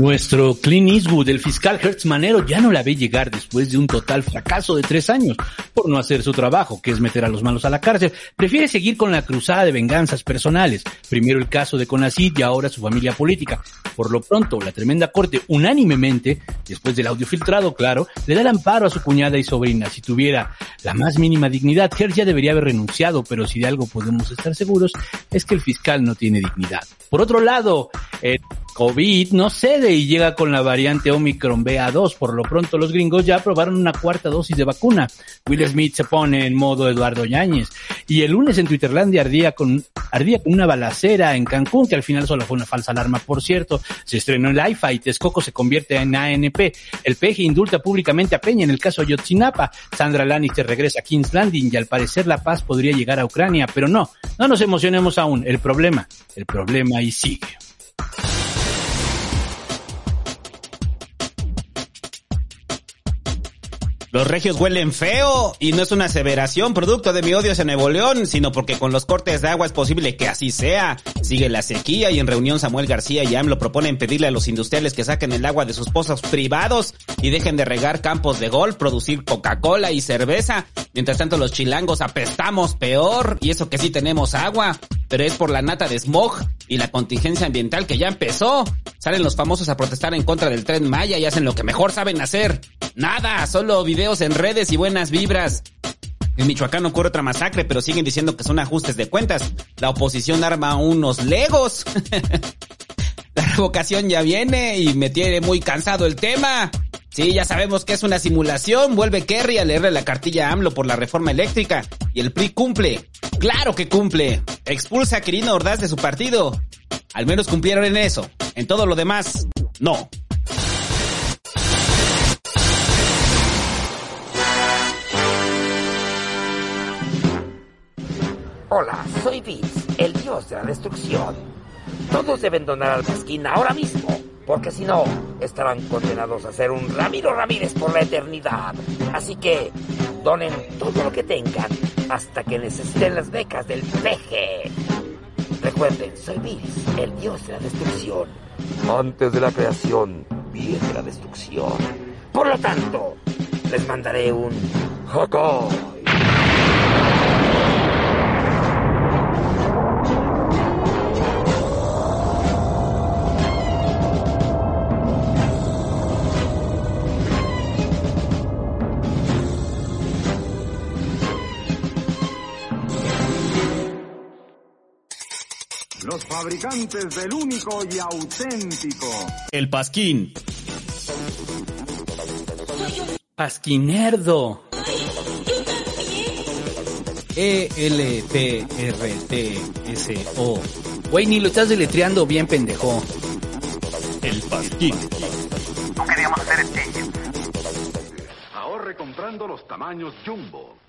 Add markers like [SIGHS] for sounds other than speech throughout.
Nuestro Clint Eastwood, el fiscal Hertz Manero, ya no la ve llegar después de un total fracaso de tres años por no hacer su trabajo, que es meter a los malos a la cárcel. Prefiere seguir con la cruzada de venganzas personales. Primero el caso de Conacid y ahora su familia política. Por lo pronto, la tremenda corte, unánimemente, después del audio filtrado, claro, le da el amparo a su cuñada y sobrina. Si tuviera la más mínima dignidad, Hertz ya debería haber renunciado, pero si de algo podemos estar seguros, es que el fiscal no tiene dignidad. Por otro lado, el COVID no cede y llega con la variante Omicron BA2. Por lo pronto los gringos ya aprobaron una cuarta dosis de vacuna. Will Smith se pone en modo Eduardo Yáñez. Y el lunes en Twitterlandia ardía con, ardía con una balacera en Cancún, que al final solo fue una falsa alarma, por cierto. Se estrenó el IFA y Texcoco se convierte en ANP. El PG indulta públicamente a Peña en el caso Ayotzinapa. Sandra Lannister regresa a King's Landing y al parecer la paz podría llegar a Ucrania, pero no, no nos emocionemos aún. El problema, el problema ahí sigue. Los regios huelen feo y no es una aseveración producto de mi odio hacia Nuevo León, sino porque con los cortes de agua es posible que así sea. Sigue la sequía y en reunión Samuel García y AMLO proponen pedirle a los industriales que saquen el agua de sus pozos privados y dejen de regar campos de golf, producir Coca-Cola y cerveza. Mientras tanto los chilangos apestamos peor y eso que sí tenemos agua, pero es por la nata de smog y la contingencia ambiental que ya empezó. Salen los famosos a protestar en contra del tren Maya y hacen lo que mejor saben hacer. Nada, solo videos en redes y buenas vibras. En Michoacán ocurre otra masacre, pero siguen diciendo que son ajustes de cuentas. La oposición arma unos legos. [LAUGHS] La revocación ya viene y me tiene muy cansado el tema. Sí, ya sabemos que es una simulación. Vuelve Kerry a leerle la cartilla a AMLO por la reforma eléctrica. Y el PRI cumple. ¡Claro que cumple! Expulsa a Quirino Ordaz de su partido. Al menos cumplieron en eso. En todo lo demás, no. Hola, soy Vince, el dios de la destrucción. Todos deben donar al pasquín ahora mismo, porque si no, estarán condenados a ser un Ramiro Ramírez por la eternidad. Así que, donen todo lo que tengan hasta que necesiten las becas del peje. Recuerden, soy Vince, el dios de la destrucción. Antes de la creación, viene la destrucción. Por lo tanto, les mandaré un Hakai. Fabricantes del único y auténtico. El Pasquín. Pasquinerdo. E-L-T-R-T-S-O. Güey, ni lo estás deletreando bien, pendejo. El Pasquín. No queríamos hacer este. Ahorre comprando los tamaños jumbo.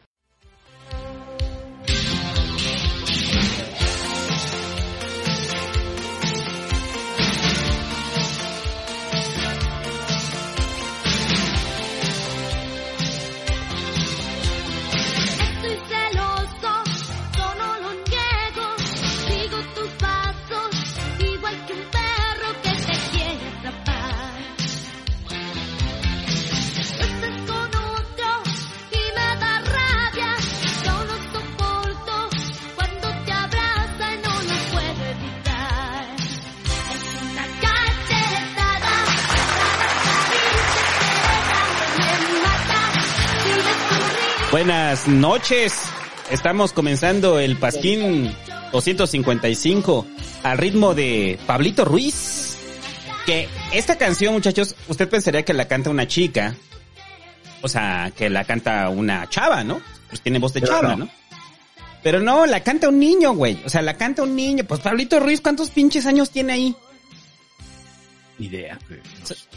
Buenas noches. Estamos comenzando el Pasquín 255 al ritmo de Pablito Ruiz. Que esta canción, muchachos, usted pensaría que la canta una chica. O sea, que la canta una chava, ¿no? Pues tiene voz de Pero chava, no. ¿no? Pero no, la canta un niño, güey. O sea, la canta un niño. Pues Pablito Ruiz, ¿cuántos pinches años tiene ahí? Idea.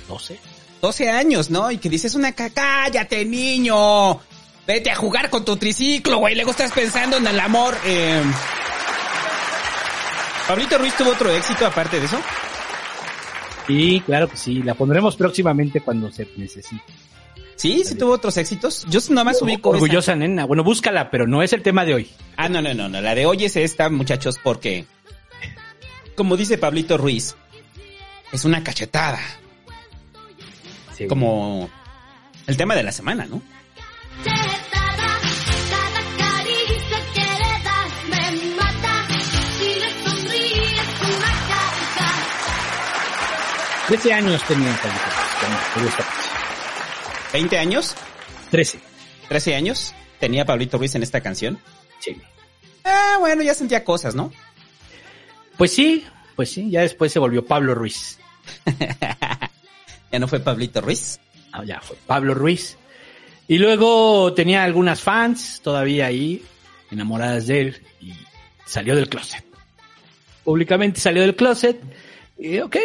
12. 12 años, ¿no? Y que dices una ca- cállate, niño. Vete a jugar con tu triciclo, güey. Luego estás pensando en el amor. Eh... Pablito Ruiz tuvo otro éxito aparte de eso. Sí, claro que sí. La pondremos próximamente cuando se necesite. Sí, sí tuvo otros éxitos. Yo nada más ubico esa. Orgullosa nena. Bueno, búscala, pero no es el tema de hoy. Ah, no, no, no, no. La de hoy es esta, muchachos, porque, como dice Pablito Ruiz, es una cachetada. Sí. Como el tema de la semana, ¿no? 13 años tenía Pablito Ruiz cuando tuvo esta canción. 20 años, 13. 13 años, tenía Pablito Ruiz en esta canción. Sí. Ah, bueno, ya sentía cosas, ¿no? Pues sí, pues sí. Ya después se volvió Pablo Ruiz. [LAUGHS] Ya no fue Pablito Ruiz. Ah, ya fue Pablo Ruiz. Y luego tenía algunas fans todavía ahí, enamoradas de él, y salió del closet. Públicamente salió del closet, y ok,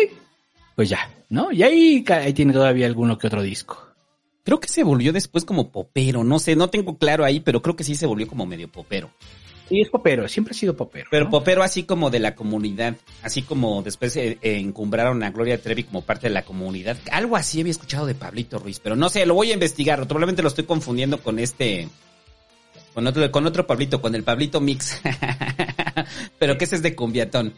pues ya, ¿no? Y ahí, tiene todavía alguno que otro disco. Creo que se volvió después como popero, no sé, no tengo claro ahí, pero creo que sí se volvió como medio popero. Y es popero, siempre ha sido popero. Pero ¿no? popero así como de la comunidad, así como después eh, encumbraron a Gloria Trevi como parte de la comunidad. Algo así había escuchado de Pablito Ruiz, pero no sé, lo voy a investigar. Probablemente lo estoy confundiendo con este, con otro, con otro Pablito, con el Pablito Mix. [LAUGHS] pero que ese es de cumbiatón.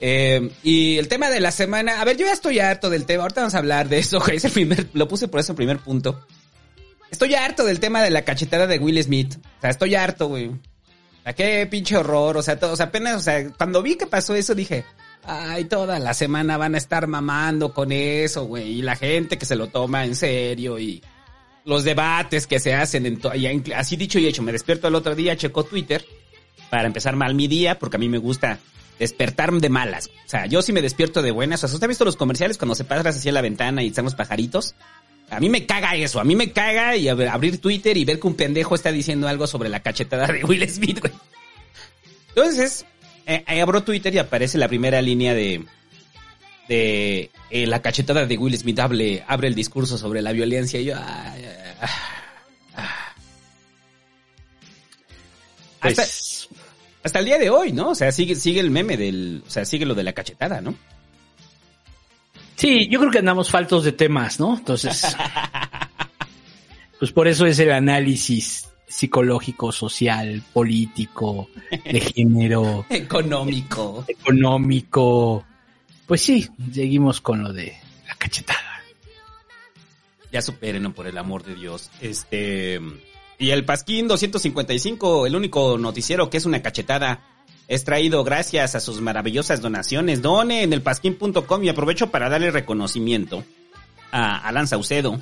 Eh, y el tema de la semana, a ver, yo ya estoy harto del tema. Ahorita vamos a hablar de eso. [LAUGHS] Es el primer, lo puse por eso el primer punto. Estoy harto del tema de la cachetada de Will Smith. O sea, estoy harto, güey. O sea, qué pinche horror, o sea, todo, o sea, apenas, o sea, cuando vi que pasó eso dije, ay, toda la semana van a estar mamando con eso, güey, y la gente que se lo toma en serio y los debates que se hacen en inclu- así dicho y hecho, me despierto el otro día, checo Twitter para empezar mal mi día, porque a mí me gusta despertar de malas. O sea, yo sí me despierto de buenas. O sea, ¿usted ha visto los comerciales cuando se pasan así a la ventana y están los pajaritos? A mí me caga eso, a mí me caga y abrir Twitter y ver que un pendejo está diciendo algo sobre la cachetada de Will Smith, güey. Entonces, eh, abro Twitter y aparece la primera línea de de eh, la cachetada de Will Smith abre el discurso sobre la violencia y yo ay, ay, ay. Pues, hasta, hasta el día de hoy, ¿no? O sea, sigue sigue el meme del, o sea, sigue lo de la cachetada, ¿no? Sí, yo creo que andamos faltos de temas, ¿no? Entonces, [LAUGHS] pues por eso es el análisis psicológico, social, político, de género, Económico. económico. Pues sí, seguimos con lo de la cachetada. Ya supérenlo por el amor de Dios. Este. Y el Pasquín 255, el único noticiero que es una cachetada, es traído gracias a sus maravillosas donaciones. Done en el pasquín.com y aprovecho para darle reconocimiento a Alan Saucedo,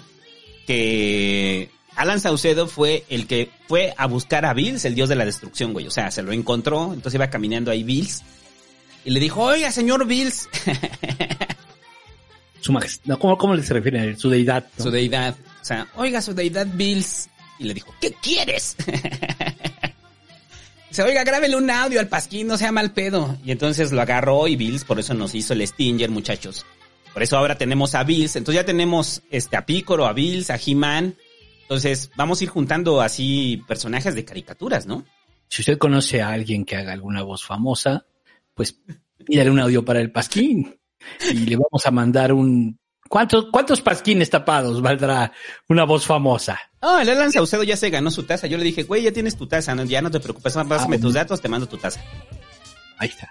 que Alan Saucedo fue el que fue a buscar a Bills, el dios de la destrucción, güey. O sea, se lo encontró, entonces iba caminando ahí Bills. Y le dijo, oiga, señor Bills, Su majestad, ¿cómo, ¿cómo se refiere? a él? Su deidad. ¿no? su deidad. O sea, oiga, su deidad Bills. Y le dijo, ¿qué quieres? [LAUGHS] Dice, oiga, grábele un audio al Pasquín, no sea mal pedo. Y entonces lo agarró y Bills, por eso nos hizo el Stinger, muchachos. Por eso ahora tenemos a Bills. Entonces ya tenemos este, a Pícoro, a Bills, a He-Man. Entonces vamos a ir juntando así personajes de caricaturas, ¿no? Si usted conoce a alguien que haga alguna voz famosa, pues pídale un audio para el pasquín y le vamos a mandar un... ¿Cuántos, cuántos pasquines tapados valdrá una voz famosa? Ah, el Alan Saucedo ya se ganó su taza. Yo le dije, güey, ya tienes tu taza, ¿no? ya no te preocupes, pásame Ah, tus datos, te mando tu taza. Ahí está.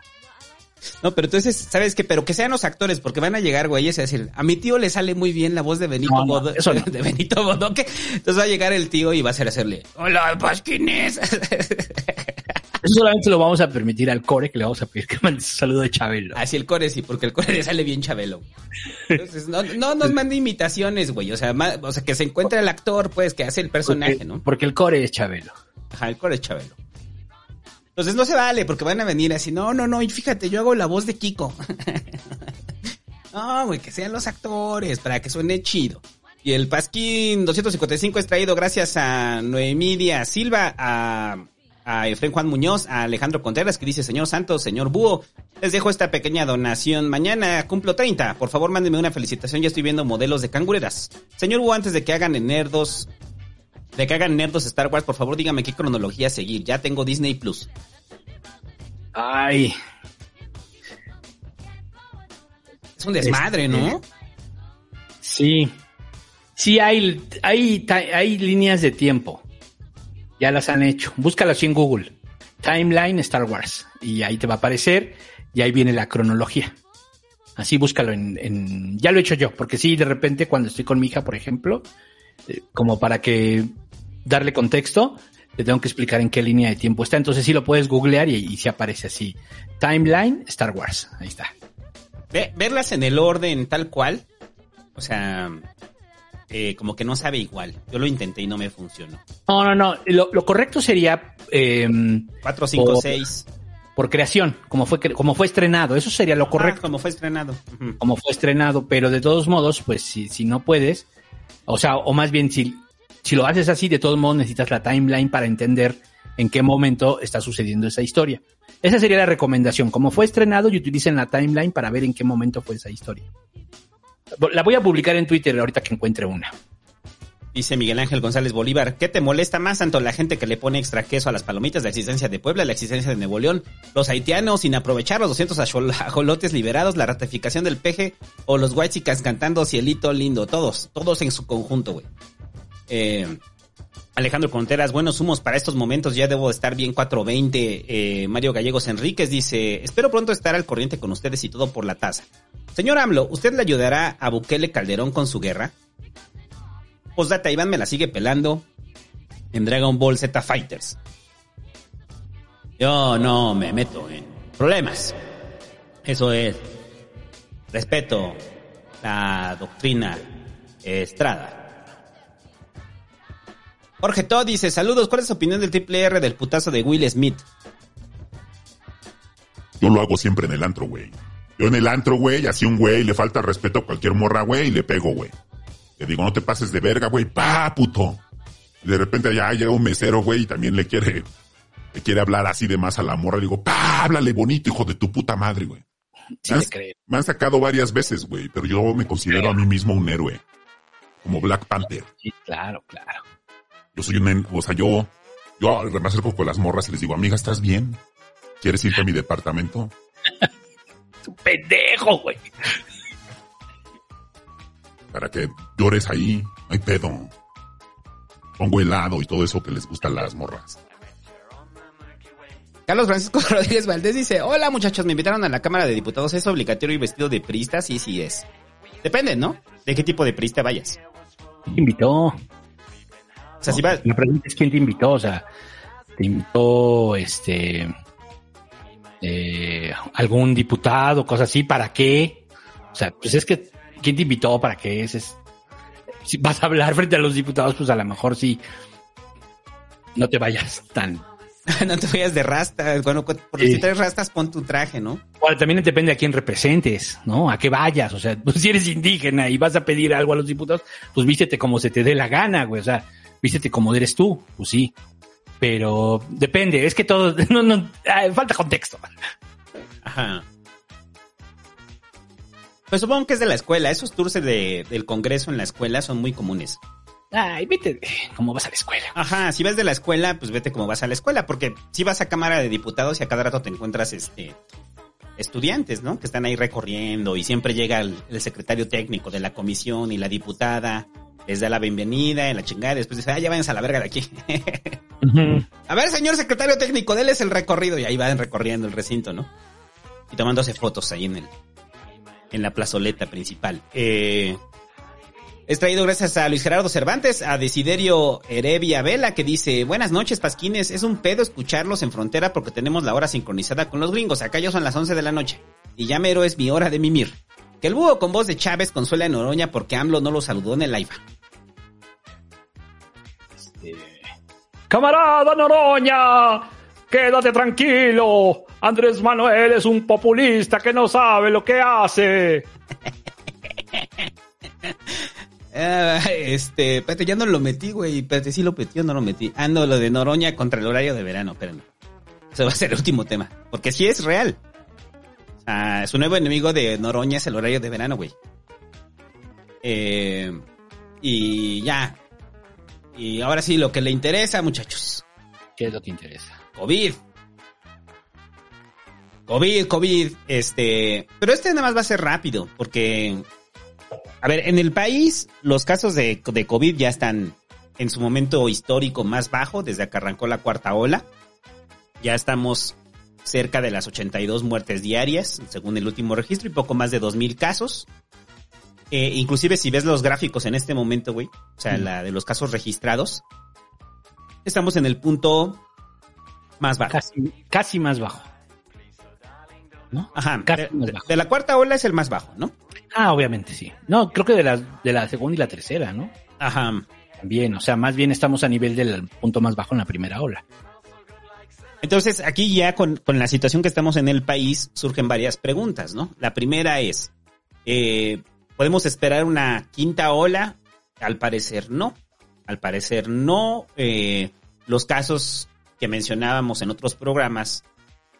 No, pero entonces, ¿sabes qué? Pero que sean los actores, porque van a llegar güeyes a decir, a mi tío le sale muy bien la voz de Benito No, no, Bodo- no. [LAUGHS] de Benito Bodoque. Entonces va a llegar el tío y va a hacer hacerle, hola, Pasquines. [LAUGHS] Eso solamente lo vamos a permitir al core, que le vamos a pedir que mande su saludo de Chabelo. Así el core sí, porque el core le sale bien chabelo. Entonces, no, no nos mande imitaciones, güey. O sea, ma- o sea, que se encuentre el actor, pues, que hace el personaje, Porque, ¿no? porque el core es Chabelo. Ajá, el core es chabelo. Entonces no se vale, porque van a venir así, no, no, no, y fíjate, yo hago la voz de Kiko. [LAUGHS] no, güey, que sean los actores, para que suene chido. Y el Pasquín 255 es traído gracias a Noemidia Silva, a, a Efren Juan Muñoz, a Alejandro Contreras, que dice, señor Santos, señor Búho, les dejo esta pequeña donación. Mañana cumplo 30. Por favor, mándenme una felicitación. Ya estoy viendo modelos de cangureras. Señor Búho, antes de que hagan en nerdos, de que hagan nerdos Star Wars, por favor, dígame qué cronología seguir. Ya tengo Disney Plus. Ay, Es un desmadre, Este, ¿no? sí. Sí, hay, hay, hay líneas de tiempo. Ya las han hecho. Búscalo así en Google. Timeline Star Wars. Y ahí te va a aparecer. Y ahí viene la cronología. Así búscalo en, en- Ya lo he hecho yo. Porque sí, de repente cuando estoy con mi hija, por ejemplo, eh, como para que darle contexto, te tengo que explicar en qué línea de tiempo está. Entonces sí lo puedes googlear y, y sí aparece así. Timeline Star Wars. Ahí está. Ve- verlas en el orden tal cual, o sea, eh, como que no sabe igual. Yo lo intenté y no me funcionó. No, no, no. Lo, lo correcto sería... em, 4, 5, Por- 6. por creación, como fue, como fue estrenado. Eso sería lo correcto, como fue estrenado. Como fue estrenado, pero de todos modos, pues si, si no puedes, o sea, o más bien si, si lo haces así, de todos modos necesitas la timeline para entender en qué momento está sucediendo esa historia. Esa sería la recomendación. Como fue estrenado y utilicen la timeline para ver en qué momento fue esa historia. La voy a publicar en Twitter ahorita que encuentre una. Dice Miguel Ángel González Bolívar, ¿qué te molesta más tanto la gente que le pone extra queso a las palomitas, la existencia de Puebla, la existencia de Nuevo León, los haitianos sin aprovechar los 200 ajol- ajolotes liberados, la ratificación del peje o los guachicas cantando cielito lindo? Todos, todos en su conjunto, güey. Eh, Alejandro Contreras, buenos humos para estos momentos, ya debo estar bien 420. Eh, Mario Gallegos Enríquez dice, espero pronto estar al corriente con ustedes y todo por la taza. Señor AMLO, ¿usted le ayudará a Bukele Calderón con su guerra? Postdata, Iván me la sigue pelando en Dragon Ball Z Fighters. Yo no me meto en problemas. Eso es. Respeto la doctrina Estrada. Jorge Todd dice, saludos, ¿cuál es su opinión del triple R del putazo de Will Smith? Yo lo hago siempre en el antro, güey. Yo en el antro, güey, así un güey le falta respeto a cualquier morra, güey, y le pego, güey. Le digo, no te pases de verga, güey, pa, puto. Y de repente allá llega un mesero, güey, y también le quiere, le quiere hablar así de más a la morra. Le digo, pa, háblale bonito, hijo de tu puta madre, güey. Sí me, me han sacado varias veces, güey, pero yo me considero a mí mismo un héroe. Como Black Panther. Sí, claro, claro. Yo soy un, o sea, yo, yo me acerco con las morras y les digo, amiga, ¿estás bien? ¿Quieres irte a mi departamento? Tu pendejo, güey. para que llores ahí, no hay pedo. Pongo helado y todo eso que les gusta a las morras. Carlos Francisco [LAUGHS] Rodríguez Valdés dice, hola muchachos, me invitaron a la Cámara de Diputados, ¿es obligatorio ir vestido de priista? Sí, sí es. Depende, ¿no? De qué tipo de priista vayas. ¿Quién te invitó? O sea, si vas... La pregunta es quién te invitó, o sea, te invitó este eh, algún diputado, cosas así, ¿para qué? O sea, pues es que ¿quién te invitó? ¿Para qué? Es, es- si vas a hablar frente a los diputados, pues a lo mejor sí no te vayas tan. [LAUGHS] no te vayas de rastas. Bueno, porque Sí. si traes rastas, pon tu traje, ¿no? Bueno, también depende a quién representes, ¿no? A qué vayas. O sea, pues, si eres indígena y vas a pedir algo a los diputados, pues vístete como se te dé la gana, güey. O sea, vístete como eres tú, pues sí. Pero depende, es que todo, [LAUGHS] no, no, falta contexto. Ajá. Pues supongo que es de la escuela. Esos tours de, del Congreso en la escuela son muy comunes. Ay, vete como vas a la escuela. Ajá, si vas de la escuela, pues vete como vas a la escuela, porque si vas a Cámara de Diputados y a cada rato te encuentras este estudiantes, ¿no? Que están ahí recorriendo y siempre llega el, el secretario técnico de la comisión y la diputada les da la bienvenida en la chingada y después dice, ah, ya váyanse a la verga de aquí. a ver, señor secretario técnico, déles el recorrido y ahí van recorriendo el recinto, ¿no? Y tomándose fotos ahí en el en la plazoleta principal. Eh, Es traído gracias a Luis Gerardo Cervantes, a Desiderio Heredia Vela, que dice, buenas noches, Pasquines, es un pedo escucharlos en frontera porque tenemos la hora sincronizada con los gringos. Acá ya son las 11 de la noche. Y ya mero es mi hora de mimir. Que el búho con voz de Chávez consuela a Noroña porque AMLO no lo saludó en el live. Camarada Noroña, quédate tranquilo. Andrés Manuel es un populista que no sabe lo que hace. [LAUGHS] Ah, este, espérate, ya no lo metí, güey. Espérate, sí lo metí o no lo metí. Ah, no, lo de Noroña contra el horario de verano, espérenme. Ese va a ser el último tema. Porque sí es real. Sea, su nuevo enemigo de Noroña es el horario de verano, güey. Eh, y ya. Y ahora sí, lo que le interesa, muchachos. ¿Qué es lo que interesa? COVID. COVID, COVID, este... Pero este nada más va a ser rápido, porque... A ver, en el país los casos de, de COVID ya están en su momento histórico más bajo desde que arrancó la cuarta ola. Ya estamos cerca de las 82 muertes diarias, según el último registro, y poco más de 2.000 casos. Eh, inclusive si ves los gráficos en este momento, güey, o sea, la de los casos registrados, estamos en el punto más bajo. Casi, casi más bajo. ¿No? Ajá. Casi De, más bajo. de la cuarta ola es el más bajo, ¿no? Ah, obviamente sí. No, creo que de la, de la segunda y la tercera, ¿no? Ajá. También, o sea, más bien estamos a nivel del punto más bajo en la primera ola. Entonces, aquí ya con, con la situación que estamos en el país, surgen varias preguntas, ¿no? La primera es, eh, ¿podemos esperar una quinta ola? Al parecer no. Al parecer no. Eh, los casos que mencionábamos en otros programas,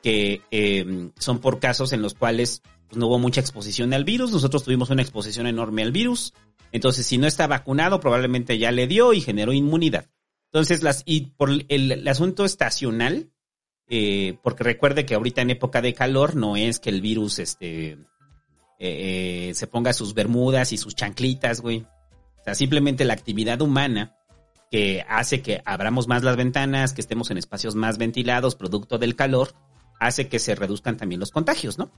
que eh, son por casos en los cuales pues, no hubo mucha exposición al virus, nosotros tuvimos una exposición enorme al virus, entonces si no está vacunado probablemente ya le dio y generó inmunidad. Entonces, las, y por el, asunto estacional, eh, porque recuerde que ahorita en época de calor no es que el virus este, eh, eh, se ponga sus bermudas y sus chanclitas, güey. O sea, simplemente la actividad humana que hace que abramos más las ventanas, que estemos en espacios más ventilados, producto del calor, hace que se reduzcan también los contagios, ¿no?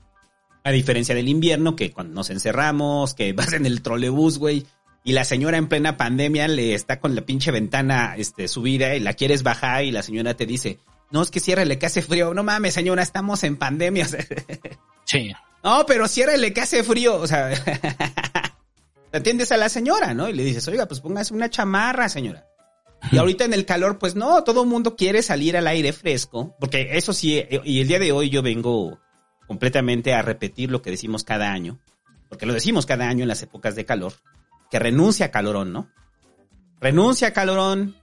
A diferencia del invierno, que cuando nos encerramos, que [LAUGHS] vas en el trolebús, güey, y la señora en plena pandemia le está con la pinche ventana este, subida y la quieres bajar y la señora te dice, no, es que ciérrele que hace frío. No mames, señora, estamos en pandemia. [LAUGHS] Sí. no, pero ciérrele que hace frío. O sea, te [LAUGHS] atiendes a la señora, ¿no? Y le dices, oiga, pues póngase una chamarra, señora. Y ahorita en el calor, pues no, todo el mundo quiere salir al aire fresco, porque eso sí, eh, y el día de hoy yo vengo completamente a repetir lo que decimos cada año, porque lo decimos cada año en las épocas de calor, que renuncia a calorón, ¿no? Renuncia a calorón,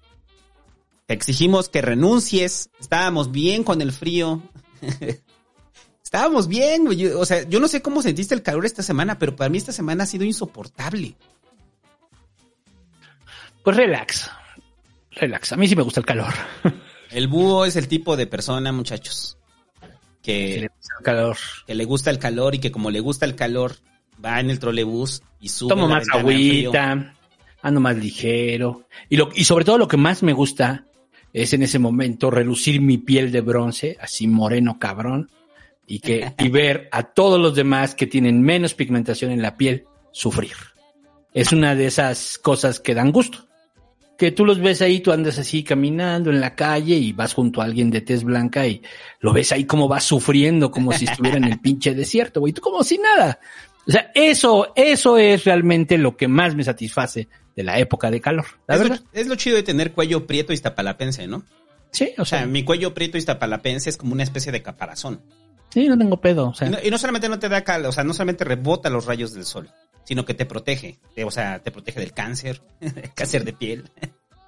te exigimos que renuncies, estábamos bien con el frío. [LAUGHS] estábamos bien, güey. O sea, yo no sé cómo sentiste el calor esta semana, pero para mí esta semana ha sido insoportable. Pues relax. Relax. A mí sí me gusta el calor. [LAUGHS] El búho es el tipo de persona, muchachos, Que que, le gusta el calor. que le gusta el calor y que como le gusta el calor, va en el trolebús y sube Tomo la más agüita, ando más ligero. Y, lo, y sobre todo lo que más me gusta es en ese momento relucir mi piel de bronce, así moreno cabrón, y, que, [LAUGHS] y ver a todos los demás que tienen menos pigmentación en la piel sufrir. Es una de esas cosas que dan gusto. Que tú los ves ahí, tú andas así caminando en la calle y vas junto a alguien de tez blanca y lo ves ahí como va sufriendo, como si estuviera en el [LAUGHS] pinche desierto, güey. Tú como si nada. O sea, eso, eso es realmente lo que más me satisface de la época de calor. La Es lo, verdad. es lo chido de tener cuello prieto iztapalapense, ¿no? Sí, o O sea, mi cuello prieto iztapalapense es como una especie de caparazón. sí, no tengo pedo. O sea, Y no, y no solamente no te da calor, o sea, no solamente rebota los rayos del sol, sino que te protege. Te- O sea, te protege del cáncer, [LAUGHS] cáncer de piel,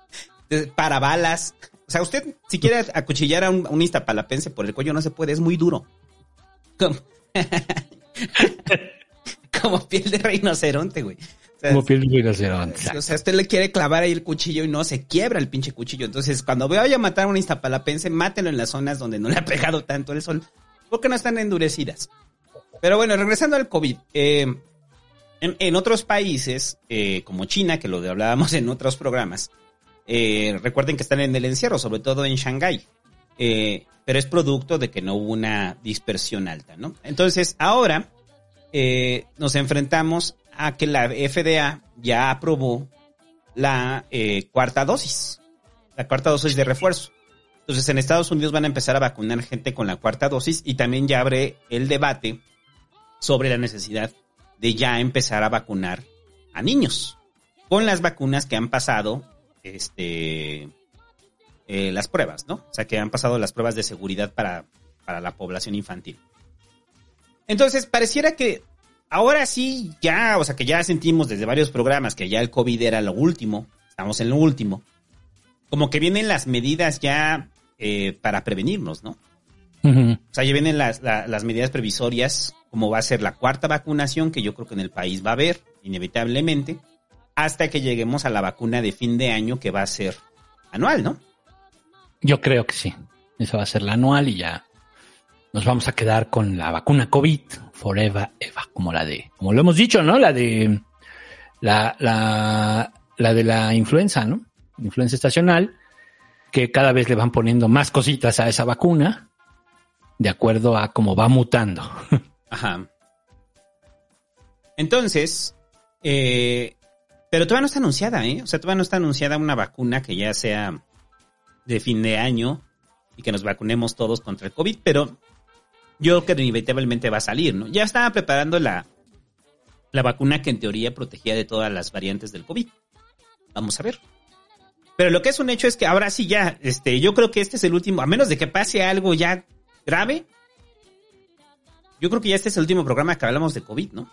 [LAUGHS] para balas. O sea, usted, si quiere acuchillar a un, a un iztapalapense por el cuello, no se puede, es muy duro. Como, [LAUGHS] como piel de rinoceronte, güey. O sea, como piel de rinoceronte. o sea, usted le quiere clavar ahí el cuchillo y no se quiebra el pinche cuchillo. Entonces, cuando vaya a matar a un iztapalapense, mátelo en las zonas donde no le ha pegado tanto el sol, porque no están endurecidas. Pero bueno, regresando al COVID. eh, en, en otros países, eh, como China, que lo hablábamos en otros programas, eh, recuerden que están en el encierro, sobre todo en Shanghái. Eh, pero es producto de que no hubo una dispersión alta, ¿no? Entonces, ahora eh, nos enfrentamos a que la FDA ya aprobó la eh, cuarta dosis, la cuarta dosis de refuerzo. Entonces en Estados Unidos van a empezar a vacunar gente con la cuarta dosis y también ya abre el debate sobre la necesidad de ya empezar a vacunar a niños con las vacunas que han pasado este eh, las pruebas, ¿no? O sea, que han pasado las pruebas de seguridad para, para la población infantil. Entonces, pareciera que ahora sí, ya, o sea, que ya sentimos desde varios programas que ya el COVID era lo último, estamos en lo último, como que vienen las medidas ya eh, para prevenirnos, ¿no? O sea, ya vienen las, la- las medidas previsorias, como va a ser la cuarta vacunación, que yo creo que en el país va a haber, inevitablemente, hasta que lleguemos a la vacuna de fin de año, que va a ser anual, ¿no? Yo creo que sí. Esa va a ser la anual y ya nos vamos a quedar con la vacuna COVID forever, Eva, como la de, como lo hemos dicho, ¿no? La de la, la, la de la influenza, ¿no? Influenza estacional, que cada vez le van poniendo más cositas a esa vacuna, de acuerdo a cómo va mutando. [LAUGHS] Ajá. Entonces, eh, pero todavía no está anunciada, ¿eh? O sea, todavía no está anunciada una vacuna que ya sea de fin de año y que nos vacunemos todos contra el COVID, pero yo creo que inevitablemente va a salir, ¿no? Ya estaba preparando la, la vacuna que en teoría protegía de todas las variantes del COVID. Vamos a ver. Pero lo que es un hecho es que ahora sí ya, este, yo creo que este es el último, a menos de que pase algo ya grave, yo creo que ya este es el último programa que hablamos de COVID, ¿no?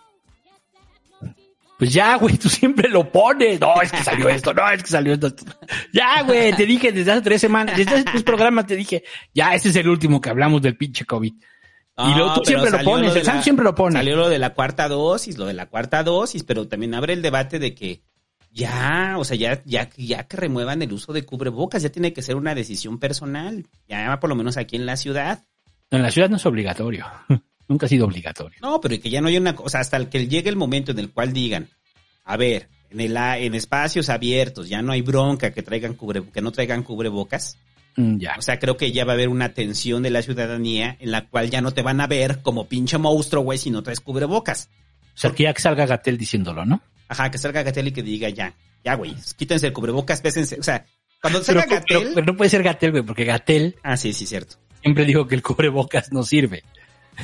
Pues ya, güey, tú siempre lo pones. No, es que salió esto, no, es que salió esto. Ya, güey, te dije desde hace tres semanas, desde hace tres programas te dije, ya, este es el último que hablamos del pinche COVID. Y luego tú Ah, pero siempre lo pones, el Sam la- siempre lo pone. Salió lo de la cuarta dosis, lo de la cuarta dosis, pero también abre el debate de que ya, o sea, ya, ya, ya que remuevan el uso de cubrebocas, ya tiene que ser una decisión personal, ya por lo menos aquí en la ciudad. En la ciudad no es obligatorio. [LAUGHS] Nunca ha sido obligatorio. No, pero que ya no hay una cosa, hasta el que llegue el momento en el cual digan, a ver, en el a- en espacios abiertos ya no hay bronca que traigan cubre, que no traigan cubrebocas. Mm, ya. O sea, creo que ya va a haber una tensión de la ciudadanía en la cual ya no te van a ver como pinche monstruo, güey, si no traes cubrebocas. O sea, que ya que salga Gatel diciéndolo, ¿no? Ajá, que salga Gatel y que diga ya, ya, güey, quítense el cubrebocas, pésense. O sea, cuando [LAUGHS] Pero, salga Gatel. pero- pero no puede ser Gatel, güey, porque Gatel Ah, sí, sí, cierto. siempre dijo que el cubrebocas no sirve.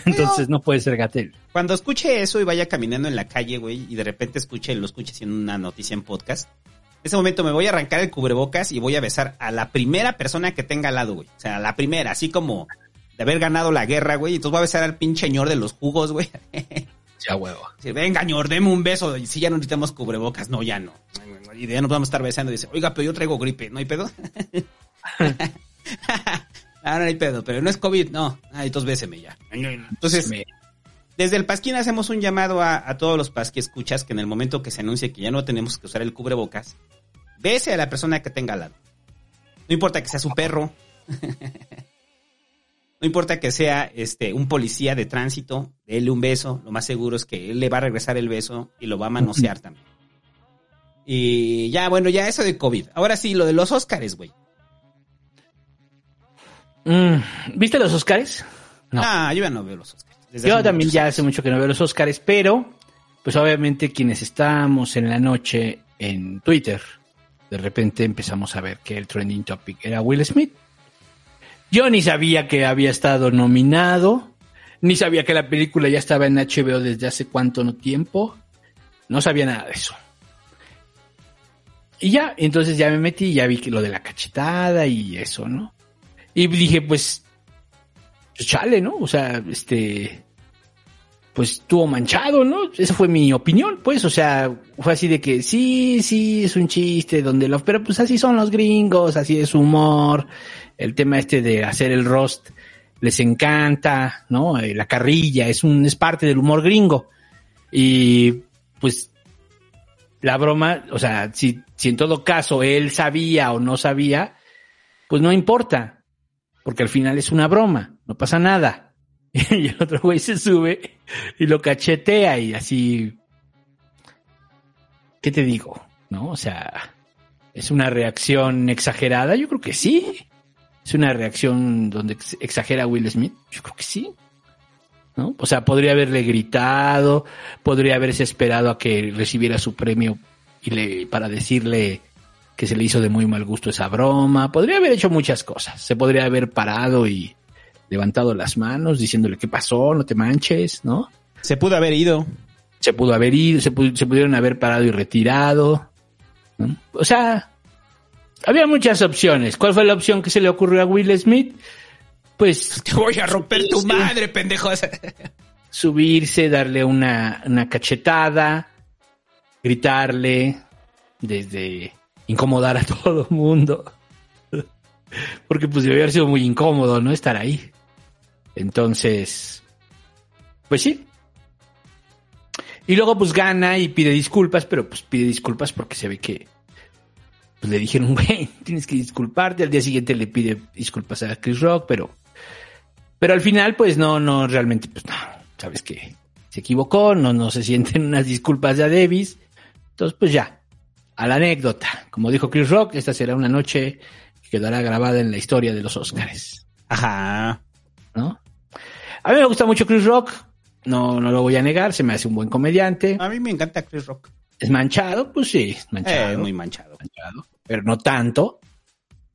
Entonces no puede ser Gatel. Cuando escuche eso y vaya caminando en la calle, güey, y de repente escuche, lo escuche haciendo una noticia en podcast, ese momento me voy a arrancar el cubrebocas y voy a besar a la primera persona que tenga al lado, güey. O sea, a la primera, así como de haber ganado la guerra, güey. Entonces voy a besar al pinche ñor de los jugos, güey. [LAUGHS] Ya huevo. Dice, venga, ñor, deme un beso. Y si ya no necesitamos cubrebocas, no, ya no. Y ya nos vamos a estar besando. Y dice, oiga, pero yo traigo gripe, ¿no hay pedo? [LAUGHS] Ah, no hay pedo, pero no es COVID, no. Ay, entonces béseme ya. Entonces, desde el Pasquín hacemos un llamado a, a todos los Pasqui escuchas que en el momento que se anuncie que ya no tenemos que usar el cubrebocas, bese a la persona que tenga al lado. No importa que sea su perro. [LAUGHS] no importa que sea este un policía de tránsito, déle un beso. Lo más seguro es que él le va a regresar el beso y lo va a manosear también. Y ya, bueno, ya eso de COVID. Ahora sí, lo de los Óscares, güey. Mm, ¿Viste los Oscars? No. Ah, yo ya no veo los Óscares. Yo también ya hace mucho que no veo los Oscars, pero pues obviamente quienes estábamos en la noche en Twitter, de repente empezamos a ver que el trending topic era Will Smith. Yo ni sabía que había estado nominado, ni sabía que la película ya estaba en HBO desde hace cuánto tiempo. No sabía nada de eso. Y ya, entonces ya me metí y ya vi lo de la cachetada y eso, ¿no? Y dije, pues, pues chale, ¿no? O sea, este, pues estuvo manchado, ¿no? Esa fue mi opinión, pues, o sea, fue así de que sí, sí, es un chiste, donde lo, pero pues así son los gringos, así es humor, el tema este de hacer el roast les encanta, ¿no? Eh, La carrilla es un, es parte del humor gringo. Y pues la broma, o sea, si, si en todo caso él sabía o no sabía, pues no importa, porque al final es una broma, no pasa nada. [LAUGHS] Y el otro güey se sube y lo cachetea y así, ¿qué te digo? ¿No? O sea, ¿es una reacción exagerada? Yo creo que sí. ¿Es una reacción donde ex- exagera Will Smith? Yo creo que sí. ¿No? O sea, podría haberle gritado, podría haberse esperado a que recibiera su premio y le, para decirle que se le hizo de muy mal gusto esa broma. Podría haber hecho muchas cosas. Se podría haber parado y levantado las manos diciéndole qué pasó, no te manches, ¿no? Se pudo haber ido. Se pudo haber ido, se, pu- se pudieron haber parado y retirado. ¿no? O sea, había muchas opciones. ¿Cuál fue la opción que se le ocurrió a Will Smith? Pues [LAUGHS] Te voy a romper tu madre, pendejo. [LAUGHS] subirse, darle una, una cachetada, gritarle, desde incomodar a [LAUGHS] todo el mundo. Porque pues debe haber sido muy incómodo, ¿no? Estar ahí. Entonces, pues sí. Y luego pues gana y pide disculpas, pero pues pide disculpas porque se ve que pues, le dijeron, [LAUGHS] güey, tienes que disculparte. Al día siguiente le pide disculpas a Chris Rock, pero pero al final, pues no, no, realmente, pues no, sabes que se equivocó, no, no se sienten [LAUGHS] unas disculpas de a Davis. Entonces, pues ya, a la anécdota. Como dijo Chris Rock, esta será una noche que quedará grabada en la historia de los Oscars. Ajá. ¿No? A mí me gusta mucho Chris Rock, no, no lo voy a negar, se me hace un buen comediante. A mí me encanta Chris Rock. ¿Es manchado? Pues sí, es manchado. Eh, muy manchado. manchado, pero no tanto.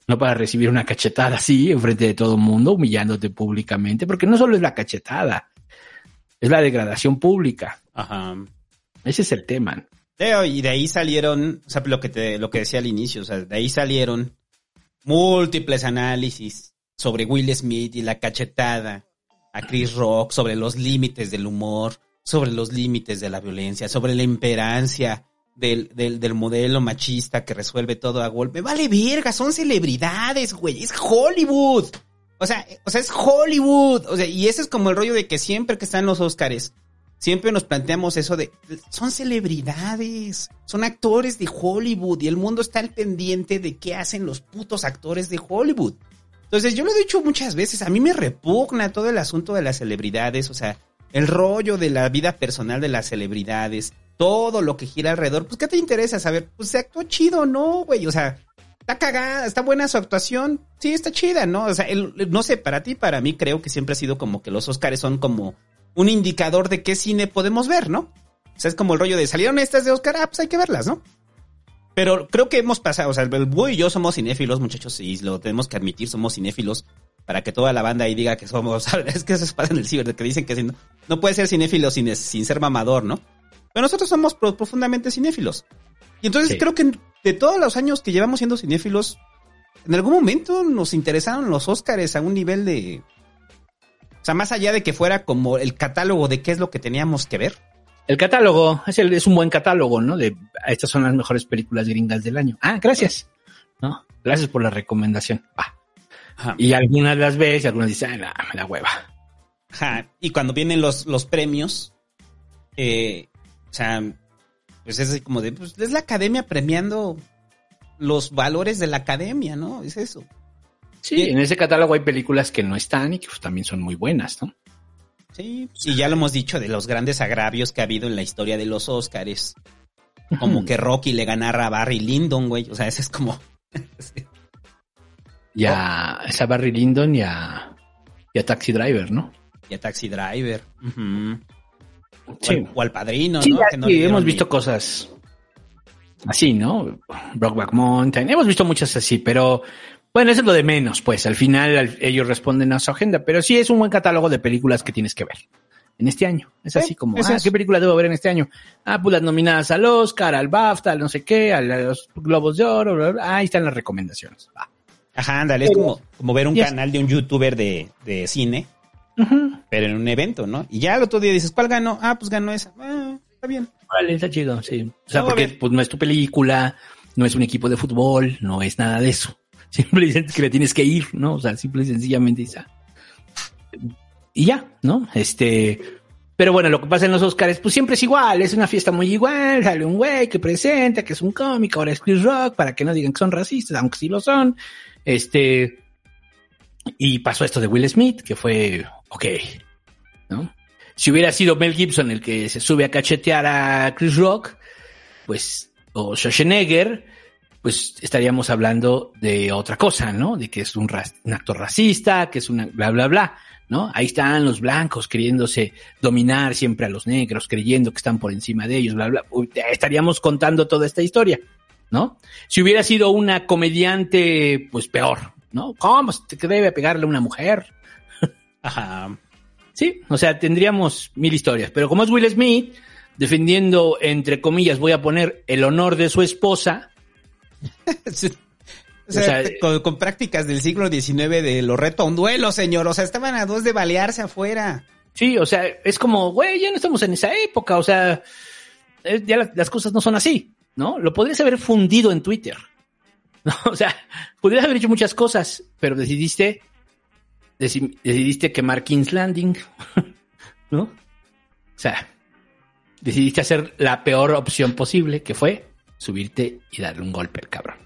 No para recibir una cachetada así enfrente de todo el mundo, humillándote públicamente, porque no solo es la cachetada, es la degradación pública. Ajá. Ese es el tema. Y de ahí salieron, o sea, lo que te, lo que decía al inicio, o sea, de ahí salieron múltiples análisis sobre Will Smith y la cachetada a Chris Rock, sobre los límites del humor, sobre los límites de la violencia, sobre la imperancia del, del, del modelo machista que resuelve todo a golpe. Vale verga, son celebridades, güey, es Hollywood. O sea, o sea, es Hollywood. O sea, y ese es como el rollo de que siempre que están los Óscares, siempre nos planteamos eso de, son celebridades, son actores de Hollywood y el mundo está al pendiente de qué hacen los putos actores de Hollywood. Entonces, yo lo he dicho muchas veces, a mí me repugna todo el asunto de las celebridades, o sea, el rollo de la vida personal de las celebridades, todo lo que gira alrededor, pues, ¿qué te interesa saber? Pues, ¿se actuó chido no, güey? O sea, está cagada, está buena su actuación, sí, está chida, ¿no? O sea, el- no sé, para ti, para mí, creo que siempre ha sido como que los Oscars son como un indicador de qué cine podemos ver, ¿no? O sea, es como el rollo de salieron estas de Oscar, ah, pues hay que verlas, ¿no? Pero creo que hemos pasado, o sea, el Búho y yo somos cinéfilos, muchachos, y lo tenemos que admitir, somos cinéfilos, para que toda la banda ahí diga que somos, [LAUGHS] es que eso es pasa en el ciber, que dicen que si no, no puede ser cinéfilo sin, sin ser mamador, ¿no? Pero nosotros somos pro- profundamente cinéfilos. Y entonces Sí. creo que de todos los años que llevamos siendo cinéfilos, en algún momento nos interesaron los Óscares a un nivel de... O sea, más allá de que fuera como el catálogo de qué es lo que teníamos que ver. El catálogo es, el- es un buen catálogo, ¿no? De estas son las mejores películas gringas del año. Ah, gracias. ¿No? Gracias por la recomendación. Y algunas las ves y algunas dicen, ah, me la hueva. Ajá, y cuando vienen los, los premios, eh, o sea, pues es así como de, pues es la academia premiando los valores de la academia, ¿no? Es eso. Sí, en ese catálogo hay películas que no están y que pues, también son muy buenas, ¿no? Sí, y ya lo hemos dicho de los grandes agravios que ha habido en la historia de los Óscares. Como que Rocky le ganara a Barry Lyndon, güey. O sea, ese es como... [LAUGHS] Y a, es a Barry Lyndon y a, y a Taxi Driver, ¿no? Y a Taxi Driver. Sí. al, o al padrino, Sí, ¿no? ya, Que no sí, le dieron hemos ni- visto cosas así, ¿no? Brockback Mountain, hemos visto muchas así, pero bueno, eso es lo de menos, pues al final al- ellos responden a su agenda, pero sí es un buen catálogo de películas que tienes que ver en este año. Es así como, es ah. ¿qué película debo ver en este año? Ah, pues las nominadas al Oscar, al BAFTA, al no sé qué, a los Globos de Oro, bla, bla, bla. ahí están las recomendaciones. Va. Ajá, ándale, es como, como ver un canal de un youtuber de, de cine, pero en un evento, ¿no? Y ya el otro día dices, ¿cuál ganó? Ah, pues ganó esa. Ah, está bien. Vale, está chido, sí. O sea, No, porque pues, no es tu película, no es un equipo de fútbol, no es nada de eso. [LAUGHS] Simple y que le tienes que ir, ¿no? O sea, simple y sencillamente. Y ya, ¿no? Este, pero bueno, lo que pasa en los Oscars, pues siempre es igual, es una fiesta muy igual, sale un güey que presenta, que es un cómico, ahora es Chris Rock, para que no digan que son racistas, aunque sí lo son. Este, y pasó esto de Will Smith, que fue, ok, ¿no? Si hubiera sido Mel Gibson el que se sube a cachetear a Chris Rock, pues, o Schwarzenegger, pues estaríamos hablando de otra cosa, ¿no? De que es un, un actor racista, que es una bla, bla, bla. ¿no? Ahí están los blancos queriéndose dominar siempre a los negros, creyendo que están por encima de ellos, bla, bla. Estaríamos contando toda esta historia, ¿no? Si hubiera sido una comediante, pues peor, ¿no? ¿Cómo se debe pegarle a una mujer? [LAUGHS] Ajá. Sí, o sea, tendríamos mil historias. Pero como es Will Smith, defendiendo, entre comillas, voy a poner el honor de su esposa. [LAUGHS] O sea, con, con prácticas del siglo XIX de lo reto a un duelo, señor. O sea, estaban a dos de balearse afuera. Sí, o sea, es como, güey, ya no estamos en esa época, o sea, eh, ya la- las cosas no son así, ¿no? Lo podrías haber fundido en Twitter. [LAUGHS] ¿no? O sea, podrías haber hecho muchas cosas, pero decidiste, deci- decidiste quemar King's Landing, [LAUGHS] ¿no? O sea, decidiste hacer la peor opción posible, que fue subirte y darle un golpe al cabrón.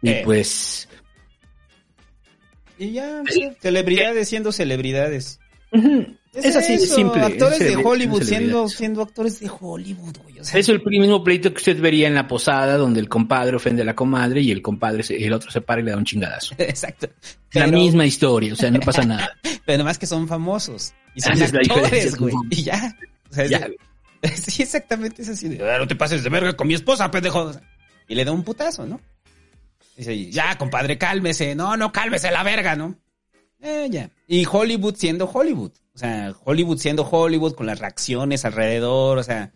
Y Eh. pues, Y ya, celebridades siendo celebridades. es así de simple. Actores es de Hollywood siendo, siendo actores de Hollywood, güey. O sea, Es el mismo pleito que usted vería en la posada donde el compadre ofende a la comadre y el compadre se- el otro se para y le da un chingadazo. [LAUGHS] Exacto. la misma historia, o sea, no pasa nada. [LAUGHS] Pero nomás que son famosos. Y son es la actores, güey. son- Y ya. O sea, es Ya. De- [LAUGHS] sí, exactamente es así de, "Ah, no te pases de verga con mi esposa, pendejo. Y le da un putazo, ¿no? Dice, ya, compadre, cálmese. No, no, cálmese la verga, ¿no? Eh, ya. Y Hollywood siendo Hollywood. O sea, Hollywood siendo Hollywood con las reacciones alrededor. O sea,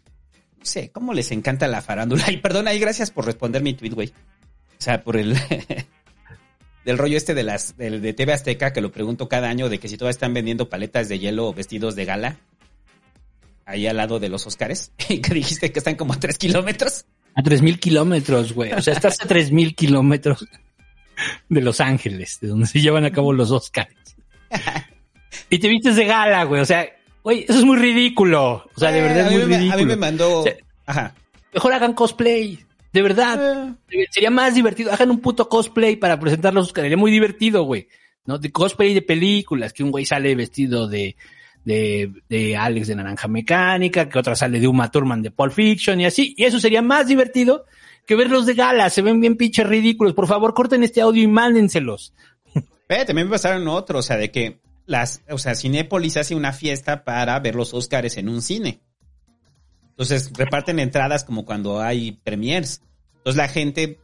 no sé, ¿cómo les encanta la farándula? [LAUGHS] Y perdona, y gracias por responder mi tweet, güey. O sea, por el... [LAUGHS] del rollo este de las del, de TV Azteca que lo pregunto cada año de que si todavía están vendiendo paletas de hielo o vestidos de gala ahí al lado de los Óscares [LAUGHS] y que dijiste que están como a tres kilómetros A tres mil kilómetros, güey. O sea, estás a tres mil kilómetros de Los Ángeles, de donde se llevan a cabo los Oscars. Y te vistes de gala, güey. O sea, güey, eso es muy ridículo. O sea, de Eh, verdad es muy me- ridículo. a mí me mandó O sea, ajá Mejor hagan cosplay. De verdad. Sería más divertido. Hagan un puto cosplay para presentar los Oscars. Sería muy divertido, güey. ¿No? De cosplay de películas. Que un güey sale vestido de, de, de Alex de Naranja Mecánica. Que otra sale de Uma Thurman de Pulp Fiction y así. Y eso sería más divertido que verlos de gala. Se ven bien pinches ridículos. Por favor, corten este audio y mándenselos. Pero también me pasaron otro, o sea, de que las, o sea, Cinépolis hace una fiesta para ver los Óscares en un cine. Entonces reparten entradas como cuando hay premiers. Entonces la gente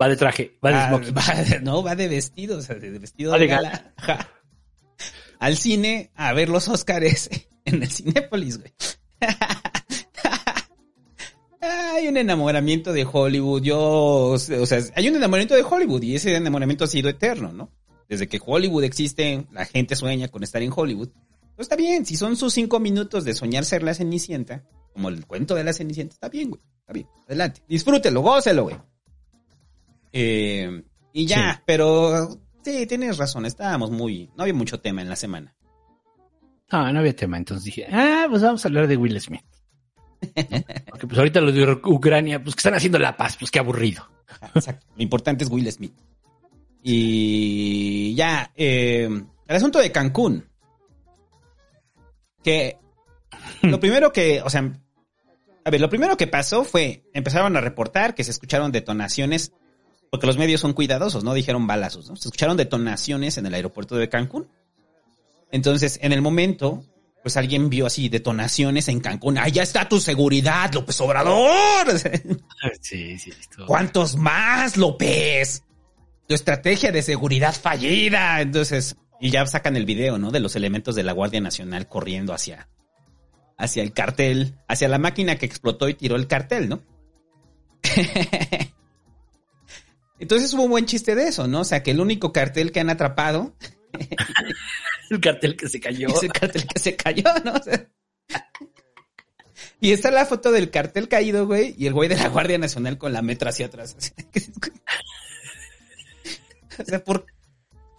Va de traje, va de [LAUGHS] va, smoking. va no, va de vestido, o sea, de vestido Va de de gala. Al cine a ver los Óscares [LAUGHS] en el Cinépolis, güey. [LAUGHS] Hay un enamoramiento de Hollywood, yo, o sea, hay un enamoramiento de Hollywood y ese enamoramiento ha sido eterno, ¿no? Desde que Hollywood existe, la gente sueña con estar en Hollywood. Pues está bien, si son sus cinco minutos de soñar ser la Cenicienta, como el cuento de la Cenicienta, está bien, güey, está bien, adelante. Disfrútelo, gócelo, güey. Eh, y ya, Sí. pero sí, tienes razón, estábamos muy, no había mucho tema en la semana. Ah, no había tema. Entonces dije, ah, pues vamos a hablar de Will Smith. [LAUGHS] Porque pues ahorita lo de Ucrania, pues que están haciendo la paz, pues qué aburrido. Exacto. Lo importante es Will Smith. Y ya, eh, el asunto de Cancún. Que lo [LAUGHS] primero que, o sea, a ver, lo primero que pasó fue, empezaron a reportar que se escucharon detonaciones, porque los medios son cuidadosos, no dijeron balazos, ¿no? Se escucharon detonaciones en el aeropuerto de Cancún. Entonces, en el momento, pues alguien vio así detonaciones en Cancún. ¡Allá está tu seguridad, López Obrador! [LAUGHS] Sí, sí, esto. ¿Cuántos más, López? Tu estrategia de seguridad fallida. Entonces, y ya sacan el video, ¿no? De los elementos de la Guardia Nacional corriendo hacia, hacia el cartel, hacia la máquina que explotó y tiró el cartel, ¿no? [LAUGHS] Entonces hubo un buen chiste de eso, ¿no? O sea, que el único cartel que han atrapado [LAUGHS] El cartel que se cayó. es el cartel que se cayó, ¿no? O sea, y está la foto del cartel caído, güey, y el güey de la Guardia Nacional con la metra hacia atrás. [LAUGHS] o sea, por...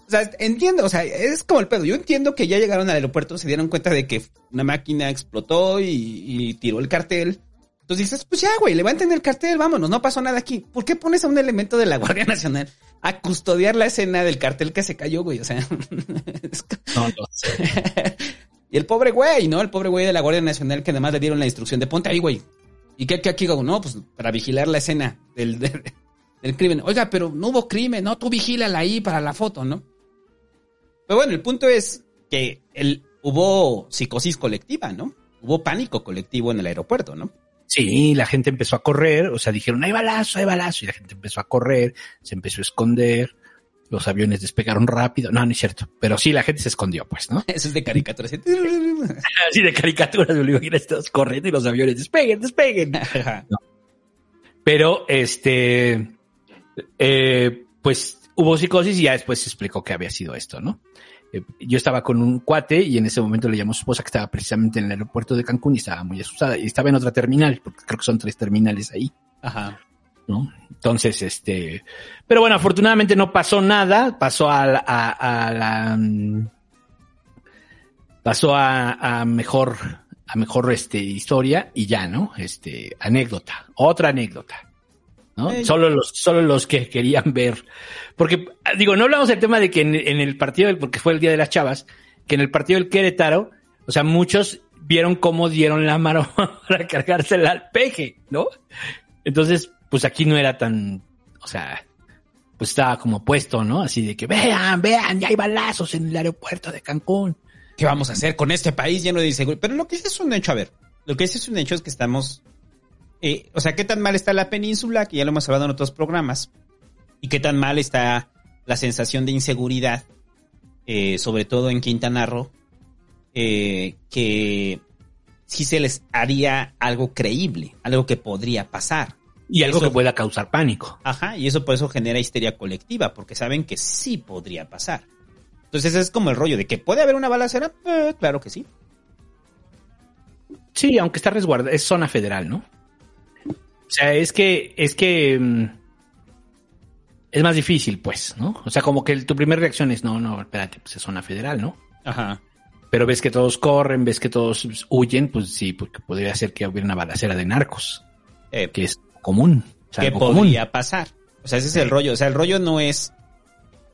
O sea, entiendo, o sea, es como el pedo. Yo entiendo que ya llegaron al aeropuerto, se dieron cuenta de que una máquina explotó y, y tiró el cartel. Entonces dices, pues ya, güey, levanten el cartel, vámonos, no pasó nada aquí. ¿Por qué pones a un elemento de la Guardia Nacional a custodiar la escena del cartel que se cayó, güey? O sea, [LAUGHS] no sé. [LAUGHS] y el pobre güey, ¿no? El pobre güey de la Guardia Nacional que además le dieron la instrucción de ponte ahí, güey. ¿Y qué, qué aquí hago? No, pues para vigilar la escena del, del, [LAUGHS] del crimen. Oiga, pero no hubo crimen, no, tú vigílala ahí para la foto, ¿no? Pero bueno, el punto es que el, hubo psicosis colectiva, ¿no? Hubo pánico colectivo en el aeropuerto, ¿no? Sí, la gente empezó a correr, o sea, dijeron, hay balazo, hay balazo, y la gente empezó a correr, se empezó a esconder, los aviones despegaron rápido, no, no es cierto, pero sí, la gente se escondió, pues, ¿no? Eso es de caricatura. así. Así [LAUGHS] de caricatura, me digo, mira, todos corriendo y los aviones, despeguen, despeguen. [LAUGHS] No. Pero, este, eh, pues, hubo psicosis y ya después se explicó que había sido esto, ¿no? Eh, yo estaba con un cuate y en ese momento le llamó a su esposa que estaba precisamente en el aeropuerto de Cancún y estaba muy asustada y estaba en otra terminal, porque creo que son tres terminales ahí. Ajá. ¿no? Entonces, este, pero bueno, afortunadamente no pasó nada, pasó a, la- a, a la, mm, pasó a, a mejor, a mejor, este, historia y ya, ¿no? Este, anécdota, otra anécdota, ¿no? Eh, Solo los, solo los que querían ver, porque, ah, digo, no hablamos del tema de que en, en el partido, del- porque fue el Día de las Chavas, que en el partido del Querétaro, o sea, muchos vieron cómo dieron la mano [LAUGHS] para cargársela al peje, ¿no? Entonces, pues aquí no era tan, o sea, pues estaba como puesto, ¿no? Así de que vean, vean, ya hay balazos en el aeropuerto de Cancún. ¿Qué vamos a hacer con este país lleno de inseguridad? Pero lo que sí es un hecho, a ver, lo que sí es un hecho es que estamos, eh, o sea, qué tan mal está la península, que ya lo hemos hablado en otros programas, y qué tan mal está la sensación de inseguridad, eh, sobre todo en Quintana Roo, eh, que sí se les haría algo creíble, algo que podría pasar. Y algo Eso- que pueda causar pánico. Ajá, y eso por eso genera histeria colectiva, porque saben que sí podría pasar. Entonces es como el rollo de que puede haber una balacera, claro que sí. Sí, aunque está resguardada, es zona federal, ¿no? O sea, es que, es que mm, es más difícil, pues, ¿no? O sea, como que tu primera reacción es, no, no, espérate, pues es zona federal, ¿no? Ajá. Pero ves que todos corren, ves que todos huyen, pues sí, porque podría ser que hubiera una balacera de narcos, Eh, que es común. o sea, ¿Qué algo podría común. pasar? O sea, ese es el rollo. O sea, el rollo no es.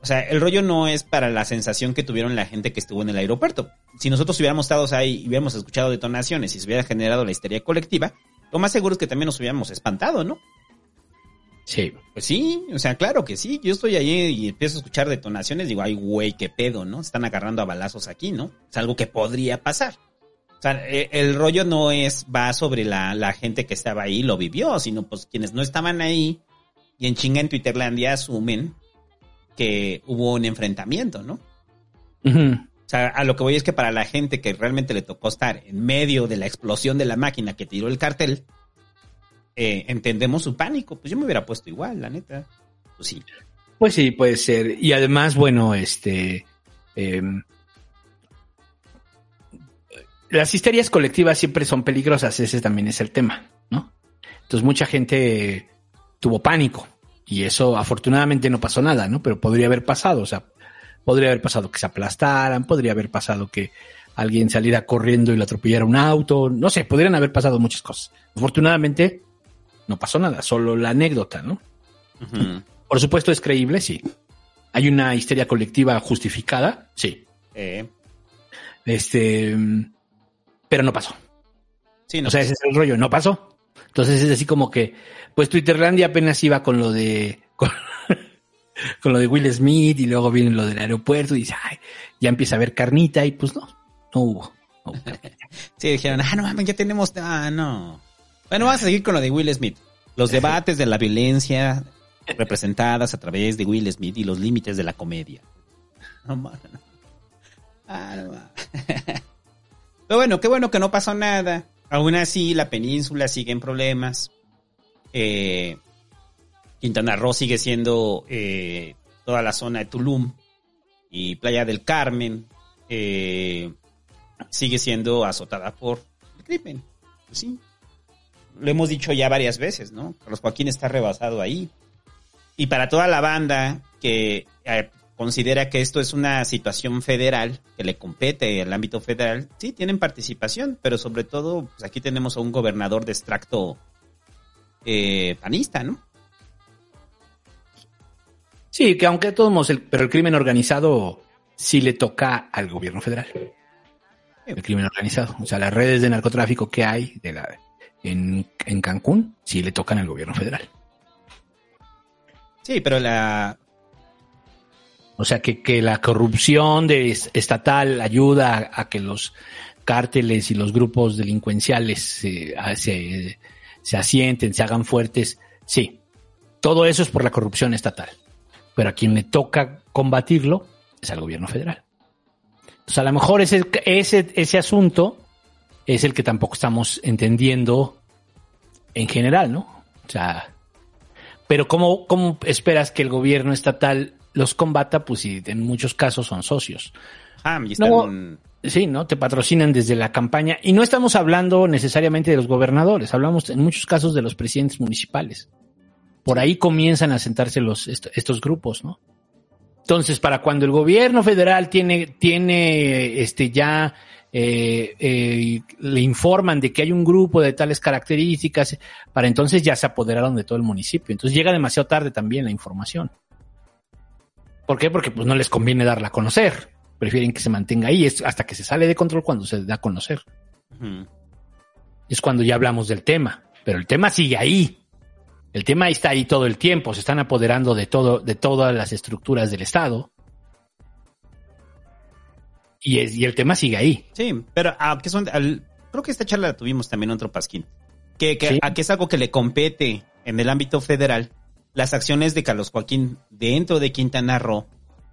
O sea, el rollo no es para la sensación que tuvieron la gente que estuvo en el aeropuerto. Si nosotros hubiéramos estado ahí y hubiéramos escuchado detonaciones y se hubiera generado la histeria colectiva, lo más seguro es que también nos hubiéramos espantado, ¿no? Sí. Pues sí, o sea, claro que sí. Yo estoy allí y empiezo a escuchar detonaciones, digo, ay, güey, qué pedo, ¿no? Están agarrando a balazos aquí, ¿no? Es algo que podría pasar. O sea, eh, el rollo no es, va sobre la, la gente que estaba ahí y lo vivió, sino pues quienes no estaban ahí y en chinga en Twitterlandia asumen que hubo un enfrentamiento, ¿no? Ujú. O sea, a lo que voy es que para la gente que realmente le tocó estar en medio de la explosión de la máquina que tiró el cartel, eh, entendemos su pánico. Pues yo me hubiera puesto igual, la neta. Pues sí. Pues sí, puede ser. Y además, bueno, este. em, las histerias colectivas siempre son peligrosas, ese también es el tema, ¿no? Entonces mucha gente tuvo pánico y eso afortunadamente no pasó nada, ¿no? Pero podría haber pasado, o sea, podría haber pasado que se aplastaran, podría haber pasado que alguien saliera corriendo y le atropellara un auto, no sé, podrían haber pasado muchas cosas. Afortunadamente no pasó nada, solo la anécdota, ¿no? Por supuesto es creíble, sí. Hay una histeria colectiva justificada, sí. Eh, Este, pero no pasó. sí, no. O sea, ese es el rollo, no pasó. Entonces es así como que, pues Twitterlandia apenas iba con lo de, [LAUGHS] con, con lo de Will Smith y luego viene lo del aeropuerto y dice, ay, ya empieza a haber carnita y pues no, no hubo. no. [LAUGHS] Sí, dijeron, ah, no mames, ya tenemos, ah, no. Bueno, vamos a seguir con lo de Will Smith. Los debates de la violencia representadas a través de Will Smith y los límites de la comedia. No mames. Ah, no mames. [LAUGHS] Pero bueno, qué bueno que no pasó nada. Aún así, la península sigue en problemas. Eh, Quintana Roo sigue siendo eh, toda la zona de Tulum y Playa del Carmen. eh, sigue siendo azotada por el crimen. Pues sí. Lo hemos dicho ya varias veces, ¿no? Carlos Joaquín está rebasado ahí. Y para toda la banda que eh, considera que esto es una situación federal, que le compete al ámbito federal, sí, tienen participación, pero sobre todo, pues aquí tenemos a un gobernador de extracto panista, ¿no? Sí, que aunque todos modos, el- pero el crimen organizado sí le toca al gobierno federal. El crimen organizado. O sea, las redes de narcotráfico que hay de la, en, en Cancún sí le tocan al gobierno federal. Sí, pero la. O sea, que, que la corrupción de estatal ayuda a, a que los cárteles y los grupos delincuenciales se, se asienten, se hagan fuertes. Sí, todo eso es por la corrupción estatal. Pero a quien le toca combatirlo es al gobierno federal. Entonces, a lo mejor ese, ese, ese asunto es el que tampoco estamos entendiendo en general, ¿no? O sea, pero ¿cómo, cómo esperas que el gobierno estatal los combata? Pues si en muchos casos son socios. Ah, y están- No, sí, ¿no? Te patrocinan desde la campaña. Y no estamos hablando necesariamente de los gobernadores, hablamos en muchos casos de los presidentes municipales. Por ahí comienzan a sentarse los, est- estos grupos, ¿no? Entonces, para cuando el gobierno federal tiene, tiene este ya eh, eh, le informan de que hay un grupo de tales características, para entonces ya se apoderaron de todo el municipio. Entonces llega demasiado tarde también la información. ¿Por qué? Porque pues no les conviene darla a conocer. Prefieren que se mantenga ahí. Es hasta que se sale de control cuando se da a conocer. Es cuando ya hablamos del tema. Pero el tema sigue ahí. El tema está ahí todo el tiempo. Se están apoderando de todo, de todas las estructuras del Estado. Y, es, y el tema sigue ahí. Sí, pero ah, que son, al- creo que esta charla la tuvimos también otro pasquín. Que, que, Sí. a que es algo que le compete en el ámbito federal. Las acciones de Carlos Joaquín dentro de Quintana Roo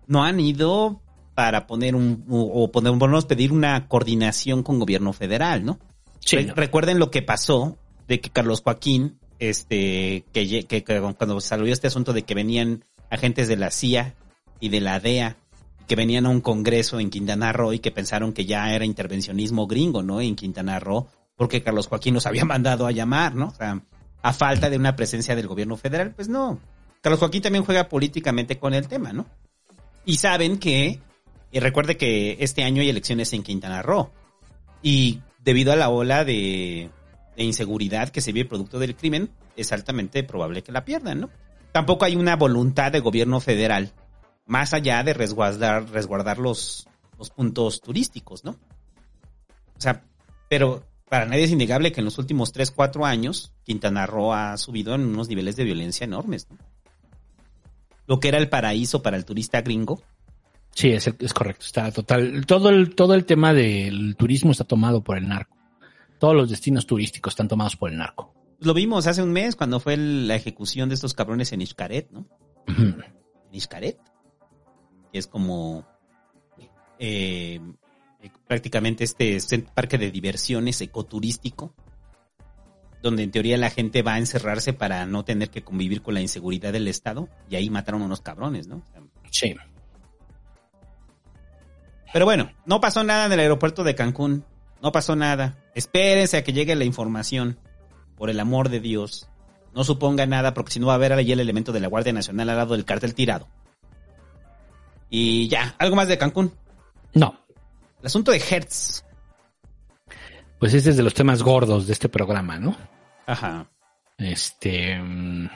no han ido para poner un, o o menos pedir una coordinación con gobierno federal, ¿no? Sí, Re- no. Recuerden lo que pasó de que Carlos Joaquín, este, que, que cuando salió este asunto de que venían agentes de la CIA y de la DEA, que venían a un congreso en Quintana Roo y que pensaron que ya era intervencionismo gringo, ¿no? En Quintana Roo, porque Carlos Joaquín los había [LAUGHS] mandado a llamar, ¿no? O sea, a falta de una presencia del gobierno federal, pues no. Carlos Joaquín también juega políticamente con el tema, ¿no? Y saben que, y recuerde que este año hay elecciones en Quintana Roo. Y debido a la ola de, de inseguridad que se vive producto del crimen, es altamente probable que la pierdan, ¿no? Tampoco hay una voluntad de gobierno federal, más allá de resguardar, resguardar los, los puntos turísticos, ¿no? O sea, pero para nadie es innegable que en los últimos 3, 4 años, Quintana Roo ha subido en unos niveles de violencia enormes, ¿no? Lo que era el paraíso para el turista gringo, Sí, es, es correcto. Está total. Todo el, todo el tema del turismo está tomado por el narco. Todos los destinos turísticos están tomados por el narco. lo vimos hace un mes cuando fue la ejecución de estos cabrones en Xcaret, ¿no? En Xcaret, que es como eh, prácticamente este parque de diversiones ecoturístico, donde en teoría la gente va a encerrarse para no tener que convivir con la inseguridad del Estado, y ahí mataron a unos cabrones, ¿no? Sí. Pero bueno, no pasó nada en el aeropuerto de Cancún, no pasó nada. Espérense a que llegue la información, por el amor de Dios. No suponga nada, porque si no va a haber ahí el elemento de la Guardia Nacional al lado del cartel tirado. Y ya, algo más de Cancún. No. El asunto de Hertz. Pues este es de los temas gordos de este programa, ¿no? Ajá. Este. mm,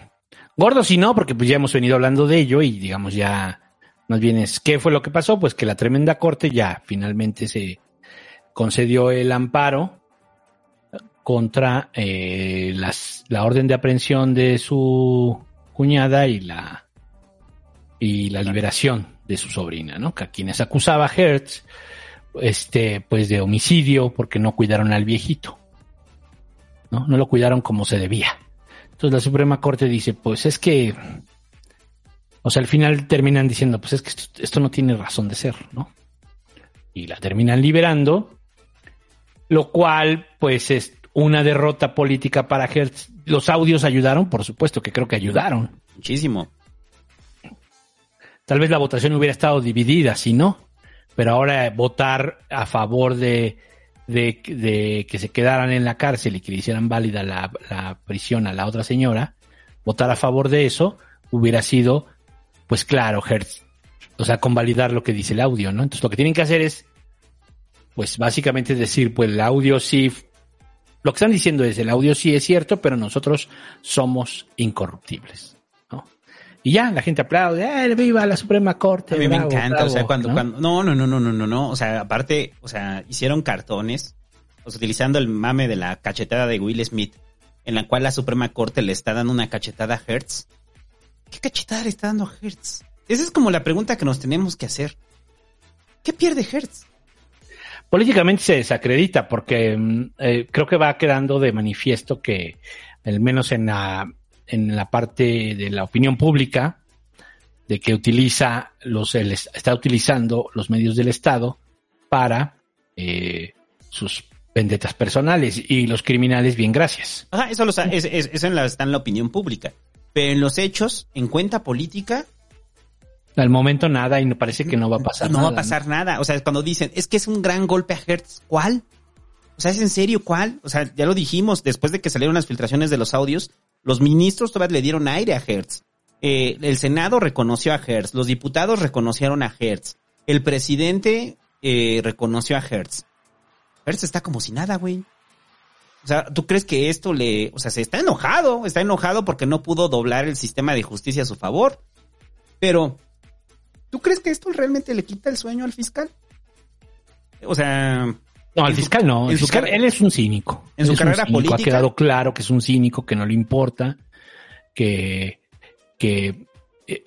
gordos y no, porque pues ya hemos venido hablando de ello y digamos ya. Más bien es, ¿qué fue lo que pasó? Pues que la tremenda corte ya finalmente se concedió el amparo contra eh, las, la orden de aprehensión de su cuñada y la y la liberación de su sobrina, ¿no? Que a quienes acusaba Hertz, este, pues de homicidio porque no cuidaron al viejito, ¿no? No lo cuidaron como se debía. Entonces la Suprema Corte dice, pues es que, o sea, al final terminan diciendo, pues es que esto, esto no tiene razón de ser, ¿no? Y la terminan liberando, lo cual, pues es una derrota política para Hertz. Los audios ayudaron, por supuesto que creo que ayudaron. Muchísimo. Tal vez la votación hubiera estado dividida, si no. Pero ahora votar a favor de, de, de que se quedaran en la cárcel y que le hicieran válida la, la prisión a la otra señora, votar a favor de eso hubiera sido, pues claro, Hertz. O sea, convalidar lo que dice el audio, ¿no? Entonces lo que tienen que hacer es, pues básicamente decir, pues el audio sí, lo que están diciendo es, el audio sí es cierto, pero nosotros somos incorruptibles. ¿no? Y ya, la gente aplaude, ¡eh, viva la Suprema Corte! A mí me bravo, encanta, o sea, bravo", cuando, ¿no? cuando, no, no, no, no, no, no, no, o sea, aparte, o sea, hicieron cartones, sea, utilizando el mame de la cachetada de Will Smith, en la cual la Suprema Corte le está dando una cachetada a Hertz. ¿Qué cachetada le está dando a Hertz? esa es como la pregunta que nos tenemos que hacer. ¿Qué pierde Hertz? Políticamente se desacredita porque mm, eh, creo que va quedando de manifiesto que, al menos en la, en la parte de la opinión pública, de que utiliza los, el es- está utilizando los medios del Estado para eh, sus vendetas personales y los criminales, bien gracias. Ajá, eso, lo en la- está en la opinión pública. Pero en los hechos, en cuenta política, Al momento nada y no parece que no va a pasar no nada. va a pasar nada. O sea, cuando dicen, es que es un gran golpe a Hertz, ¿cuál? O sea, ¿es en serio cuál? O sea, ya lo dijimos, después de que salieron las filtraciones de los audios, los ministros todavía le dieron aire a Hertz. Eh, el Senado reconoció a Hertz, los diputados reconocieron a Hertz, el presidente eh, reconoció a Hertz. Hertz está como si nada, güey. O sea, ¿tú crees que esto le... O sea, se está enojado, está enojado porque no pudo doblar el sistema de justicia a su favor. Pero, ¿tú crees que esto realmente le quita el sueño al fiscal? O sea... No, al fiscal no. en El su fiscal, él es un cínico. en Él su es carrera cínico. política- Ha quedado claro que es un cínico, que no le importa, que, que, eh,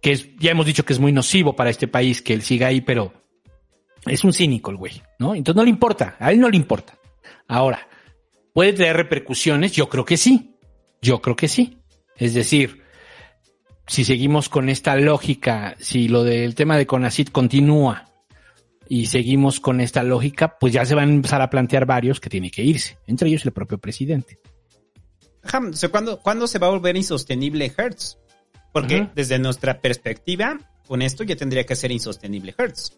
que es, ya hemos dicho que es muy nocivo para este país que él siga ahí, pero es un cínico el güey, ¿no? Entonces no le importa, a él no le importa. Ahora, ¿puede tener repercusiones? Yo creo que sí. Yo creo que sí. Es decir, si seguimos con esta lógica, si lo del tema de Conacit continúa y seguimos con esta lógica, pues ya se van a empezar a plantear varios que tienen que irse, entre ellos el propio presidente. Ajá, ¿cuándo, cuándo se va a volver insostenible Hertz? Porque desde nuestra perspectiva, con esto ya tendría que ser insostenible Hertz.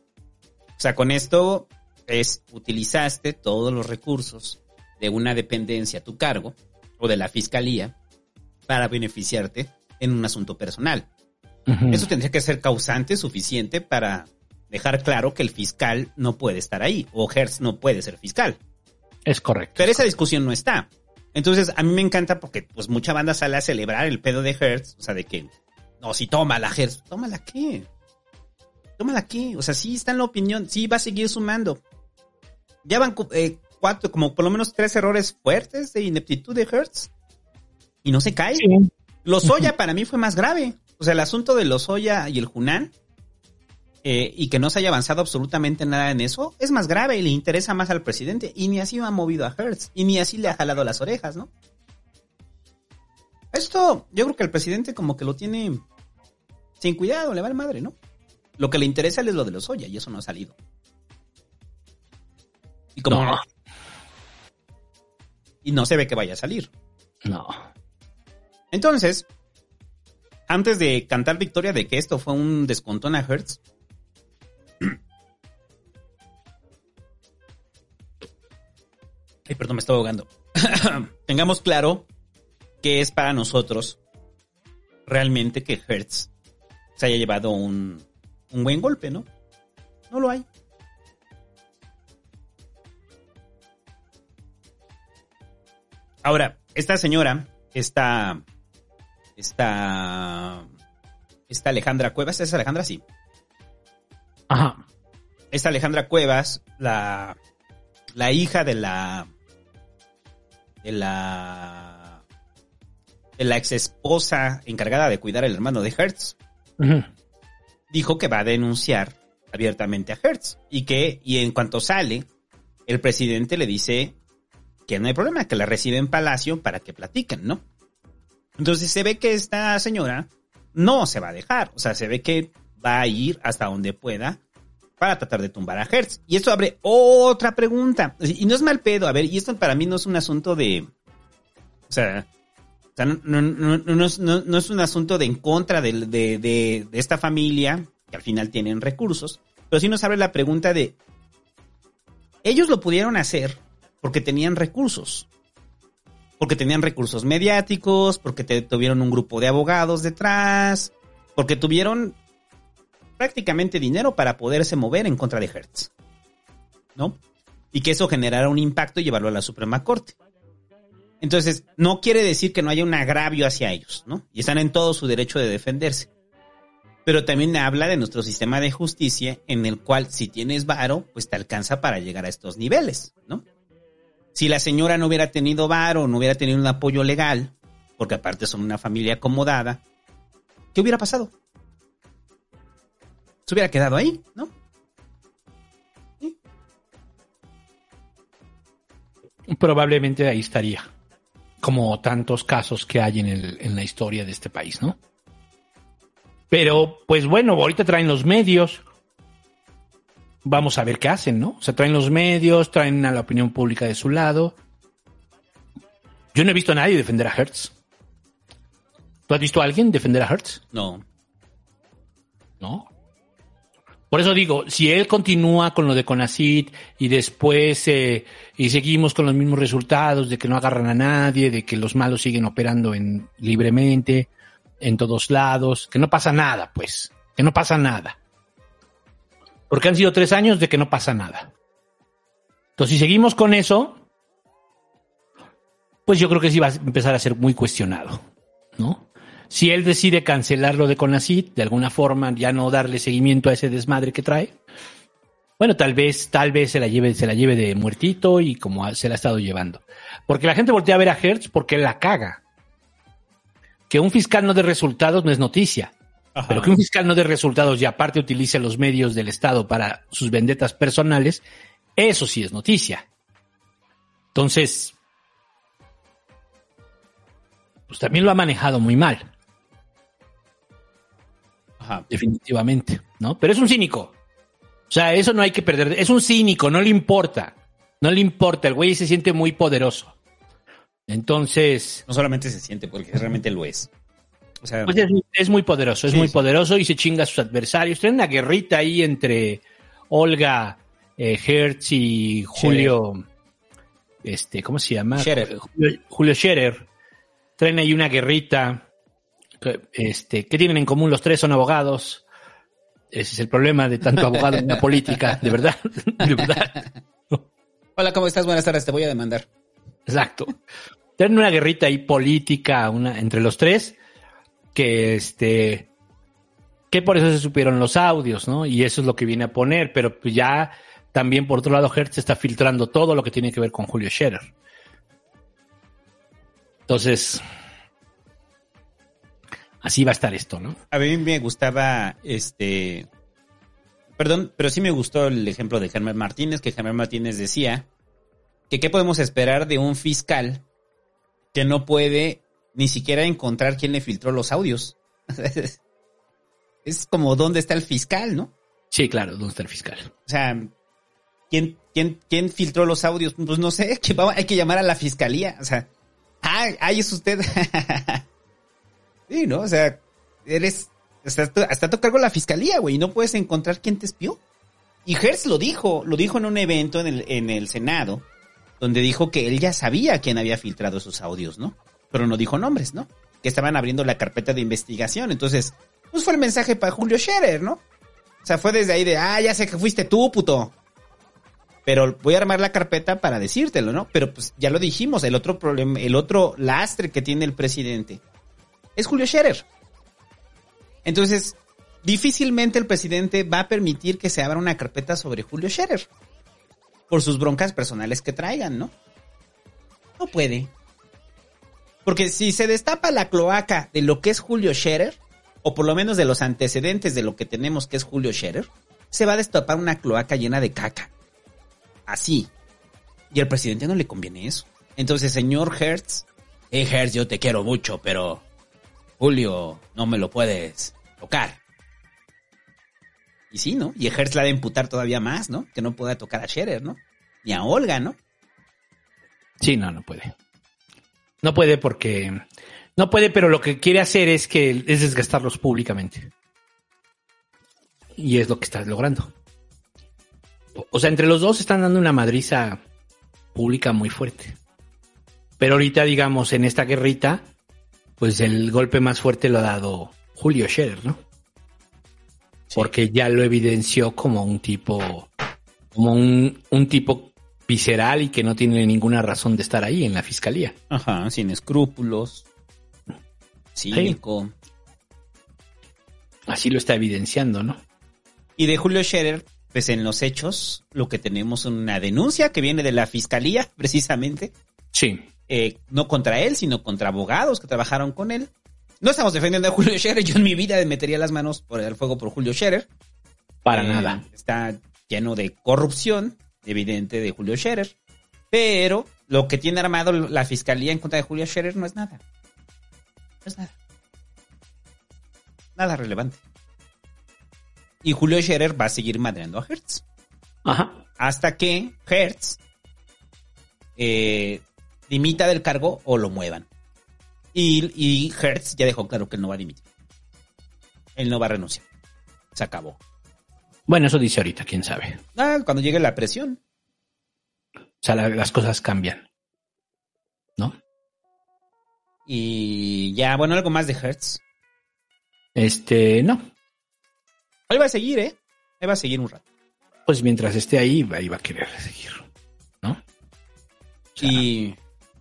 O sea, con esto es, utilizaste todos los recursos de una dependencia a tu cargo o de la fiscalía para beneficiarte en un asunto personal. Eso tendría que ser causante suficiente para dejar claro que el fiscal no puede estar ahí o Hertz no puede ser fiscal. Es correcto. Pero esa discusión no está. Entonces, a mí me encanta porque pues mucha banda sale a celebrar el pedo de Hertz, o sea, de que, no, si toma la Hertz, tómala qué? Tómala qué? O sea, sí está en la opinión, sí va a seguir sumando. Ya van eh, cuatro, como por lo menos tres errores fuertes de ineptitud de Hertz y no se cae. Lozoya para mí fue más grave. O sea, el asunto de Lozoya y el Junán eh, y que no se haya avanzado absolutamente nada en eso, es más grave y le interesa más al presidente. Y ni así ha movido a Hertz, y ni así le ha jalado las orejas, ¿no? Esto, yo creo que el presidente como que lo tiene sin cuidado, le va al madre, ¿no? Lo que le interesa es lo de los Oya, y eso no ha salido. Y como No. Y no se ve que vaya a salir. No. Entonces, antes de cantar victoria de que esto fue un descontón a Hertz, Ay, perdón, me estoy ahogando. [COUGHS] Tengamos claro que es para nosotros realmente que Hertz se haya llevado un, un buen golpe, ¿no? No lo hay. Ahora, esta señora, esta, esta, esta Alejandra Cuevas, ¿es Alejandra? Sí. Ajá. Esta Alejandra Cuevas, la, la hija de la, de la, de la ex esposa encargada de cuidar al hermano de Hertz, dijo que va a denunciar abiertamente a Hertz y que, y en cuanto sale, el presidente le dice que no hay problema, que la recibe en Palacio para que platiquen, ¿no? Entonces se ve que esta señora no se va a dejar, o sea, se ve que va a ir hasta donde pueda para tratar de tumbar a Hertz. Y esto abre otra pregunta. Y no es mal pedo, a ver, y esto para mí no es un asunto de... O sea, no, no- es- un asunto de en contra de- de esta familia, que al final tienen recursos, pero sí nos abre la pregunta de, ellos lo pudieron hacer porque tenían recursos, porque tenían recursos mediáticos, porque tuvieron un grupo de abogados detrás, porque tuvieron prácticamente dinero para poderse mover en contra de Hertz, ¿no? Y que eso generara un impacto y llevarlo a la Suprema Corte. Entonces, no quiere decir que no haya un agravio hacia ellos, ¿no? Y están en todo su derecho de defenderse. Pero también habla de nuestro sistema de justicia en el cual si tienes varo, pues te alcanza para llegar a estos niveles, ¿no? Si la señora no hubiera tenido varo, no hubiera tenido un apoyo legal, porque aparte son una familia acomodada, ¿qué hubiera pasado? Se hubiera quedado ahí, ¿no? Probablemente ahí estaría. Como tantos casos que hay en, el, en la historia de este país, ¿no? Pero, pues bueno, ahorita traen los medios. Vamos a ver qué hacen, ¿no? O sea, traen los medios, traen a la opinión pública de su lado. Yo no he visto a nadie defender a Hertz. ¿Tú has visto a alguien defender a Hertz? No. ¿No? Por eso digo, si él continúa con lo de Conacit y después eh, y seguimos con los mismos resultados de que no agarran a nadie, de que los malos siguen operando en, libremente en todos lados, que no pasa nada, pues, que no pasa nada. Porque han sido tres años de que no pasa nada. Entonces, si seguimos con eso, pues yo creo que sí va a empezar a ser muy cuestionado, ¿no? Si él decide cancelar lo de Conacit, de alguna forma ya no darle seguimiento a ese desmadre que trae, bueno, tal vez, tal vez se la lleve, se la lleve de muertito y como se la ha estado llevando. Porque la gente voltea a ver a Hertz porque él la caga. Que un fiscal no dé resultados no es noticia. Pero que un fiscal no dé resultados y aparte utilice los medios del Estado para sus vendetas personales, eso sí es noticia. Entonces, pues también lo ha manejado muy mal. Ajá. Definitivamente, ¿no? Pero es un cínico. O sea, eso no hay que perder. Es un cínico, no le importa. No le importa. El güey se siente muy poderoso. Entonces. No solamente se siente, porque realmente lo es. O sea, Pues es, es muy poderoso, es Sí, muy sí. poderoso y se chinga a sus adversarios. Tiene una guerrita ahí entre Olga eh, Hertz y Julio. Este, ¿cómo se llama? Scherer. Julio, Julio Scherer. Traen ahí una guerrita. que, Este, ¿Qué tienen en común? Los tres son abogados. Ese es el problema de tanto abogado en la [LAUGHS] política, de verdad. De verdad. Hola, ¿cómo estás? Buenas tardes, te voy a demandar. Exacto. Tienen una guerrita ahí política una, entre los tres que este que por eso se supieron los audios, ¿no? Y eso es lo que viene a poner, pero pues ya también por otro lado Hertz está filtrando todo lo que tiene que ver con Julio Scherer. Entonces, así va a estar esto, ¿no? A mí me gustaba, este... Perdón, pero sí me gustó el ejemplo de Germán Martínez, que Germán Martínez decía que qué podemos esperar de un fiscal que no puede ni siquiera encontrar quién le filtró los audios. [LAUGHS] es como dónde está el fiscal, ¿no? Sí, claro, ¿dónde está el fiscal? O sea, ¿quién, quién, quién filtró los audios? Pues no sé, [LAUGHS] que va- hay que llamar a la fiscalía. O sea, ah, ahí es usted. [LAUGHS] sí, ¿no? O sea, eres, hasta, tu cargo la fiscalía, güey, y no puedes encontrar quién te espió. Y Hertz lo dijo, lo dijo en un evento en el, en el Senado, donde dijo que él ya sabía quién había filtrado esos audios, ¿no? Pero no dijo nombres, ¿no? Que estaban abriendo la carpeta de investigación. Entonces, pues fue el mensaje para Julio Scherer, ¿no? O sea, fue desde ahí de, ah, ya sé que fuiste tú, puto. Pero voy a armar la carpeta para decírtelo, ¿no? Pero pues ya lo dijimos, el otro problema, el otro lastre que tiene el presidente es Julio Scherer. Entonces, difícilmente el presidente va a permitir que se abra una carpeta sobre Julio Scherer. Por sus broncas personales que traigan, ¿no? No puede. Porque si se destapa la cloaca de lo que es Julio Scherer, o por lo menos de los antecedentes de lo que tenemos que es Julio Scherer, se va a destapar una cloaca llena de caca. Así. Y al presidente no le conviene eso. Entonces, señor Hertz, hey Hertz, yo te quiero mucho, pero Julio, no me lo puedes tocar. Y sí, ¿no? Y Hertz la de imputar todavía más, ¿no? Que no pueda tocar a Scherer, ¿no? Ni a Olga, ¿no? Sí, no, no puede. No puede porque... No puede, pero lo que quiere hacer es que es desgastarlos públicamente. Y es lo que está logrando. O- sea, entre los dos están dando una madriza pública muy fuerte. Pero ahorita, digamos, en esta guerrita, pues el golpe más fuerte lo ha dado Julio Scherer, ¿no? Porque ya lo evidenció como un tipo, como un, un tipo visceral y que no tiene ninguna razón de estar ahí en la fiscalía. Ajá, sin escrúpulos. Cínico. Así lo está evidenciando, ¿no? Y de Julio Scherer, pues en los hechos, lo que tenemos es una denuncia que viene de la fiscalía, [LAUGHS] precisamente. Sí. Eh, no contra él, sino contra abogados que trabajaron con él. No estamos defendiendo a Julio Scherer. Yo en mi vida metería las manos por el fuego por Julio Scherer. Para Eh, nada. Está lleno de corrupción, evidente, de Julio Scherer. Pero lo que tiene armado la fiscalía en contra de Julio Scherer no es nada. No es nada. Nada relevante. Y Julio Scherer va a seguir madreando a Hertz. Ajá. Hasta que Hertz eh, dimita del cargo o lo muevan. Y, y Hertz ya dejó claro que él no va a dimitir. Él no va a renunciar. Se acabó. Bueno, eso dice ahorita, quién sabe. Ah, cuando llegue la presión. O sea, la- las cosas cambian. ¿No? Y ya, bueno, algo más de Hertz. Este, no. Ahí va a seguir, ¿eh? Ahí va a seguir un rato. Pues mientras esté ahí, ahí va a querer seguir. ¿No? y.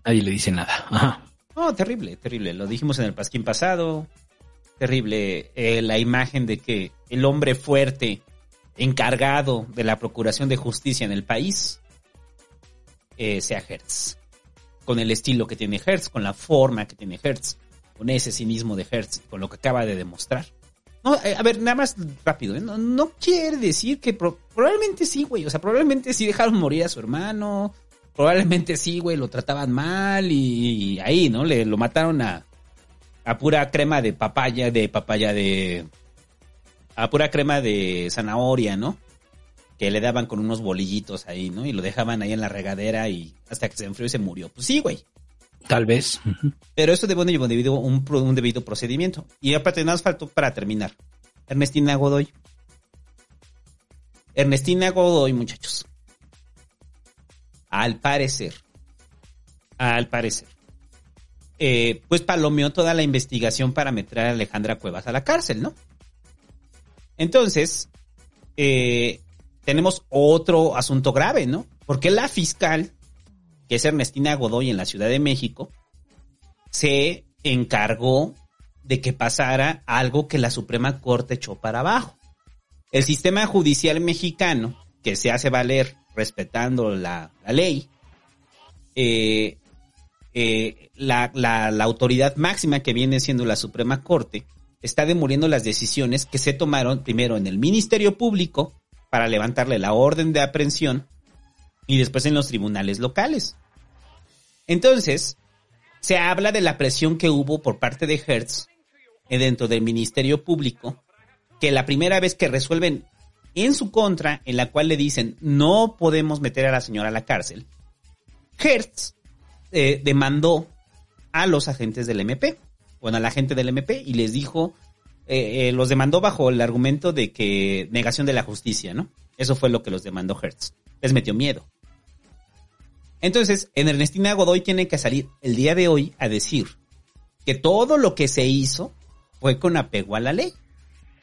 Nadie le dice nada. Ajá. No, terrible, terrible. Lo dijimos en el pasquín pasado. Terrible eh, la imagen de que el hombre fuerte, encargado de la procuración de justicia en el país, eh, sea Hertz. Con el estilo que tiene Hertz, con la forma que tiene Hertz, con ese cinismo de Hertz, con lo que acaba de demostrar. No, eh, a ver, nada más rápido. ¿eh? No, quiere decir que pro- probablemente sí, güey. O sea, probablemente sí dejaron morir a su hermano. Probablemente sí, güey, lo trataban mal y, y ahí, ¿no? Le lo mataron a, a pura crema de papaya, de papaya de... A pura crema de zanahoria, ¿no? Que le daban con unos bolillitos ahí, ¿no? Y lo dejaban ahí en la regadera y hasta que se enfrió y se murió. Pues sí, güey. Tal vez. Pero eso debe un debido, un, un debido procedimiento. Y aparte, nada más faltó para terminar. Ernestina Godoy. Ernestina Godoy, muchachos. Al parecer. Al parecer. eh, pues palomeó toda la investigación para meter a Alejandra Cuevas a la cárcel, ¿no? Entonces, eh, tenemos otro asunto grave, ¿no? Porque la fiscal, que es Ernestina Godoy en la Ciudad de México, se encargó de que pasara algo que la Suprema Corte echó para abajo. El sistema judicial mexicano, que se hace valer respetando la, ley, eh, eh, la- la autoridad máxima que viene siendo la Suprema Corte, está demoliendo las decisiones que se tomaron primero en el Ministerio Público para levantarle la orden de aprehensión y después en los tribunales locales. Entonces, se habla de la presión que hubo por parte de Hertz eh, dentro del Ministerio Público, que la primera vez que resuelven en su contra, en la cual le dicen no podemos meter a la señora a la cárcel, Hertz eh, demandó a los agentes del MP, bueno, al agente del MP, y les dijo, eh, eh, los demandó bajo el argumento de que negación de la justicia, ¿no? Eso fue lo que los demandó Hertz. Les metió miedo. Entonces, en Ernestina Godoy tiene que salir el día de hoy a decir que todo lo que se hizo fue con apego a la ley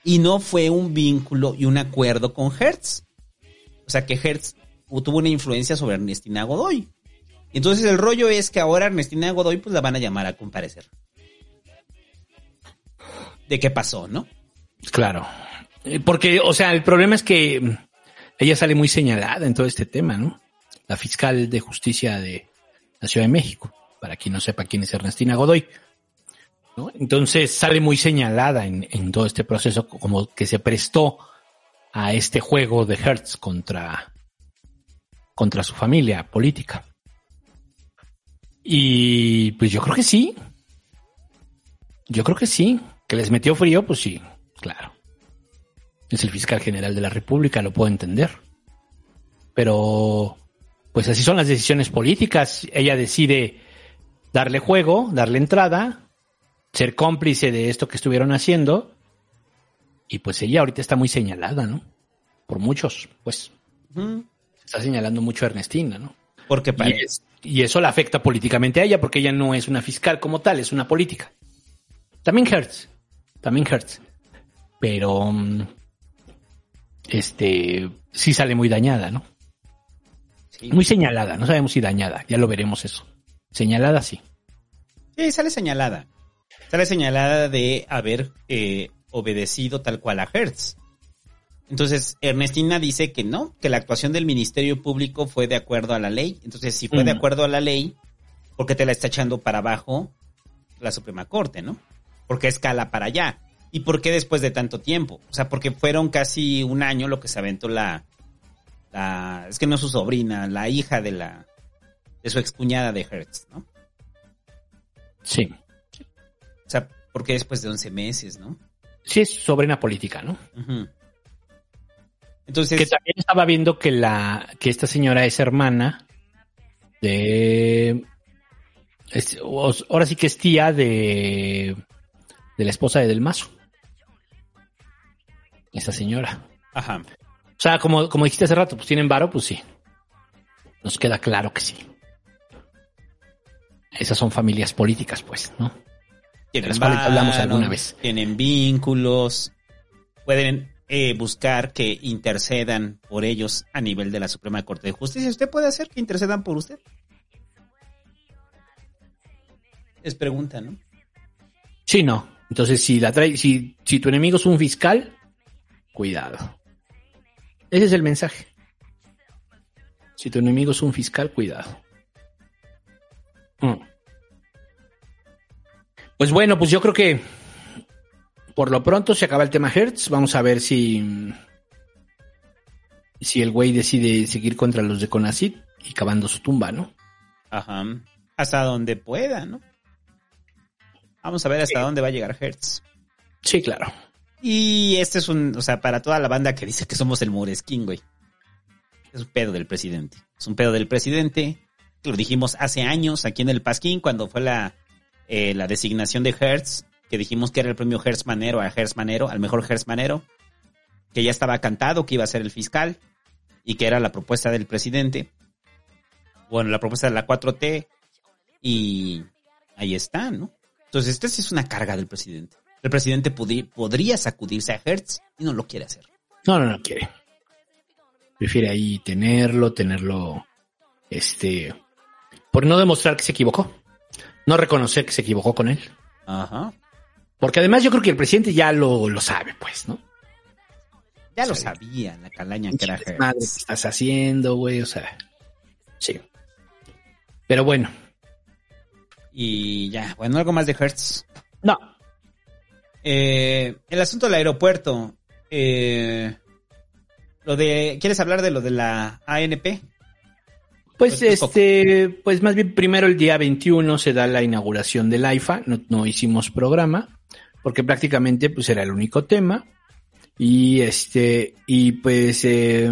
y no fue un vínculo y un acuerdo con Hertz. O sea que Hertz tuvo una influencia sobre Ernestina Godoy. Entonces el rollo es que ahora Ernestina Godoy pues la van a llamar a comparecer. ¿De qué pasó, no? Claro. Eh, Porque, o sea, el problema es que mm, ella sale muy señalada en todo este tema, ¿no? La fiscal de justicia de la Ciudad de México, para quien no sepa quién es Ernestina Godoy. ¿no? Entonces sale muy señalada en, todo este proceso, como que se prestó a este juego de Hertz contra, contra su familia política. Y pues yo creo que sí. Yo creo que sí. Que les metió frío, pues sí, claro. Es el fiscal general de la República, lo puedo entender. Pero, pues así son las decisiones políticas. Ella decide darle juego, darle entrada, ser cómplice de esto que estuvieron haciendo. Y pues ella ahorita está muy señalada, ¿no? Por muchos, pues. Está señalando mucho a Ernestina, ¿no? Porque Y, parece. es- y eso la afecta políticamente a ella porque ella no es una fiscal como tal, es una política. También Hertz, también Hertz. Pero, mm, este, sí sale muy dañada, ¿no? Muy señalada, no sabemos si dañada, ya lo veremos eso. Señalada sí. Sí, sale señalada. Sale señalada de haber eh, obedecido tal cual a Hertz. Entonces, Ernestina dice que no, que la actuación del Ministerio Público fue de acuerdo a la ley. Entonces, si fue de Mm. acuerdo a la ley, ¿por qué te la está echando para abajo la Suprema Corte, no? Porque escala para allá. ¿Y por qué después de tanto tiempo? O sea, porque fueron casi un año lo que se aventó la, la es que no su sobrina, la hija de la de su excuñada de Hertz, ¿no? Sí. O sea, ¿por qué después de 11 meses, no? Sí, es sobrina política, ¿no? Entonces, Que también estaba viendo que la que esta señora es hermana de es- ahora sí que es tía de de la esposa de Del Mazo. Esa señora. ajá. O sea, como, como dijiste hace rato, pues tienen varo, pues sí. Nos queda claro que sí. Esas son familias políticas, pues, ¿no? De Tienen las cuales hablamos alguna vez. Tienen vínculos, pueden eh, buscar que intercedan por ellos a nivel de la Suprema Corte de Justicia. ¿Usted puede hacer que intercedan por usted? Es pregunta, ¿no? Sí, no. Entonces, si la trae, si, si tu enemigo es un fiscal, cuidado. Ese es el mensaje. Si tu enemigo es un fiscal, cuidado. Mm. Pues bueno, pues yo creo que por lo pronto se acaba el tema Hertz. Vamos a ver si si el güey decide seguir contra los de Conacid y cavando su tumba, ¿no? Ajá. Hasta donde pueda, ¿no? Vamos a ver hasta dónde va a llegar Hertz. Sí, claro. Y este es un, o sea, para toda la banda que dice que somos el Moresquín, güey. Es un pedo del presidente. Es un pedo del presidente. Lo dijimos hace años aquí en el Pasquín cuando fue la, eh, la designación de Hertz, que dijimos que era el premio Hertz Manero a Hertz Manero, al mejor Hertz Manero, que ya estaba cantado que iba a ser el fiscal y que era la propuesta del presidente. Bueno, la propuesta de la 4T y ahí está, ¿no? Entonces, esta sí es una carga del presidente. El presidente podría sacudirse a Hertz y no lo quiere hacer. No, no, no quiere. Prefiere ahí tenerlo, tenerlo, este, por no demostrar que se equivocó. No reconocer que se equivocó con él. Ajá. Porque además yo creo que el presidente ya lo, lo sabe, pues, ¿no? Ya lo sabía, la calaña que era Madre, ¿qué estás haciendo, güey? O sea, sí. Pero bueno, Y ya, bueno, algo más de Hertz. no. Eh, el asunto del aeropuerto. Eh, lo de, ¿quieres hablar de lo de la ANP? Pues Pues, poco. este, pues más bien primero el día 21 se da la inauguración del AIFA, no, no hicimos programa, porque prácticamente pues era el único tema. Y este, y pues, eh,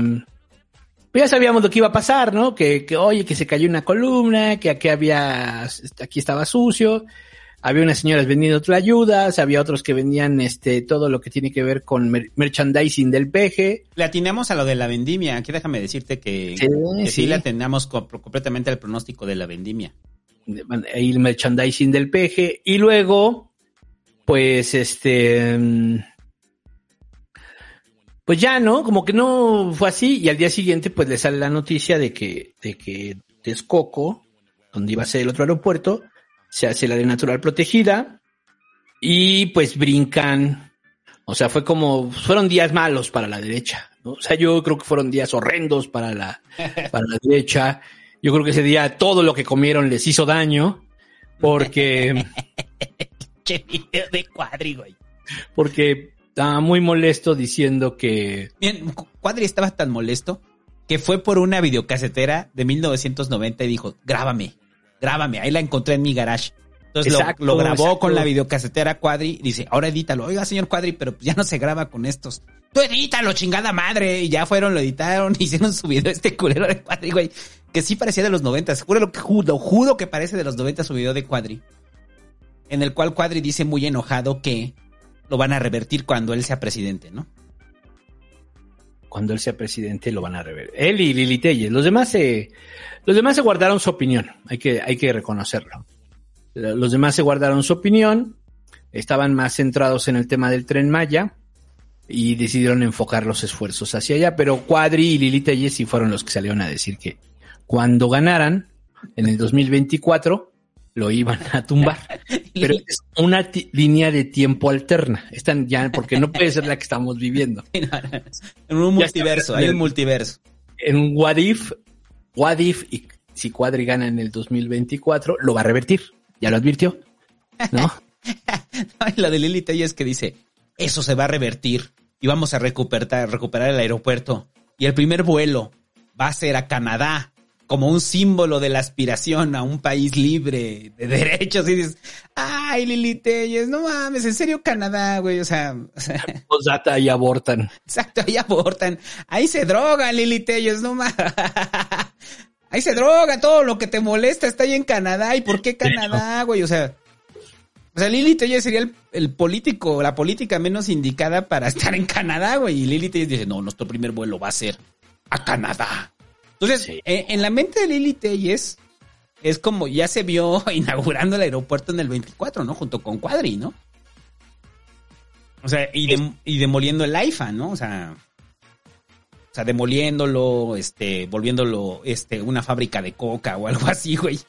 pues ya sabíamos lo que iba a pasar, ¿no? Que, que oye, que se cayó una columna, que aquí había, aquí estaba sucio, había unas señoras vendiendo ayudas, había otros que vendían este, todo lo que tiene que ver con mer- merchandising del peje. Le atinamos a lo de la vendimia. Aquí déjame decirte que Sí, que sí, sí. le atinamos co- completamente al pronóstico de la vendimia. ahí el merchandising del peje y luego pues este mm, pues ya no como que no fue así y al día siguiente pues le sale la noticia de que de que Texcoco donde iba a ser el otro aeropuerto se hace la de natural protegida y pues brincan o sea fue como fueron días malos para la derecha ¿no? o sea yo creo que fueron días horrendos para la [LAUGHS] para la derecha yo creo que ese día todo lo que comieron les hizo daño porque [LAUGHS] Che video de cuadri, güey. porque estaba muy molesto diciendo que Bien, Cu- Cuadri estaba tan molesto que fue por una videocasetera de 1990 y dijo, grábame, grábame, ahí la encontré en mi garage. Entonces lo- Exacto, lo, grabó exacto. con la videocasetera Cuadri y dice, ahora edítalo. Oiga, señor Cuadri, pero ya no se graba con estos. Tú edítalo, chingada madre. Y ya fueron, lo editaron, [LAUGHS] hicieron su video este culero de Cuadri, güey. Que sí parecía de los 90. Juro lo que judo, juro que parece de los 90 su video de Cuadri. En el cual Cuadri dice muy enojado que lo van a revertir cuando él sea presidente, ¿no? cuando él sea presidente lo van a rever. Él y Lili Telles. Los demás se, los demás se guardaron su opinión. Hay que, hay que reconocerlo. Los demás se guardaron su opinión. Estaban más centrados en el tema del tren Maya y decidieron enfocar los esfuerzos hacia allá. Pero Cuadri y Lili Telles sí fueron los que salieron a decir que cuando ganaran en el 2024 lo iban a tumbar. [LAUGHS] Pero es una línea de tiempo alterna. Están ya, porque no puede ser la que estamos viviendo. [LAUGHS] En un multiverso, hay un multiverso. en un What If, What If, y si Cuadri gana en el 2024, lo va a revertir. Ya lo advirtió. ¿No? [LAUGHS] Ay, la de Lili Telles que dice, eso se va a revertir y vamos a recuperar, recuperar el aeropuerto. Y el primer vuelo va a ser a Canadá como un símbolo de la aspiración a un país libre de derechos. Y dices, ay, Lili Telles, no mames, en serio Canadá, güey. O sea, o sea, Postdata y abortan. exacto, ahí abortan. Ahí se drogan, Lili Telles, no mames. Ahí se droga, todo lo que te molesta está ahí en Canadá. ¿Y por qué Canadá, güey? O sea, o sea, Lili Telles sería el, el político, la política menos indicada para estar en Canadá, güey. Y Lili Telles dice, no, nuestro primer vuelo va a ser a Canadá. Entonces, eh, en la mente de Lili Telles es como ya se vio [LAUGHS] inaugurando el aeropuerto en el 24, ¿no? Junto con Cuadri, ¿no? O sea, y, dem- y demoliendo el AIFA, ¿no? O sea, o sea, demoliéndolo, este, volviéndolo, este, una fábrica de coca o algo [LAUGHS] así, güey.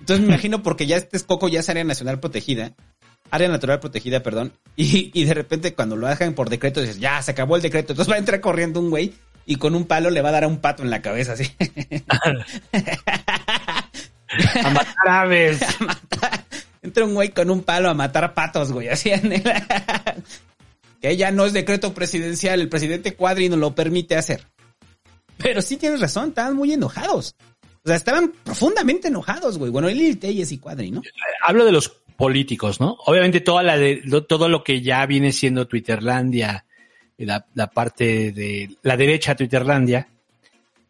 Entonces me imagino porque ya este es Coco ya es área nacional protegida, área natural protegida, perdón, y, y de repente cuando lo dejan por decreto dices, ya, se acabó el decreto, entonces va a entrar corriendo un güey y con un palo le va a dar a un pato en la cabeza, así. A matar aves. [LAUGHS] A matar. Entra un güey con un palo a matar patos, güey, así en el... que ya no es decreto presidencial, el presidente Cuadri no lo permite hacer. Pero sí tienes razón, estaban muy enojados. O sea, estaban profundamente enojados, güey. Bueno, Lili Telles y Cuadri, ¿no? Hablo de los políticos, ¿no? Obviamente toda la de, todo lo que ya viene siendo Twitterlandia, la, parte de la derecha Twitterlandia,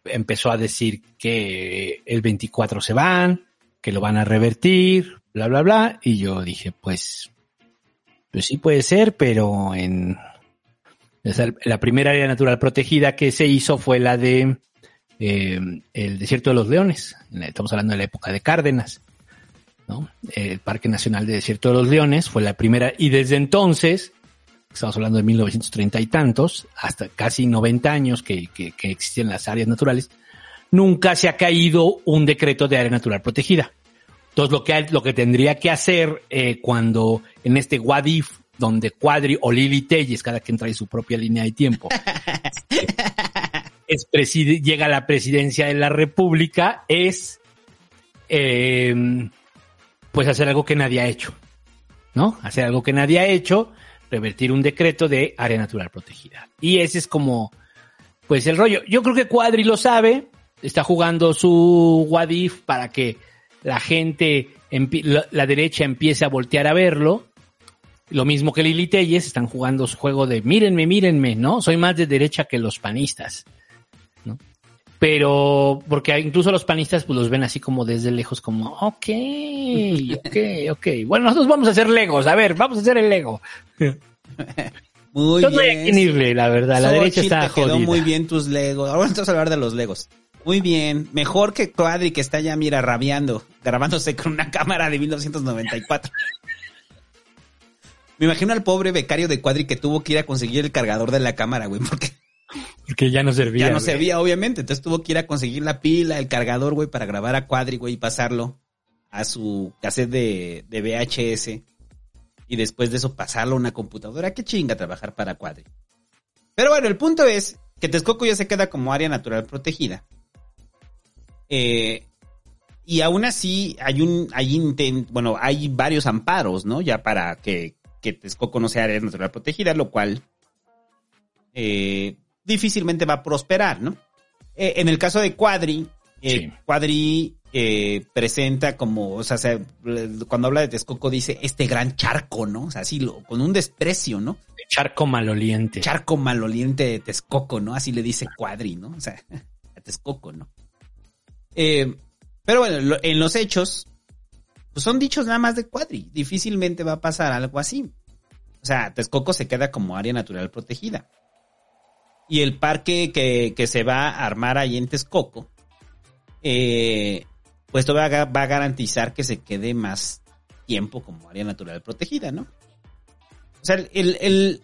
empezó a decir que el 24 se van, que lo van a revertir, bla, bla, bla. Y yo dije, pues, pues sí puede ser, pero en la primera área natural protegida que se hizo fue la de eh, el desierto de los leones. Estamos hablando de la época de Cárdenas. ¿no? El Parque Nacional de Desierto de los Leones fue la primera y desde entonces, estamos hablando de 1930 y tantos, hasta casi 90 años que, existen las áreas naturales, nunca se ha caído un decreto de área natural protegida. Entonces lo que, lo que tendría que hacer eh, cuando en este Wadif, donde Cuadri o Lili Telles, cada quien trae su propia línea de tiempo, llega a la presidencia de la República, es eh, pues hacer algo que nadie ha hecho, ¿no? Hacer algo que nadie ha hecho, revertir un decreto de área natural protegida. Y ese es como, pues el rollo. Yo creo que Cuadri lo sabe, está jugando su Wadif para que la gente, la derecha empiece a voltear a verlo. Lo mismo que Lili Telles, están jugando su juego de mírenme, mírenme, ¿no? Soy más de derecha que los panistas, ¿no? Pero, porque incluso los panistas pues los ven así como desde lejos, como, ok, ok, ok. Bueno, nosotros vamos a hacer legos, a ver, vamos a hacer el lego. Muy Yo bien. irle, la verdad, la derecha está te quedó jodida. muy bien tus legos. Ahora vamos a hablar de los legos. Muy bien. Mejor que Cuadri que está ya, mira, rabiando, grabándose con una cámara de 1994. Me imagino al pobre becario de Cuadri que tuvo que ir a conseguir el cargador de la cámara, güey, porque Porque ya no servía. ya no güey. servía, obviamente. Entonces tuvo que ir a conseguir la pila, el cargador, güey, para grabar a Cuadri, güey, y pasarlo a su cassette de, de VHS. Y después de eso pasarlo a una computadora. Qué chinga trabajar para Cuadri. Pero bueno, el punto es que Texcoco ya se queda como área natural protegida. Eh, y aún así hay un, hay intent, bueno, hay varios amparos, ¿no? Ya para que, que Texcoco no sea área natural protegida, lo cual eh, difícilmente va a prosperar, ¿no? Eh, en el caso de Cuadri, eh, Cuadri eh, presenta como, o sea, se- cuando habla de Texcoco dice este gran charco, ¿no? O sea, así lo, con un desprecio, ¿no? Charco maloliente. Charco maloliente de Texcoco, ¿no? Así le dice Cuadri, ¿no? O sea, [LAUGHS] a Texcoco, ¿no? Eh, pero bueno, lo- en los hechos, pues son dichos nada más de Cuadri. Difícilmente va a pasar algo así. O sea, Texcoco se queda como área natural protegida. Y el parque que, que se va a armar ahí en Texcoco, eh, pues esto va a, va a garantizar que se quede más tiempo como área natural protegida, ¿no? O sea, el, el-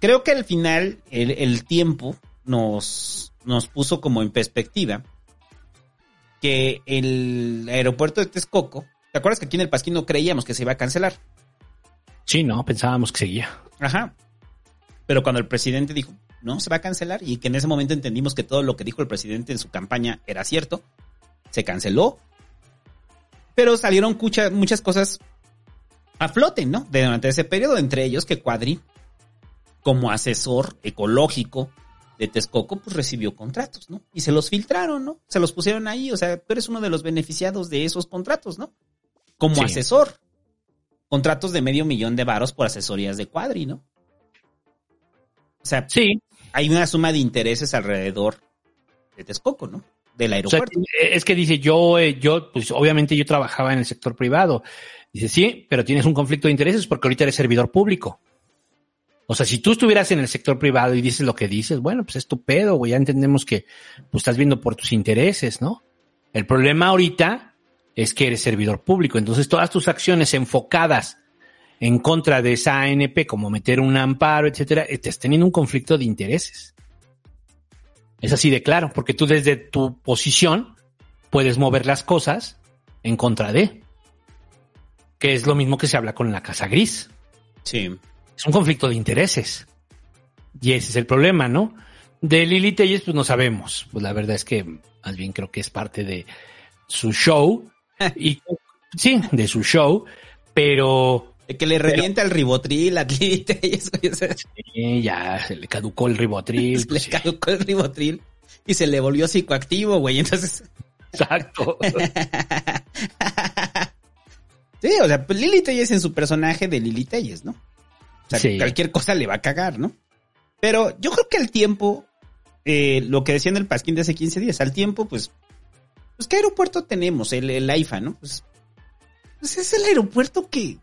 creo que al final el, el tiempo nos, nos puso como en perspectiva que el aeropuerto de Texcoco, ¿te acuerdas que aquí en el Pasquín no creíamos que se iba a cancelar? Sí, no, pensábamos que seguía. Ajá. Pero cuando el presidente dijo, no, se va a cancelar, y que en ese momento entendimos que todo lo que dijo el presidente en su campaña era cierto, se canceló. Pero salieron cucha- muchas cosas a flote, ¿no? De- Durante ese periodo, entre ellos que Cuadri como asesor ecológico de Texcoco, pues recibió contratos, ¿no? Y se los filtraron, ¿no? Se los pusieron ahí, o sea, tú eres uno de los beneficiados de esos contratos, ¿no? Como Sí. asesor. Contratos de medio millón de varos por asesorías de cuadri, ¿no? O sea, Sí. Hay una suma de intereses alrededor de Texcoco, ¿no? Del O sea, aeropuerto. es que dice, yo, eh, yo, pues obviamente yo trabajaba en el sector privado. Dice, sí, pero tienes un conflicto de intereses porque ahorita eres servidor público. O sea, si tú estuvieras en el sector privado y dices lo que dices, bueno, pues es tu pedo, güey. Ya entendemos que pues, estás viendo por tus intereses, ¿no? El problema ahorita es que eres servidor público. Entonces, todas tus acciones enfocadas en contra de esa ANP, como meter un amparo, etcétera, te estás teniendo un conflicto de intereses. Es así de claro, porque tú desde tu posición puedes mover las cosas en contra de. Que es lo mismo que se habla con la Casa Gris. Sí. Es un conflicto de intereses. Y ese es el problema, ¿no? De Lili Telles, pues no sabemos. Pues la verdad es que más bien creo que es parte de su show. [LAUGHS] y sí, de su show. Pero De que le revienta el ribotril, [LAUGHS] y eso. sí, ya se le caducó el ribotril. le pues sí. caducó el ribotril y se le volvió psicoactivo, güey. Entonces, Exacto. [LAUGHS] sí, o sea, pues Lili Telles en su personaje de Lili Telles, ¿no? O sea, Sí. cualquier cosa le va a cagar, ¿no? Pero yo creo que al tiempo, eh, lo que decían el Pasquín de hace 15 días, al tiempo, pues, pues ¿qué aeropuerto tenemos? El, el AIFA, ¿no? Pues, pues es el aeropuerto que,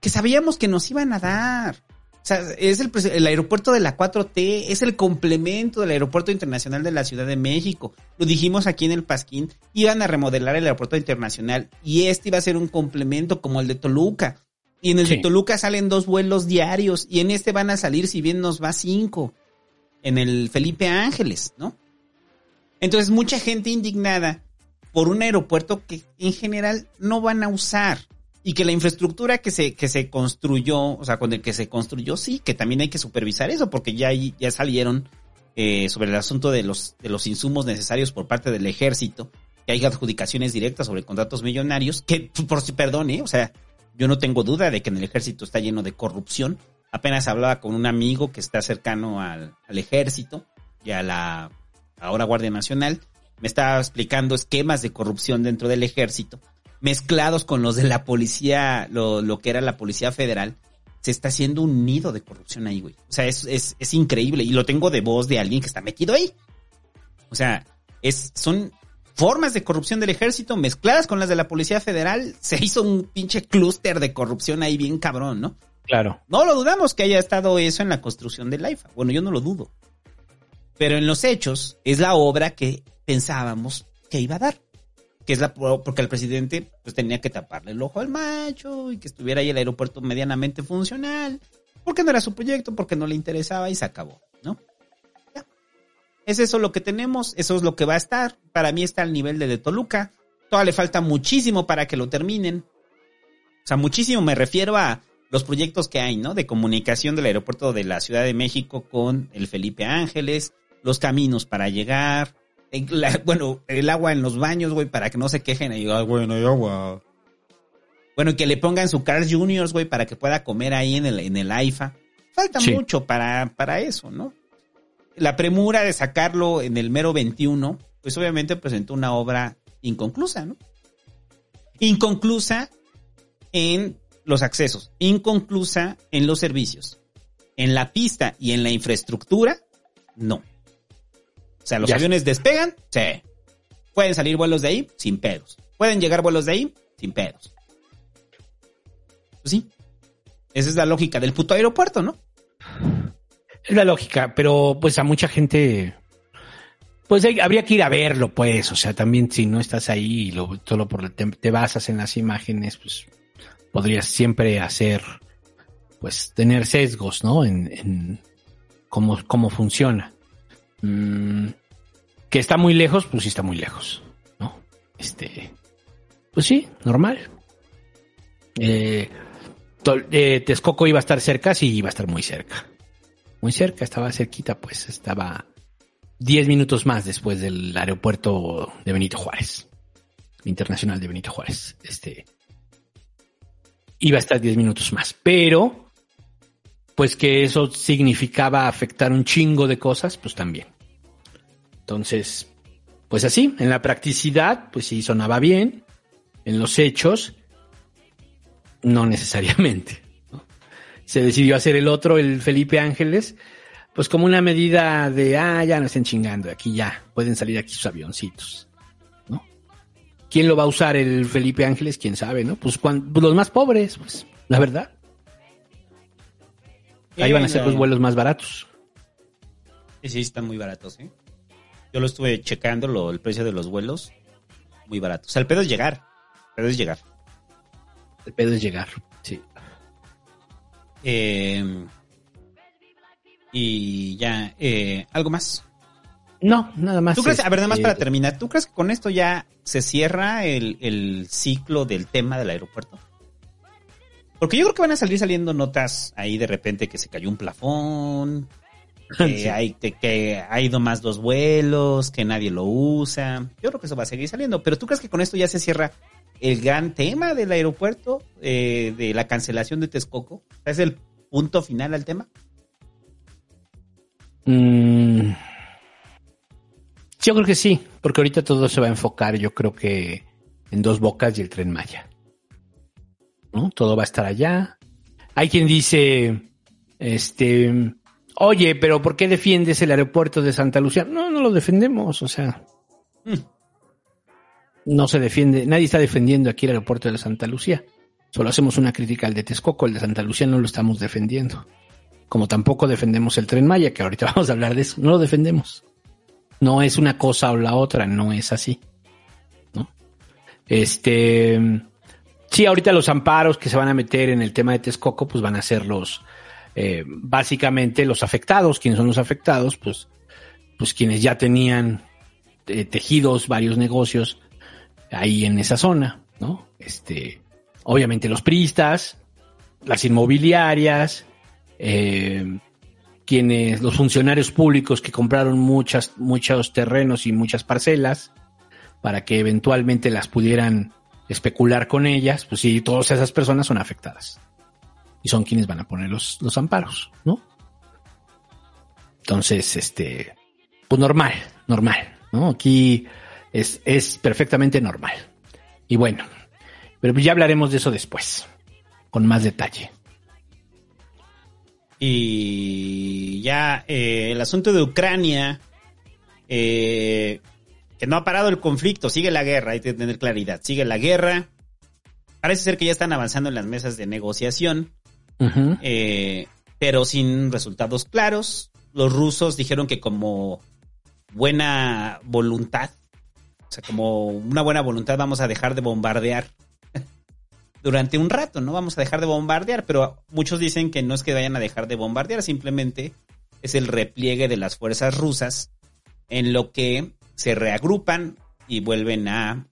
que sabíamos que nos iban a dar. O sea, es el, pres- el aeropuerto de la 4T, es el complemento del aeropuerto internacional de la Ciudad de México. Lo dijimos aquí en el Pasquín, iban a remodelar el aeropuerto internacional y este iba a ser un complemento como el de Toluca. Y en el de. Toluca salen dos vuelos diarios y en este van a salir, si bien nos va cinco, en el Felipe Ángeles, ¿no? Entonces mucha gente indignada por un aeropuerto que en general no van a usar y que la infraestructura que se, que se construyó, o sea, con el que se construyó, sí, que también hay que supervisar eso porque ya, ya salieron eh, sobre el asunto de los, de los insumos necesarios por parte del ejército, que hay adjudicaciones directas sobre contratos millonarios, que por si perdone, o sea, yo no tengo duda de que en el ejército está lleno de corrupción. Apenas hablaba con un amigo que está cercano al, al ejército y a la ahora Guardia Nacional. Me estaba explicando esquemas de corrupción dentro del ejército, mezclados con los de la policía, lo, lo que era la policía federal. Se está haciendo un nido de corrupción ahí, güey. O sea, es, es, es increíble. Y lo tengo de voz de alguien que está metido ahí. O sea, es, son formas de corrupción del ejército mezcladas con las de la Policía Federal. [LAUGHS] Se hizo un pinche clúster de corrupción ahí bien cabrón, ¿no? Claro. No lo dudamos que haya estado eso en la construcción del AIFA. Bueno, yo no lo dudo. Pero en los hechos es la obra que pensábamos que iba a dar. Que es la porque el presidente pues tenía que taparle el ojo al macho y que estuviera ahí el aeropuerto medianamente funcional. Porque no era su proyecto, porque no le interesaba y se acabó, ¿no? Ya. Es eso lo que tenemos, eso es lo que va a estar. Para mí está al nivel de de Toluca. Todavía le falta muchísimo para que lo terminen. O sea, muchísimo me refiero a los proyectos que hay, ¿no? De comunicación del aeropuerto de la Ciudad de México con el Felipe Ángeles, los caminos para llegar, la- [LAUGHS] bueno, el agua en los baños, güey, para que no se quejen ahí, "Ay, güey, no hay agua. Bueno, que le pongan su Carl Juniors, güey, para que pueda comer ahí en el, en el AIFA. Falta Sí. mucho para, para eso, ¿no? La premura de sacarlo en el mero 21, pues obviamente presentó una obra inconclusa, ¿no? Inconclusa en los accesos, inconclusa en los servicios. En la pista y en la infraestructura, no. O sea, los Ya. aviones despegan, sí. Pueden salir vuelos de ahí sin pedos. Pueden llegar vuelos de ahí sin pedos. Pues sí. Esa es la lógica del puto aeropuerto, ¿no? Es la lógica, pero pues a mucha gente, pues hay- habría que ir a verlo, pues, o sea, también si no estás ahí y lo, solo por te, te basas en las imágenes, pues podrías siempre hacer, pues tener sesgos, ¿no? En, en cómo, cómo funciona. Mm, que está muy lejos, pues sí está muy lejos, ¿no? Este, pues sí, normal. Eh, eh, Texcoco iba a estar cerca, sí, iba a estar muy cerca muy cerca, estaba cerquita, pues estaba 10 minutos más después del aeropuerto de Benito Juárez, internacional de Benito Juárez. Este iba a estar 10 minutos más, pero pues que eso significaba afectar un chingo de cosas, pues también. Entonces, pues así, en la practicidad, pues sí sonaba bien, en los hechos, no necesariamente. Se decidió hacer el otro, el Felipe Ángeles, pues como una medida de, ah, ya no estén chingando, aquí ya, pueden salir aquí sus avioncitos, ¿no? ¿Quién lo va a usar el Felipe Ángeles? ¿Quién sabe, no? Pues, cuan- pues los más pobres, pues, la verdad. Ahí van a ser los vuelos más baratos. Sí, sí, están muy baratos, ¿eh? Yo lo estuve checando, lo- el precio de los vuelos, muy barato. O sea, el pedo es llegar. El pedo es llegar. El pedo es llegar, sí. Eh, y ya, eh, ¿algo más? No, nada más. ¿Tú crees, a ver, nada más este, para terminar, ¿tú crees que con esto ya se cierra el, el ciclo del tema del aeropuerto? Porque yo creo que van a salir saliendo notas ahí de repente que se cayó un plafón, [LAUGHS] que, Sí. hay, que, que ha ido más dos vuelos, que nadie lo usa. Yo creo que eso va a seguir saliendo. Pero ¿tú crees que con esto ya se cierra el gran tema del aeropuerto, eh, de la cancelación de Texcoco? ¿Es el punto final al tema? Mm, yo creo que sí, porque ahorita todo se va a enfocar, yo creo que en dos bocas y el tren Maya. ¿No? Todo va a estar allá. Hay quien dice, este, oye, pero ¿por qué defiendes el aeropuerto de Santa Lucía? No, no lo defendemos, o sea. No se defiende, nadie está defendiendo aquí el aeropuerto de Santa Lucía. Solo hacemos una crítica al de Texcoco, el de Santa Lucía no lo estamos defendiendo. Como tampoco defendemos el tren Maya, que ahorita [LAUGHS] vamos a hablar de eso, no lo defendemos. No es una cosa o la otra, no es así. ¿no? Este, sí, ahorita los amparos que se van a meter en el tema de Texcoco, pues van a ser los, eh, básicamente los afectados. ¿Quiénes son los afectados? Pues, pues quienes ya tenían eh, tejidos varios negocios ahí en esa zona, ¿no? Este, obviamente los pristas, las inmobiliarias, eh, quienes, los funcionarios públicos que compraron muchas, muchos terrenos y muchas parcelas para que eventualmente las pudieran especular con ellas, pues sí, todas esas personas son afectadas. Y son quienes van a poner los, los amparos, ¿no? Entonces, este, pues normal, normal, ¿no? Aquí es, es perfectamente normal. Y bueno, pero ya hablaremos de eso después, con más detalle. Y ya eh, el asunto de Ucrania, eh, que no ha parado el conflicto, sigue la guerra, hay que tener claridad, sigue la guerra. Parece ser que ya están avanzando en las mesas de negociación, eh, pero sin resultados claros. Los rusos dijeron que como buena voluntad, o sea, como una buena voluntad vamos a dejar de bombardear [LAUGHS] durante un rato, ¿no? Vamos a dejar de bombardear, pero muchos dicen que no es que vayan a dejar de bombardear, simplemente es el repliegue de las fuerzas rusas en lo que se reagrupan y vuelven a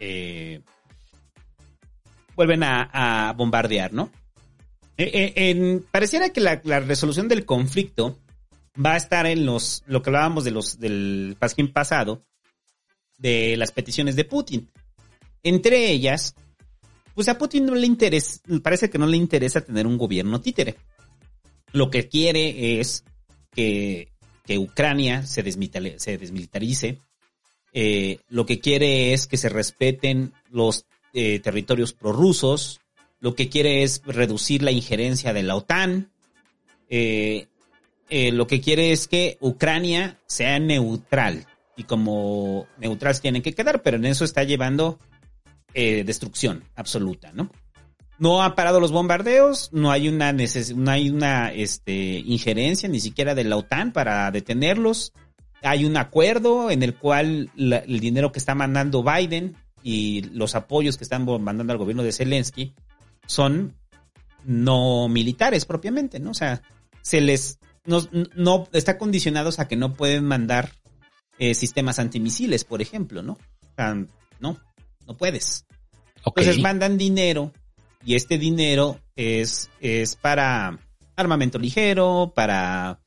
eh, vuelven a, bombardear, ¿no? Eh, eh, pareciera que la, la resolución del conflicto va a estar en los lo que hablábamos de los del pasquín pasado de las peticiones de Putin. Entre ellas, pues a Putin no le interesa, parece que no le interesa tener un gobierno títere. Lo que quiere es que, que Ucrania se, desmilitarice. Eh, lo que quiere es que se respeten los eh, territorios prorrusos. Lo que quiere es reducir la injerencia de la OTAN. Eh, lo que quiere es que Ucrania sea neutral. Y como neutral tienen que quedar, pero en eso está llevando destrucción absoluta, ¿no? No ha parado los bombardeos, no hay una neces- no hay una este, injerencia ni siquiera de la OTAN para detenerlos. Hay un acuerdo en el cual la- el dinero que está mandando Biden y los apoyos que están mandando al gobierno de Zelensky son no militares propiamente, ¿no? O sea, se les no, no está condicionados a que no pueden mandar eh, sistemas antimisiles, por ejemplo, ¿no? O sea, no, no puedes. Entonces mandan dinero y este dinero es, es para armamento ligero, para,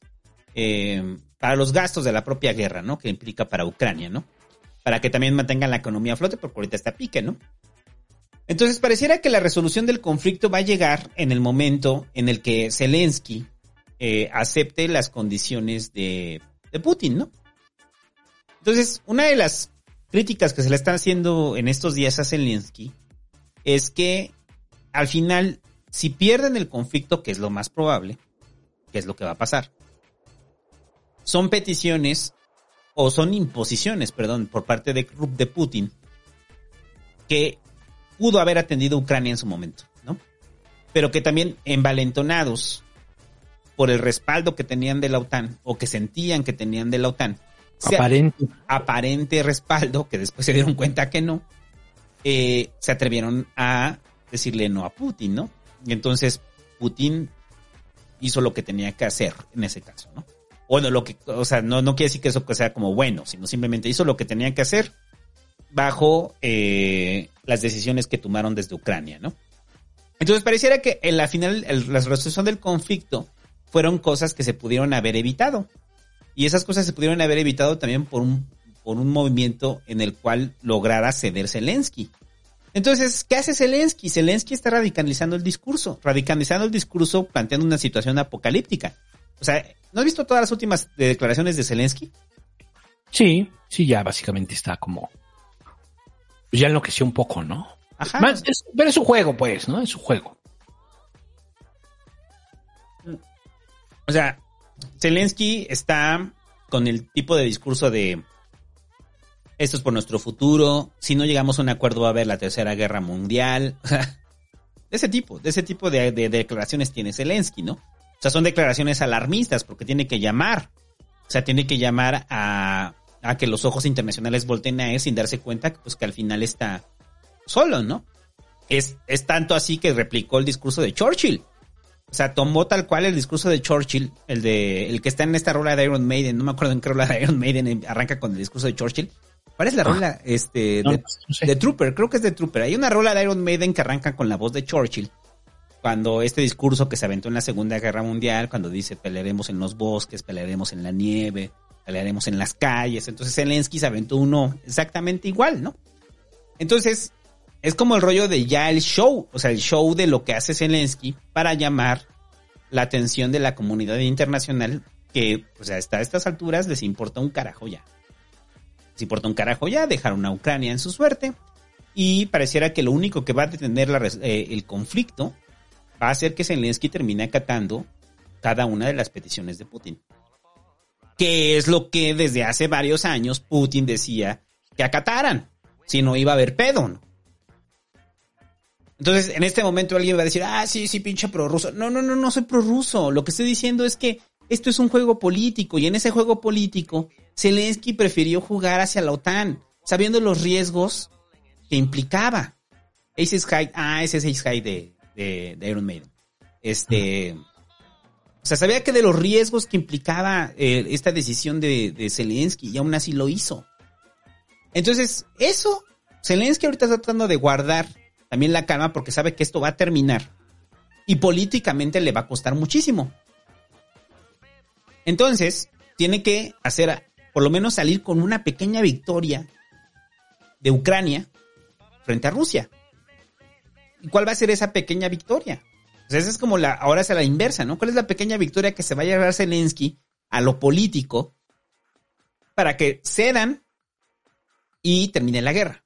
eh, para los gastos de la propia guerra, ¿no? Que implica para Ucrania, ¿no? Para que también mantengan la economía a flote, porque ahorita está pique, ¿no? Entonces pareciera que la resolución del conflicto va a llegar en el momento en el que Zelensky eh, acepte las condiciones de, de Putin, ¿no? Entonces, una de las críticas que se le están haciendo en estos días a Zelensky es que al final, si pierden el conflicto, que es lo más probable, que es lo que va a pasar, son peticiones o son imposiciones, perdón, por parte de, de Putin que pudo haber atendido Ucrania en su momento, ¿no? Pero que también envalentonados por el respaldo que tenían de la OTAN o que sentían que tenían de la OTAN, Aparente. aparente respaldo, que después se dieron cuenta que no, eh, se atrevieron a decirle no a Putin, ¿no? Y entonces Putin hizo lo que tenía que hacer en ese caso, ¿no? Bueno, lo que, o sea, no, no quiere decir que eso sea como bueno, sino simplemente hizo lo que tenía que hacer bajo eh, las decisiones que tomaron desde Ucrania, ¿no? Entonces pareciera que en la final, el- la resolución del conflicto fueron cosas que se pudieron haber evitado. Y esas cosas se pudieron haber evitado también por un, por un movimiento en el cual lograra ceder Zelensky. Entonces, ¿qué hace Zelensky? Zelensky está radicalizando el discurso, radicalizando el discurso planteando una situación apocalíptica. O sea, ¿no has visto todas las últimas declaraciones de Zelensky? Sí, sí, ya básicamente está como. pues ya enloqueció un poco, ¿no? Ajá. Más- es- pero es su juego, pues, ¿no? Es su juego. O sea, Zelensky está con el tipo de discurso de esto es por nuestro futuro, si no llegamos a un acuerdo va a haber la tercera guerra mundial. [LAUGHS] De ese tipo, de ese tipo de, de declaraciones tiene Zelensky, ¿no? O sea, son declaraciones alarmistas porque tiene que llamar. O sea, tiene que llamar a, que los ojos internacionales volteen a él sin darse cuenta que, pues, que al final está solo, ¿no? Es, es tanto así que replicó el discurso de Churchill. O sea, tomó tal cual el discurso de Churchill, el de el que está en esta rola de Iron Maiden, no me acuerdo en qué rola de Iron Maiden arranca con el discurso de Churchill. ¿Cuál es la rola? Este, No, de, no sé. de Trooper, creo que es de Trooper. Hay una rola de Iron Maiden que arranca con la voz de Churchill. Cuando este discurso que se aventó en la Segunda Guerra Mundial, cuando dice pelearemos en los bosques, pelearemos en la nieve, pelearemos en las calles. Entonces Zelensky se aventó uno exactamente igual, ¿no? Entonces, es como el rollo de ya el show, o sea, el show de lo que hace Zelensky para llamar la atención de la comunidad internacional que, o sea, hasta estas alturas les importa un carajo ya. Les importa un carajo ya, dejaron a Ucrania en su suerte y pareciera que lo único que va a detener eh, el conflicto va a ser que Zelensky termine acatando cada una de las peticiones de Putin. Que es lo que desde hace varios años Putin decía que acataran, si no iba a haber pedo, ¿no? Entonces, en este momento alguien va a decir, ah, sí, sí, pinche prorruso. No, no, no, no soy prorruso. Lo que estoy diciendo es que esto es un juego político y en ese juego político, Zelensky prefirió jugar hacia la OTAN, sabiendo los riesgos que implicaba. Ace High, ah, ese es High de, de, de Iron Maiden. Este, o sea, sabía que de los riesgos que implicaba eh, esta decisión de, de Zelensky y aún así lo hizo. Entonces, eso, Zelensky ahorita está tratando de guardar también la calma porque sabe que esto va a terminar y políticamente le va a costar muchísimo. Entonces, tiene que hacer, por lo menos salir con una pequeña victoria de Ucrania frente a Rusia. ¿Y cuál va a ser esa pequeña victoria? Sea, esa es como la, ahora es a la inversa, ¿no? ¿Cuál es la pequeña victoria que se va a llevar Zelensky a lo político para que cedan y termine la guerra?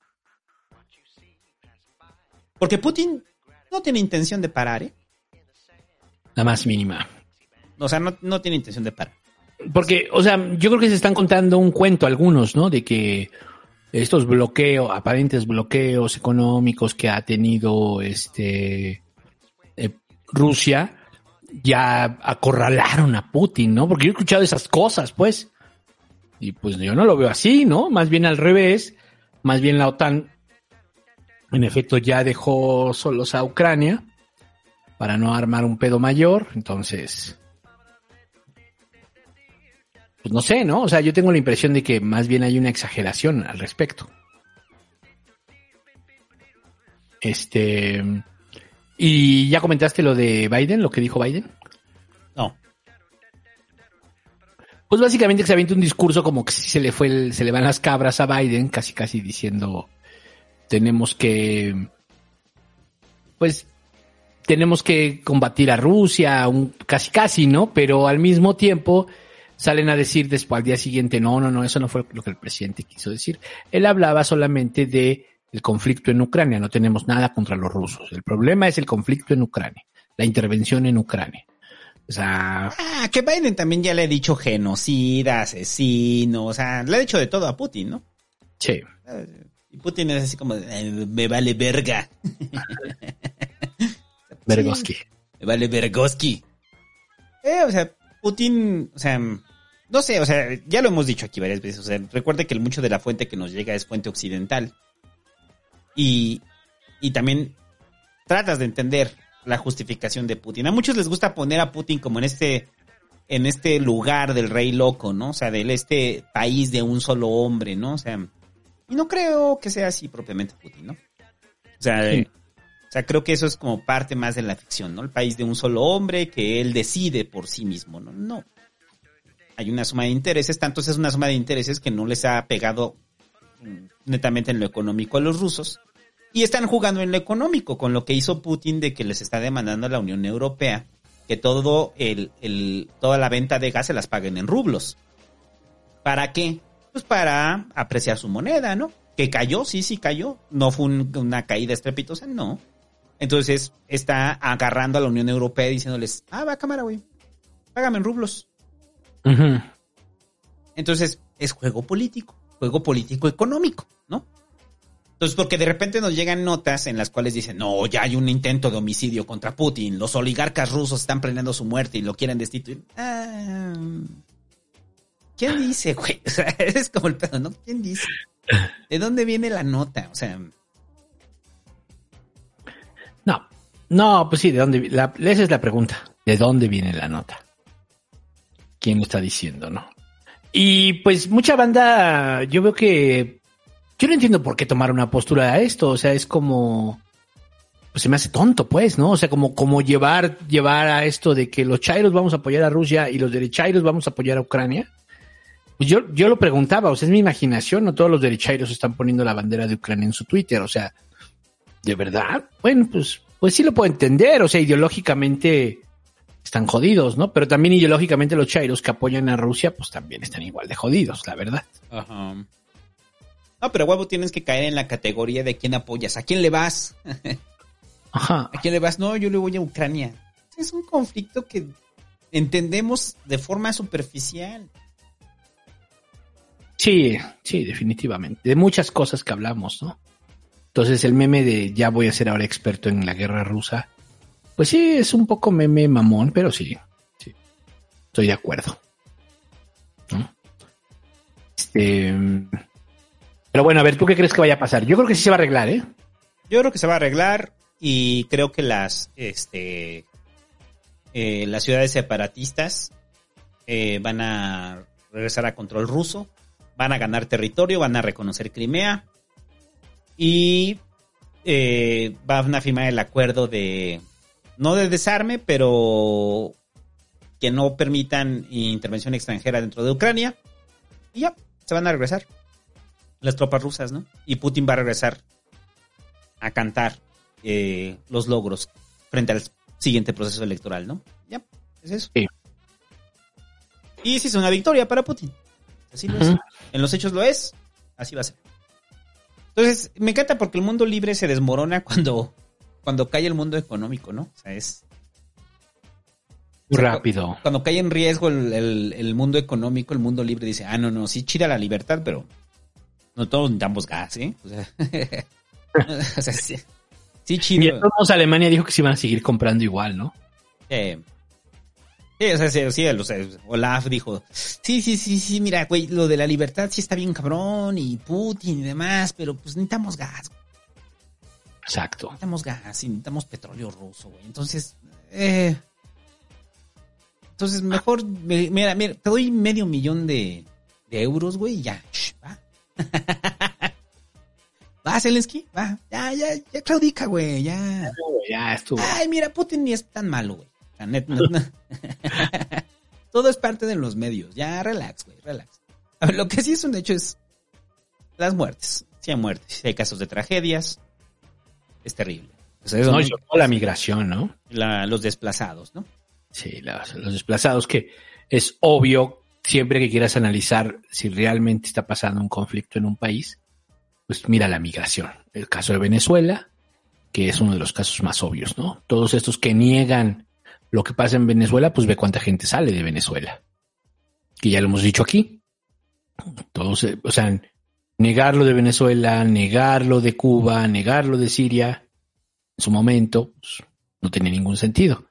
Porque Putin no tiene intención de parar, ¿eh? La más mínima. O sea, no, no tiene intención de parar. Porque, o sea, yo creo que se están contando un cuento algunos, ¿no? De que estos bloqueos, aparentes bloqueos económicos que ha tenido este eh, Rusia, ya acorralaron a Putin, ¿no? Porque yo he escuchado esas cosas, pues. Y pues yo no lo veo así, ¿no? Más bien al revés. Más bien la OTAN, en efecto, ya dejó solos a Ucrania para no armar un pedo mayor. Entonces, pues no sé, ¿no? O sea, yo tengo la impresión de que más bien hay una exageración al respecto. Este. ¿Y ya comentaste lo de Biden, lo que dijo Biden? No. Pues básicamente que se avienta un discurso como que se le fue el- se le van las cabras a Biden, casi casi diciendo tenemos que pues tenemos que combatir a Rusia, un, casi casi, ¿no? Pero al mismo tiempo salen a decir después al día siguiente, no, no, no, eso no fue lo que el presidente quiso decir. Él hablaba solamente de el conflicto en Ucrania, no tenemos nada contra los rusos. El problema es el conflicto en Ucrania, la intervención en Ucrania. O sea, Ah, que Biden también ya le ha dicho genocida, asesino, o sea, le ha dicho de todo a Putin, ¿no? sí. Y Putin es así como, "Eh, me vale verga. [LAUGHS] Bergoski. Me vale Bergoski. Eh, o sea, Putin, o sea, no sé, o sea, ya lo hemos dicho aquí varias veces. O sea, recuerde que mucho de la fuente que nos llega es fuente occidental. Y, y también tratas de entender la justificación de Putin. A muchos les gusta poner a Putin como en este, en este lugar del rey loco, ¿no? O sea, del este país de un solo hombre, ¿no? O sea, y no creo que sea así propiamente Putin, ¿no? O sea, Sí. o sea, creo que eso es como parte más de la ficción, ¿no? El país de un solo hombre que él decide por sí mismo, ¿no? No. Hay una suma de intereses, tanto es una suma de intereses que no les ha pegado mm, netamente en lo económico a los rusos. Y están jugando en lo económico, con lo que hizo Putin de que les está demandando a la Unión Europea que todo el, toda la venta de gas se las paguen en rublos. ¿Para qué? Pues para apreciar su moneda, ¿no? Que cayó, sí, sí cayó. No fue un- una caída estrepitosa, no. Entonces está agarrando a la Unión Europea diciéndoles, ah, va cámara, güey. Págame en rublos. Entonces es juego político, juego político económico, ¿no? Entonces, porque de repente nos llegan notas en las cuales dicen, no, ya hay un intento de homicidio contra Putin, los oligarcas rusos están planeando su muerte y lo quieren destituir. Ah, ¿Quién dice, güey? O sea, [LAUGHS] es como el pedo, ¿no? ¿Quién dice? ¿De dónde viene la nota? O sea, No, no, pues sí, ¿de dónde? La, esa es la pregunta. ¿De dónde viene la nota? ¿Quién lo está diciendo, no? Y pues mucha banda, yo veo que yo no entiendo por qué tomar una postura a esto. O sea, es como, pues se me hace tonto, pues, ¿no? O sea, como, como llevar, llevar a esto de que los chairos vamos a apoyar a Rusia y los derechairos vamos a apoyar a Ucrania. Pues yo, yo lo preguntaba, o sea, es mi imaginación, no todos los derechairos están poniendo la bandera de Ucrania en su Twitter, o sea, ¿De verdad? Bueno, pues, pues sí lo puedo entender. O sea, ideológicamente están jodidos, ¿no? Pero también ideológicamente los chairos que apoyan a Rusia, pues también están igual de jodidos, la verdad. Ajá. No, pero huevo tienes que caer en la categoría de quién apoyas, a quién le vas. [LAUGHS] Ajá. ¿A quién le vas? No, yo le voy a Ucrania. Es un conflicto que entendemos de forma superficial. Sí, sí, definitivamente. De muchas cosas que hablamos, ¿no? Entonces el meme de ya voy a ser ahora experto en la guerra rusa, pues sí, es un poco meme mamón, pero sí, sí. Estoy de acuerdo. ¿No? Este, pero bueno, a ver, ¿tú qué crees que vaya a pasar? Yo creo que sí se va a arreglar, ¿eh? Yo creo que se va a arreglar y creo que las, este, eh, las ciudades separatistas eh, van a regresar a control ruso, van a ganar territorio, van a reconocer Crimea y eh, van a firmar el acuerdo de, no de desarme, pero que no permitan intervención extranjera dentro de Ucrania. Y ya, se van a regresar las tropas rusas, ¿no? Y Putin va a regresar a cantar eh, los logros frente al siguiente proceso electoral, ¿no? Ya, es eso. Sí. Y sí es una victoria para Putin. Así lo es. En los hechos lo es, así va a ser. Entonces, me encanta porque el mundo libre se desmorona cuando, cuando cae el mundo económico, ¿no? O sea, es rápido. cuando cae en riesgo el, el- el mundo económico, el mundo libre dice, ah, no, no, sí chida la libertad, pero no todos necesitamos gas, ¿eh? O sea, [LAUGHS] o sea, sí, sí Y chido. todos modos, Alemania dijo que se iban a seguir comprando igual, ¿no? Eh, sí, o sea, sí, sí, o sea, Olaf dijo, sí, sí, sí, sí, mira, güey, lo de la libertad sí está bien cabrón y Putin y demás, pero pues necesitamos gas, güey, Exacto. necesitamos gas y necesitamos petróleo ruso, güey. Entonces, eh, entonces mejor, me- mira, mira, te doy medio millón de, de euros, güey, y ya, shh, va. [LAUGHS] va, Zelensky, va, ya, ya, ya claudica, güey, ya. Ya estuvo. Ay, mira, Putin ni es tan malo, güey. La net- no. [LAUGHS] Todo es parte de los medios. Ya, relax, güey, relax. A ver, lo que sí es un hecho es las muertes. Sí hay muertes, sí hay casos de tragedias. Es terrible. Es No, la migración, ¿no? la- los desplazados, ¿no? Sí, las- los desplazados, que es obvio, siempre que quieras analizar si realmente está pasando un conflicto en un país, pues mira la migración. El caso de Venezuela, que es uno de los casos más obvios, ¿no? Todos estos que niegan lo que pasa en Venezuela, pues ve cuánta gente sale de Venezuela. Que ya lo hemos dicho aquí. Todos, eh, o sea, negarlo de Venezuela, negarlo de Cuba, negarlo de Siria, en su momento, pues, no tenía ningún sentido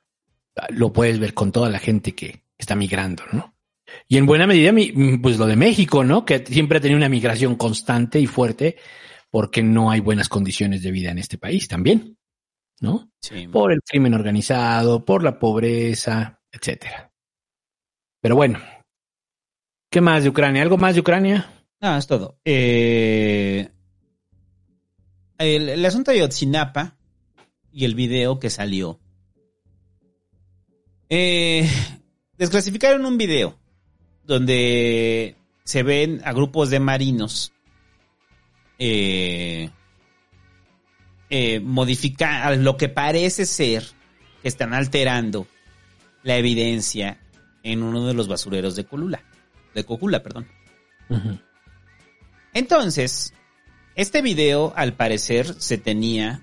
lo puedes ver con toda la gente que está migrando, ¿no? Y en buena medida, mi- pues lo de México, ¿no? Que siempre ha tenido una migración constante y fuerte porque no hay buenas condiciones de vida en este país también, ¿no? Sí. Por el crimen organizado, por la pobreza, etcétera. Pero bueno, ¿qué más de Ucrania? ¿Algo más de Ucrania? No, es todo. Eh, el, asunto de Otsinapa y el video que salió. Eh, desclasificaron un video donde se ven a grupos de marinos eh, eh, modificar lo que parece ser que están alterando la evidencia en uno de los basureros de Colula, de Cocula, perdón. Entonces, este video al parecer se tenía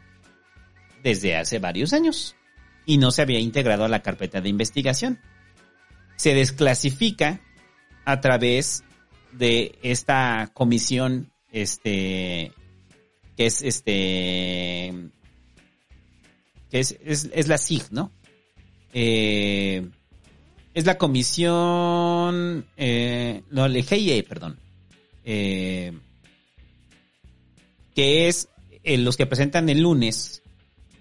desde hace varios años y no se había integrado a la carpeta de investigación. Se desclasifica a través de esta comisión, este, que es este, que es, es, es la SIG, ¿no? Eh, es la comisión, eh, no, el GIE, perdón, eh, que es eh, los que presentan el lunes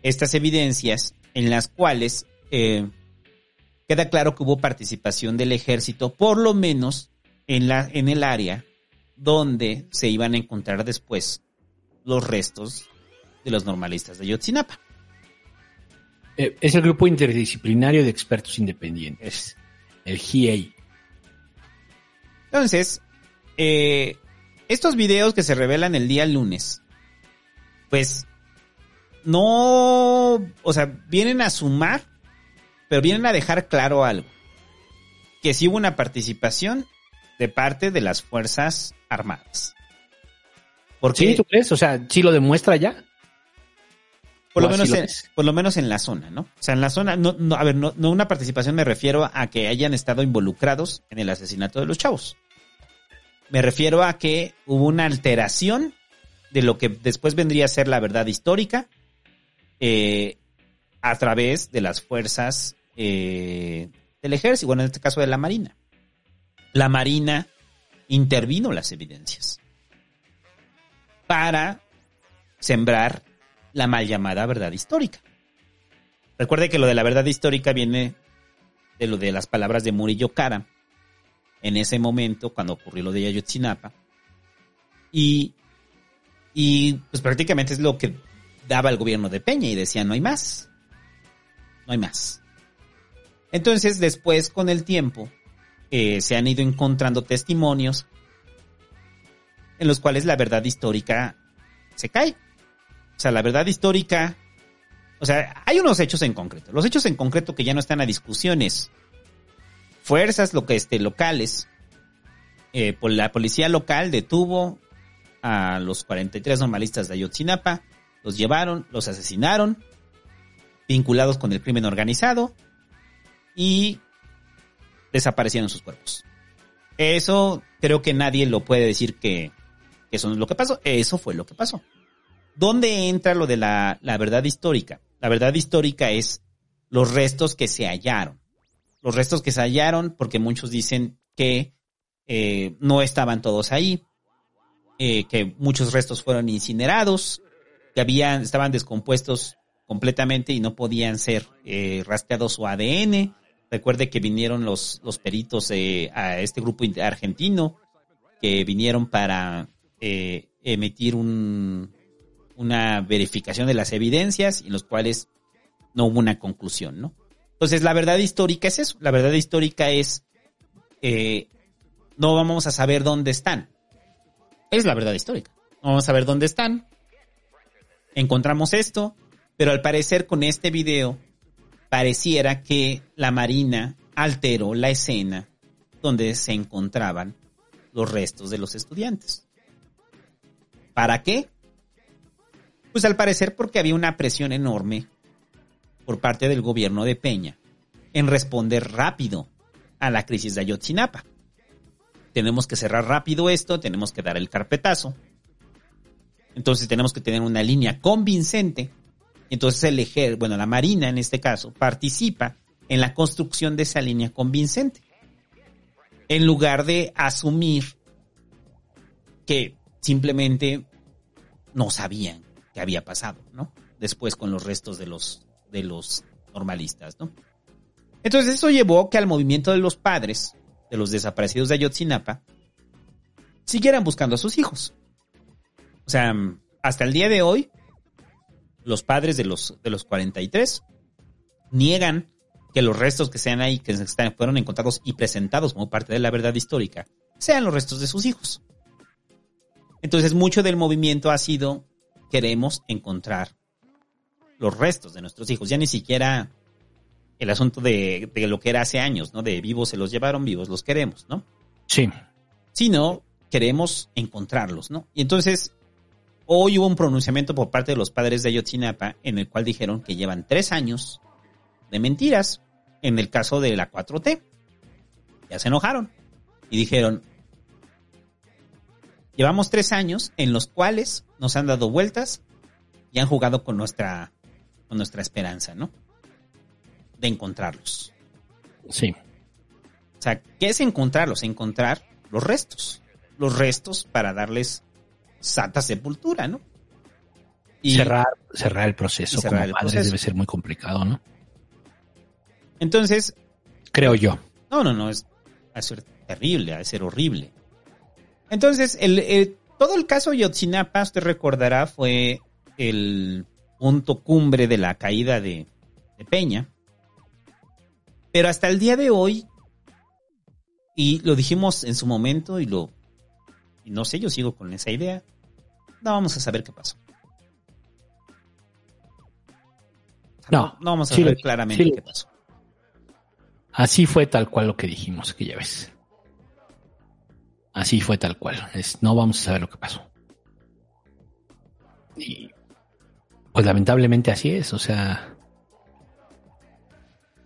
estas evidencias en las cuales eh, queda claro que hubo participación del ejército, por lo menos en, la, en el área donde se iban a encontrar después los restos de los normalistas de Yotzinapa. Es el grupo interdisciplinario de expertos independientes, el GIEI. Entonces, eh, estos videos que se revelan el día lunes, pues no, o sea, vienen a sumar, pero vienen a dejar claro algo. Que sí hubo una participación de parte de las Fuerzas Armadas. Porque, ¿Sí, tú crees? O sea, ¿sí lo demuestra ya? por lo, ¿O así menos lo en, ves? por lo menos en la zona, ¿no? O sea, en la zona, no, no, a ver, no, no una participación me refiero a que hayan estado involucrados en el asesinato de los chavos. Me refiero a que hubo una alteración de lo que después vendría a ser la verdad histórica eh, a través de las fuerzas eh, del ejército, bueno, en este caso de la Marina. La Marina intervino las evidencias para sembrar la mal llamada verdad histórica. Recuerde que lo de la verdad histórica viene de lo de las palabras de Murillo Cara en ese momento cuando ocurrió lo de Ayotzinapa. Y, y pues prácticamente es lo que daba el gobierno de Peña y decía no hay más. No hay más. Entonces después con el tiempo eh, se han ido encontrando testimonios en los cuales la verdad histórica se cae. O sea, la verdad histórica, o sea, hay unos hechos en concreto. Los hechos en concreto que ya no están a discusiones. Fuerzas lo que este, locales, eh, la policía local detuvo a los 43 normalistas de Ayotzinapa, los llevaron, los asesinaron, vinculados con el crimen organizado y desaparecieron sus cuerpos. Eso creo que nadie lo puede decir que, que eso no es lo que pasó. Eso fue lo que pasó. ¿Dónde entra lo de la, la verdad histórica? La verdad histórica es los restos que se hallaron. Los restos que se hallaron, porque muchos dicen que eh, no estaban todos ahí, eh, que muchos restos fueron incinerados, que habían, estaban descompuestos completamente y no podían ser eh, rastreados su ADN. Recuerde que vinieron los, los peritos a este grupo in- argentino que vinieron para emitir un, una verificación de las evidencias y en los cuales no hubo una conclusión, ¿no? Entonces, la verdad histórica es eso. La verdad histórica es, eh, no vamos a saber dónde están. Es la verdad histórica. No vamos a saber dónde están. Encontramos esto. Pero al parecer con este video pareciera que la Marina alteró la escena donde se encontraban los restos de los estudiantes. ¿Para qué? Pues al parecer porque había una presión enorme por parte del gobierno de Peña en responder rápido a la crisis de Ayotzinapa. Tenemos que cerrar rápido esto, tenemos que dar el carpetazo. Entonces tenemos que tener una línea convincente. Entonces el ejército, bueno, la Marina en este caso, participa en la construcción de esa línea convincente. En lugar de asumir que simplemente no sabían qué había pasado, ¿no? Después con los restos de los, de los normalistas, ¿no? Entonces eso llevó que al movimiento de los padres de los desaparecidos de Ayotzinapa siguieran buscando a sus hijos. O sea, hasta el día de hoy, los padres de los, de los 43 niegan que los restos que sean ahí, que están- fueron encontrados y presentados como parte de la verdad histórica, sean los restos de sus hijos. Entonces, mucho del movimiento ha sido, queremos encontrar los restos de nuestros hijos. Ya ni siquiera el asunto de, de lo que era hace años, ¿no? De vivos se los llevaron, vivos los queremos, ¿no? Sí. Sino queremos encontrarlos, ¿no? Y entonces, hoy hubo un pronunciamiento por parte de los padres de Ayotzinapa en el cual dijeron que llevan tres años de mentiras en el caso de la 4T. Ya se enojaron y dijeron, llevamos tres años en los cuales nos han dado vueltas y han jugado con nuestra, con nuestra esperanza, ¿no? De encontrarlos. Sí. O sea, ¿qué es encontrarlos? Encontrar los restos. Los restos para darles santa sepultura, ¿no? Y- cerrar, cerrar el proceso cerrar como el padres proceso. debe ser muy complicado, ¿no? Entonces, Creo yo. no, no, no, es va a ser terrible, va a ser horrible. Entonces, el, el- todo el caso Yotzinapa, usted recordará, fue el punto cumbre de la caída de, de Peña. Pero hasta el día de hoy, y lo dijimos en su momento, y lo, y no sé, yo sigo con esa idea, no vamos a saber qué pasó. No, No vamos a sí saber claramente sí qué pasó. Así fue tal cual lo que dijimos aquella vez. Así fue tal cual. Es, no vamos a saber lo que pasó. Y pues lamentablemente así es. O sea,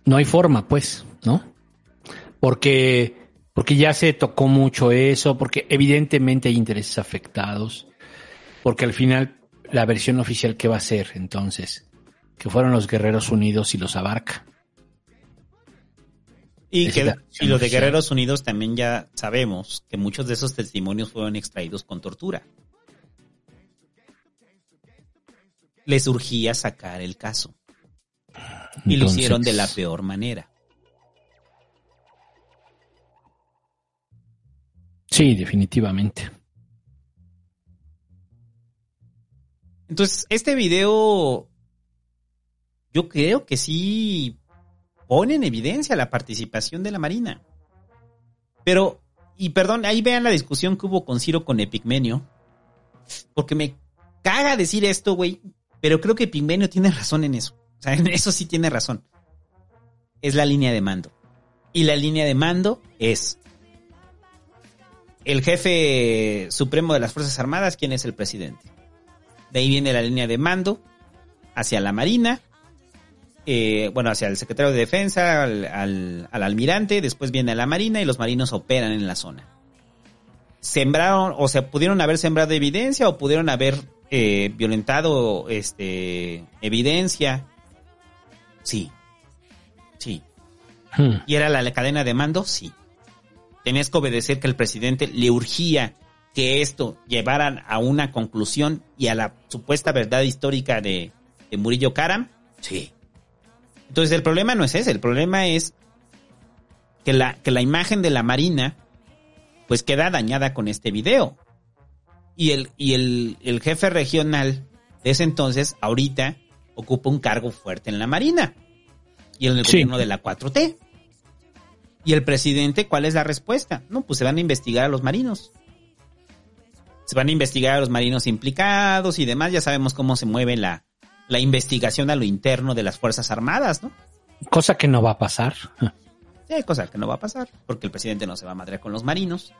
no hay forma, pues, ¿no? Porque, porque ya se tocó mucho eso, porque evidentemente hay intereses afectados, porque al final la versión oficial que va a ser entonces, que fueron los Guerreros Unidos y los abarca. Y, que, y lo de. Guerreros Unidos también ya sabemos que muchos de esos testimonios fueron extraídos con tortura. Les urgía sacar el caso. Y lo hicieron de la peor manera. Sí, definitivamente. Entonces, este video, yo creo que sí pone en evidencia la participación de la Marina. Pero, y perdón, ahí vean la discusión que hubo con Ciro con Epigmenio. Porque me caga decir esto, güey. Pero creo que Epigmenio tiene razón en eso. O sea, en eso sí tiene razón. Es la línea de mando. Y la línea de mando es el jefe supremo de las Fuerzas Armadas, quien es el presidente. De ahí viene la línea de mando hacia la Marina, eh, bueno, hacia el secretario de Defensa, al, al- al almirante, después viene la Marina y los marinos operan en la zona. Sembraron, o sea, pudieron haber sembrado evidencia o pudieron haber eh, violentado este, evidencia. Sí, sí. Hmm. ¿Y era la, la cadena de mando? Sí. Tenías que obedecer que el presidente le urgía que esto llevaran a una conclusión y a la supuesta verdad histórica de, de Murillo Karam. Sí. Entonces el problema no es ese, el problema es que la, que la imagen de la Marina pues queda dañada con este video. Y el, y el, el jefe regional de ese entonces, ahorita, ocupa un cargo fuerte en la Marina y en el Sí. gobierno de la 4T. Y el presidente, ¿cuál es la respuesta? No, pues se van a investigar a los marinos. Se van a investigar a los marinos implicados y demás. Ya sabemos cómo se mueve la, la investigación a lo interno de las Fuerzas Armadas, ¿no? Cosa que no va a pasar. Sí, hay cosas que no va a pasar, porque el presidente no se va a madrear con los marinos.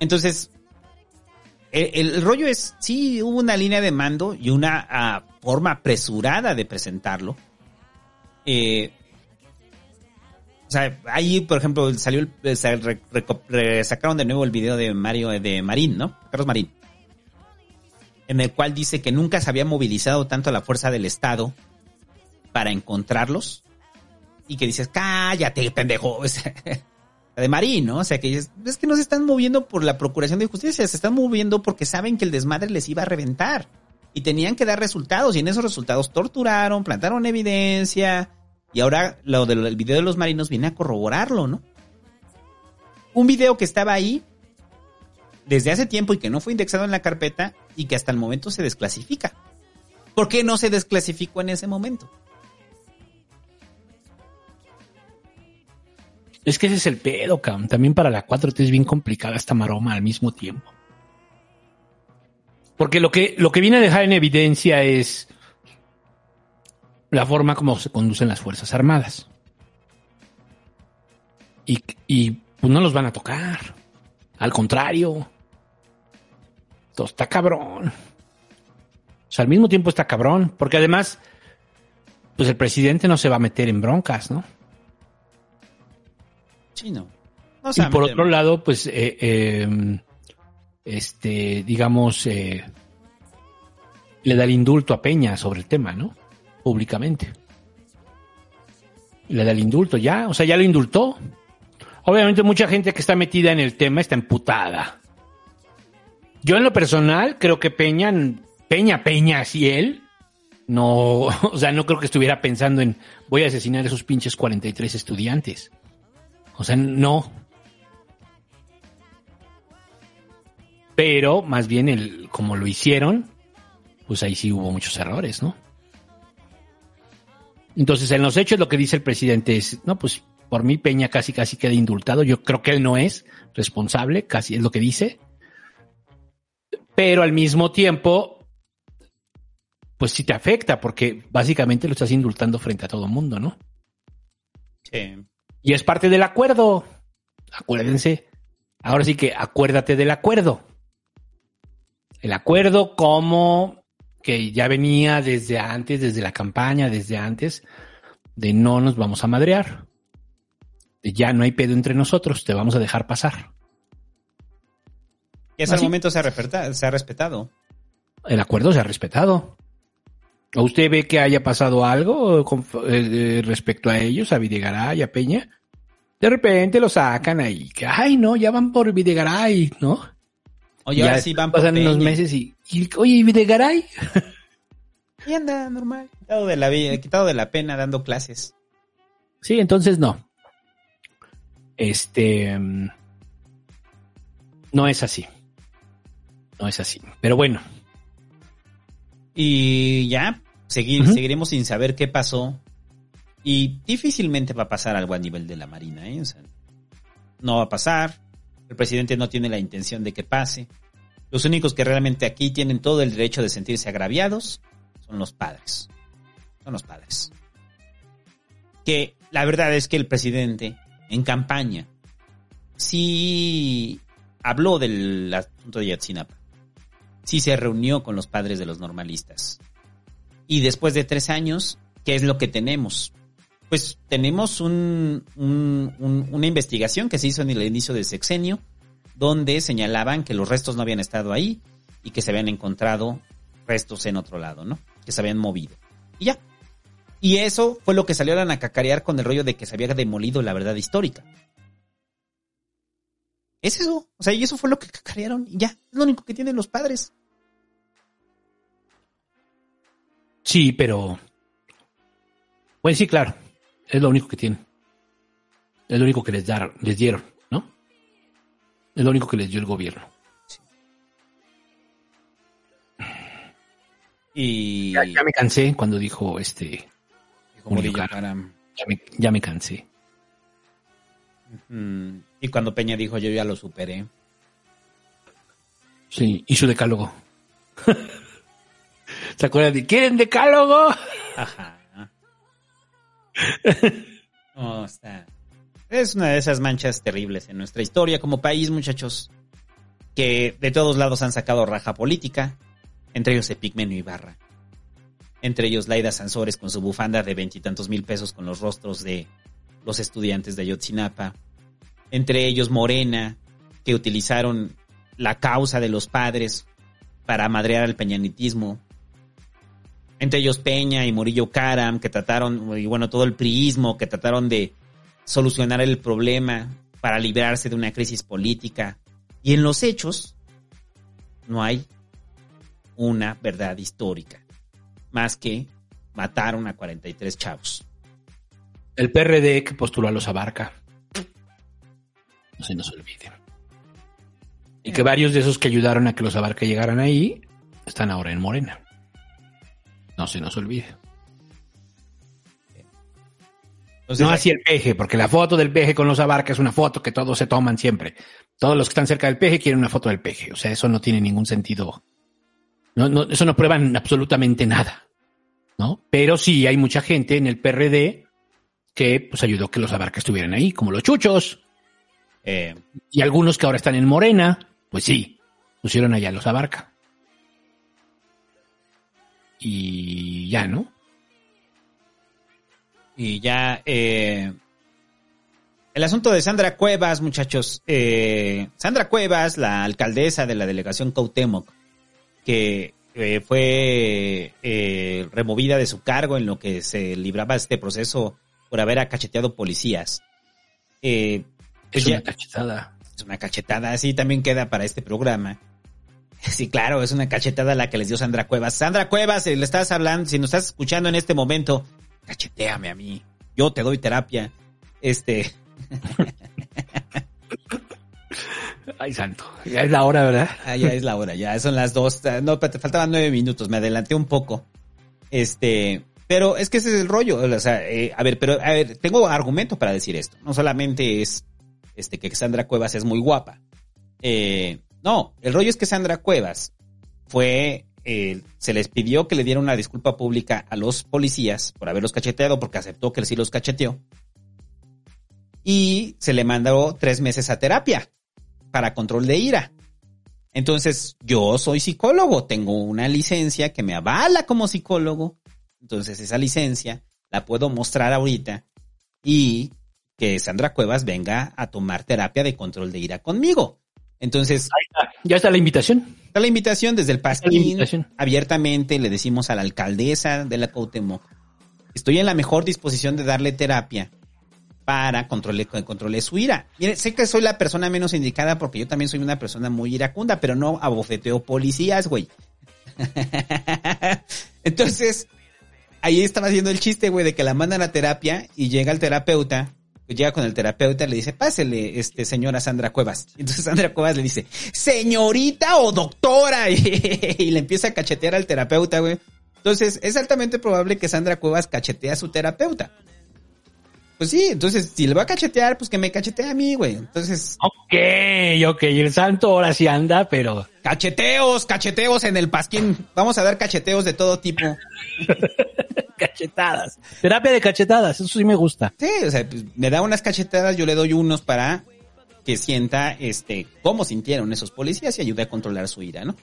Entonces, el, rollo es, sí, hubo una línea de mando y una ah, forma apresurada de presentarlo. Eh, o sea, ahí, por ejemplo, salió eh, sacaron de nuevo el video de Mario de Marín, ¿no? Carlos Marín. En el cual dice que nunca se había movilizado tanto la fuerza del Estado para encontrarlos. Y que dices, cállate, pendejo. [LAUGHS] de Marín, ¿no? O sea, que es que no se están moviendo por la procuración de justicia, se están moviendo porque saben que el desmadre les iba a reventar. Y tenían que dar resultados, y en esos resultados torturaron, plantaron evidencia, y ahora lo del video de los marinos viene a corroborarlo, ¿no? Un video que estaba ahí desde hace tiempo y que no fue indexado en la carpeta y que hasta el momento se desclasifica. ¿Por qué no se desclasificó en ese momento? Es que ese es el pedo, cabrón. También para la 4T es bien complicada esta maroma al mismo tiempo. Porque lo que, lo que viene a dejar en evidencia es la forma como se conducen las Fuerzas Armadas. Y, y pues no los van a tocar. Al contrario. Todo está cabrón. O sea, al mismo tiempo está cabrón. Porque además, pues el presidente no se va a meter en broncas, ¿no? Sí, no. No y por otro lado, pues, eh, eh, este, digamos, eh, le da el indulto a Peña sobre el tema, ¿no? Públicamente. Le da el indulto ya, o sea, ya lo indultó. Obviamente mucha gente que está metida en el tema está emputada. Yo en lo personal creo que Peña, Peña, Peña, así él, no, [LAUGHS] o sea, no creo que estuviera pensando en voy a asesinar a esos pinches 43 estudiantes. O sea, no. Pero más bien el, como lo hicieron, pues ahí sí hubo muchos errores, ¿no? Entonces, en los hechos lo que dice el presidente es, no, pues por mí Peña casi casi queda indultado. Yo creo que él no es responsable, casi es lo que dice. Pero al mismo tiempo, pues sí te afecta, porque básicamente lo estás indultando frente a todo el mundo, ¿no? Sí. Y es parte del acuerdo. Acuérdense. Ahora sí que acuérdate del acuerdo. El acuerdo como que ya venía desde antes, desde la campaña, desde antes, de no nos vamos a madrear. De ya no hay pedo entre nosotros, te vamos a dejar pasar. Y hasta el momento se ha, respeta- se ha respetado. El acuerdo se ha respetado. ¿O usted ve que haya pasado algo con- eh, eh, respecto a ellos, a Videgaray, a Peña? De repente lo sacan ahí. Que, ay, no, ya van por Videgaray, ¿no? Oye, ahora ya sí van por Pasan unos Peña. meses y, y, oye, ¿y Videgaray? [LAUGHS] Y anda, normal. Quitado de la, vi- quitado de la pena dando clases. Sí, entonces no. Este. mm, No es así. No es así. Pero bueno, Y ya, seguir, seguiremos sin saber qué pasó. Y difícilmente va a pasar algo a nivel de la Marina, ¿eh? O sea, no va a pasar. El presidente no tiene la intención de que pase. Los únicos que realmente aquí tienen todo el derecho de sentirse agraviados son los padres. Son los padres. Que la verdad es que el presidente en campaña sí habló del asunto de Yatzinapa sí se reunió con los padres de los normalistas. Y después de tres años, ¿qué es lo que tenemos? Pues tenemos un, un- un- una investigación que se hizo en el inicio del sexenio, donde señalaban que los restos no habían estado ahí y que se habían encontrado restos en otro lado, ¿no? Que se habían movido. Y ya. Y eso fue lo que salieron a cacarear con el rollo de que se había demolido la verdad histórica. Es eso. O sea, y eso fue lo que cacarearon. Y ya. Es lo único que tienen los padres. Sí, pero. Pues sí, claro. Es lo único que tienen. Es lo único que les, dar, les dieron, ¿no? Es lo único que les dio el gobierno. Y. Ya, ya me cansé cuando dijo este. Murillo Karam. Ya me, ya me cansé. Y cuando Peña dijo yo ya lo superé. Sí, y su decálogo. [LAUGHS] ¿Se acuerdan de quieren decálogo? Ajá. Es una de esas manchas terribles en nuestra historia como país, muchachos. Que de todos lados han sacado raja política. Entre ellos Epigmenio Ibarra. Entre ellos Laida Sansores con su bufanda de veintitantos mil pesos con los rostros de los estudiantes de Ayotzinapa. Entre ellos Morena, que utilizaron la causa de los padres para madrear al peñanitismo. Entre ellos Peña y Murillo Karam, que trataron, y bueno, todo el priismo, que trataron de solucionar el problema para librarse de una crisis política. Y en los hechos no hay una verdad histórica, más que mataron a 43 chavos. El PRD que postuló a los Abarca. No se nos olvide. Y que varios de esos que ayudaron a que los Abarca llegaran ahí están ahora en Morena. No se nos olvide. Entonces, no así el peje, porque la foto del peje con los Abarca es una foto que todos se toman siempre. Todos los que están cerca del peje quieren una foto del peje. O sea, eso no tiene ningún sentido. No, no, eso no prueban absolutamente nada. ¿No? Pero sí hay mucha gente en el PRD que pues ayudó a que los Abarca estuvieran ahí, como los chuchos. eh, Y algunos que ahora están en Morena, pues sí, pusieron allá los Abarca. Y ya, ¿no? Y ya, eh, el asunto de Sandra Cuevas, muchachos. Eh, Sandra Cuevas, la alcaldesa de la delegación Cautemoc, que eh, fue eh, removida de su cargo en lo que se libraba este proceso por haber acacheteado policías. Eh, pues Es ya- una cachetada. es una cachetada, así también queda para este programa. [LAUGHS] Sí, claro, es una cachetada la que les dio Sandra Cuevas. Sandra Cuevas, si le estás hablando, si nos estás escuchando en este momento, cacheteame a mí. Yo te doy terapia. Este, [LAUGHS] Ay, santo. Ya es la hora, ¿verdad? ah, ya es la hora, ya son las dos. ah, No, te faltaban nueve minutos, me adelanté un poco. Este, pero es que ese es el rollo. O sea, eh, a ver, pero a ver, tengo argumento para decir esto. No solamente es este que Sandra Cuevas es muy guapa. Eh, no, el rollo es que Sandra Cuevas fue, eh, se les pidió que le dieran una disculpa pública a los policías por haberlos cacheteado, porque aceptó que sí los cacheteó. Y se le mandó tres meses a terapia para control de ira. Entonces, yo soy psicólogo, tengo una licencia que me avala como psicólogo. Entonces, esa licencia la puedo mostrar ahorita y que Sandra Cuevas venga a tomar terapia de control de ira conmigo. Entonces, Ya está la invitación. Está la invitación desde el invitación. Abiertamente le decimos a la alcaldesa de la Cuauhtémoc. Estoy en la mejor disposición de darle terapia para controle, controle su ira. Mire, sé que soy la persona menos indicada porque yo también soy una persona muy iracunda, pero no abofeteo policías, güey. [LAUGHS] Entonces, ahí estaba haciendo el chiste, güey, de que la mandan a terapia y llega el terapeuta, llega con el terapeuta y le dice, pásele, este, señora Sandra Cuevas. Y entonces Sandra Cuevas le dice, señorita o doctora, [LAUGHS] y, le empieza a cachetear al terapeuta, güey. Entonces, es altamente probable que Sandra Cuevas cachetee a su terapeuta. Pues sí, entonces, si le va a cachetear, pues que me cachetee a mí, güey. Entonces, Ok, ok. El santo ahora sí anda, pero cacheteos, cacheteos en el pasquín. Vamos a dar cacheteos de todo tipo. [LAUGHS] cachetadas. Terapia de cachetadas, eso sí me gusta. Sí, o sea, pues, me da unas cachetadas, yo le doy unos para que sienta, este, cómo sintieron esos policías y ayude a controlar su ira, ¿no?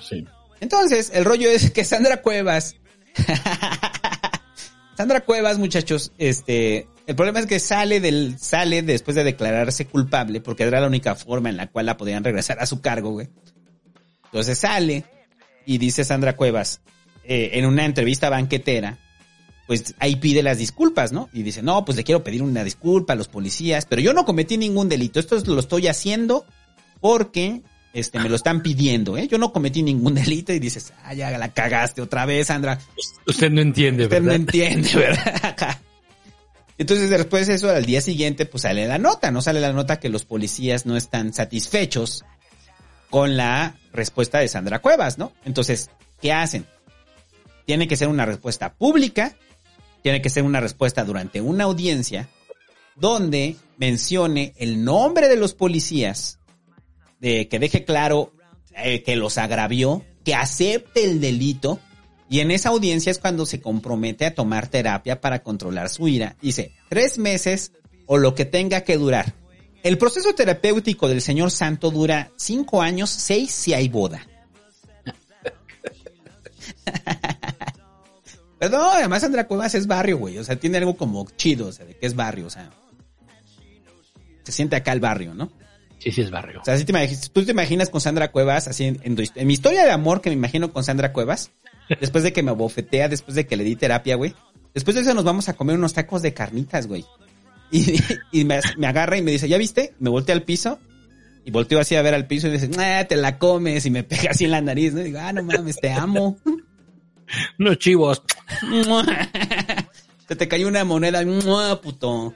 Sí. Entonces, el rollo es que Sandra Cuevas, [LAUGHS] Sandra Cuevas, muchachos, este, el problema es que sale del, sale después de declararse culpable, porque era la única forma en la cual la podían regresar a su cargo, güey. Entonces sale y dice Sandra Cuevas, eh, en una entrevista banquetera, pues ahí pide las disculpas, ¿no? Y dice, no, pues le quiero pedir una disculpa a los policías, pero yo no cometí ningún delito, esto es- lo estoy haciendo porque este, me lo están pidiendo, ¿eh? Yo no cometí ningún [LAUGHS] delito y dices, ah, ya la cagaste otra vez, Sandra. Usted no entiende, Usted no ¿verdad? entiende, [LAUGHS] ¿verdad? Entonces, después de eso, al día siguiente, pues sale la nota, ¿no? Sale la nota que los policías no están satisfechos con la respuesta de Sandra Cuevas, ¿no? Entonces, ¿qué hacen? Tiene que ser una respuesta pública, tiene que ser una respuesta durante una audiencia donde mencione el nombre de los policías, de que deje claro eh, que los agravió, que acepte el delito Y en esa audiencia es cuando se compromete a tomar terapia para controlar su ira. Dice, tres meses o lo que tenga que durar. El proceso terapéutico del señor Santo dura cinco años, seis si hay boda. [LAUGHS] Pero no, además Sandra Cuevas es barrio, güey. O sea, tiene algo como chido, o sea, de que es barrio, o sea. Se siente acá el barrio, ¿no? Sí, sí es barrio. O sea, si te imaginas, tú te imaginas con Sandra Cuevas, así en, en mi historia de amor que me imagino con Sandra Cuevas, [LAUGHS] después de que me bofetea, después de que le di terapia, güey. Después de eso nos vamos a comer unos tacos de carnitas, güey. Y, [LAUGHS] y me, me agarra y me dice, ¿ya viste? Me volteé al piso y volteo así a ver al piso y me dice, ah, te la comes y me pega así en la nariz, ¿no? Y digo, ah, no mames, te amo. [LAUGHS] Unos chivos. Se te cayó una moneda, ¡mua, puto.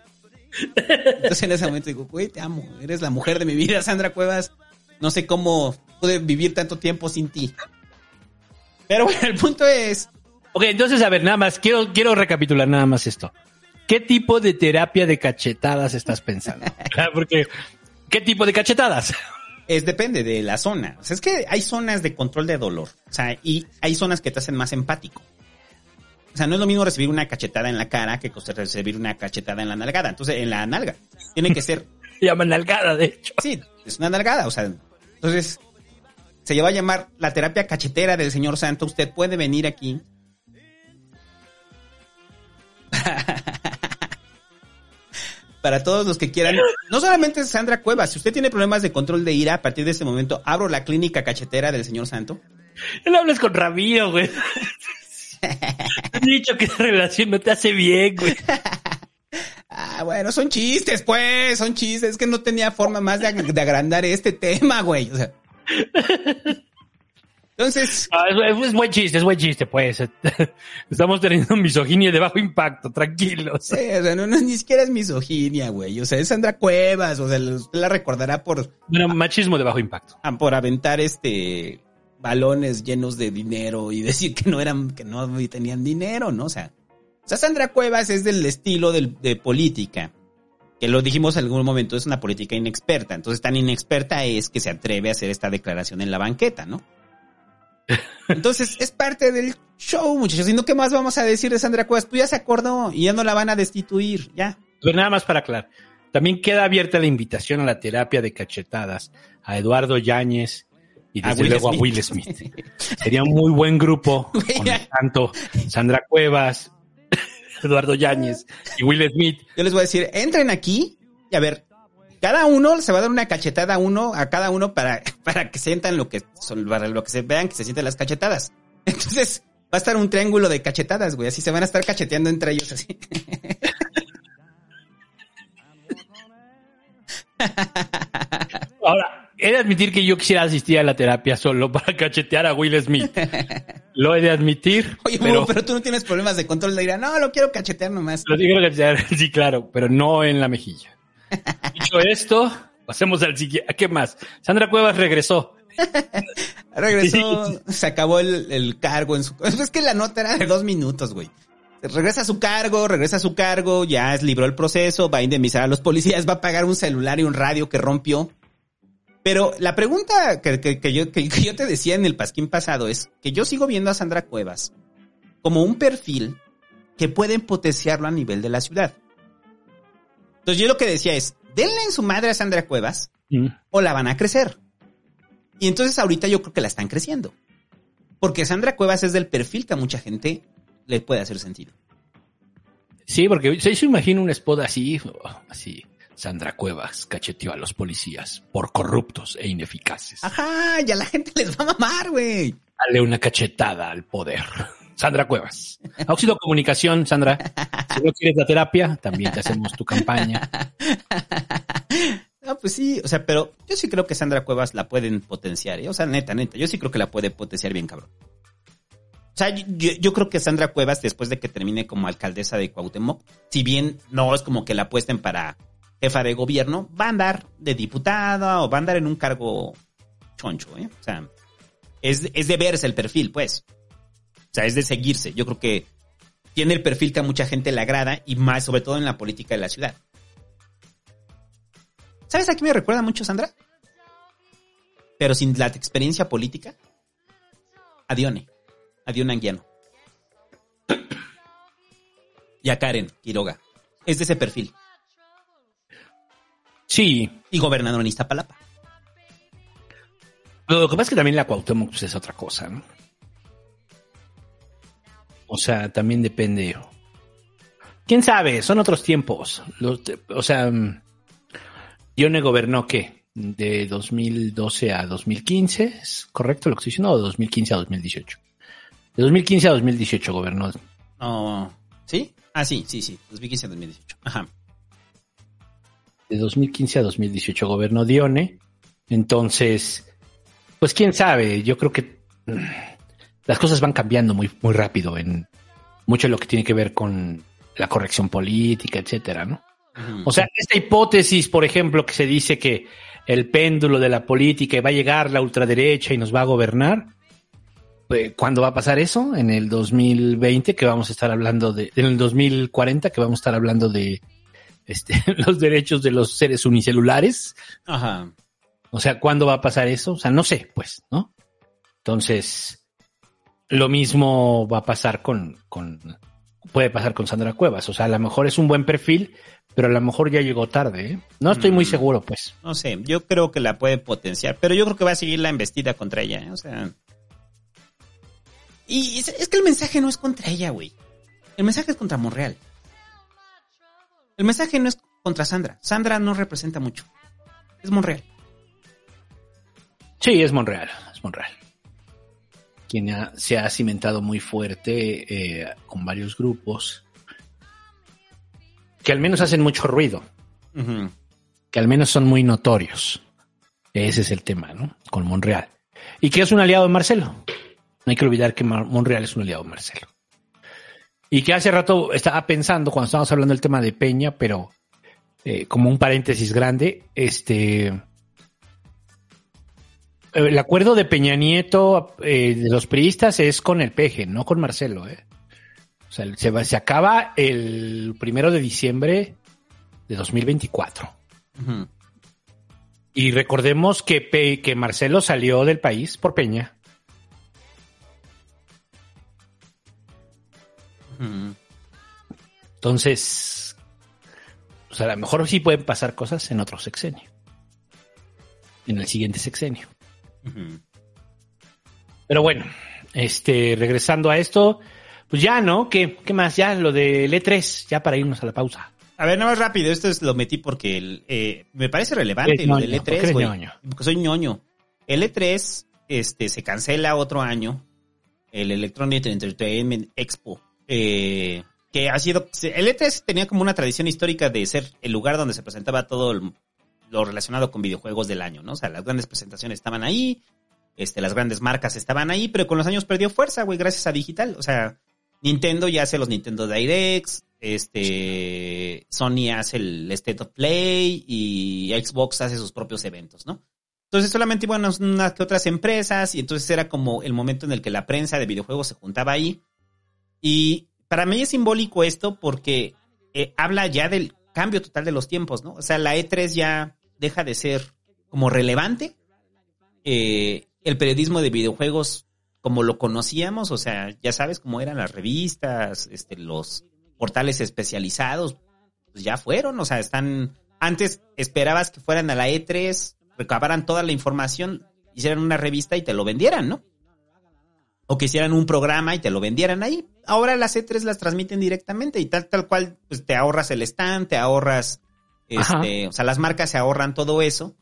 Entonces en ese momento digo, güey, te amo, eres la mujer de mi vida, Sandra Cuevas. No sé cómo pude vivir tanto tiempo sin ti. Pero bueno, el punto es, Ok, entonces, a ver, nada más, quiero, quiero recapitular nada más esto. ¿Qué tipo de terapia de cachetadas estás pensando? [LAUGHS] Ah, Porque, ¿qué tipo de cachetadas? Es depende de la zona. O sea, es que hay zonas de control de dolor. O sea, y hay zonas que te hacen más empático. O sea, no es lo mismo recibir una cachetada en la cara que recibir una cachetada en la nalgada. Entonces, en la nalga. Tiene que ser [LAUGHS] Se llama nalgada, de hecho. Sí, es una nalgada, o sea, entonces se lleva a llamar la terapia cachetera del señor Santo. Usted puede venir aquí. [LAUGHS] Para todos los que quieran, no solamente Sandra Cuevas, si usted tiene problemas de control de ira, a partir de este momento abro la clínica cachetera del señor Santo. No hables con Ramiro, güey. [LAUGHS] Dicho que esa relación no te hace bien, güey. [LAUGHS] Ah, bueno, son chistes, pues, son chistes. Es que no tenía forma más de, ag- de agrandar este tema, güey. O sea. [LAUGHS] Entonces, Ah, es, es buen chiste, es buen chiste, pues. [LAUGHS] Estamos teniendo misoginia de bajo impacto, tranquilos. Sí, o sea, no, no, ni siquiera es misoginia, güey. O sea, es Sandra Cuevas, o sea, usted la recordará por, Bueno, machismo de bajo impacto. ah, por aventar este balones llenos de dinero y [LAUGHS] decir que no eran, que no tenían dinero, ¿no? O sea, o sea, Sandra Cuevas es del estilo del- de política, que lo dijimos en algún momento, es una política inexperta. Entonces, tan inexperta es que se atreve a hacer esta declaración en la banqueta, ¿no? Entonces, es parte del show, muchachos. ¿Y no qué más vamos a decir de Sandra Cuevas? Pues ya se acordó y ya no la van a destituir, ya. Pero nada más para aclarar. También queda abierta la invitación a la terapia de cachetadas a Eduardo Yáñez y A desde Will luego Smith. a Will Smith. Sería un muy buen grupo [LAUGHS] con tanto Sandra Cuevas, [LAUGHS] Eduardo Yáñez y Will Smith. Yo les voy a decir, entren aquí y a ver, cada uno se va a dar una cachetada a uno, a cada uno para, [LAUGHS] para que sientan lo que son, para lo que se vean, que se sienten las cachetadas. [LAUGHS] Entonces, va a estar un triángulo de cachetadas, güey, así se van a estar cacheteando entre ellos así. [LAUGHS] Ahora, he de admitir que yo quisiera asistir a la terapia solo para cachetear a Will Smith. Lo he de admitir, Oye, pero... pero, tú no tienes problemas de control de ira. No, lo quiero cachetear nomás. Lo quiero cachetear, sí, claro, pero no en la mejilla. Dicho esto, pasemos al siguiente. ¿A qué más? Sandra Cuevas regresó. [LAUGHS] Regresó, [LAUGHS] se acabó el, el cargo en su... Es que la nota era de dos minutos, güey. Regresa a su cargo, regresa a su cargo, ya libró el proceso, va a indemnizar a los policías, va a pagar un celular y un radio que rompió. Pero la pregunta que, que- que yo, que- que yo te decía en el pasquín pasado es que yo sigo viendo a Sandra Cuevas como un perfil que pueden potenciarlo a nivel de la ciudad. Entonces yo lo que decía es, denle en su madre a Sandra Cuevas Mm. o la van a crecer. Y entonces ahorita yo creo que la están creciendo. Porque Sandra Cuevas es del perfil que a mucha gente le puede hacer sentido. Sí, porque se se imagina un spot así, así. Sandra Cuevas cacheteó a los policías por corruptos e ineficaces. Ajá, ya la gente les va a mamar, güey. Dale una cachetada al poder. Sandra Cuevas. Auxilio Comunicación, Sandra. Si no quieres la terapia, también te hacemos tu campaña. No, pues sí, o sea, pero yo sí creo que Sandra Cuevas la pueden potenciar, ¿eh? O sea, neta, neta, yo sí creo que la puede potenciar bien, cabrón. O sea, yo creo que Sandra Cuevas, después de que termine como alcaldesa de Cuauhtémoc, si bien no es como que la apuesten para jefa de gobierno, va a andar de diputada o va a andar en un cargo choncho, ¿eh? O sea, es, es de verse el perfil, pues. O sea, es de seguirse. Yo creo que tiene el perfil que a mucha gente le agrada y más, sobre todo en la política de la ciudad. ¿Sabes a qué me recuerda mucho, Sandra? Pero sin la experiencia política. A Dione. A Dione Anguiano. Y a Karen Quiroga. Es de ese perfil. Sí. Y gobernador en Iztapalapa. Lo que pasa es que también la Cuauhtémoc pues, es otra cosa, ¿no? O sea, también depende. ¿Quién sabe? Son otros tiempos. Los- o sea, mm, Ione gobernó qué? De 2012 a 2015, ¿es correcto lo que estoy diciendo? ¿O de 2015 a 2018? De 2015 a 2018 gobernó. No. ¿Sí? Ah, sí, sí, sí. 2015 a 2018. Ajá. De 2015 a 2018 gobernó Dione. Entonces, pues quién sabe, yo creo que mm, las cosas van cambiando muy, muy rápido en mucho de lo que tiene que ver con la corrección política, etcétera, ¿no? O sea, esta hipótesis, por ejemplo, que se dice que el péndulo de la política va a llegar la ultraderecha y nos va a gobernar. pues, ¿Cuándo va a pasar eso? En el 2020, que vamos a estar hablando de, en el 2040, que vamos a estar hablando de este, [LAUGHS] los derechos de los seres unicelulares. Ajá. O sea, ¿cuándo va a pasar eso? O sea, no sé, pues, ¿no? Entonces, lo mismo va a pasar con, con, puede pasar con Sandra Cuevas. O sea, a lo mejor es un buen perfil, pero a lo mejor ya llegó tarde, ¿eh? No estoy muy Mm. seguro, pues. No sé, yo creo que la puede potenciar, pero yo creo que va a seguir la embestida contra ella, ¿eh? o sea. Y es, es que el mensaje no es contra ella, güey. El mensaje es contra Monreal. El mensaje no es contra Sandra. Sandra no representa mucho. Es Monreal. Sí, es Monreal, es Monreal. Quien ha- se ha cimentado muy fuerte eh, con varios grupos que al menos hacen mucho ruido, que al menos son muy notorios. Ese es el tema, ¿no? Con Monreal. Y que es un aliado de Marcelo. No hay que olvidar que Mar- Monreal es un aliado de Marcelo. Y que hace rato estaba pensando, cuando estábamos hablando del tema de Peña, pero eh, como un paréntesis grande, este. El acuerdo de Peña Nieto eh, de los priistas es con el peje, no con Marcelo, ¿eh? O sea, se, va- se acaba el primero de diciembre de 2024. Ujú. Y recordemos que, Pe- que Marcelo salió del país por Peña. Ujú. Entonces, o sea, a lo mejor sí pueden pasar cosas en otro sexenio. En el siguiente sexenio. Pero bueno, este, regresando a esto, pues ya, ¿no? ¿Qué, qué más? Ya, lo del E3, ya para irnos a la pausa. A ver, nada más rápido, esto es, lo metí porque el, eh, me parece relevante lo ñoño, del porque E3, eres güey. ñoño. Porque soy ñoño. El E3 este, se cancela otro año, el Electronic Entertainment Expo, eh, que ha sido, el E3 tenía como una tradición histórica de ser el lugar donde se presentaba todo el- lo relacionado con videojuegos del año, ¿no? O sea, las grandes presentaciones estaban ahí, este, las grandes marcas estaban ahí, pero con los años perdió fuerza, güey, gracias a digital. O sea, Nintendo ya hace los Nintendo Directs, este, Sony hace el State of Play y Xbox hace sus propios eventos, ¿no? Entonces solamente iban unas- unas que otras empresas y entonces era como el momento en el que la prensa de videojuegos se juntaba ahí. Y para mí es simbólico esto porque eh, habla ya del cambio total de los tiempos, ¿no? O sea, la E3 ya deja de ser como relevante. Eh, el periodismo de videojuegos como lo conocíamos, o sea, ya sabes cómo eran las revistas, este, los portales especializados, pues ya fueron, o sea, están, antes esperabas que fueran a la E3, recabaran toda la información, hicieran una revista y te lo vendieran, ¿no? O que hicieran un programa y te lo vendieran ahí. Ahora las E3 las transmiten directamente y tal, tal cual, pues te ahorras el stand, te ahorras, este, o sea, las marcas se ahorran todo eso.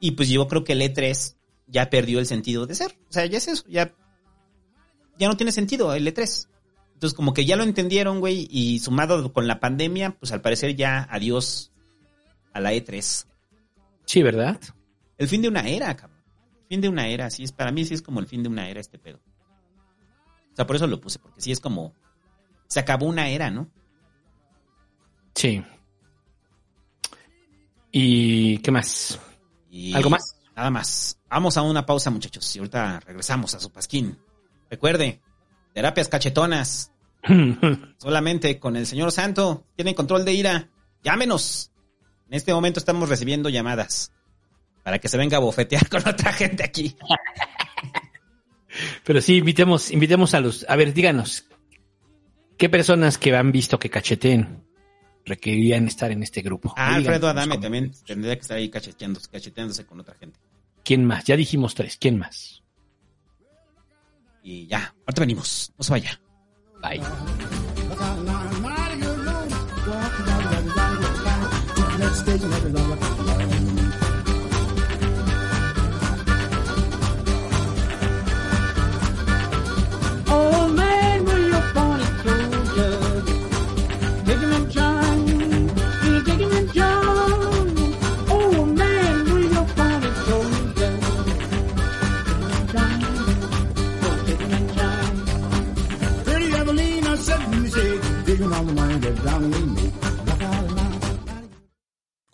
Y pues yo creo que el E3 ya perdió el sentido de ser. O sea, ya es eso, ya, ya no tiene sentido el E3. Entonces, como que ya lo entendieron, güey, y sumado con la pandemia, pues al parecer ya adiós a la E3. Sí, ¿verdad? El fin de una era, cabrón. Fin de una era, sí es, para mí sí es como el fin de una era este pedo. O sea, por eso lo puse, porque sí es como, se acabó una era, ¿no? Sí. ¿Y qué más? Y ¿Algo más? Nada más. Vamos a una pausa, muchachos, y ahorita regresamos a su pasquín. Recuerde, terapias cachetonas. [LAUGHS] Solamente con el señor Santo. Tienen control de ira. Llámenos. En este momento estamos recibiendo llamadas. Para que se venga a bofetear [LAUGHS] con otra gente aquí. Pero sí, invitemos, invitemos a los. A ver, díganos. ¿Qué personas que han visto que cacheteen requerirían estar en este grupo? Ah, Alfredo Adame también tendría que estar ahí cacheteándose, cacheteándose con otra gente. ¿Quién más? Ya dijimos tres. ¿Quién más? Y ya, ahorita venimos. No se vaya. Bye.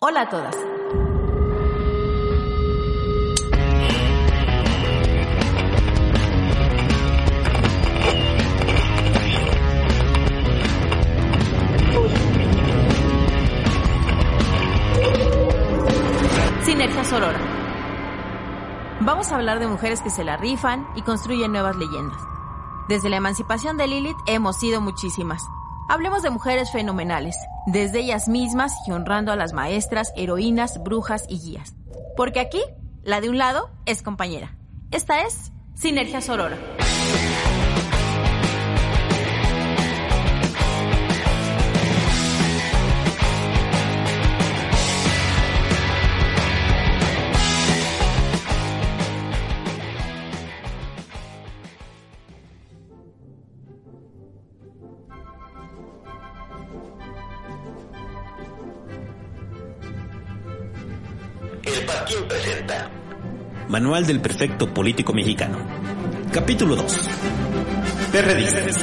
Hola a todas. Sinergia Sorora. Vamos a hablar de mujeres que se la rifan y construyen nuevas leyendas. Desde la emancipación de Lilith hemos sido muchísimas. Hablemos de mujeres fenomenales, desde ellas mismas y honrando a las maestras, heroínas, brujas y guías. Porque aquí, la de un lado es compañera. Esta es Sinergia Sorora. Manual del Perfecto Político Mexicano. Capítulo 2. Perredistas.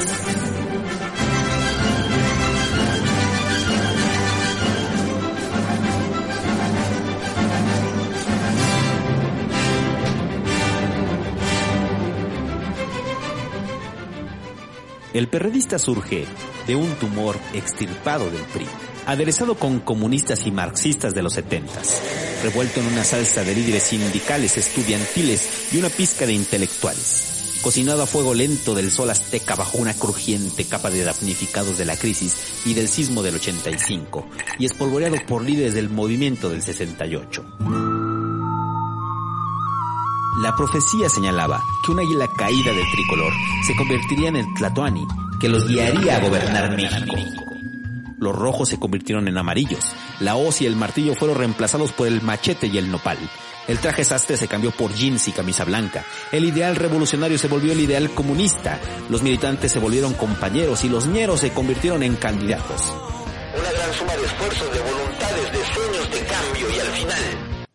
El perredista surge de un tumor extirpado del PRI, aderezado con comunistas y marxistas de los setentas, revuelto en una salsa de líderes sindicales, estudiantiles y una pizca de intelectuales, cocinado a fuego lento del sol azteca bajo una crujiente capa de damnificados de la crisis y del sismo del 85, y espolvoreado por líderes del movimiento del 68. La profecía señalaba que un águila caída del tricolor se convertiría en el Tlatoani, que los guiaría a gobernar México. Los rojos se convirtieron en amarillos, la hoz y el martillo fueron reemplazados por el machete y el nopal. El traje sastre se cambió por jeans y camisa blanca. El ideal revolucionario se volvió el ideal comunista. Los militantes se volvieron compañeros y los ñeros se convirtieron en candidatos. una gran suma de esfuerzos, de voluntades, de sueños de cambio y al final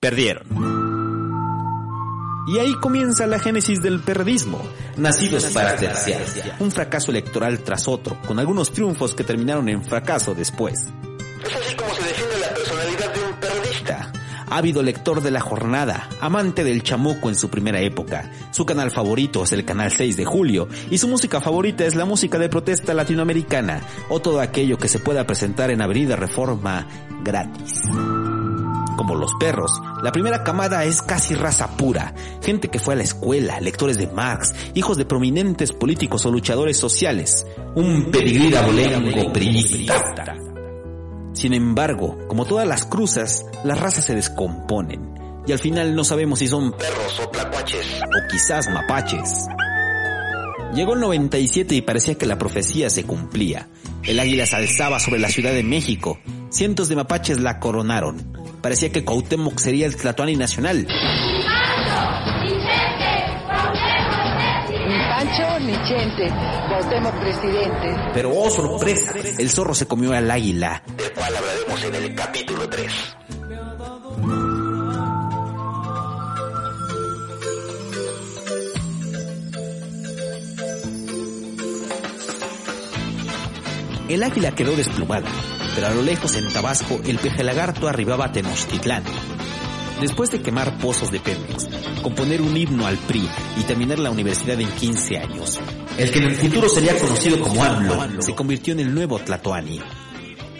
Perdieron. Y ahí comienza la génesis del perredismo, nacidos para terciar, un fracaso electoral tras otro, con algunos triunfos que terminaron en fracaso después. es así como se define la personalidad de un periodista. Ávido lector de la jornada, amante del chamuco en su primera época. Su canal favorito es el canal 6 de julio y su música favorita es la música de protesta latinoamericana o todo aquello que se pueda presentar en Avenida Reforma gratis. Como los perros, la primera camada es casi raza pura, gente que fue a la escuela, lectores de Marx, hijos de prominentes políticos o luchadores sociales, un pedigrí abolengo priista. Sin embargo, como todas las cruzas, las razas se descomponen y al final no sabemos si son Perros o tlacuaches. o quizás mapaches. Llegó el 97 y parecía que la profecía se cumplía. El águila se alzaba sobre la Ciudad de México. Cientos de mapaches la coronaron. Parecía que Cuauhtémoc sería el Tlatoani nacional. Ni Pancho ni Chente, presidente. Pero oh sorpresa, el zorro se comió al águila. del cual hablaremos en el capítulo 3. El águila quedó desplumada, pero a lo lejos en Tabasco el peje lagarto arribaba a Tenochtitlán. Después de quemar pozos de Pemex, componer un himno al PRI y terminar la universidad en 15 años, el que en el futuro sería conocido como AMLO se convirtió en el nuevo Tlatoani.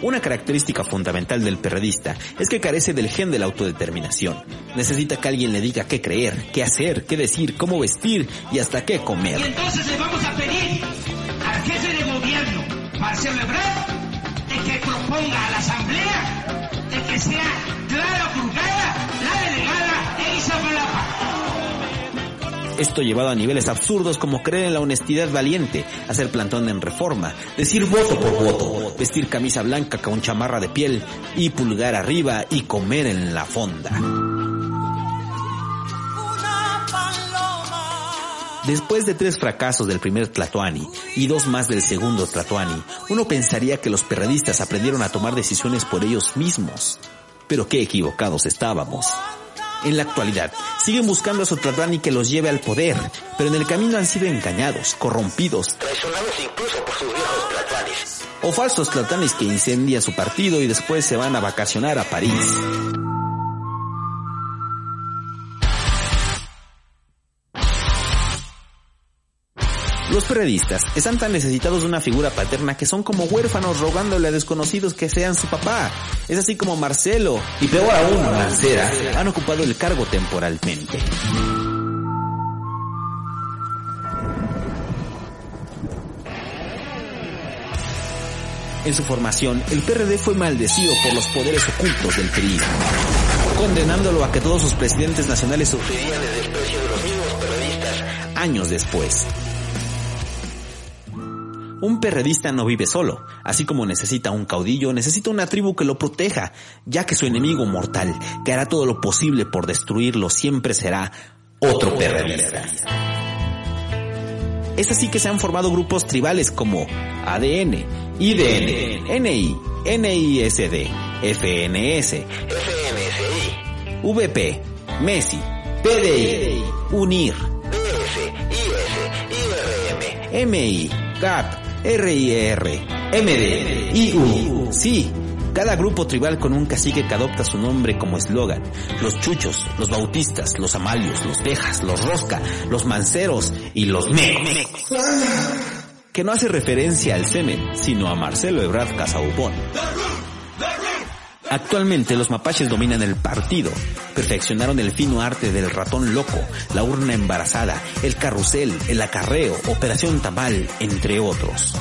Una característica fundamental del perredista es que carece del gen de la autodeterminación. Necesita que alguien le diga qué creer, qué hacer, qué decir, cómo vestir y hasta qué comer. Entonces le vamos a pedir al jefe de gobierno Marcelo Ebrard a la Asamblea que sea Clara Palapa. Esto llevado a niveles absurdos como creer en la honestidad valiente, hacer plantón en reforma, decir voto por voto, vestir camisa blanca con chamarra de piel y pulgar arriba y comer en la fonda. Después de tres fracasos del primer Tlatoani y dos más del segundo Tlatoani, uno pensaría que los perredistas aprendieron a tomar decisiones por ellos mismos. Pero qué equivocados estábamos. En la actualidad, siguen buscando a su Tlatoani que los lleve al poder, pero en el camino han sido engañados, corrompidos, Traicionados incluso por sus viejos platanes. o falsos Tlatoanis que incendian su partido y después se van a vacacionar a París. Los periodistas están tan necesitados de una figura paterna que son como huérfanos rogándole a desconocidos que sean su papá. Es así como Marcelo y peor aún Mancera han ocupado el cargo temporalmente. En su formación, el PRD fue maldecido por los poderes ocultos del PRI, condenándolo a que todos sus presidentes nacionales sufrirían el desprecio de los mismos periodistas años después. Un perredista no vive solo, así como necesita un caudillo, necesita una tribu que lo proteja, ya que su enemigo mortal, que hará todo lo posible por destruirlo, siempre será otro perredista. Es así que se han formado grupos tribales como ADN, IDN, NI, NISD, FNS, FNSI, VP, MESI, PDI, UNIR, MI, CAP, RIR, MD, IU. Sí, cada grupo tribal con un cacique que adopta su nombre como eslogan. Los chuchos, los bautistas, los amalios, los tejas, los rosca, los manceros y los mecos. Que no hace referencia al semen, sino a Marcelo Ebrard Casaubon. Actualmente los mapaches dominan el partido, perfeccionaron el fino arte del ratón loco, la urna embarazada, el carrusel, el acarreo, Operación Tamal, entre otros.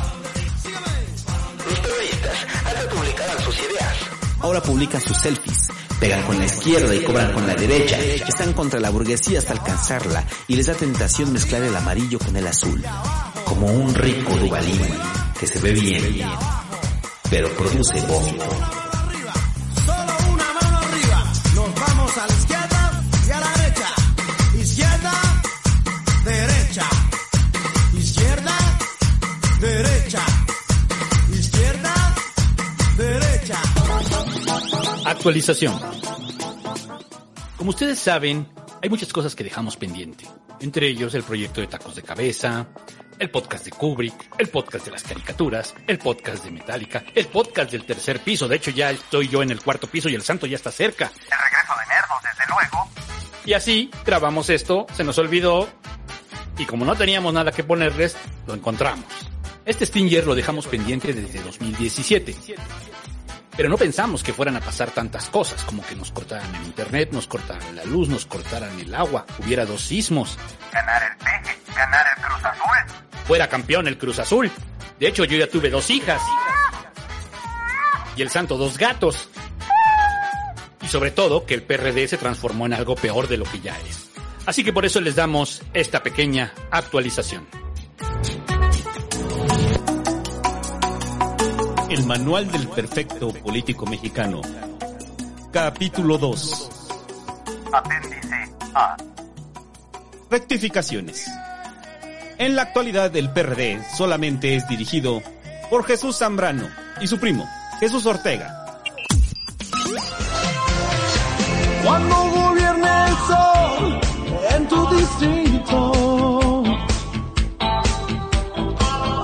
Los periodistas antes publicaban sus ideas. Ahora publican sus selfies, pegan con la izquierda y cobran con la derecha, están contra la burguesía hasta alcanzarla y les da tentación mezclar el amarillo con el azul, como un rico dubalín que se ve bien, pero produce vómito. Actualización. Como ustedes saben, hay muchas cosas que dejamos pendiente. Entre ellos el proyecto de Tacos de Cabeza, el podcast de Kubrick, el podcast de las caricaturas, el podcast de Metallica, el podcast del tercer piso. De hecho, ya estoy yo en el cuarto piso y el santo ya está cerca. El regreso de Nerdos, desde luego. Y así grabamos esto, se nos olvidó y como no teníamos nada que ponerles, lo encontramos. Este Stinger lo dejamos pendiente desde 2017. Pero no pensamos que fueran a pasar tantas cosas, como que nos cortaran el internet, nos cortaran la luz, nos cortaran el agua, hubiera dos sismos, Ganar el peje, ganar el Cruz Azul. fuera campeón el Cruz Azul. De hecho, yo ya tuve dos hijas. Y el santo dos gatos. Y sobre todo que el PRD se transformó en algo peor de lo que ya es. Así que por eso les damos esta pequeña actualización. El Manual del Perfecto Político Mexicano. Capítulo 2. Apéndice A. Rectificaciones. En la actualidad el PRD solamente es dirigido por Jesús Zambrano y su primo, Jesús Ortega. Cuando gobierne el sol en tu distrito,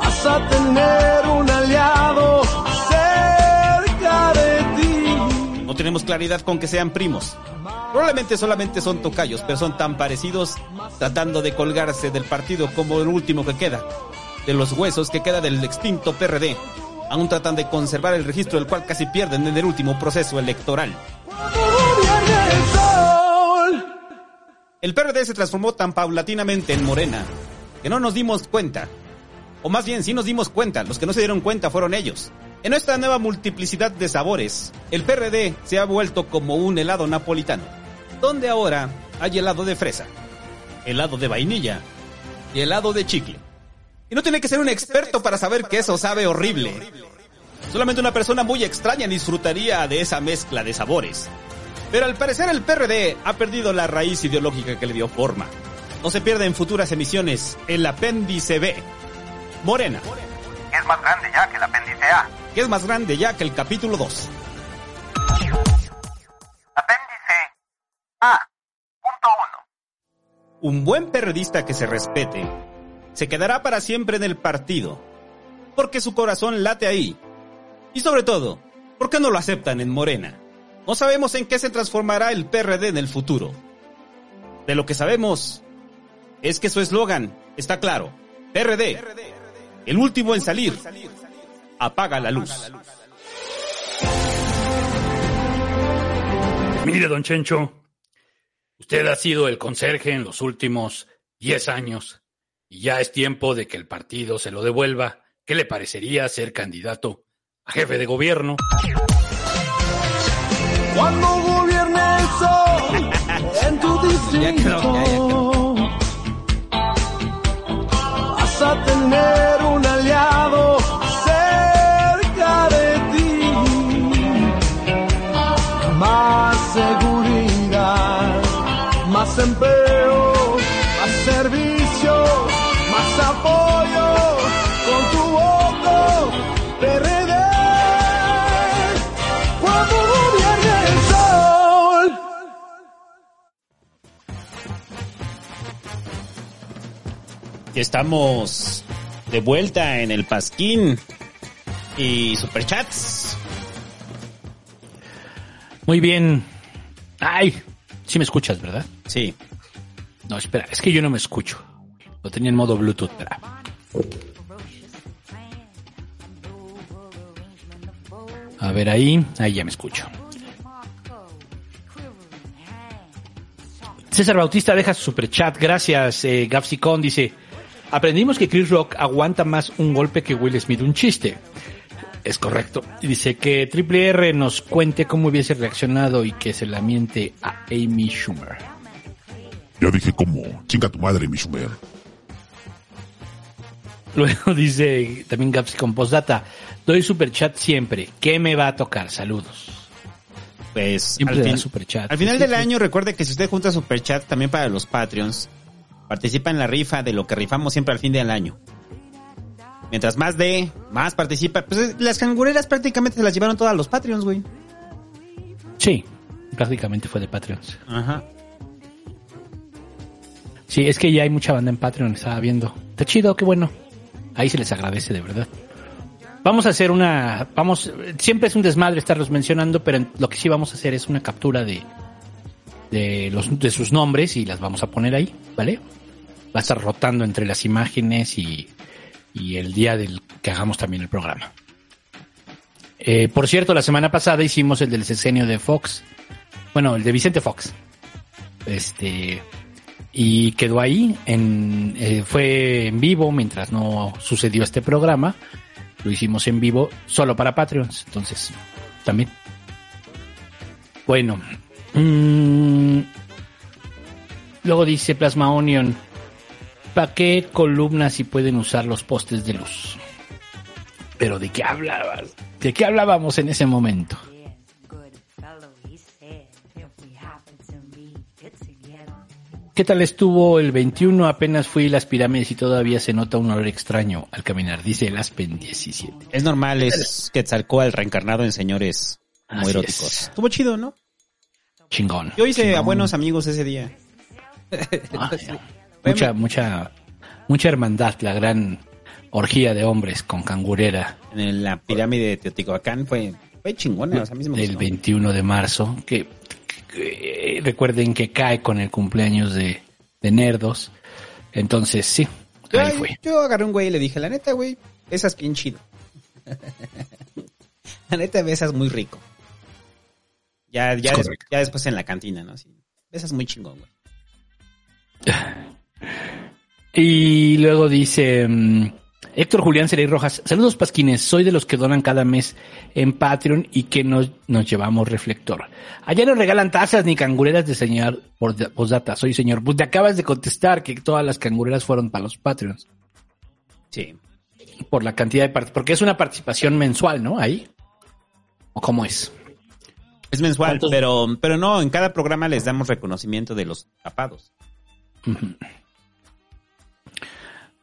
vas a tener claridad con que sean primos. Probablemente solamente son tocayos, pero son tan parecidos tratando de colgarse del partido como el último que queda. De los huesos que queda del extinto PRD. Aún tratan de conservar el registro del cual casi pierden en el último proceso electoral. El PRD se transformó tan paulatinamente en Morena que no nos dimos cuenta. O más bien, sí nos dimos cuenta, los que no se dieron cuenta fueron ellos. En esta nueva multiplicidad de sabores, el PRD se ha vuelto como un helado napolitano, donde ahora hay helado de fresa, helado de vainilla y helado de chicle. Y no tiene que ser un experto para saber que eso sabe horrible. Solamente una persona muy extraña disfrutaría de esa mezcla de sabores. Pero al parecer el PRD ha perdido la raíz ideológica que le dio forma. No se pierde en futuras emisiones el apéndice B. Morena. Es más grande ya que el apéndice A. Que es más grande ya que el capítulo 2. Apéndice A. Punto 1. Un buen periodista que se respete se quedará para siempre en el partido. Porque su corazón late ahí. Y sobre todo, ¿por qué no lo aceptan en Morena? No sabemos en qué se transformará el PRD en el futuro. De lo que sabemos es que su eslogan está claro. PRD, el último en salir, apaga la luz. Mire, don Chencho, usted ha sido el conserje en los últimos 10 años y ya es tiempo de que el partido se lo devuelva. ¿Qué le parecería ser candidato a jefe de gobierno? Cuando gobierne el sol en tu [LAUGHS] distrito, Estamos de vuelta en el Pasquín y Superchats. Muy bien. Ay, sí me escuchas, ¿verdad? Sí. No, espera, es que yo no me escucho. Lo tenía en modo Bluetooth, espera. A ver ahí, ahí ya me escucho. César Bautista deja su superchat, gracias. Eh, Gapsicón dice, aprendimos que Chris Rock aguanta más un golpe que Will Smith un chiste. Es correcto. Y dice que Triple R nos cuente cómo hubiese reaccionado y que se la miente a Amy Schumer. Ya dije como, chinga tu madre, mi Schumer. Luego [LAUGHS] dice también Gapsicón postdata, doy superchat siempre. ¿Qué me va a tocar? Saludos. Pues Siempre al, fin- superchat. al final Sí, del sí, sí. año recuerde que si usted junta superchat también para los Patreons, participa en la rifa de lo que rifamos siempre al fin del año. Mientras más de, más participa. Pues eh, las cangureras prácticamente se las llevaron todas los Patreons, güey. Sí, prácticamente fue de Patreons. Ajá. Sí, es que ya hay mucha banda en Patreon, estaba viendo. Está chido, qué bueno. Ahí se les agradece de verdad. Vamos a hacer una, vamos, siempre es un desmadre estarlos mencionando, pero lo que sí vamos a hacer es una captura de, de sus nombres y las vamos a poner ahí, ¿vale? Va a estar rotando entre las imágenes y, y el día del que hagamos también el programa. Eh, por cierto, la semana pasada hicimos el del sexenio de Fox. Bueno, el de Vicente Fox. Este, y quedó ahí en eh, fue en vivo mientras no sucedió este programa lo hicimos en vivo solo para Patreons entonces también bueno mm, luego dice Plasma Onion ¿para qué columnas si pueden usar los postes de luz? pero ¿de qué hablabas? ¿de qué hablábamos en ese momento? ¿Qué tal estuvo el 21? Apenas fui a las pirámides y todavía se nota un olor extraño al caminar, dice el Aspen 17. Es normal, es Quetzalcóatl reencarnado en señores muy Así eróticos. es. Estuvo chido, ¿no? Chingón. Yo hice a buenos amigos ese día. Ah, [LAUGHS] mucha, mucha, mucha hermandad, la gran orgía de hombres con cangurera En la pirámide de Teotihuacán fue, fue chingona, o sea, a mí se me del gustó. 21 de marzo, que, que- recuerden que cae con el cumpleaños de, de Nerdos. Entonces, sí, Yo, ahí fue. yo agarré un güey y le dije, la neta, güey, besas bien chido. [LAUGHS] la neta, besas muy rico. Ya, ya, Es des- ya después en la cantina, ¿no? Sí. Besas muy chingón, güey. [SIGHS] Y luego dice, mm, Héctor Julián Serey Rojas. Saludos, Pasquines. Soy de los que donan cada mes en Patreon y que nos, nos llevamos reflector. Allá no regalan tazas ni cangureras de señor por postdata. Soy señor. Pues te acabas de contestar que todas las cangureras fueron para los Patreons. Sí. Por la cantidad de Porque es una participación mensual, ¿no? Ahí. ¿O cómo es? Es mensual, ¿Cuántos- pero, pero no, en cada programa les damos reconocimiento de los tapados.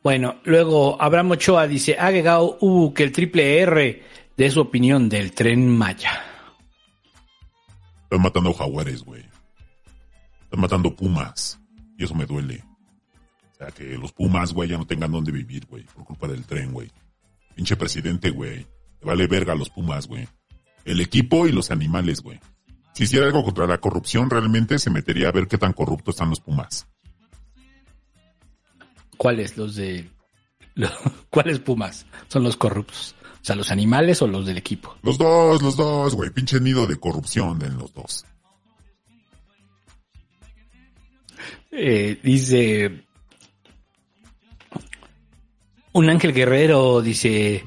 Bueno, luego Abraham Ochoa dice, ha llegado uh, que el triple R de su opinión del tren Maya. Están matando jaguares, güey. Están matando pumas. Y eso me duele. O sea, que los pumas, güey, ya no tengan dónde vivir, güey. Por culpa del tren, güey. Pinche presidente, güey. Le vale verga a los pumas, güey. El equipo y los animales, güey. Si hiciera algo contra la corrupción, realmente se metería a ver qué tan corruptos están los pumas. ¿Cuáles? Los de... [LAUGHS] ¿Cuáles pumas? Son los corruptos. O sea, los animales o los del equipo. Los dos, los dos, güey. Pinche nido de corrupción en los dos. Eh, dice... Un ángel guerrero dice...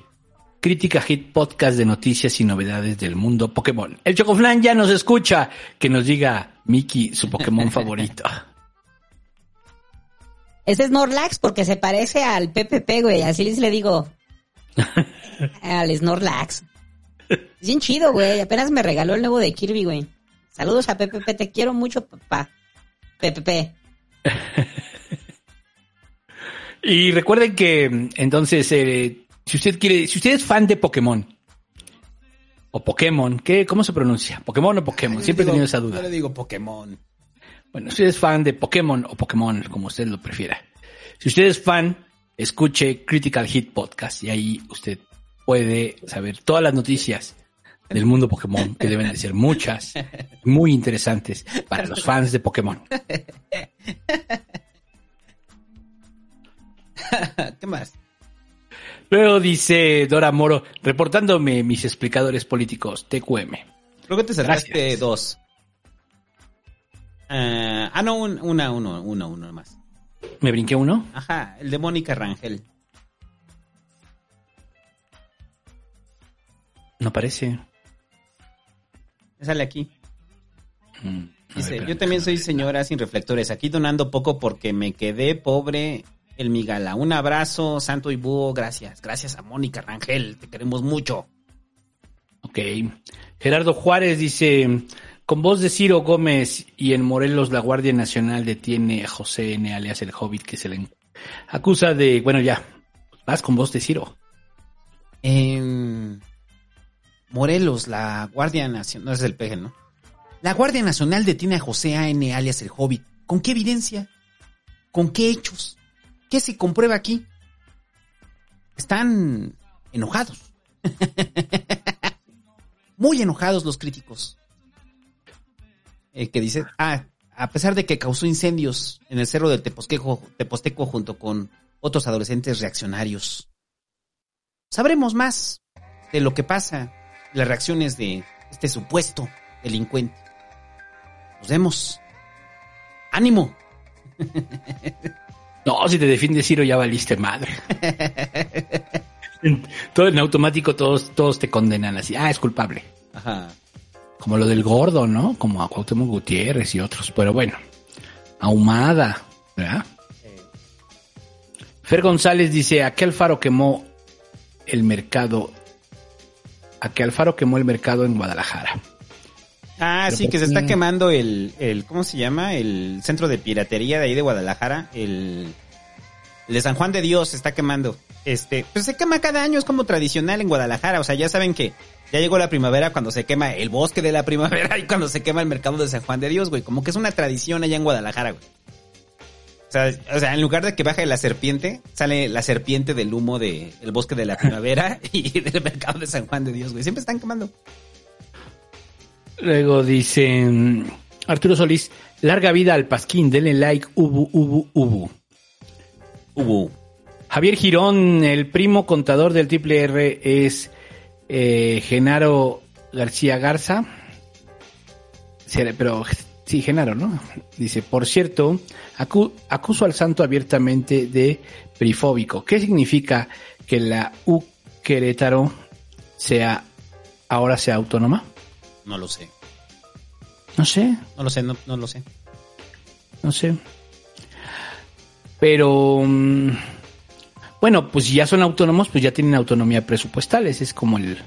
Crítica Hit Podcast de noticias y novedades del mundo Pokémon. El Chocoflan ya nos escucha. Que nos diga Mickey su Pokémon [LAUGHS] favorito. Ese es Snorlax porque se parece al PPP, güey. Así les le digo. [LAUGHS] al Snorlax. Es bien chido, güey. Apenas me regaló el nuevo de Kirby, güey. Saludos a PPP. Te quiero mucho, papá. PPP. [LAUGHS] Y recuerden que entonces, eh, si usted quiere, si usted es fan de Pokémon o Pokémon, ¿qué, ¿cómo se pronuncia? ¿Pokémon o Pokémon? Siempre he tenido esa duda. Yo le digo Pokémon. Bueno, si usted es fan de Pokémon o Pokémon, como usted lo prefiera. Si usted es fan, escuche Critical Hit Podcast y ahí usted puede saber todas las noticias del mundo Pokémon, que deben de ser muchas, muy interesantes para los fans de Pokémon. [LAUGHS] ¿Qué más? Luego dice Dora Moro, reportándome mis explicadores políticos, TQM. Creo que te Gracias. dos. Ah, ah, no, un- una, uno, uno, uno más. ¿Me brinqué uno? Ajá, el de Mónica Rangel. No parece. Sale aquí. Mm, Dice, ver, yo también soy señora sin reflectores, aquí donando poco porque me quedé pobre el migala. Un abrazo, santo y búho, gracias. Gracias a Mónica Rangel, te queremos mucho. Ok. Gerardo Juárez dice, con voz de Ciro Gómez y en Morelos la Guardia Nacional detiene a José N. alias el Hobbit que se le acusa de, bueno ya, vas con voz de Ciro. En Morelos, la Guardia Nacional, no es el peje, ¿no? La Guardia Nacional detiene a José A.N. alias el Hobbit. ¿Con qué evidencia? ¿Con qué hechos? ¿Qué se comprueba aquí? Están enojados. [LAUGHS] Muy enojados los críticos. Que dice, ah, a pesar de que causó incendios en el cerro del Teposquejo, Teposteco junto con otros adolescentes reaccionarios. Sabremos más de lo que pasa, las reacciones de este supuesto delincuente. Nos vemos. ¡Ánimo! [LAUGHS] No, si te defiende Ciro ya valiste madre. En- [LAUGHS] Todo en automático todos, todos te condenan así, ah, es culpable. Ajá. Como lo del gordo, ¿no? Como a Cuauhtémoc Gutiérrez y otros, pero bueno. Ahumada, ¿verdad? Fer González dice, ¿a qué Alfaro quemó el mercado? ¿A qué Alfaro quemó el mercado en Guadalajara? Ah, Pero sí, ¿por que se está quemando el, el, ¿cómo se llama? El centro de piratería de ahí de Guadalajara, el, el de San Juan de Dios se está quemando. Este, pues se quema cada año, es como tradicional en Guadalajara, o sea, ya saben que ya llegó la primavera cuando se quema el bosque de la primavera [LAUGHS] y cuando se quema el mercado de San Juan de Dios, güey, como que es una tradición allá en Guadalajara, güey. O sea, o sea, en lugar de que baje la serpiente, sale la serpiente del humo del bosque de la primavera [LAUGHS] y del mercado de San Juan de Dios, güey. Siempre están quemando. Luego dicen Arturo Solís, larga vida al Pasquín, denle like, ubu, ubu, ubu. Ubu. Javier Girón, el primo contador del Triple R es eh, Genaro García Garza. Pero sí, Genaro, ¿no? Dice, por cierto, acu- acuso al santo abiertamente de perifóbico. ¿Qué significa que la U Querétaro sea ahora sea autónoma? No lo sé. No sé, No lo sé, no, no lo sé. no sé. Pero mm, bueno, pues si ya son autónomos, pues ya tienen autonomía presupuestal. Ese es como el,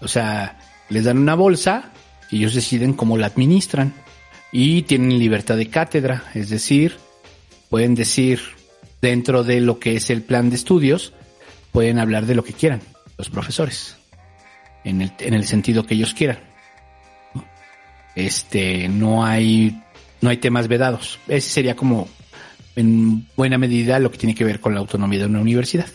o sea, les dan una bolsa y ellos deciden cómo la administran y tienen libertad de cátedra, es decir, pueden decir dentro de lo que es el plan de estudios, pueden hablar de lo que quieran los profesores, en el, en el sentido que ellos quieran. Este, no hay, no hay temas vedados. Ese sería como, en buena medida, lo que tiene que ver con la autonomía de una universidad.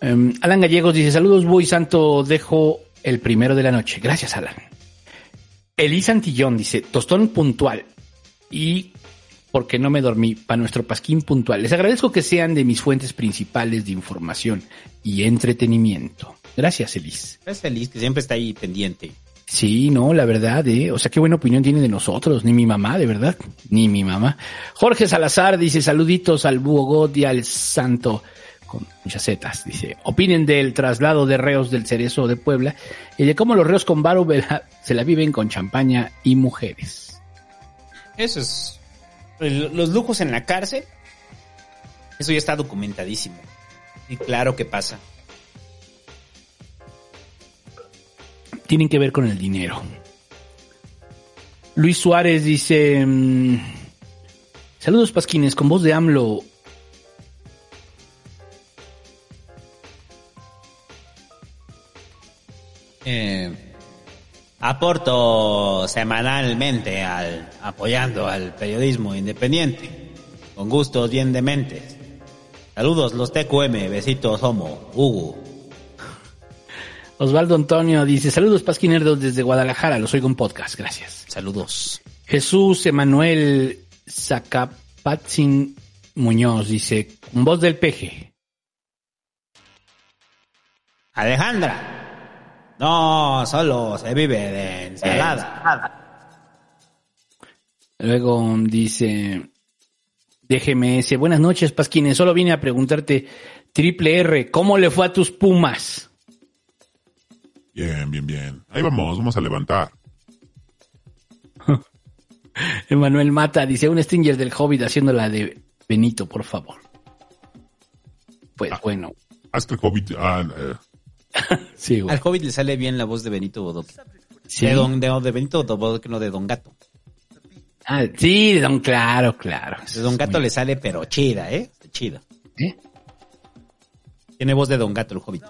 Em, Alan Gallegos dice, saludos, voy santo, dejo el primero de la noche. Gracias, Alan. Elisa Antillón dice, tostón puntual. Y porque no me dormí, para nuestro pasquín puntual. Les agradezco que sean de mis fuentes principales de información y entretenimiento. Gracias, Elis. Es feliz que siempre está ahí pendiente. Sí, no, la verdad, eh. O sea, qué buena opinión tiene de nosotros. Ni mi mamá, de verdad. Ni mi mamá. Jorge Salazar dice, saluditos al Búho God y al Santo. Con muchas zetas. Dice, opinen del traslado de reos del Cerezo de Puebla y de cómo los reos con varo [LAUGHS] se la viven con champaña y mujeres. Eso es. los lujos en la cárcel. Eso ya está documentadísimo. Y claro que pasa. Tienen que ver con el dinero. Luis Suárez dice, mm, saludos Pasquines, con voz de AMLO. Eh, aporto semanalmente al apoyando al periodismo independiente. Con gustos bien dementes. Saludos los TQM, besitos homo, Hugo. Osvaldo Antonio dice, saludos Pasquinerdos desde Guadalajara, los oigo en podcast, gracias. Saludos. Jesús Emanuel Zacapatzin Muñoz dice, con voz del peje. Alejandra. No, solo se vive de ensalada. Luego dice DGMS, buenas noches Pasquines, solo vine a preguntarte, triple R, ¿cómo le fue a tus Pumas? Bien, bien, bien. Ahí vamos, vamos a levantar. [LAUGHS] Emanuel Mata dice, un Stinger del Hobbit haciendo la de Benito, por favor. Pues bueno. Haz que el Hobbit... ah, eh, [LAUGHS] Sí, güey. Al Hobbit le sale bien la voz de Benito Bodoque. Sí. De, don, de, de Benito Bodoque, no de Don Gato. Ah, sí, de don, claro, claro. De Don Gato le sale, pero chida, ¿eh? Chida. ¿Eh? Tiene voz de Don Gato el Hobbit.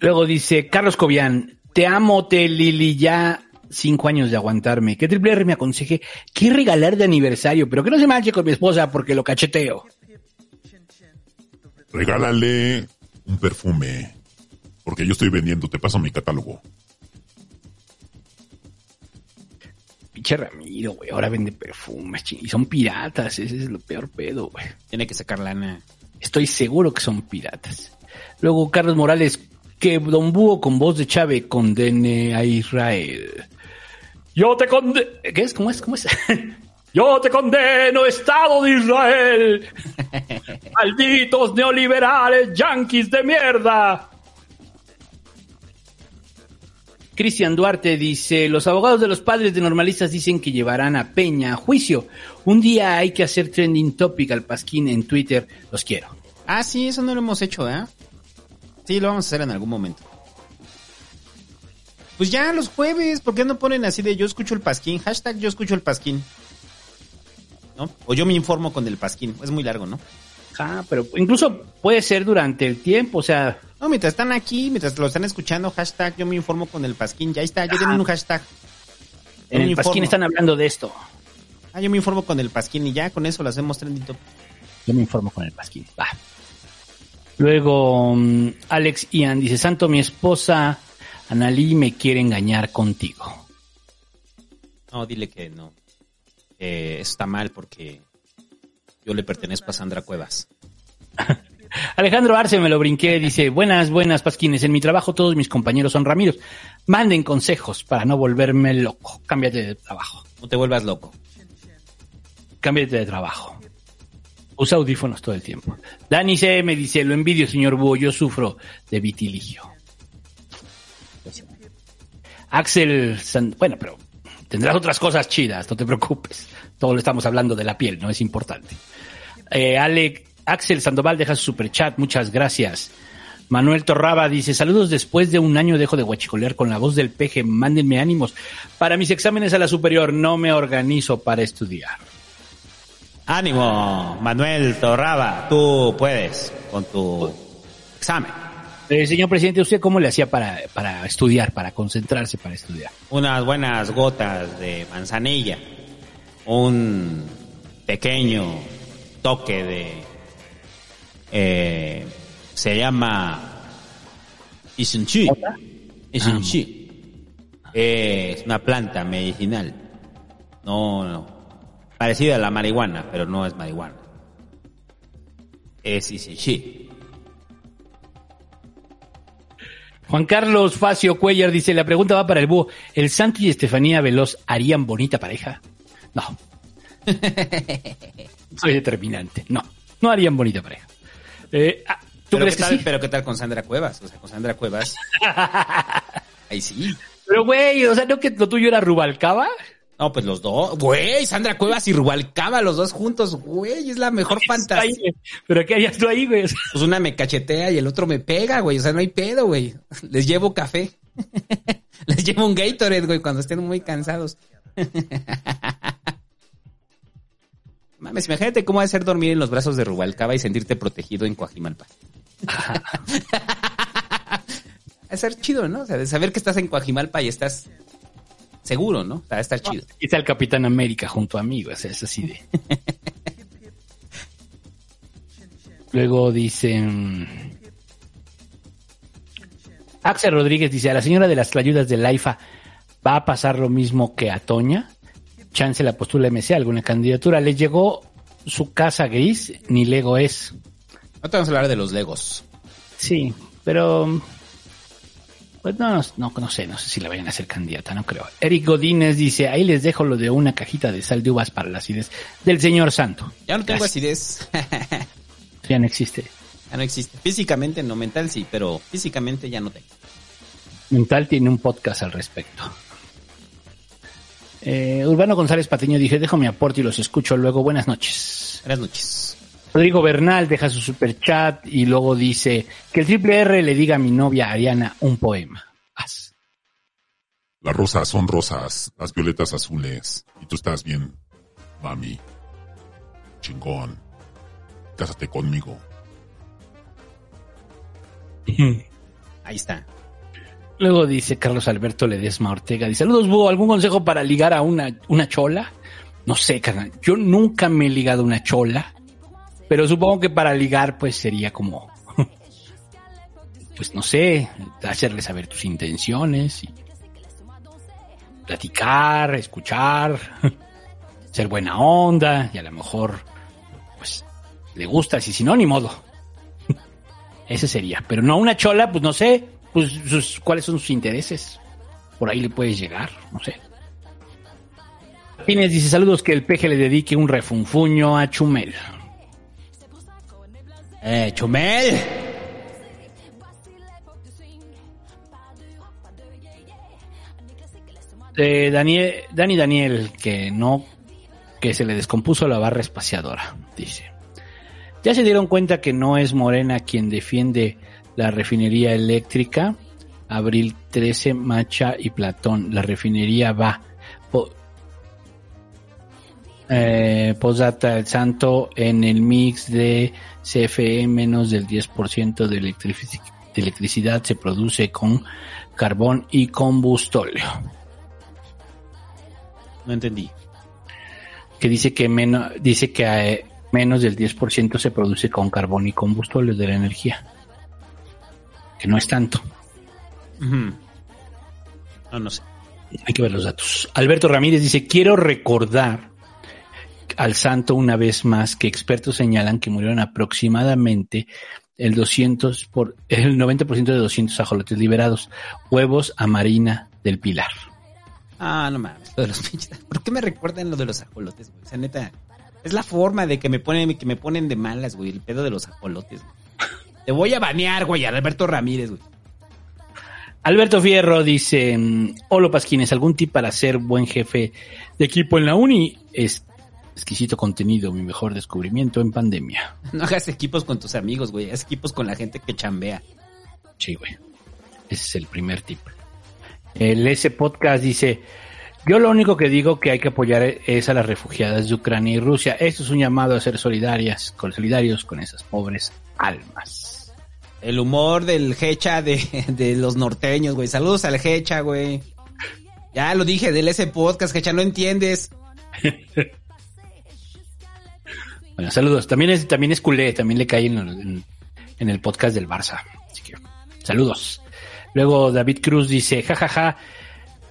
Luego dice Carlos Cobian, te amo, te Lili, ya cinco años de aguantarme. Que Triple R me aconseje qué regalar de aniversario, pero que no se manche con mi esposa porque lo cacheteo. regálale un perfume. Porque yo estoy vendiendo, te paso mi catálogo. Pinche Ramiro, güey, ahora vende perfumes, y son piratas, ese es lo peor pedo, güey. Tiene que sacar lana. Estoy seguro que son piratas. Luego Carlos Morales, que Don Búho con voz de Chávez condene a Israel. Yo te condeno. ¿Qué es? ¿Cómo es? ¿Cómo es? [LAUGHS] Yo te condeno, Estado de Israel. [LAUGHS] Malditos neoliberales, yanquis de mierda. Cristian Duarte dice, los abogados de los padres de normalistas dicen que llevarán a Peña a juicio. Un día hay que hacer trending topic al pasquín en Twitter. Los quiero. Ah, sí, eso no lo hemos hecho, ¿eh? Sí, lo vamos a hacer en algún momento. Pues ya los jueves, ¿por qué no ponen así de yo escucho el pasquín? Hashtag yo escucho el pasquín. ¿No? O yo me informo con el pasquín. Es muy largo, ¿no? Ah, pero incluso puede ser durante el tiempo, o sea, No, mientras están aquí, mientras lo están escuchando, hashtag yo me informo con el pasquín. Ya está, ya tienen un hashtag. Yo en el pasquín informo. están hablando de esto. Ah, yo me informo con el pasquín y ya con eso lo hacemos trending topic. Yo me informo con el pasquín. Va. Luego, mm, Alex Ian dice, Santo, mi esposa Analí me quiere engañar contigo. No, dile que no. Eh, está mal porque yo le pertenezco a Sandra Cuevas. [LAUGHS] Alejandro Arce me lo brinqué, dice, buenas, buenas pasquines, en mi trabajo todos mis compañeros son Ramiros. Manden consejos para no volverme loco. Cámbiate de trabajo. No te vuelvas loco. Cámbiate de trabajo. Usa audífonos todo el tiempo. Dani C me dice, lo envidio, señor Búho, yo sufro de vitiligio. Axel, bueno, pero tendrás otras cosas chidas, no te preocupes. Todo lo estamos hablando de la piel, no es importante. Eh, Ale, Axel Sandoval deja su superchat, muchas gracias. Manuel Torraba dice, saludos después de un año dejo de guachicolear con la voz del peje, mándenme ánimos. Para mis exámenes a la superior no me organizo para estudiar. Ánimo, Manuel Torraba, tú puedes con tu examen. Eh, señor presidente, ¿usted cómo le hacía para, para estudiar, para concentrarse para estudiar? Unas buenas gotas de manzanilla, un pequeño toque de... eh, se llama Isunchi. Isunchi. Es una planta medicinal. No, no. Parecida a la marihuana, pero no es marihuana. Es Isunchi. Juan Carlos Facio Cuellar dice, la pregunta va para el búho. ¿El Santi y Estefanía Veloz harían bonita pareja? No. [LAUGHS] Soy determinante. No, no harían bonita pareja. Eh, ah, ¿Tú pero crees qué que tal, sí? Pero qué tal con Sandra Cuevas? O sea, con Sandra Cuevas. [LAUGHS] Ahí sí. Pero güey, o sea, ¿no que lo tuyo era Rubalcaba? No, pues los dos. Güey, Sandra Cuevas y Rubalcaba, los dos juntos. Güey, es la mejor fantasía. ¿Pero qué harías tú ahí, güey? Pues una me cachetea y el otro me pega, güey. O sea, no hay pedo, güey. Les llevo café. [LAUGHS] Les llevo un Gatorade, güey, cuando estén muy cansados. [LAUGHS] Mames, imagínate cómo va a ser dormir en los brazos de Rubalcaba y sentirte protegido en Coajimalpa. [LAUGHS] Va a ser chido, ¿no? O sea, de saber que estás en Coajimalpa y estás seguro, ¿no? O sea, va a estar chido. Y está el Capitán América junto a mí. O sea, es así de... [LAUGHS] Luego dicen... Axel Rodríguez dice, a la señora de las ayudas del AIFA, ¿va a pasar lo mismo que a Toña? Chance la postula MC, alguna candidatura. ¿Le llegó su casa gris? Ni Lego es. No te vamos a hablar de los Legos. Sí, pero... Pues no, no, no, sé, no sé si la vayan a hacer candidata, no creo. Eric Godínez dice, ahí les dejo lo de una cajita de sal de uvas para la acidez del señor Santo. Ya no tengo Gracias. acidez. [LAUGHS] Ya no existe. ya no existe. Físicamente no, mental sí, pero físicamente ya no tengo. Mental tiene un podcast al respecto. Eh, Urbano González Patiño dije, dejo mi aporte y los escucho luego. Buenas noches. Buenas noches. Rodrigo Bernal deja su super chat y luego dice que el triple R le diga a mi novia Ariana un poema. Haz. Las rosas son rosas, las violetas azules. Y tú estás bien, mami. Chingón. Cásate conmigo. [LAUGHS] Ahí está. Luego dice Carlos Alberto Ledesma Ortega, dice, saludos, Búho, ¿algún consejo para ligar a una, una chola? No sé, carnal, yo nunca me he ligado a una chola, pero supongo que para ligar, pues sería como, pues no sé, hacerle saber tus intenciones y platicar, escuchar, [LAUGHS] ser buena onda y a lo mejor, pues, le gustas y si no, ni modo. [LAUGHS] Ese sería, pero no una chola, pues no sé, pues sus- cuáles son sus intereses. Por ahí le puedes llegar, no sé. Martínez dice saludos que el peje le dedique un refunfuño a Chumel. Eh, Chumel. Daniel, Dani Daniel, que no, que se le descompuso la barra espaciadora, dice. Ya se dieron cuenta que no es Morena quien defiende la refinería eléctrica. Abril 13, Macha y Platón. La refinería va. Eh, Posdata, el santo en el mix de CFE menos del 10% de, electrici- de electricidad se produce con carbón y combustóleo. No entendí. Que dice que menos, dice que eh, menos del 10% se produce con carbón y combustóleo de la energía. Que no es tanto. No, no sé. Hay que ver los datos. Alberto Ramírez dice, quiero recordar al santo una vez más que expertos señalan que murieron aproximadamente el 200 por, el 90% de 200 ajolotes liberados, huevos a Marina del Pilar. Ah, no mames, lo de los pinches. ¿Por qué me recuerdan lo de los ajolotes, güey? O sea, neta. Es la forma de que me ponen, que me ponen de malas, güey. El pedo de los ajolotes. güey. Te voy a banear, güey, a Alberto Ramírez, güey. Alberto Fierro dice, mm, hola Pasquines, ¿algún tip para ser buen jefe de equipo en la uni? Es exquisito contenido, mi mejor descubrimiento en pandemia. [LAUGHS] No hagas equipos con tus amigos, güey. Haz equipos con la gente que chambea. Sí, güey. Ese es el primer tip. El S Podcast dice, yo lo único que digo que hay que apoyar es a las refugiadas de Ucrania y Rusia. Esto es un llamado a ser solidarias, con solidarios con esas pobres almas. El humor del hecha de, de los norteños, güey. Saludos al hecha, güey. Ya lo dije del ese podcast, hecha, no entiendes. [LAUGHS] Bueno, saludos. También es, también es culé, también le cae en, en- en el podcast del Barça. Así que, saludos. Luego David Cruz dice, jajaja,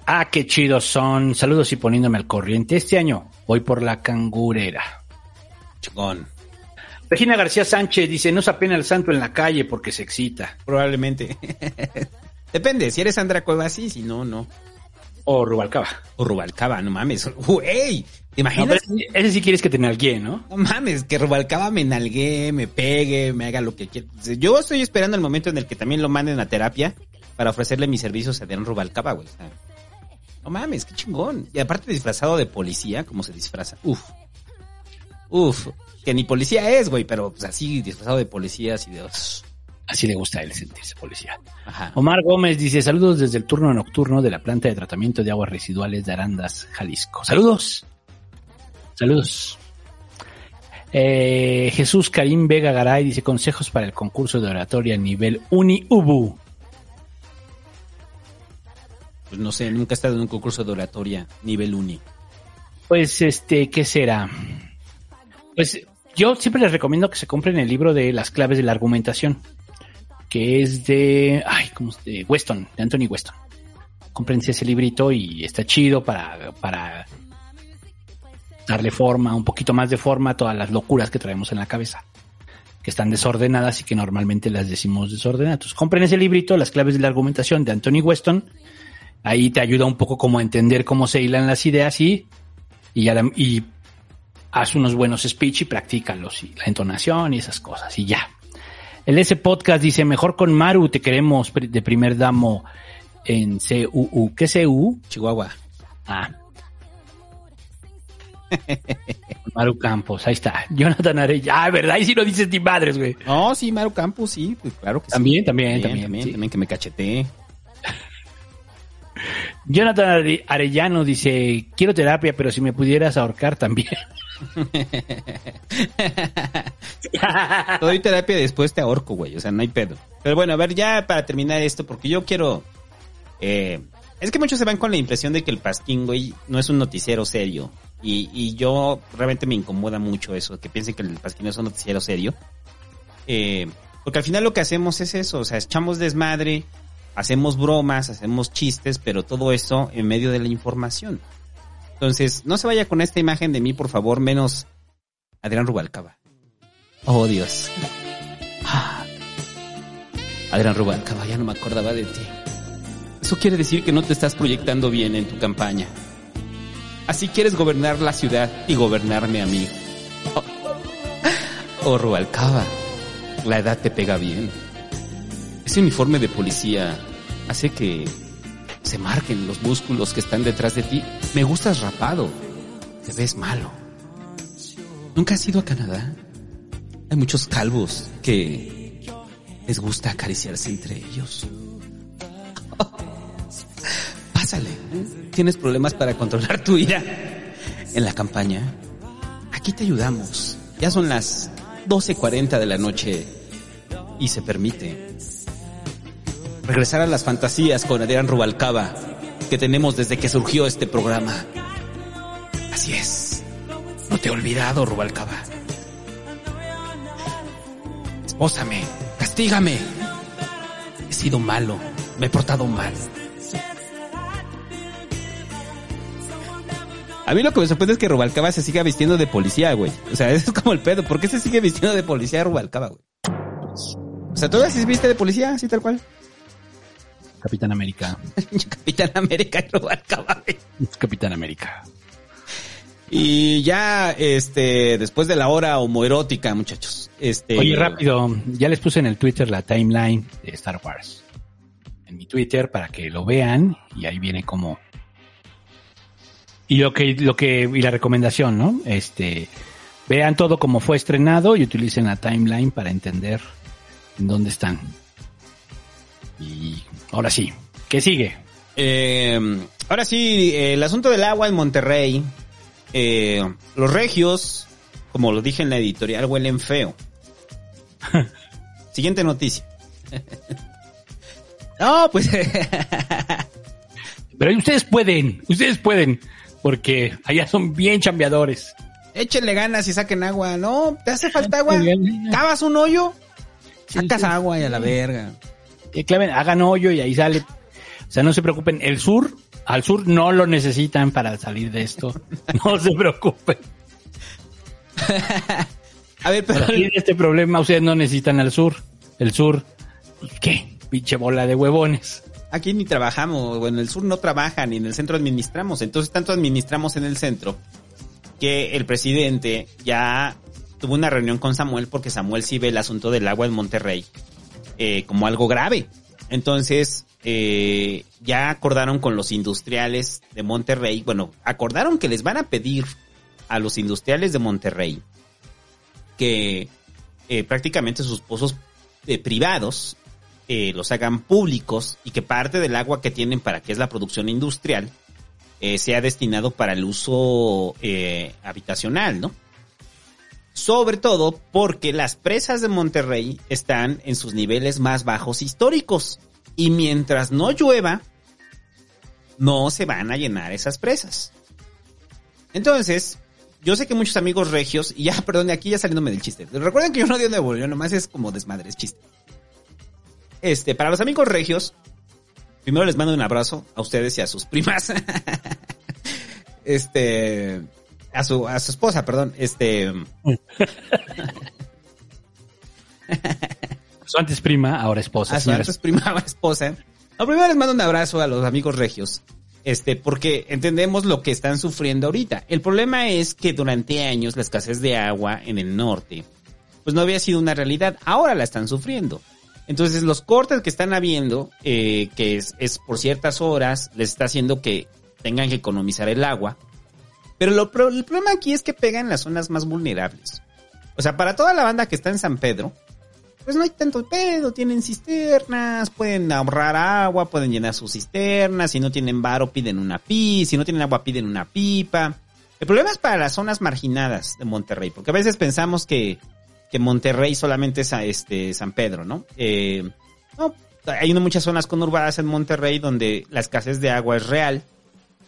ah, qué chidos son. Saludos y poniéndome al corriente. Este año voy por la cangurera. Chingón. Regina García Sánchez dice, no se apena el santo en la calle porque se excita. Probablemente. [LAUGHS] Depende, si eres Sandra Cuevas, sí, si no, no. O Rubalcaba. O Rubalcaba, no mames. Güey, ¿te No, imaginas? pero ese, sí quieres que te nalguee, ¿no? No mames, que Rubalcaba me nalgue, me pegue, me haga lo que quiera. Yo estoy esperando el momento en el que también lo manden a terapia para ofrecerle mis servicios a Adrián Rubalcaba, güey. No mames, qué chingón. Y aparte disfrazado de policía, como se disfraza. Uf. Uf. Que ni policía es, güey, pero pues así disfrazado de policía, así de... Así le gusta a él sentirse policía. Ajá. Omar Gómez dice, saludos desde el turno nocturno de la planta de tratamiento de aguas residuales de Arandas, Jalisco. Saludos. Saludos. Eh, Jesús Karim Vega Garay dice consejos para el concurso de oratoria nivel Uni Ubu. Pues no sé, nunca he estado en un concurso de oratoria nivel uni. Pues este, ¿qué será? Pues yo siempre les recomiendo que se compren el libro de las claves de la argumentación, que es de, ay, ¿cómo se de Weston, de Anthony Weston. Cómprense ese librito y está chido para, para darle forma, un poquito más de forma a todas las locuras que traemos en la cabeza, que están desordenadas y que normalmente las decimos desordenadas. Entonces, compren ese librito, las claves de la argumentación de Anthony Weston. Ahí te ayuda un poco como a entender cómo se hilan las ideas y, y, y haz unos buenos speech y practícalos y la entonación y esas cosas y ya. El S Podcast dice, mejor con Maru te queremos de primer damo en CUU. ¿Qué CU? Chihuahua. Ah. [LAUGHS] Maru Campos, ahí está. Jonathan Arella. Ah, ¿verdad? Y si no dices ni madres, güey. No, sí, Maru Campos, sí, pues claro que También, sí. también, también, También, sí. también que me cachetee. [LAUGHS] Jonathan Are- Arellano dice, quiero terapia, pero si me pudieras ahorcar también. [LAUGHS] Te doy terapia y después te ahorco, güey. O sea, no hay pedo. Pero bueno, a ver, ya para terminar esto, porque yo quiero. eh, es que muchos se van con la impresión de que el Pasquín, güey, no es un noticiero serio. Y, y yo realmente me incomoda mucho eso, que piensen que el Pasquín no es un noticiero serio. Eh, porque al final lo que hacemos es eso, o sea, echamos desmadre, hacemos bromas, hacemos chistes, pero todo eso en medio de la información. Entonces, no se vaya con esta imagen de mí, por favor, menos Adrián Rubalcaba. Oh, Dios. Ah. Adrián Rubalcaba, ya no me acordaba de ti. Eso quiere decir que no te estás proyectando bien en tu campaña. Así quieres gobernar la ciudad y gobernarme a mí. Oh, oh la edad te pega bien. Ese uniforme de policía hace que se marquen los músculos que están detrás de ti. Me gustas rapado. Te ves malo. ¿Nunca has ido a Canadá? Hay muchos calvos que les gusta acariciarse entre ellos. Pásale. ¿Tienes problemas para controlar tu ira en la campaña? Aquí te ayudamos. Ya son las 12.40 de la noche y se permite regresar a las fantasías con Adrián Rubalcaba que tenemos desde que surgió este programa. Así es. No te he olvidado, Rubalcaba. Espósame, castígame. He sido malo, me he portado mal. A mí lo que me sorprende es que Rubalcaba se siga vistiendo de policía, güey. O sea, [LAUGHS] eso es como el pedo. ¿Por qué se sigue vistiendo de policía Rubalcaba, güey? O sea, ¿todavía se viste de policía, así tal cual? Capitán América. [LAUGHS] Capitán América y Rubalcaba, güey. Capitán América. Y ya, este, después de la hora homoerótica, muchachos. Este. Oye, rápido, ya les puse en el Twitter la timeline de Star Wars. En mi Twitter para que lo vean y ahí viene como y lo que lo que y la recomendación, ¿no? Este vean todo como fue estrenado y utilicen la timeline para entender en dónde están. Y ahora sí, ¿qué sigue? Eh, ahora sí, el asunto del agua en Monterrey. Eh, los regios, como lo dije en la editorial, huelen feo. [LAUGHS] Siguiente noticia. [LAUGHS] no, pues. [LAUGHS] Pero ustedes pueden, ustedes pueden, porque allá son bien chambeadores. Échenle ganas y saquen agua. No, te hace falta agua. Cavas un hoyo, sacas agua y a la verga. Que claven, hagan hoyo y ahí sale. O sea, no se preocupen. El sur, al sur no lo necesitan para salir de esto. [LAUGHS] No se preocupen. [LAUGHS] A ver, pero. Para salir de este problema, ustedes no necesitan al sur. El sur, ¿qué? Pinche bola de huevones. Aquí ni trabajamos, bueno, en el sur no trabajan, ni en el centro administramos. Entonces, tanto administramos en el centro que el presidente ya tuvo una reunión con Samuel porque Samuel sí ve el asunto del agua en Monterrey eh, como algo grave. Entonces, eh, ya acordaron con los industriales de Monterrey, bueno, acordaron que les van a pedir a los industriales de Monterrey que eh, prácticamente sus pozos privados eh, los hagan públicos y que parte del agua que tienen para que es la producción industrial eh, sea destinado para el uso eh, habitacional, ¿no? Sobre todo porque las presas de Monterrey están en sus niveles más bajos históricos. Y mientras no llueva, no se van a llenar esas presas. Entonces, yo sé que muchos amigos regios, y ya, [LAUGHS] perdón, aquí ya saliéndome del chiste. Recuerden que yo no odio Nuevo León, nomás es como desmadre, es chiste. Este, para los amigos regios, primero les mando un abrazo a ustedes y a sus primas. [LAUGHS] este, a su, a su esposa, perdón, este. [LAUGHS] Su antes prima, ahora esposa. a su señores. antes prima, [LAUGHS] ahora esposa. No, primero les mando un abrazo a los amigos regios. Este, porque entendemos lo que están sufriendo ahorita. El problema es que durante años la escasez de agua en el norte, pues no había sido una realidad. Ahora la están sufriendo. Entonces los cortes que están habiendo, eh, que es, por ciertas horas, les está haciendo que tengan que economizar el agua. Pero lo, el problema aquí es que pega en las zonas más vulnerables. O sea, para toda la banda que está en San Pedro, pues no hay tanto pedo, tienen cisternas, pueden ahorrar agua, pueden llenar sus cisternas, si no tienen varo piden una pi, si no tienen agua piden una pipa. El problema es para las zonas marginadas de Monterrey, porque a veces pensamos que, que Monterrey solamente es este San Pedro, ¿no? Eh, no, hay muchas zonas conurbadas en Monterrey donde la escasez de agua es real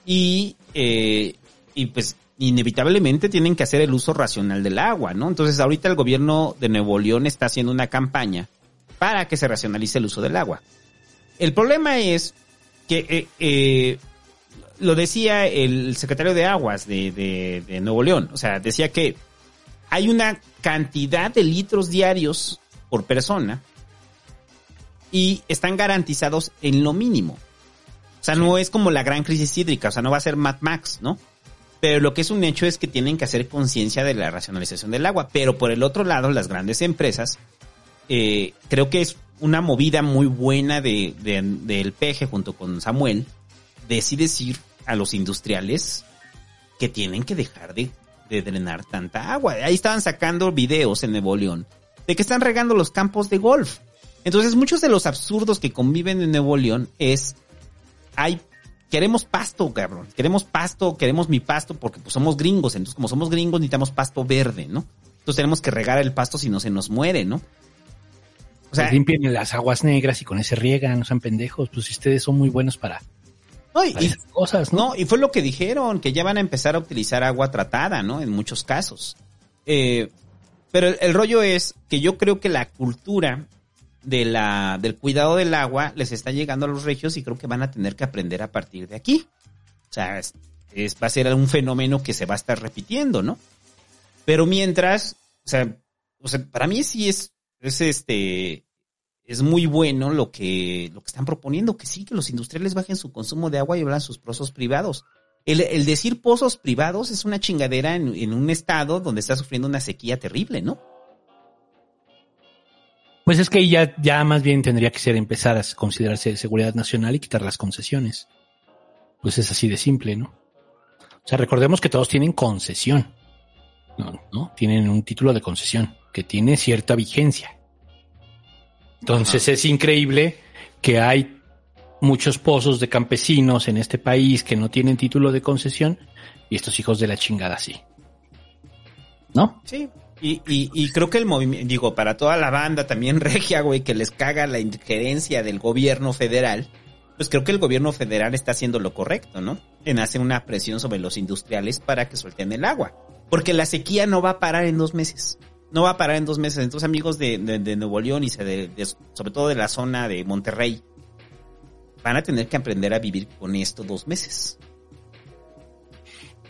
y, eh, y pues inevitablemente tienen que hacer el uso racional del agua, ¿no? Entonces ahorita el gobierno de Nuevo León está haciendo una campaña para que se racionalice el uso del agua. El problema es que eh, lo decía el secretario de Aguas de, de- de Nuevo León, o sea, decía que hay una cantidad de litros diarios por persona y están garantizados en lo mínimo. O sea, no es como la gran crisis hídrica, o sea, no va a ser Mad Max, ¿no? Pero lo que es un hecho es que tienen que hacer conciencia de la racionalización del agua. Pero por el otro lado, las grandes empresas, eh, creo que es una movida muy buena de, de- del peje junto con Samuel, de decir a los industriales que tienen que dejar de, de drenar tanta agua. Ahí estaban sacando videos en Nuevo León de que están regando los campos de golf. Entonces, muchos de los absurdos que conviven en Nuevo León es, hay, queremos pasto, cabrón, queremos pasto, queremos mi pasto porque pues somos gringos, entonces como somos gringos necesitamos pasto verde, ¿no? Entonces tenemos que regar el pasto si no se nos muere, ¿no? O sea, limpien las aguas negras y con ese riegan, no sean pendejos. Pues ustedes son muy buenos para, No, y, para esas cosas, ¿no? No, y fue lo que dijeron, que ya van a empezar a utilizar agua tratada, ¿no? En muchos casos. Eh, pero el, el rollo es que yo creo que la cultura de la, del cuidado del agua les está llegando a los regios y creo que van a tener que aprender a partir de aquí. O sea, es, es- va a ser un fenómeno que se va a estar repitiendo, ¿no? Pero mientras, o sea, o sea, para mí sí es, es este, es muy bueno lo que, lo que están proponiendo, que sí, que los industriales bajen su consumo de agua y abran sus pozos privados. el, decir pozos privados es una chingadera en, en un estado donde está sufriendo una sequía terrible, ¿no? Pues es que ya, ya más bien tendría que ser empezar a considerarse de seguridad nacional y quitar las concesiones. Pues es así de simple, ¿no? O sea, recordemos que todos tienen concesión. No, ¿no? Tienen un título de concesión que tiene cierta vigencia. Entonces es increíble que hay muchos pozos de campesinos en este país que no tienen título de concesión y estos hijos de la chingada sí. ¿No? Sí. Y, y, y creo que el movimiento, digo, para toda la banda también [LAUGHS] regia, güey, que les caga la injerencia del gobierno federal, pues creo que el gobierno federal está haciendo lo correcto, ¿no? En hacer una presión sobre los industriales para que suelten el agua. Porque la sequía no va a parar en dos meses. No va a parar en dos meses. Entonces, amigos de, de, de Nuevo León y sobre todo de la zona de Monterrey, van a tener que aprender a vivir con esto dos meses.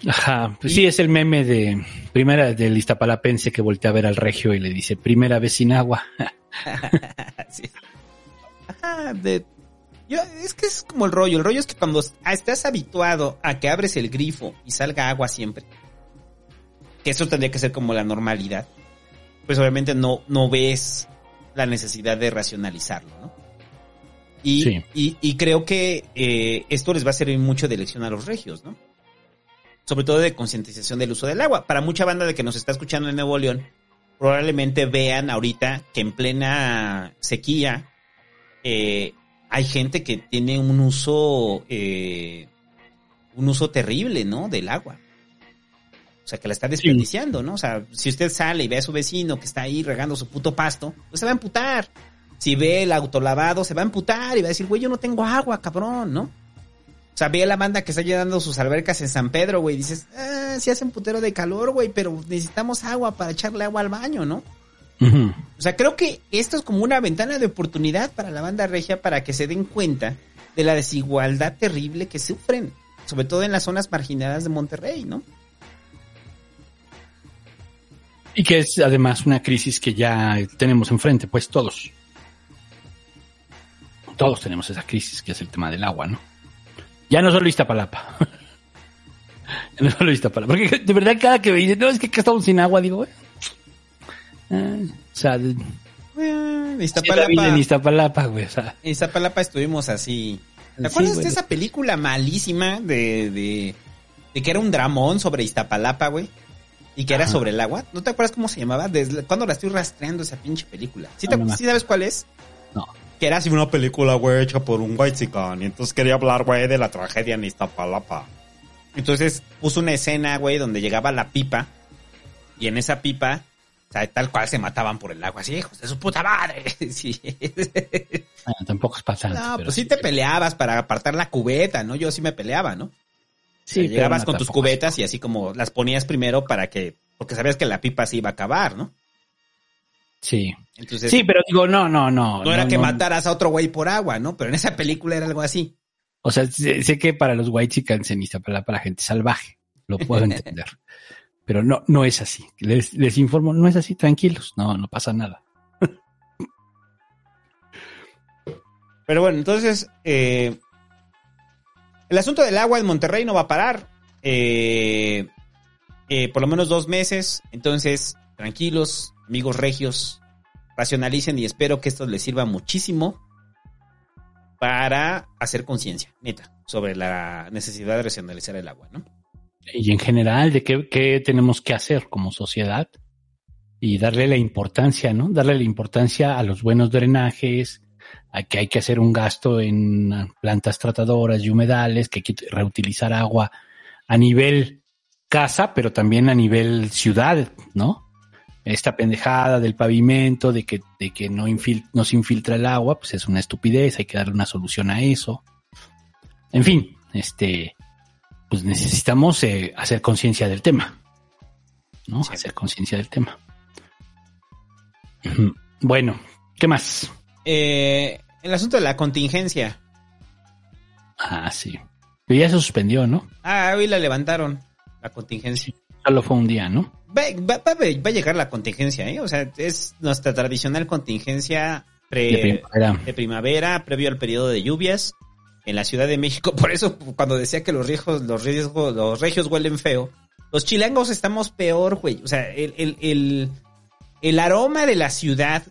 Ajá, pues sí, es el meme de primera del Iztapalapense que voltea a ver al regio y le dice, primera vez sin agua. [LAUGHS] Sí. Ajá, de- yo- es que es como el rollo. El rollo es que cuando estás habituado a que abres el grifo y salga agua siempre, que eso tendría que ser como la normalidad, pues obviamente no, no ves la necesidad de racionalizarlo, ¿no? Y, Sí. y, y creo que eh, esto les va a servir mucho de lección a los regios, ¿no? Sobre todo de concientización del uso del agua. Para mucha banda de que nos está escuchando en Nuevo León, probablemente vean ahorita que en plena sequía eh, hay gente que tiene un uso eh, un uso terrible, ¿no? Del agua. O sea, que la está desperdiciando, ¿no? O sea, si usted sale y ve a su vecino que está ahí regando su puto pasto, pues se va a emputar. Si ve el autolavado, se va a emputar y va a decir, güey, yo no tengo agua, cabrón, ¿no? O sea, ve a la banda que está llenando sus albercas en San Pedro, güey, y dices, ah, sí hace un putero de calor, güey, pero necesitamos agua para echarle agua al baño, ¿no? O sea, creo que esto es como una ventana de oportunidad para la banda regia para que se den cuenta de la desigualdad terrible que sufren, sobre todo en las zonas marginadas de Monterrey, ¿no? Y que es además una crisis que ya tenemos enfrente, pues todos. Todos tenemos esa crisis, que es el tema del agua, ¿no? Ya no solo Iztapalapa. [LAUGHS] ya no solo Iztapalapa. Porque de verdad cada que me dicen, no, es que acá estamos sin agua, digo, güey. Ah, o sea, Eh, en Iztapalapa, Iztapalapa, güey. O sea, en Iztapalapa estuvimos así. ¿Te Sí, acuerdas de esa película malísima de, de, de que era un dramón sobre Iztapalapa, güey? Y que era sobre el agua. ¿No te acuerdas cómo se llamaba? ¿Desde cuándo la estoy rastreando esa pinche película? ¿Sí, te- No, no me sí sabes cuál es? No. Que era así una película, güey, hecha por un white y entonces quería hablar, güey, de la tragedia en Iztapalapa. Entonces puso una escena, güey, donde llegaba la pipa y en esa pipa, o sea, tal cual se mataban por el agua, así, hijos de su puta madre. [LAUGHS] Sí. bueno, tampoco es para tanto, No, pero pues sí te peleabas para apartar la cubeta, ¿no? Yo sí me peleaba, ¿no? Sí, O sea, llegabas no con tus cubetas y así como las ponías primero para que, porque sabías que la pipa se iba a acabar, ¿no? Sí. Entonces, Sí, pero digo, no, no, no. no era que no. mataras a otro güey por agua, ¿no? Pero en esa película era algo así. O sea, sé, sé que para los white chickens en Iztapalapa la gente salvaje, lo puedo [LAUGHS] entender. Pero no, no es así. Les, les informo, no es así, tranquilos, no, no pasa nada. [LAUGHS] Pero bueno, entonces, eh, el asunto del agua en Monterrey no va a parar. Eh, eh, por lo menos dos meses. Entonces, tranquilos, amigos regios, racionalicen y espero que esto les sirva muchísimo para hacer conciencia, neta, sobre la necesidad de racionalizar el agua, ¿no? Y en general, de qué, qué tenemos que hacer como sociedad y darle la importancia, ¿no? Darle la importancia a los buenos drenajes, que hay que hacer un gasto en plantas tratadoras y humedales, que hay que reutilizar agua a nivel casa, pero también a nivel ciudad, ¿no? Esta pendejada del pavimento, de que, de que no, infil- no se infiltra el agua, pues es una estupidez, hay que darle una solución a eso. En fin, este, pues necesitamos eh, hacer conciencia del tema. ¿No? Hacer conciencia del tema. Bueno, ¿qué más? Eh, el asunto de la contingencia. Ah, sí. Pero ya se suspendió, ¿no? Ah, hoy la levantaron, la contingencia. Solo fue un día, ¿no? Va, va- va- va a llegar la contingencia, ¿eh? O sea, es nuestra tradicional contingencia pre- De primavera. de primavera, previo al periodo de lluvias. en la Ciudad de México. [LAUGHS] Por eso, cuando decía que los riesgos, los riesgos, los regios huelen feo, los chilangos estamos peor, güey. O sea, el, el, el, el aroma de la ciudad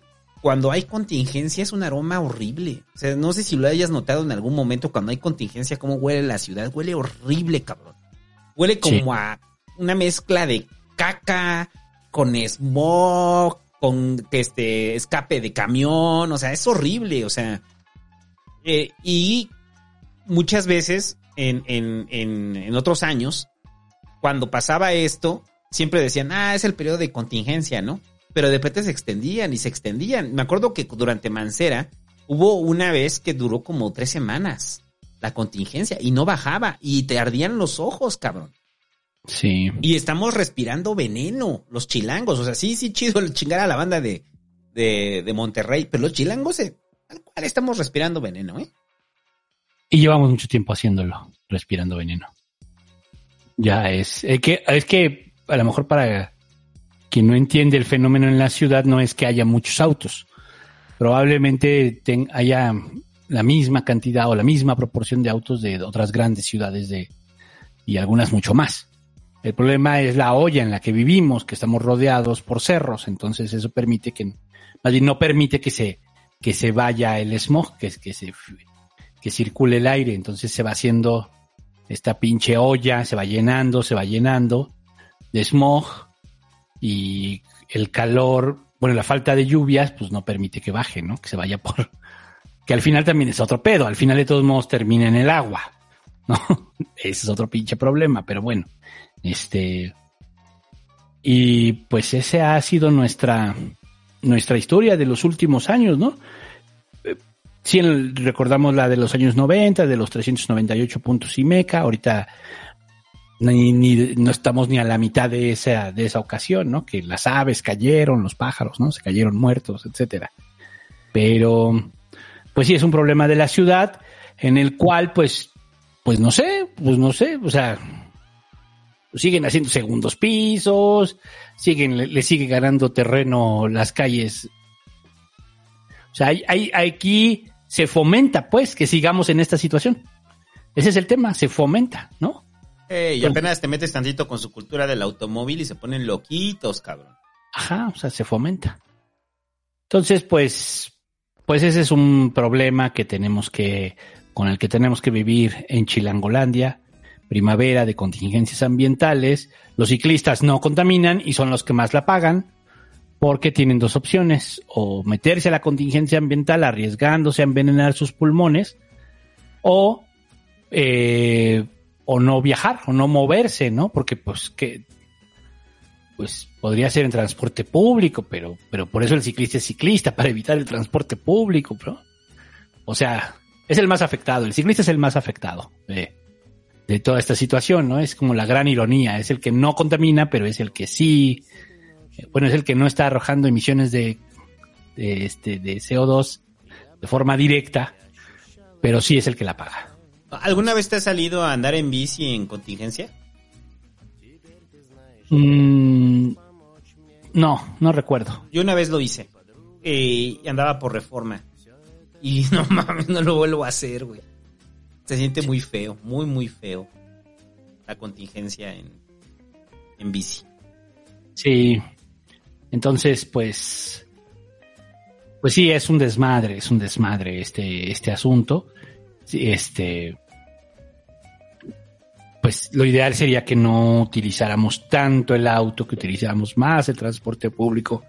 cuando hay contingencia es un aroma horrible. O sea, no sé si lo hayas notado en algún momento cuando hay contingencia, cómo huele la ciudad. Huele horrible, cabrón. Huele como Sí. a una mezcla de caca con smog, con este escape de camión. O sea, es horrible. O sea, eh, y muchas veces en, en, en, en otros años, cuando pasaba esto, siempre decían, ah, es el periodo de contingencia, ¿no? Pero de repente se extendían y se extendían. Me acuerdo que durante Mancera hubo una vez que duró como tres semanas la contingencia y no bajaba y te ardían los ojos, cabrón. Sí. Y estamos respirando veneno, los chilangos. O sea, sí, sí, chido chingar a la banda de, de, de Monterrey, pero los chilangos, eh, tal cual estamos respirando veneno, ¿eh? Y llevamos mucho tiempo haciéndolo, respirando veneno. Ya es, es que, es que a lo mejor para quien no entiende el fenómeno en la ciudad no es que haya muchos autos. Probablemente haya la misma cantidad o la misma proporción de autos de otras grandes ciudades de, y algunas mucho más. El problema es la olla en la que vivimos, que estamos rodeados por cerros, entonces eso permite que, más bien no permite que se, que se vaya el smog, que, que se, que circule el aire, entonces se va haciendo esta pinche olla, se va llenando, se va llenando de smog y el calor, bueno, la falta de lluvias, pues no permite que baje, ¿no? Que se vaya por, [LAUGHS] que al final también es otro pedo, al final de todos modos termina en el agua, ¿no? [LAUGHS] Ese es otro pinche problema, pero bueno, este, y pues ese ha sido nuestra, nuestra historia de los últimos años, ¿no? Sí, el- recordamos la de los años 90, de los 398 puntos y meca. Ahorita ni, ni- no estamos ni a la mitad de esa, de esa ocasión, ¿no? Que las aves cayeron, los pájaros, ¿no? Se cayeron muertos, etcétera. Pero, pues sí, es un problema de la ciudad en el cual, pues, pues no sé, pues no sé, o sea, siguen haciendo segundos pisos, siguen, le, le sigue ganando terreno las calles o sea, hay, hay- aquí se fomenta, pues, que sigamos en esta situación. Ese es el tema, se fomenta, ¿no? Eh, y apenas te metes tantito con su cultura del automóvil y se ponen loquitos, cabrón. Ajá, o sea, se fomenta. Entonces, pues, pues ese es un problema que tenemos que, con el que tenemos que vivir en Chilangolandia. Primavera de contingencias ambientales. Los ciclistas no contaminan y son los que más la pagan porque tienen dos opciones, o meterse a la contingencia ambiental arriesgándose a envenenar sus pulmones, o, eh, o no viajar, o no moverse, ¿no? Porque pues que pues podría ser en transporte público, pero, pero por eso el ciclista es ciclista, [LAUGHS] para evitar el transporte público, ¿no? O sea, es el más afectado, el ciclista es el más afectado de, de toda esta situación, ¿no? Es como la gran ironía, es el que no contamina, pero es el que sí, eh, bueno, es el que no está arrojando emisiones de, de, este, de CO2 de forma directa, pero sí es el que la paga. ¿Alguna vez te has salido a andar en bici en contingencia? Mm, no, no recuerdo. Yo una vez lo hice. Eh, y andaba por reforma. Y [LAUGHS] no mames, no lo vuelvo a hacer, güey. Se siente muy feo, muy, muy feo. La contingencia en, en bici. Sí. Entonces, pues, pues sí, es un desmadre, es un desmadre este, este asunto. Este, pues lo ideal sería que no utilizáramos tanto el auto, que utilizáramos más el transporte público,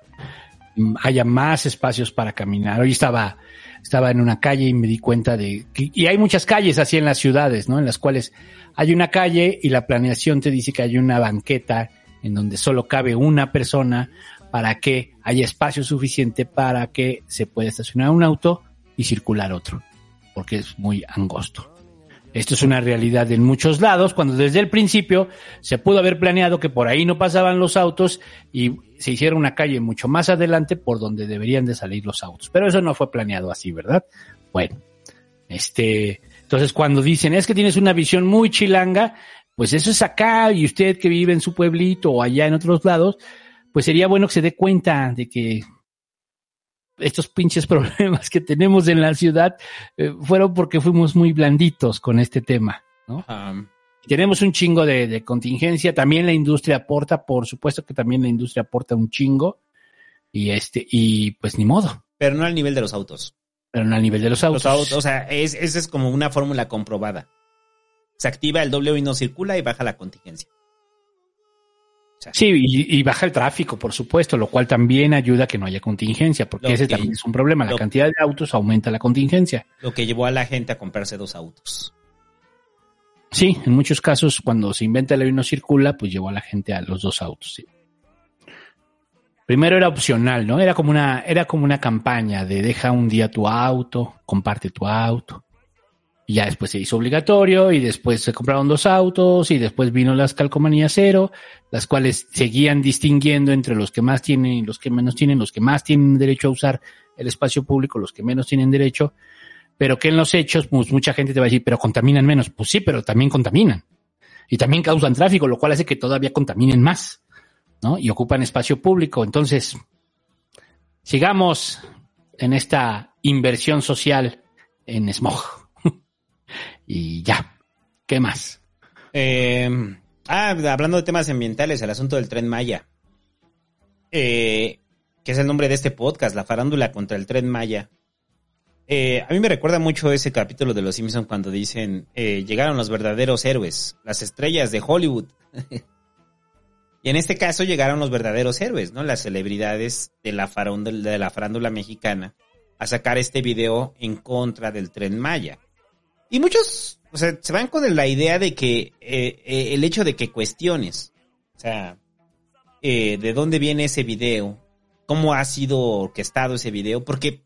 mm, haya más espacios para caminar. Hoy estaba, estaba en una calle y me di cuenta de que, y hay muchas calles así en las ciudades, ¿no? En las cuales hay una calle y la planeación te dice que hay una banqueta en donde solo cabe una persona para que haya espacio suficiente para que se pueda estacionar un auto y circular otro, porque es muy angosto. Esto es una realidad en muchos lados, cuando desde el principio se pudo haber planeado que por ahí no pasaban los autos y se hiciera una calle mucho más adelante por donde deberían de salir los autos. Pero eso no fue planeado así, ¿verdad? Bueno, este, entonces cuando dicen es que tienes una visión muy chilanga, pues eso es acá y usted que vive en su pueblito o allá en otros lados, pues sería bueno que se dé cuenta de que estos pinches [LAUGHS] problemas que tenemos en la ciudad eh, fueron porque fuimos muy blanditos con este tema, ¿no? Tenemos un chingo de, de contingencia, también la industria aporta, por supuesto que también la industria aporta un chingo, y este, y pues ni modo. Pero no al nivel de los autos. Pero no al nivel de los autos. Los autos, o sea, es, esa es como una fórmula comprobada. Se activa el doble y no circula y baja la contingencia. Sí, y, y baja el tráfico, por supuesto, lo cual también ayuda a que no haya contingencia, porque ese que- también es un problema. La cantidad de autos aumenta la contingencia. Lo que llevó a la gente a comprarse dos autos. Sí, en muchos casos, cuando se inventa el avión no circula, pues llevó a la gente a los dos autos. sí. Primero era opcional, ¿no? Era como una, era como una campaña de deja un día tu auto, comparte tu auto. Y ya después se hizo obligatorio y después se compraron dos autos y después vino las calcomanías cero, las cuales seguían distinguiendo entre los que más tienen y los que menos tienen, los que más tienen derecho a usar el espacio público, los que menos tienen derecho, pero que en los hechos, pues mucha gente te va a decir, pero contaminan menos. Pues sí, pero también contaminan. Y también causan tráfico, lo cual hace que todavía contaminen más, ¿no? Y ocupan espacio público. Entonces, sigamos en esta inversión social en smog. Y ya. ¿Qué más? Eh, ah, hablando de temas ambientales, el asunto del tren Maya. Eh, que es el nombre de este podcast, la farándula contra el tren Maya. Eh, a mí me recuerda mucho ese capítulo de Los Simpsons cuando dicen, eh, llegaron los verdaderos héroes, las estrellas de Hollywood. [LAUGHS] y en este caso llegaron los verdaderos héroes, ¿no? Las celebridades de la, farándula, de la farándula mexicana a sacar este video en contra del tren Maya. Y muchos, o sea, se van con la idea de que eh, eh, el hecho de que cuestiones, o sea, eh, de dónde viene ese video, cómo ha sido orquestado ese video, porque,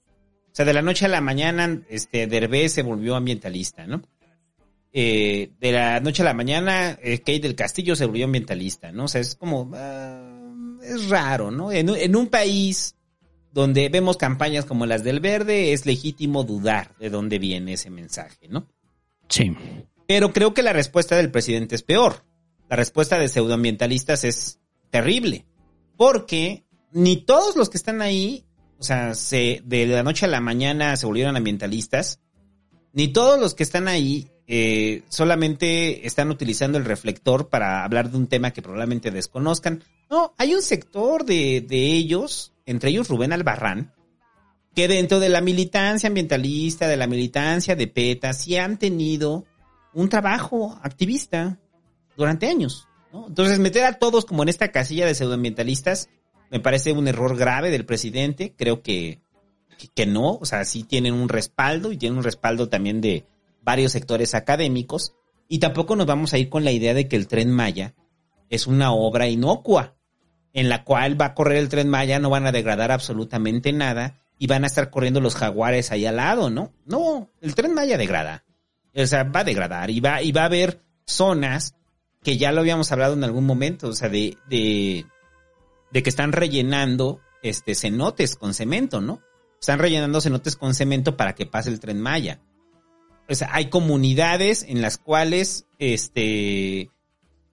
o sea, de la noche a la mañana, este, Derbez se volvió ambientalista, ¿no? Eh, de la noche a la mañana, eh, Kate del Castillo se volvió ambientalista, ¿no? O sea, es como, ah, es raro, ¿no? En, en un país donde vemos campañas como las del verde, es legítimo dudar de dónde viene ese mensaje, ¿no? Sí. Pero creo que la respuesta del presidente es peor. La respuesta de pseudoambientalistas es terrible. Porque ni todos los que están ahí, o sea, se, de la noche a la mañana se volvieron ambientalistas, ni todos los que están ahí eh, solamente están utilizando el reflector para hablar de un tema que probablemente desconozcan. No, hay un sector de, de ellos, entre ellos Rubén Albarrán, que dentro de la militancia ambientalista, de la militancia de PETA, sí han tenido un trabajo activista durante años. ¿no? Entonces, meter a todos como en esta casilla de pseudoambientalistas me parece un error grave del presidente. Creo que, que, que no, o sea, sí tienen un respaldo y tienen un respaldo también de varios sectores académicos. Y tampoco nos vamos a ir con la idea de que el tren Maya es una obra inocua, en la cual va a correr el tren Maya, no van a degradar absolutamente nada y van a estar corriendo los jaguares ahí al lado, ¿no? No, el tren Maya degrada. O sea, va a degradar y va, y va a haber zonas que ya lo habíamos hablado en algún momento, o sea, de, de, de que están rellenando este cenotes con cemento, ¿no? Están rellenando cenotes con cemento para que pase el tren Maya. O sea, hay comunidades en las cuales, este,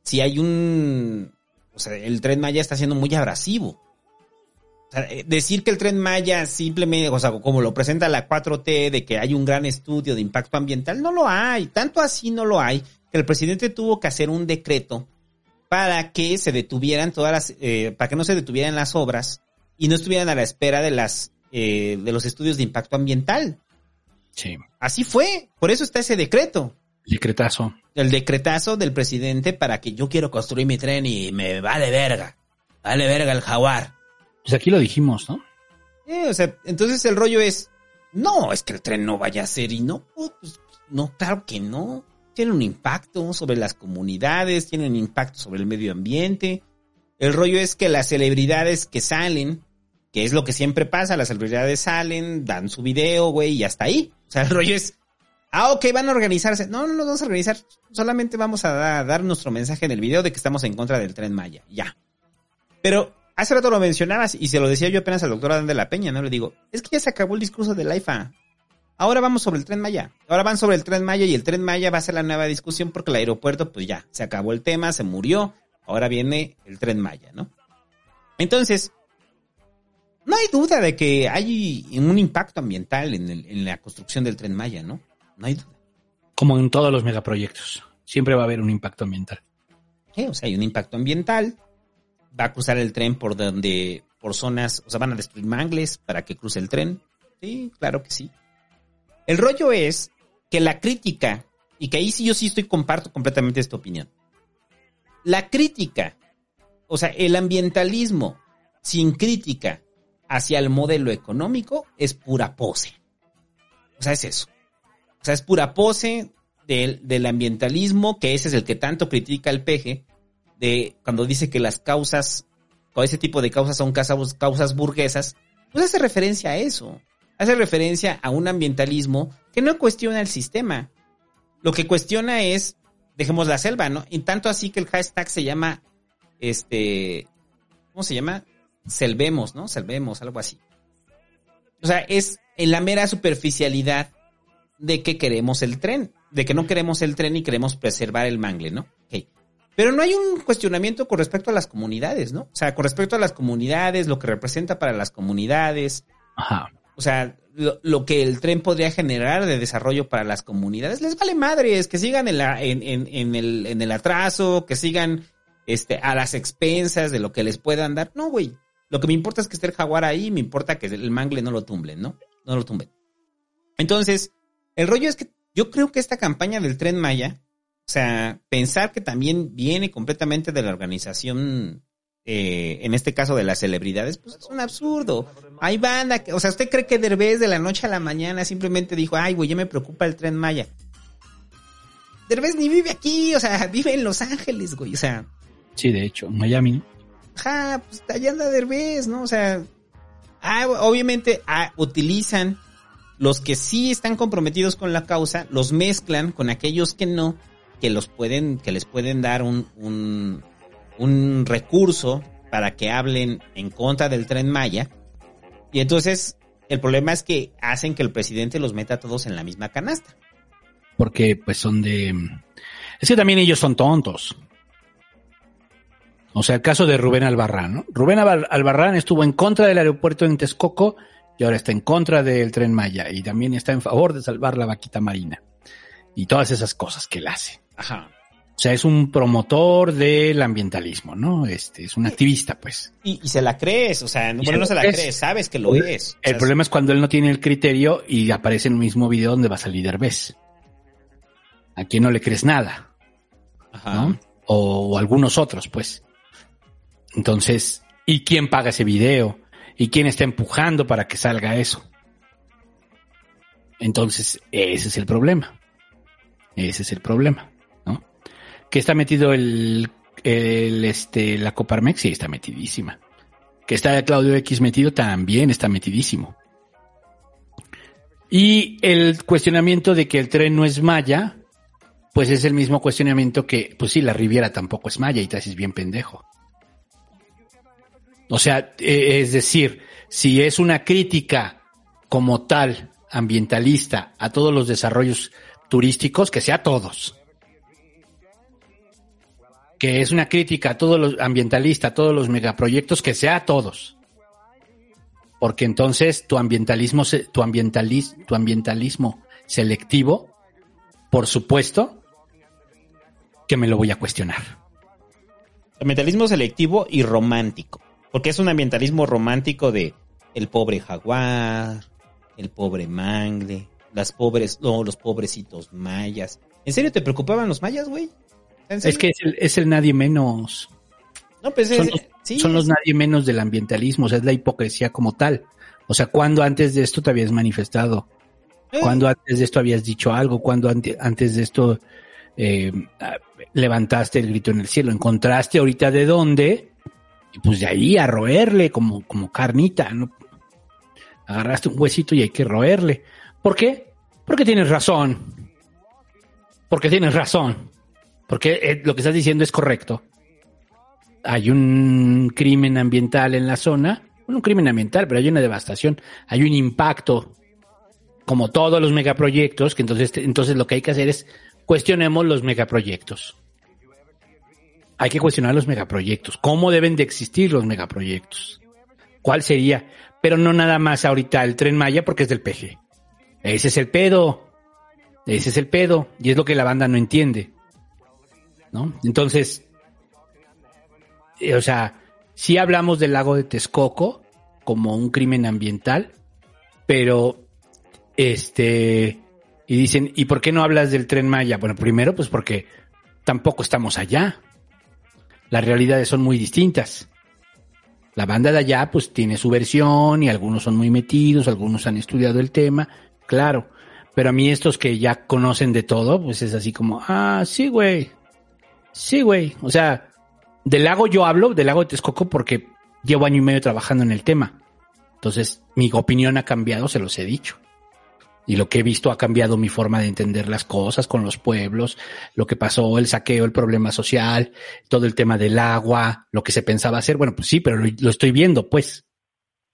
si hay un, o sea, el tren Maya está siendo muy abrasivo. Sea, eh, decir que el tren Maya simplemente, o sea, como lo presenta la 4T, de que hay un gran estudio de impacto ambiental, no lo hay. Tanto así no lo hay, que el presidente tuvo que hacer un decreto para que se detuvieran todas las, eh, para que no se detuvieran las obras y no estuvieran a la espera de las, eh, de los estudios de impacto ambiental. Sí. Así fue, por eso está ese decreto. Decretazo. El decretazo del presidente para que yo quiero construir mi tren y me vale verga. Vale verga el jaguar. Pues aquí lo dijimos, ¿no? Eh, o sea, entonces el rollo es, no, es que el tren no vaya a ser y no, pues, no, claro que no. Tiene un impacto sobre las comunidades, tiene un impacto sobre el medio ambiente. El rollo es que las celebridades que salen, que es lo que siempre pasa, las celebridades salen, dan su video, güey, y hasta ahí. O sea, el rollo es, ah, ok, van a organizarse. No, no nos vamos a organizar, solamente vamos a da- dar nuestro mensaje en el video de que estamos en contra del tren Maya, ya. Pero hace rato lo mencionabas y se lo decía yo apenas al doctor Adán de la Peña, ¿no? Le digo, es que ya se acabó el discurso del AIFA. Ahora vamos sobre el tren Maya. Ahora van sobre el tren Maya y el tren Maya va a ser la nueva discusión porque el aeropuerto, pues ya, se acabó el tema, se murió. Ahora viene el tren Maya, ¿no? Entonces, no hay duda de que hay un impacto ambiental en, el- en la construcción del tren Maya, ¿no? No hay duda. Como en todos los megaproyectos. Siempre va a haber un impacto ambiental. O sea, hay un impacto ambiental. Va a cruzar el tren por donde, por zonas, o sea, van a destruir mangles para que cruce el tren. Sí, claro que sí. El rollo es que la crítica, y que ahí sí yo sí estoy, comparto completamente esta opinión. La crítica, o sea, el ambientalismo sin crítica hacia el modelo económico es pura pose. O sea, es eso. O sea, es pura pose del, del ambientalismo, que ese es el que tanto critica el peje, de cuando dice que las causas, o ese tipo de causas son causas, causas burguesas, pues hace referencia a eso. Hace referencia a un ambientalismo que no cuestiona el sistema. Lo que cuestiona es, dejemos la selva, ¿no? Y tanto así que el hashtag se llama, este, ¿cómo se llama? Selvemos, ¿no? Selvemos, algo así. O sea, es en la mera superficialidad de que queremos el tren, de que no queremos el tren y queremos preservar el mangle, ¿no? Ok. Pero no hay un cuestionamiento con respecto a las comunidades, ¿no? O sea, con respecto a las comunidades, lo que representa para las comunidades. Ajá. O sea, lo, lo que el tren podría generar de desarrollo para las comunidades, les vale madres, que sigan en, la, en, en, en el, en el atraso, que sigan este, a las expensas de lo que les puedan dar. No, güey. Lo que me importa es que esté el jaguar ahí, me importa que el mangle no lo tumben, ¿no? No lo tumben. Entonces, el rollo es que yo creo que esta campaña del tren Maya, o sea, pensar que también viene completamente de la organización, eh, en este caso de las celebridades, pues es un absurdo. Hay banda, que, o sea, ¿usted cree que Derbez de la noche a la mañana simplemente dijo, ay, güey, ya me preocupa el tren Maya? Derbez ni vive aquí, o sea, vive en Los Ángeles, güey, o sea, Sí, de hecho, en Miami. ¿no? ajá, pues allá anda Derbez, ¿no? O sea, ah, obviamente ah, utilizan los que sí están comprometidos con la causa, los mezclan con aquellos que no, que los pueden, que les pueden dar un, un, recurso para que hablen en contra del tren Maya. Y entonces, el problema es que hacen que el presidente los meta a todos en la misma canasta. Porque pues son de... Es que también ellos son tontos. O sea, el caso de Rubén Albarrán, ¿no? Rubén Albar- Albarrán estuvo en contra del aeropuerto en Texcoco y ahora está en contra del tren Maya y también está en favor de salvar la vaquita marina y todas esas cosas que él hace. Ajá. O sea, es un promotor del ambientalismo, ¿no? Este, es un activista, pues. Y, y se la crees, o sea, no, bueno, no se se la crees. crees, sabes que lo es. O El sea, problema es cuando él no tiene el criterio y aparece en el mismo video donde va a salir Derbez. A quien no le crees nada. ¿no? O, o algunos otros, pues. Entonces, ¿y quién paga ese video? ¿Y quién está empujando para que salga eso? Entonces, ese es el problema. Ese es el problema. Que está metido el, el este, la Coparmex, sí, está metidísima. Que está Claudio X metido, también está metidísimo. Y el cuestionamiento de que el tren no es maya, pues es el mismo cuestionamiento que, pues sí, la Riviera tampoco es maya y te haces bien pendejo. O sea, eh, es decir, si es una crítica como tal ambientalista a todos los desarrollos turísticos, que sea todos. Que es una crítica a todos los ambientalista, a todos los megaproyectos, que sea a todos. Porque entonces tu ambientalismo, tu ambientalis, tu ambientalismo selectivo, por supuesto, que me lo voy a cuestionar. Ambientalismo selectivo y romántico. Porque es un ambientalismo romántico de el pobre jaguar, el pobre mangle, las pobres, no, los pobrecitos mayas. ¿En serio te preocupaban los mayas, güey? ¿En serio? Es que es el, es el nadie menos. No, pues son es- los, sí, son los nadie menos del ambientalismo, o sea, es la hipocresía como tal. O sea, cuando antes de esto te habías manifestado? Eh. cuando antes de esto habías dicho algo? cuando ante- antes de esto eh, levantaste el grito en el cielo? ¿Encontraste ahorita de dónde? Y pues de ahí a roerle como, como carnita, ¿no? Agarraste un huesito y hay que roerle. ¿Por qué? Porque tienes razón. Porque tienes razón. Porque eh, lo que estás diciendo es correcto. Hay un crimen ambiental en la zona. Bueno, un crimen ambiental, pero hay una devastación. Hay un impacto. Como todos los megaproyectos, que entonces, entonces lo que hay que hacer es cuestionemos los megaproyectos. Hay que cuestionar los megaproyectos. ¿Cómo deben de existir los megaproyectos? ¿Cuál sería? pero no nada más ahorita el tren Maya porque es del PG. Ese es el pedo. Ese es el pedo. Y es lo que la banda no entiende. ¿No? Entonces, eh, o sea, sí hablamos del lago de Texcoco como un crimen ambiental, pero este y dicen, ¿y por qué no hablas del tren Maya? Bueno, primero pues porque tampoco estamos allá. Las realidades son muy distintas. La banda de allá pues tiene su versión y algunos son muy metidos, algunos han estudiado el tema, claro. Pero a mí estos que ya conocen de todo, pues es así como, ah, sí, güey. Sí, güey. O sea, del lago yo hablo, del lago de Texcoco, porque llevo año y medio trabajando en el tema. Entonces, mi opinión ha cambiado, se los he dicho. Y lo que he visto ha cambiado mi forma de entender las cosas con los pueblos, lo que pasó, el saqueo, el problema social, todo el tema del agua, lo que se pensaba hacer. Bueno, pues sí, pero lo, lo estoy viendo, pues.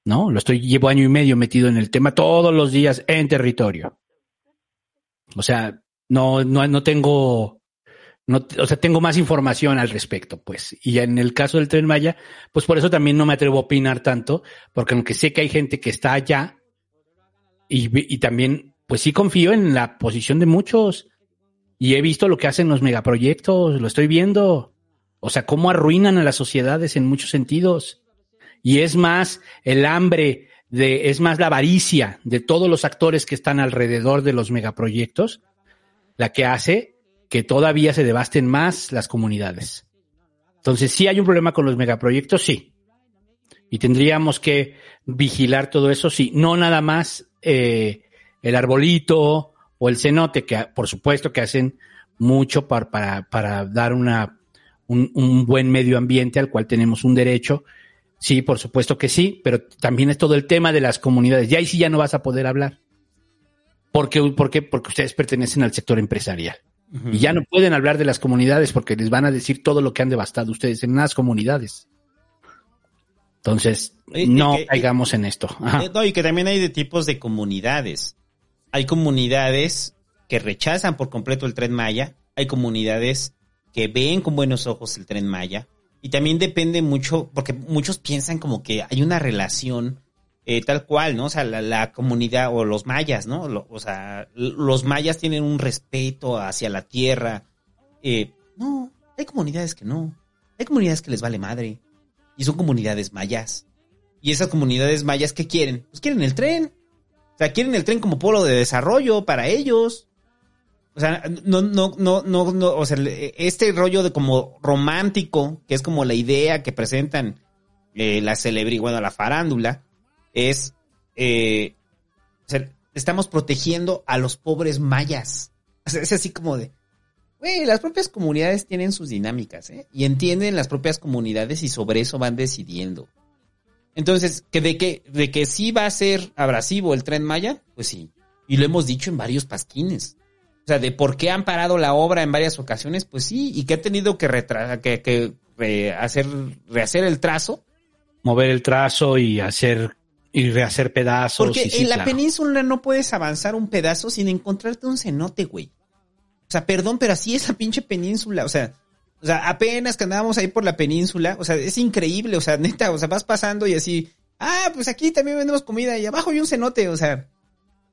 ¿No? Lo estoy, llevo año y medio metido en el tema todos los días en territorio. O sea, no, no, no tengo, no, o sea, tengo más información al respecto, pues. Y en el caso del Tren Maya, pues por eso también no me atrevo a opinar tanto, porque aunque sé que hay gente que está allá, y, y también, pues sí confío en la posición de muchos, y he visto lo que hacen los megaproyectos, lo estoy viendo. O sea, cómo arruinan a las sociedades en muchos sentidos. Y es más el hambre de, es más la avaricia de todos los actores que están alrededor de los megaproyectos, la que hace que todavía se devasten más las comunidades. Entonces, sí hay un problema con los megaproyectos, sí. Y tendríamos que vigilar todo eso, sí. No nada más eh, el arbolito o el cenote, que por supuesto que hacen mucho para, para, para dar una, un, un buen medio ambiente al cual tenemos un derecho. Sí, por supuesto que sí, pero también es todo el tema de las comunidades. Y ahí sí ya no vas a poder hablar. Porque, ¿Por qué? Porque ustedes pertenecen al sector empresarial. Y ya no pueden hablar de las comunidades porque les van a decir todo lo que han devastado ustedes en las comunidades. Entonces, Y- y no que- caigamos en esto. Ajá. Eh, no, y que también hay de tipos de comunidades. Hay comunidades que rechazan por completo el tren Maya, hay comunidades que ven con buenos ojos el tren Maya, y también depende mucho, porque muchos piensan como que hay una relación eh, tal cual, ¿no? O sea, la, comunidad o los mayas, ¿no? O sea, los mayas tienen un respeto hacia la tierra. Eh, no, hay comunidades que no. Hay comunidades que les vale madre. Y son comunidades mayas. Y esas comunidades mayas, ¿qué quieren? Pues quieren el tren. O sea, quieren el tren como polo de desarrollo para ellos. O sea, no, no, no, no, no, o sea, este rollo de como romántico, que es como la idea que presentan eh, la celebridad, bueno, la farándula, es, eh, estamos protegiendo a los pobres mayas. Es así como de, güey, las propias comunidades tienen sus dinámicas, ¿eh? Y entienden las propias comunidades y sobre eso van decidiendo. Entonces, que de que, de que sí va a ser abrasivo el tren Maya, pues sí. Y lo hemos dicho en varios pasquines. O sea, de por qué han parado la obra en varias ocasiones, pues sí, y que ha tenido que, retra que, que re- hacer, rehacer el trazo. Mover el trazo y hacer y rehacer pedazos. Porque sí, en la claro. península no puedes avanzar un pedazo sin encontrarte un cenote, güey. O sea, perdón, pero así es la pinche península. O sea, o sea, apenas que andábamos ahí por la península, o sea, es increíble, o sea, neta, o sea, vas pasando y así, ah, pues aquí también vendemos comida y abajo hay un cenote, o sea,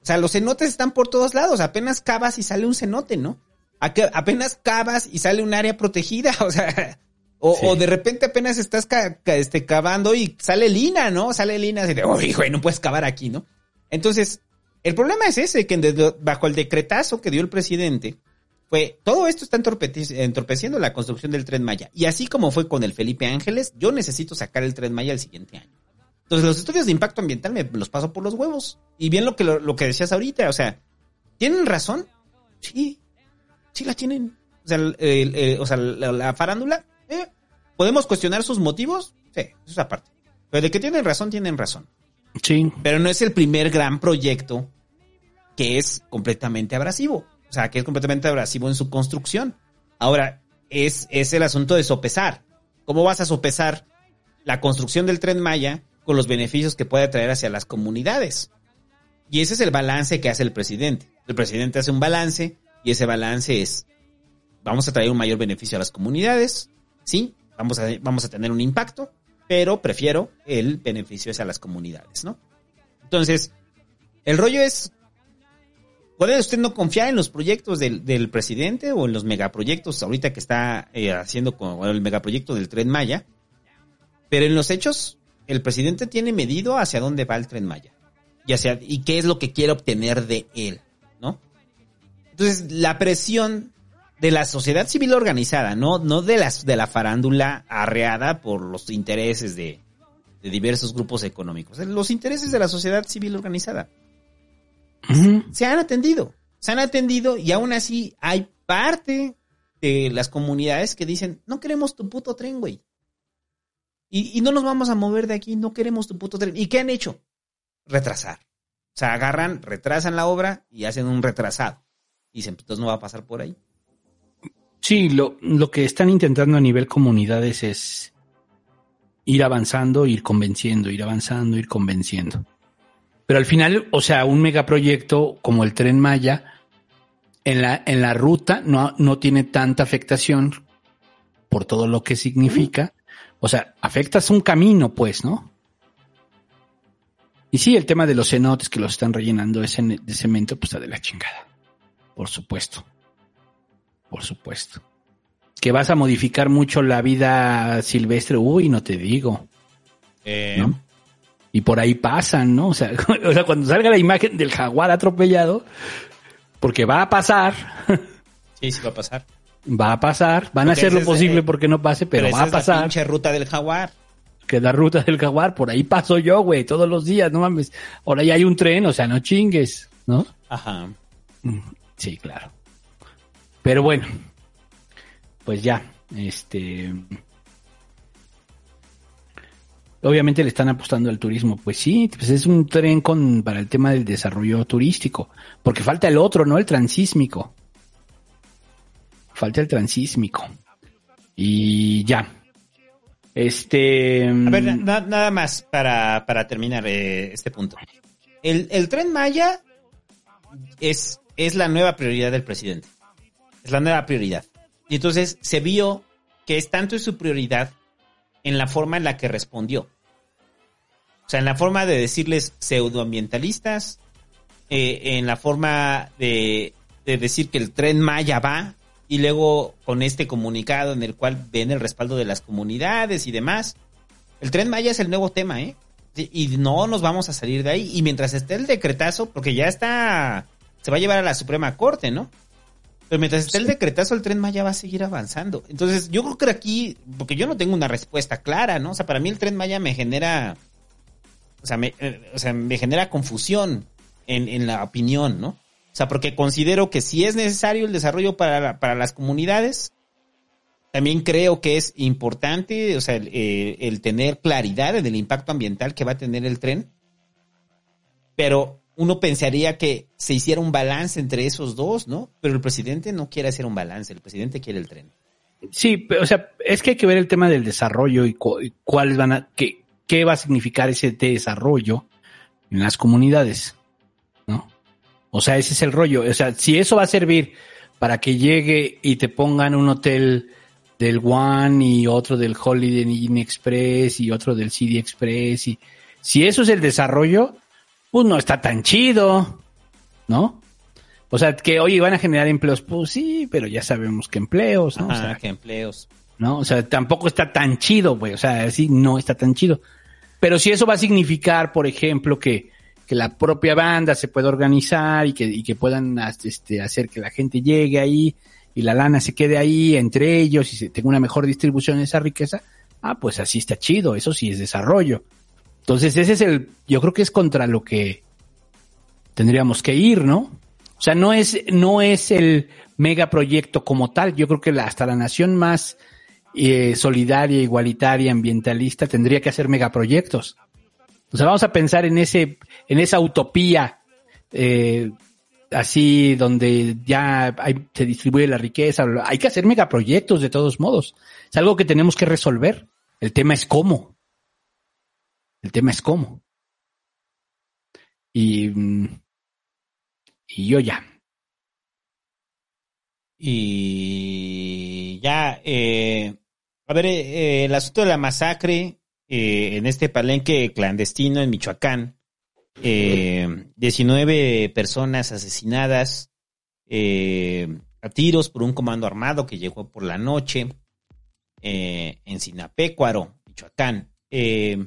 o sea, los cenotes están por todos lados, apenas cavas y sale un cenote, ¿no? Apenas cavas y sale un área protegida, [LAUGHS] o sea, o, Sí. o de repente apenas estás ca- ca- este, cavando y sale lina, ¿no? Sale lina así de, uy, güey, no puedes cavar aquí, ¿no? Entonces, el problema es ese, que desde- bajo el decretazo que dio el presidente, fue, todo esto está entorpeci- entorpeciendo la construcción del Tren Maya. Y así como fue con el Felipe Ángeles, yo necesito sacar el Tren Maya el siguiente año. Entonces, los estudios de impacto ambiental me los paso por los huevos. Y bien lo que, lo, lo que decías ahorita, o sea, ¿tienen razón? Sí, sí la tienen. O sea, el- el- el- o sea la, la farándula, eh, ¿podemos cuestionar sus motivos? Sí, eso es aparte. Pero de que tienen razón, tienen razón. Sí. Pero no es el primer gran proyecto que es completamente abrasivo. O sea, que es completamente abrasivo en su construcción. Ahora, es, es el asunto de sopesar. ¿Cómo vas a sopesar la construcción del tren Maya con los beneficios que puede traer hacia las comunidades? Y ese es el balance que hace el presidente. El presidente hace un balance y ese balance es, vamos a traer un mayor beneficio a las comunidades, sí, vamos a, vamos a tener un impacto, pero prefiero el beneficio es a las comunidades, ¿no? Entonces, el rollo es, ¿puede usted no confiar en los proyectos del, del presidente o en los megaproyectos ahorita que está eh, haciendo con el megaproyecto del Tren Maya? Pero en los hechos, el presidente tiene medido hacia dónde va el Tren Maya y, hacia, y qué es lo que quiere obtener de él, ¿no? Entonces, la presión de la sociedad civil organizada, no, no de, las, de la farándula arreada por los intereses de, de diversos grupos económicos, los intereses de la sociedad civil organizada. Se han atendido, se han atendido y aún así hay parte de las comunidades que dicen, no queremos tu puto tren, güey. Y, y no nos vamos a mover de aquí, no queremos tu puto tren. ¿Y qué han hecho? Retrasar. O sea, agarran, retrasan la obra y hacen un retrasado. Y dicen, pues entonces no va a pasar por ahí. Sí, lo, lo que están intentando a nivel comunidades es ir avanzando, ir convenciendo, ir avanzando, ir convenciendo. Pero al final, o sea, un megaproyecto como el tren Maya, en la, en la ruta no, no tiene tanta afectación por todo lo que significa. O sea, afectas un camino, pues, ¿no? Y sí, el tema de los cenotes que los están rellenando de, cemento, pues está de la chingada. Por supuesto. Por supuesto. Que vas a modificar mucho la vida silvestre, uy, no te digo. Eh, ¿no? Y por ahí pasan, ¿no? O sea, [LAUGHS] o sea, cuando salga la imagen del jaguar atropellado, porque va a pasar, [LAUGHS] Sí, sí va a pasar. va a pasar, van a hacer lo es, posible porque no pase, pero, va a es la pasar. pinche ruta del jaguar. Que la ruta del jaguar, por ahí paso yo, güey, todos los días, no mames. Ahora ya hay un tren, o sea, no chingues, ¿no? Ajá. Sí, claro. Pero bueno, pues ya, este... Obviamente le están apostando al turismo. Pues sí, pues es un tren con, para el tema del desarrollo turístico. Porque falta el otro, ¿no? El transísmico. Falta el transísmico. Y ya. Este... A ver, na- nada más para, para terminar eh, este punto. El, el tren Maya es, es la nueva prioridad del presidente. Es la nueva prioridad. Y entonces se vio que es tanto su prioridad en la forma en la que respondió. O sea, en la forma de decirles pseudoambientalistas, eh, en la forma de, de decir que el tren Maya va, y luego con este comunicado en el cual ven el respaldo de las comunidades y demás. El tren Maya es el nuevo tema, ¿eh? Y no nos vamos a salir de ahí. Y mientras esté el decretazo, porque ya está, se va a llevar a la Suprema Corte, ¿no? Pero mientras esté el decretazo, el tren Maya va a seguir avanzando. Entonces, yo creo que aquí, porque yo no tengo una respuesta clara, ¿no? O sea, para mí el tren Maya me genera, o sea, me, eh, o sea, me genera confusión en, en la opinión, ¿no? O sea, porque considero que si es necesario el desarrollo para, la- para las comunidades, también creo que es importante, o sea, el, eh, el tener claridad en el impacto ambiental que va a tener el tren. Pero uno pensaría que se hiciera un balance entre esos dos, ¿no? Pero el presidente no quiere hacer un balance, el presidente quiere el tren. Sí, pero, o sea, es que hay que ver el tema del desarrollo y, cu- y cuáles van a, qué, qué va a significar ese desarrollo en las comunidades, ¿no? O sea, ese es el rollo. O sea, si eso va a servir para que llegue y te pongan un hotel del One y otro del Holiday Inn Express y otro del CD Express y si eso es el desarrollo, pues no está tan chido, ¿no? O sea, que oye, van a generar empleos, pues sí, pero ya sabemos que empleos, ¿no? O sea, que empleos. ¿no? O sea, tampoco está tan chido, güey. O sea, así no está tan chido. Pero si eso va a significar, por ejemplo, que, que la propia banda se pueda organizar y que, y que puedan este, hacer que la gente llegue ahí y la lana se quede ahí entre ellos y se tenga una mejor distribución de esa riqueza, ah, pues así está chido. Eso sí es desarrollo. Entonces, ese es el, yo creo que es contra lo que tendríamos que ir, ¿no? O sea, no es, no es el megaproyecto como tal. Yo creo que la- hasta la nación más eh, solidaria, igualitaria, ambientalista tendría que hacer megaproyectos. O sea, vamos a pensar en ese, en esa utopía, eh, así donde ya hay- se distribuye la riqueza. Hay que hacer megaproyectos de todos modos. Es algo que tenemos que resolver. El tema es cómo. El tema es cómo. Y, mm, y yo ya. Y ya, eh, a ver, eh, el asunto de la masacre, eh, en este palenque clandestino en Michoacán, eh, 19 personas asesinadas eh, a tiros por un comando armado que llegó por la noche eh, en Sinapecuaro, Michoacán. Eh,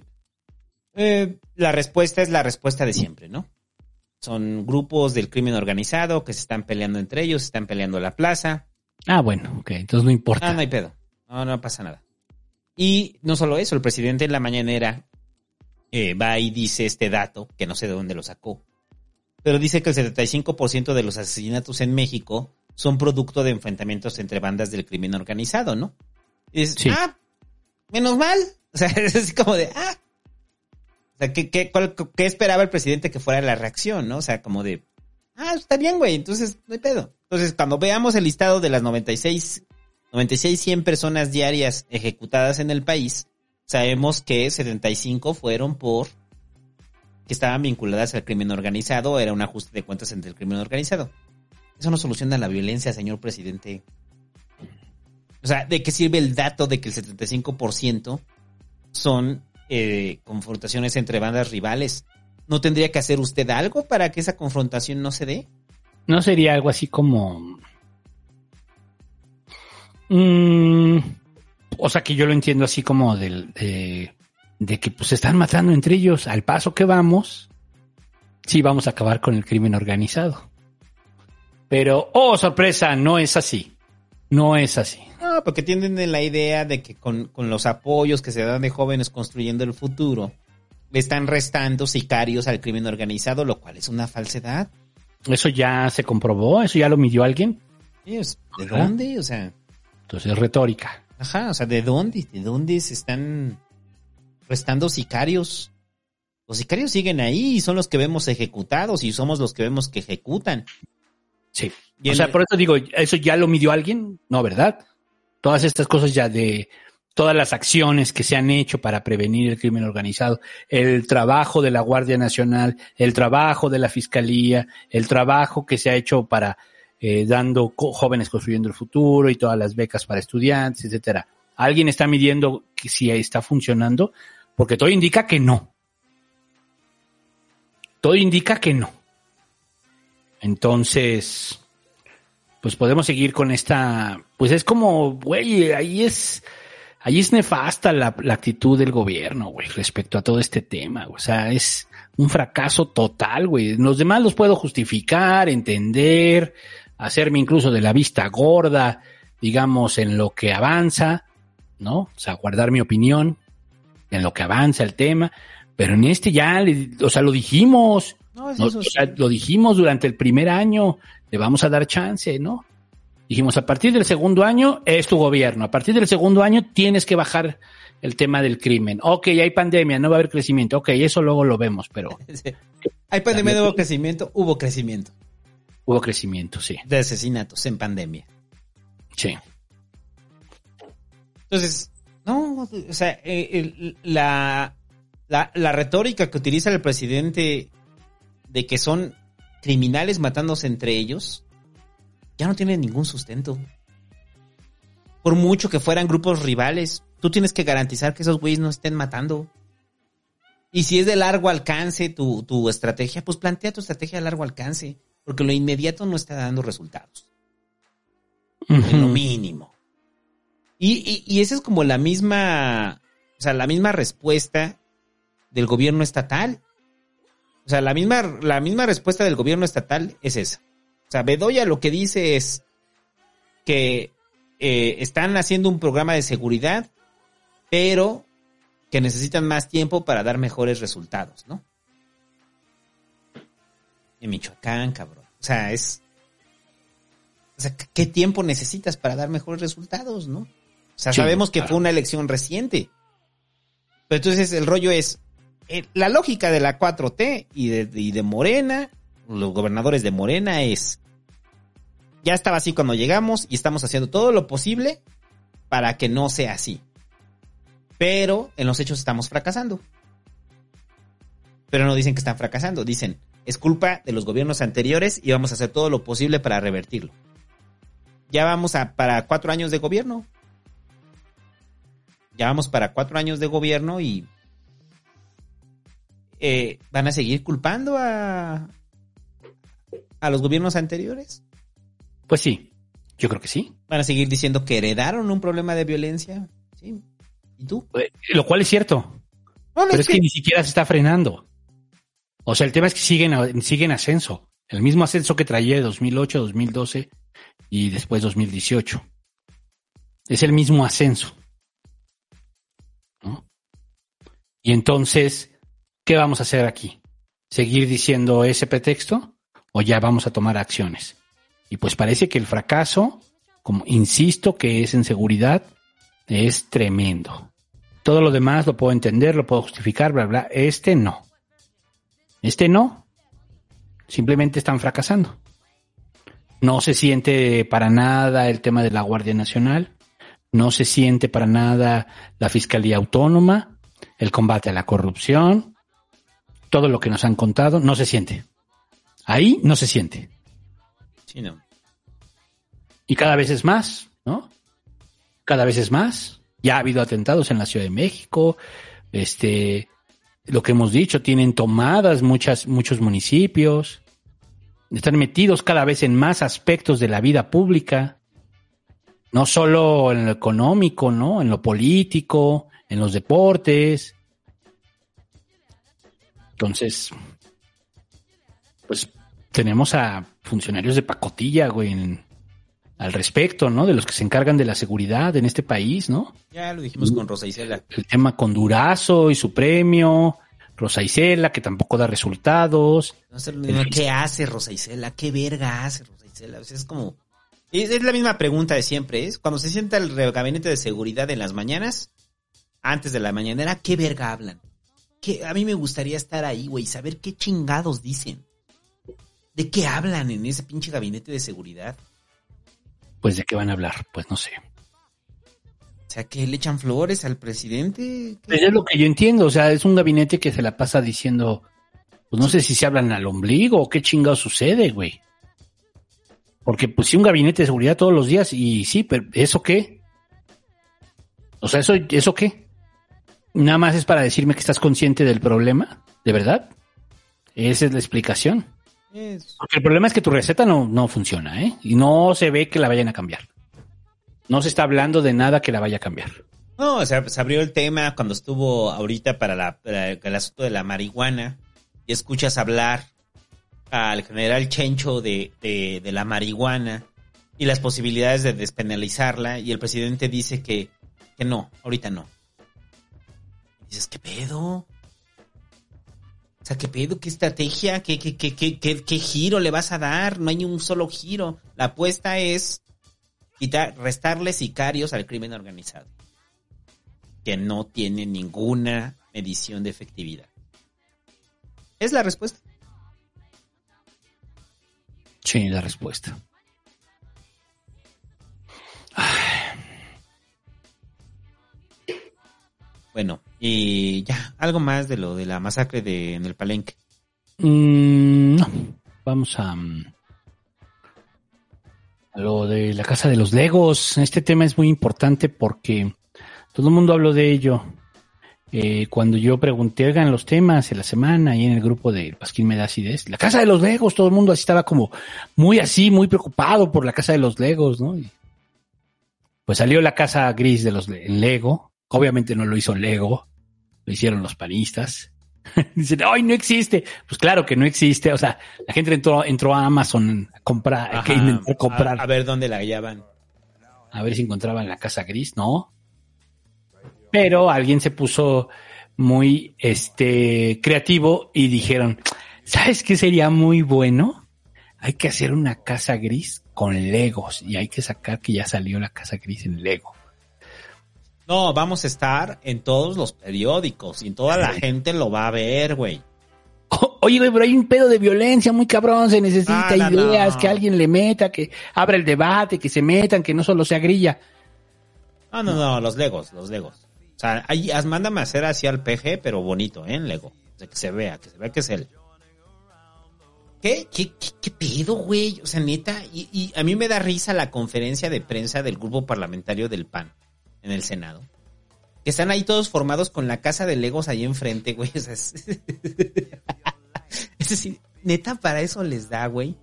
eh, la respuesta es la respuesta de siempre, ¿no? Son grupos del crimen organizado que se están peleando entre ellos, se están peleando la plaza. Ah, bueno, ok, entonces no importa. Ah, no hay pedo. No, no pasa nada. Y no solo eso, el presidente en la mañanera eh, va y dice este dato, que no sé de dónde lo sacó, pero dice que el 75% de los asesinatos en México son producto de enfrentamientos entre bandas del crimen organizado, ¿no? Y es, ah, menos mal. [LAUGHS] O sea, es así como de, ah. O sea, ¿qué, qué, qué esperaba el presidente que fuera la reacción, no? O sea, como de, ah, está bien, güey, entonces no hay pedo. Entonces, cuando veamos el listado de las 96, 96, 100 personas diarias ejecutadas en el país, sabemos que 75 fueron por que estaban vinculadas al crimen organizado, era un ajuste de cuentas entre el crimen organizado. Eso no soluciona la violencia, señor presidente. O sea, ¿de qué sirve el dato de que el 75% son eh, confrontaciones entre bandas rivales? ¿No tendría que hacer usted algo para que esa confrontación no se dé? ¿No sería algo así como... Mm, o sea, que yo lo entiendo así como del, de, de que pues se están matando entre ellos. Al paso que vamos, sí vamos a acabar con el crimen organizado. Pero, oh, sorpresa, no es así. No es así. No, porque tienen en la idea de que con, con los apoyos que se dan de jóvenes construyendo el futuro, le están restando sicarios al crimen organizado, lo cual es una falsedad. Eso ya se comprobó, eso ya lo midió alguien. Es- ¿De Ajá. dónde? O sea, Entonces es retórica. ajá, o sea, ¿de dónde? ¿De dónde se están restando sicarios? Los sicarios siguen ahí y son los que vemos ejecutados y somos los que vemos que ejecutan. Sí. Y o sea, el- por eso digo, ¿eso ya lo midió alguien? No, ¿verdad? Todas estas cosas ya de todas las acciones que se han hecho para prevenir el crimen organizado, el trabajo de la Guardia Nacional, el trabajo de la Fiscalía, el trabajo que se ha hecho para eh, dando jóvenes construyendo el futuro y todas las becas para estudiantes, etcétera. ¿Alguien está midiendo si está funcionando? Porque todo indica que no. Todo indica que no. Entonces, pues podemos seguir con esta, pues es como, güey, ahí es, ahí es nefasta la, la actitud del gobierno, güey, respecto a todo este tema. O sea, es un fracaso total, güey. Los demás los puedo justificar, entender, hacerme incluso de la vista gorda, digamos, en lo que avanza, ¿no? O sea, guardar mi opinión en lo que avanza el tema. Pero en este ya, o sea, lo dijimos. No, es No, eso o sí. sea, lo dijimos durante el primer año, le vamos a dar chance, ¿no? Dijimos, a partir del segundo año es tu gobierno, a partir del segundo año tienes que bajar el tema del crimen. Ok, hay pandemia, no va a haber crecimiento. Ok, eso luego lo vemos, pero [LAUGHS] Hay pandemia, no hubo crecimiento, hubo crecimiento hubo crecimiento, sí. de asesinatos en pandemia. Sí. Entonces, no, o sea, eh, el- la, la, la retórica que utiliza el presidente de que son criminales matándose entre ellos, ya no tiene ningún sustento. Por mucho que fueran grupos rivales, tú tienes que garantizar que esos güeyes no estén matando. Y si es de largo alcance tu, tu estrategia, pues plantea tu estrategia de largo alcance, porque lo inmediato no está dando resultados. En lo mínimo. Y, y, y esa es como la misma, o sea, la misma respuesta del gobierno estatal. O sea, la misma, la misma respuesta del gobierno estatal es esa. O sea, Bedoya lo que dice es que eh, están haciendo un programa de seguridad, pero que necesitan más tiempo para dar mejores resultados, ¿no? En Michoacán, cabrón. O sea, es... O sea, ¿qué tiempo necesitas para dar mejores resultados, no? O sea, Sí, sabemos que claro. fue una elección reciente. Pero entonces el rollo es, la lógica de la 4T y de, y de Morena, los gobernadores de Morena es, ya estaba así cuando llegamos y estamos haciendo todo lo posible para que no sea así. Pero en los hechos estamos fracasando. Pero no dicen que están fracasando, dicen, es culpa de los gobiernos anteriores y vamos a hacer todo lo posible para revertirlo. Ya vamos a para cuatro años de gobierno. Ya vamos para cuatro años de gobierno y eh, van a seguir culpando a, a los gobiernos anteriores. Pues sí, yo creo que sí. Van a seguir diciendo que heredaron un problema de violencia. Sí. ¿Y tú? Eh, Lo cual es cierto. No, no, Pero es que que- ni siquiera se está frenando. O sea, el tema es que siguen, siguen ascenso. El mismo ascenso que traía de 2008, 2012 y después 2018. Es el mismo ascenso. ¿No? Y entonces, ¿qué vamos a hacer aquí? ¿Seguir diciendo ese pretexto o ya vamos a tomar acciones? Y pues parece que el fracaso, como insisto que es en seguridad, es tremendo. Todo lo demás lo puedo entender, lo puedo justificar, bla, bla. Este no. Este no. Simplemente están fracasando. No se siente para nada el tema de la Guardia Nacional. No se siente para nada la Fiscalía Autónoma, el combate a la corrupción, todo lo que nos han contado, no se siente. Ahí no se siente. Sí, no. Y cada vez es más, ¿no? Cada vez es más. Ya ha habido atentados en la Ciudad de México. Este, lo que hemos dicho, tienen tomadas muchas, muchos municipios. Están metidos cada vez en más aspectos de la vida pública. No solo en lo económico, ¿no? En lo político, en los deportes. Entonces, pues tenemos a funcionarios de pacotilla, güey, en- al respecto, ¿no? De los que se encargan de la seguridad en este país, ¿no? Ya lo dijimos con Rosa Isela. El tema con Durazo y su premio, Rosa Isela, que tampoco da resultados. No sé, no, ¿Qué hace Rosa Isela? ¿Qué verga hace Rosa Isela? O sea, es como... Es, es la misma pregunta de siempre, es cuando se sienta el gabinete de seguridad en las mañanas, antes de la mañanera, ¿qué verga hablan? Que a mí me gustaría estar ahí, güey, y saber qué chingados dicen. ¿De qué hablan en ese pinche gabinete de seguridad? Pues de qué van a hablar, pues no sé. O sea, que le echan flores al presidente. Pues es lo que yo entiendo, o sea, es un gabinete que se la pasa diciendo, pues no sé si se hablan al ombligo o qué chingado sucede, güey. Porque pues sí, un gabinete de seguridad todos los días y sí, pero ¿eso qué? O sea, ¿eso, ¿eso qué? Nada más es para decirme que estás consciente del problema, ¿de verdad? Esa es la explicación. Porque el problema es que tu receta no, no funciona, ¿eh? Y no se ve que la vayan a cambiar. No se está hablando de nada que la vaya a cambiar. No, o sea, se abrió el tema cuando estuvo ahorita para, la, para el asunto de la marihuana y escuchas hablar al general Chencho de, de, de la marihuana y las posibilidades de despenalizarla y el presidente dice que, que no, ahorita no. Dices, ¿qué pedo? O sea, ¿qué pedo? ¿Qué estrategia? ¿Qué, qué, qué, qué, qué, qué giro le vas a dar? No hay ni un solo giro. La apuesta es quitar, restarle sicarios al crimen organizado, que no tiene ninguna medición de efectividad. Es la respuesta. Sí, la respuesta. Bueno, y ya, algo más de lo de la masacre de en el Palenque. Mm, no, vamos a, mm, a lo de la casa de los Legos. Este tema es muy importante porque todo el mundo habló de ello. Eh, cuando yo pregunté, hagan los temas en la semana y en el grupo de Pasquín me da acidez, la casa de los Legos, todo el mundo así estaba como muy así, muy preocupado por la casa de los Legos, ¿no? Pues salió la casa gris de los en Lego. Obviamente no lo hizo Lego, lo hicieron los panistas. [LAUGHS] Dicen, ¡ay, no existe! Pues claro que no existe. O sea, la gente entró, entró a Amazon a comprar, Ajá, que intentó comprar, A, a ver dónde la hallaban. a ver si encontraban la casa gris, ¿no? Pero alguien se puso muy este creativo y dijeron, ¿sabes qué sería muy bueno? Hay que hacer una casa gris con Legos y hay que sacar que ya salió la casa gris en Lego. No, vamos a estar en todos los periódicos y toda la gente lo va a ver, güey. Oye, güey, pero hay un pedo de violencia muy cabrón, se necesita Ah, no, ideas, no. que alguien le meta, que abra el debate, que se metan, que no solo sea grilla. No, no, no, los Legos, los Legos. O sea, ahí, mándame a hacer así al PG, pero bonito, ¿eh? En Lego. O sea, que se vea, que se vea que es él. ¿Qué? ¿Qué, qué, qué pedo, güey? O sea, neta, y, y a mí me da risa la conferencia de prensa del grupo parlamentario del PAN en el Senado. Que están ahí todos formados con la casa de Legos ahí enfrente, güey. O sea, es... [LAUGHS] es decir, neta, para eso les da, güey.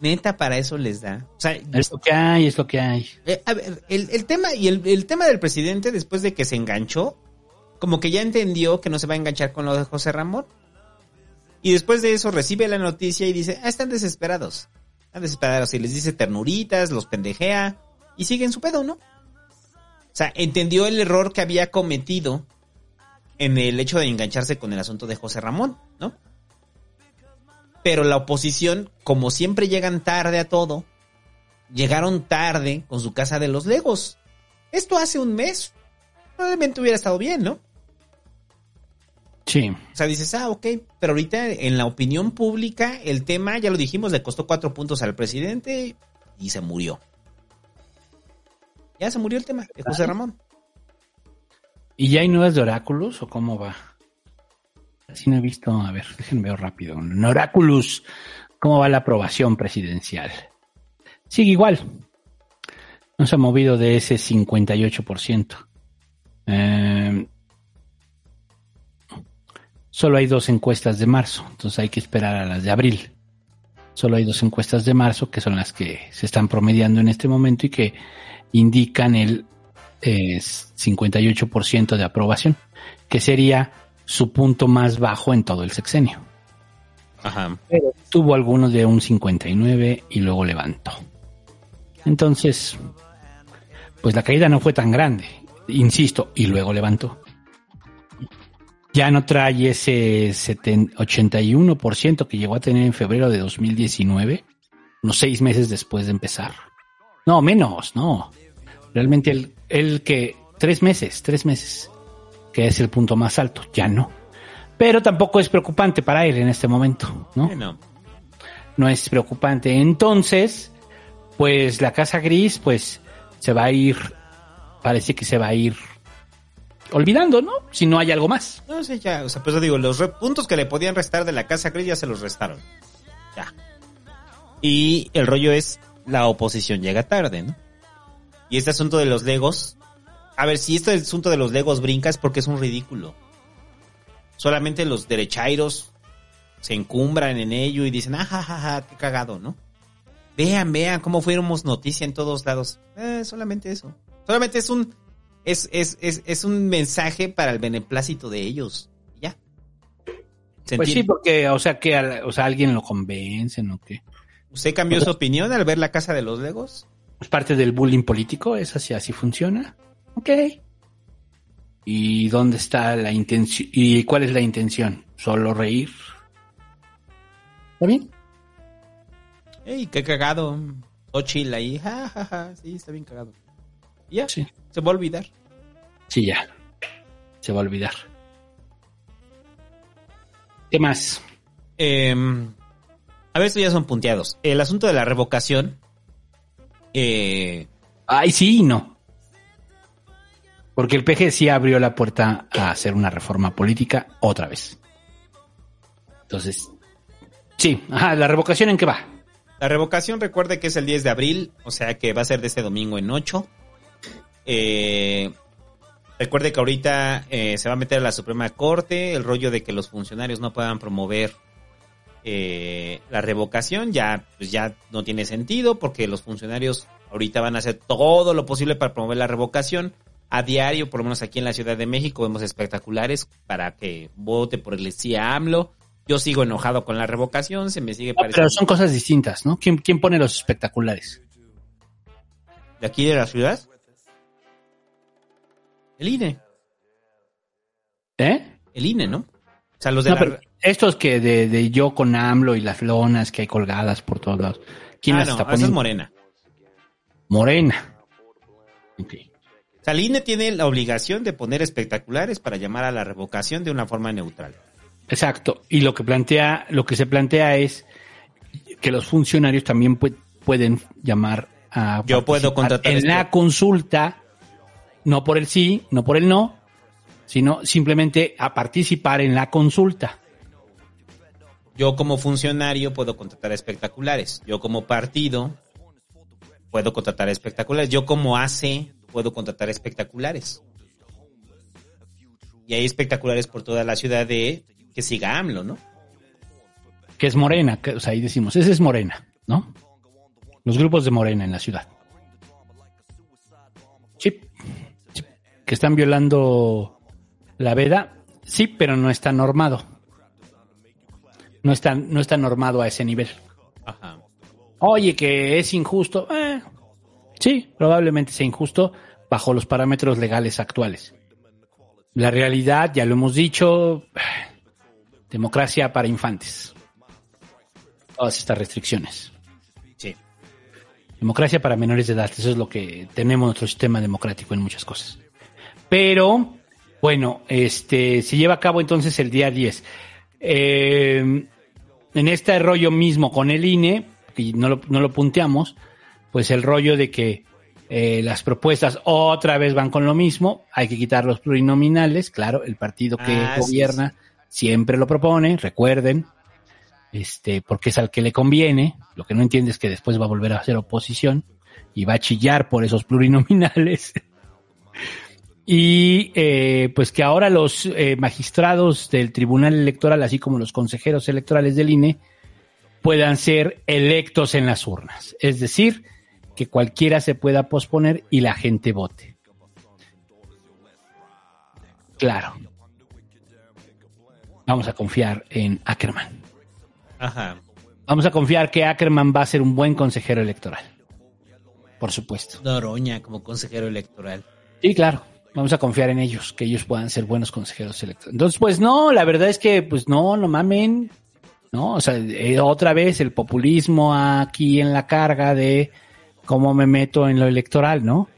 Neta, para eso les da. O sea, Es lo que hay, es lo que hay. eh, a ver, el, el tema y el, el tema del presidente después de que se enganchó, como que ya entendió que no se va a enganchar con lo de José Ramón. Y después de eso recibe la noticia y dice, ah, están desesperados. Están desesperados. Y les dice ternuritas, los pendejea y siguen su pedo, ¿no? O sea, entendió el error que había cometido en el hecho de engancharse con el asunto de José Ramón, ¿no? Pero la oposición, como siempre llegan tarde a todo, llegaron tarde con su casa de los Legos. Esto hace un mes. Probablemente hubiera estado bien, ¿no? Sí. O sea, dices, ah, ok, pero ahorita en la opinión pública el tema, ya lo dijimos, le costó cuatro puntos al presidente y se murió. Ya se murió el tema de José Ramón. ¿Y ya hay nuevas de Oráculos o cómo va? Así no he visto, a ver, déjenme ver rápido. En Oráculos, ¿cómo va la aprobación presidencial? Sigue igual. No se ha movido de ese 58%. Eh, solo hay dos encuestas de marzo, entonces hay que esperar a las de abril. Solo hay dos encuestas de marzo que son las que se están promediando en este momento y que indican el eh, 58% de aprobación, que sería su punto más bajo en todo el sexenio. Ajá. Pero tuvo algunos de un 59 y luego levantó. Entonces, pues la caída no fue tan grande, insisto, y luego levantó. Ya no trae ese 70 81% que llegó a tener en febrero de 2019, unos seis meses después de empezar. No, menos, no. Realmente el, el que tres meses, tres meses, que es el punto más alto, ya no. Pero tampoco es preocupante para él en este momento, ¿no? Bueno, No es preocupante. Entonces, pues la casa gris, pues se va a ir, parece que se va a ir olvidando, ¿no? Si no hay algo más. no sé, ya, o sea, pues digo, los puntos que le podían restar de la casa gris ya se los restaron. Ya. Y el rollo es, la oposición llega tarde, ¿no? Y este asunto de los legos, a ver, si este asunto de los legos brinca es porque es un ridículo. Solamente los derechairos se encumbran en ello y dicen, ah, ja, ja, ja, qué cagado, ¿no? Vean, vean cómo fuéramos noticia en todos lados. Eh, solamente eso. Solamente es un, es, es, es, es un mensaje para el beneplácito de ellos. Ya. ¿Se Pues sí, porque, o sea, que o sea, alguien lo convence, ¿no? Que ¿Usted cambió su opinión al ver la casa de los legos? Es parte del bullying político, es así, así funciona. Ok. ¿Y dónde está la intención? ¿Y cuál es la intención? ¿Solo reír? ¿Está bien? ¡Ey, qué cagado! Ochil ahí, ja, ja, ja, sí, está bien cagado. Y ya, Sí. se va a olvidar. Sí, ya. Se va a olvidar. ¿Qué más? Eh, a ver, estos ya son punteados. El asunto de la revocación. Eh, Ay, sí y no. Porque el PG sí abrió la puerta a hacer una reforma política otra vez. Entonces, sí, ajá, la revocación en qué va. la revocación, recuerde que es el 10 de abril, o sea que va a ser de este domingo en 8. Eh, recuerde que ahorita eh, se va a meter a la Suprema Corte el rollo de que los funcionarios no puedan promover eh, la revocación. Ya, pues ya no tiene sentido porque los funcionarios ahorita van a hacer todo lo posible para promover la revocación. A diario, por lo menos aquí en la Ciudad de México, vemos espectaculares para que vote por el sí a AMLO. Yo sigo enojado con la revocación, se me sigue No, pero pareciendo... son cosas distintas, ¿no? ¿Quién, quién pone los espectaculares? ¿De aquí de la ciudad? El INE. ¿Eh? El INE, ¿no? O sea, los de No, la... pero estos que de, de yo con AMLO y las lonas que hay colgadas por todos lados. ¿Quién ah, las no, está esa es poniendo? Morena. Morena. Ok. O sea, el INE tiene la obligación de poner espectaculares para llamar a la revocación de una forma neutral. Exacto. Y lo que plantea, lo que se plantea es que los funcionarios también pue- pueden llamar a Yo puedo contratar en este- la consulta, no por el sí, no por el no, sino simplemente a participar en la consulta. Yo como funcionario puedo contratar espectaculares. Yo como partido puedo contratar espectaculares. Yo como AC puedo contratar espectaculares. Y hay espectaculares por toda la ciudad de que siga AMLO, ¿no? Que es Morena, que, o sea, ahí decimos, ese es Morena, ¿no? Los grupos de Morena en la ciudad. Sí. sí. Que están violando la veda, sí, pero no está normado. No está, no está normado a ese nivel. Ajá. Oye, que es injusto. Eh, sí, probablemente sea injusto bajo los parámetros legales actuales. La realidad, ya lo hemos dicho, [SIGHS] democracia para infantes. Todas estas restricciones. Sí. Democracia para menores de edad. Eso es lo que tenemos nuestro sistema democrático en muchas cosas. Pero, bueno, este, se lleva a cabo entonces el día 10. Eh, en este rollo mismo con el INE, y no lo, no lo punteamos, pues el rollo de que eh, las propuestas otra vez van con lo mismo, hay que quitar los plurinominales, claro, el partido que Ah, sí, gobierna siempre lo propone, recuerden, este, porque es al que le conviene, lo que no entiende es que después va a volver a hacer oposición y va a chillar por esos plurinominales. [LAUGHS] Y eh, pues que ahora los eh, magistrados del Tribunal Electoral, así como los consejeros electorales del INE, puedan ser electos en las urnas. Es decir, que cualquiera se pueda posponer y la gente vote. Claro. Vamos a confiar en Ackerman. Ajá. Vamos a confiar que Ackerman va a ser un buen consejero electoral. Por supuesto. Noroña como consejero electoral. Sí, claro. Vamos a confiar en ellos, que ellos puedan ser buenos consejeros electorales. Entonces, pues no, la verdad es que, pues no, no mamen. ¿No? O sea, eh, otra vez el populismo aquí en la carga de cómo me meto en lo electoral, ¿no?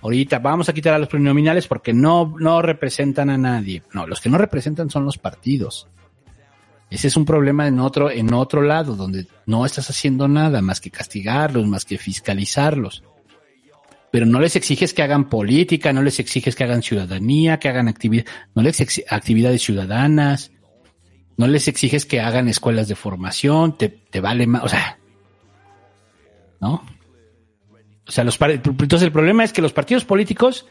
Ahorita vamos a quitar a los plurinominales porque no, no representan a nadie. No, los que no representan son los partidos. Ese es un problema en otro, en otro lado, donde no estás haciendo nada más que castigarlos, más que fiscalizarlos. Pero no les exiges que hagan política, no les exiges que hagan ciudadanía, que hagan actividad, no les ex- actividades ciudadanas, no les exiges que hagan escuelas de formación, te, vale más, o sea, ¿no? O sea, los entonces el problema es que los partidos políticos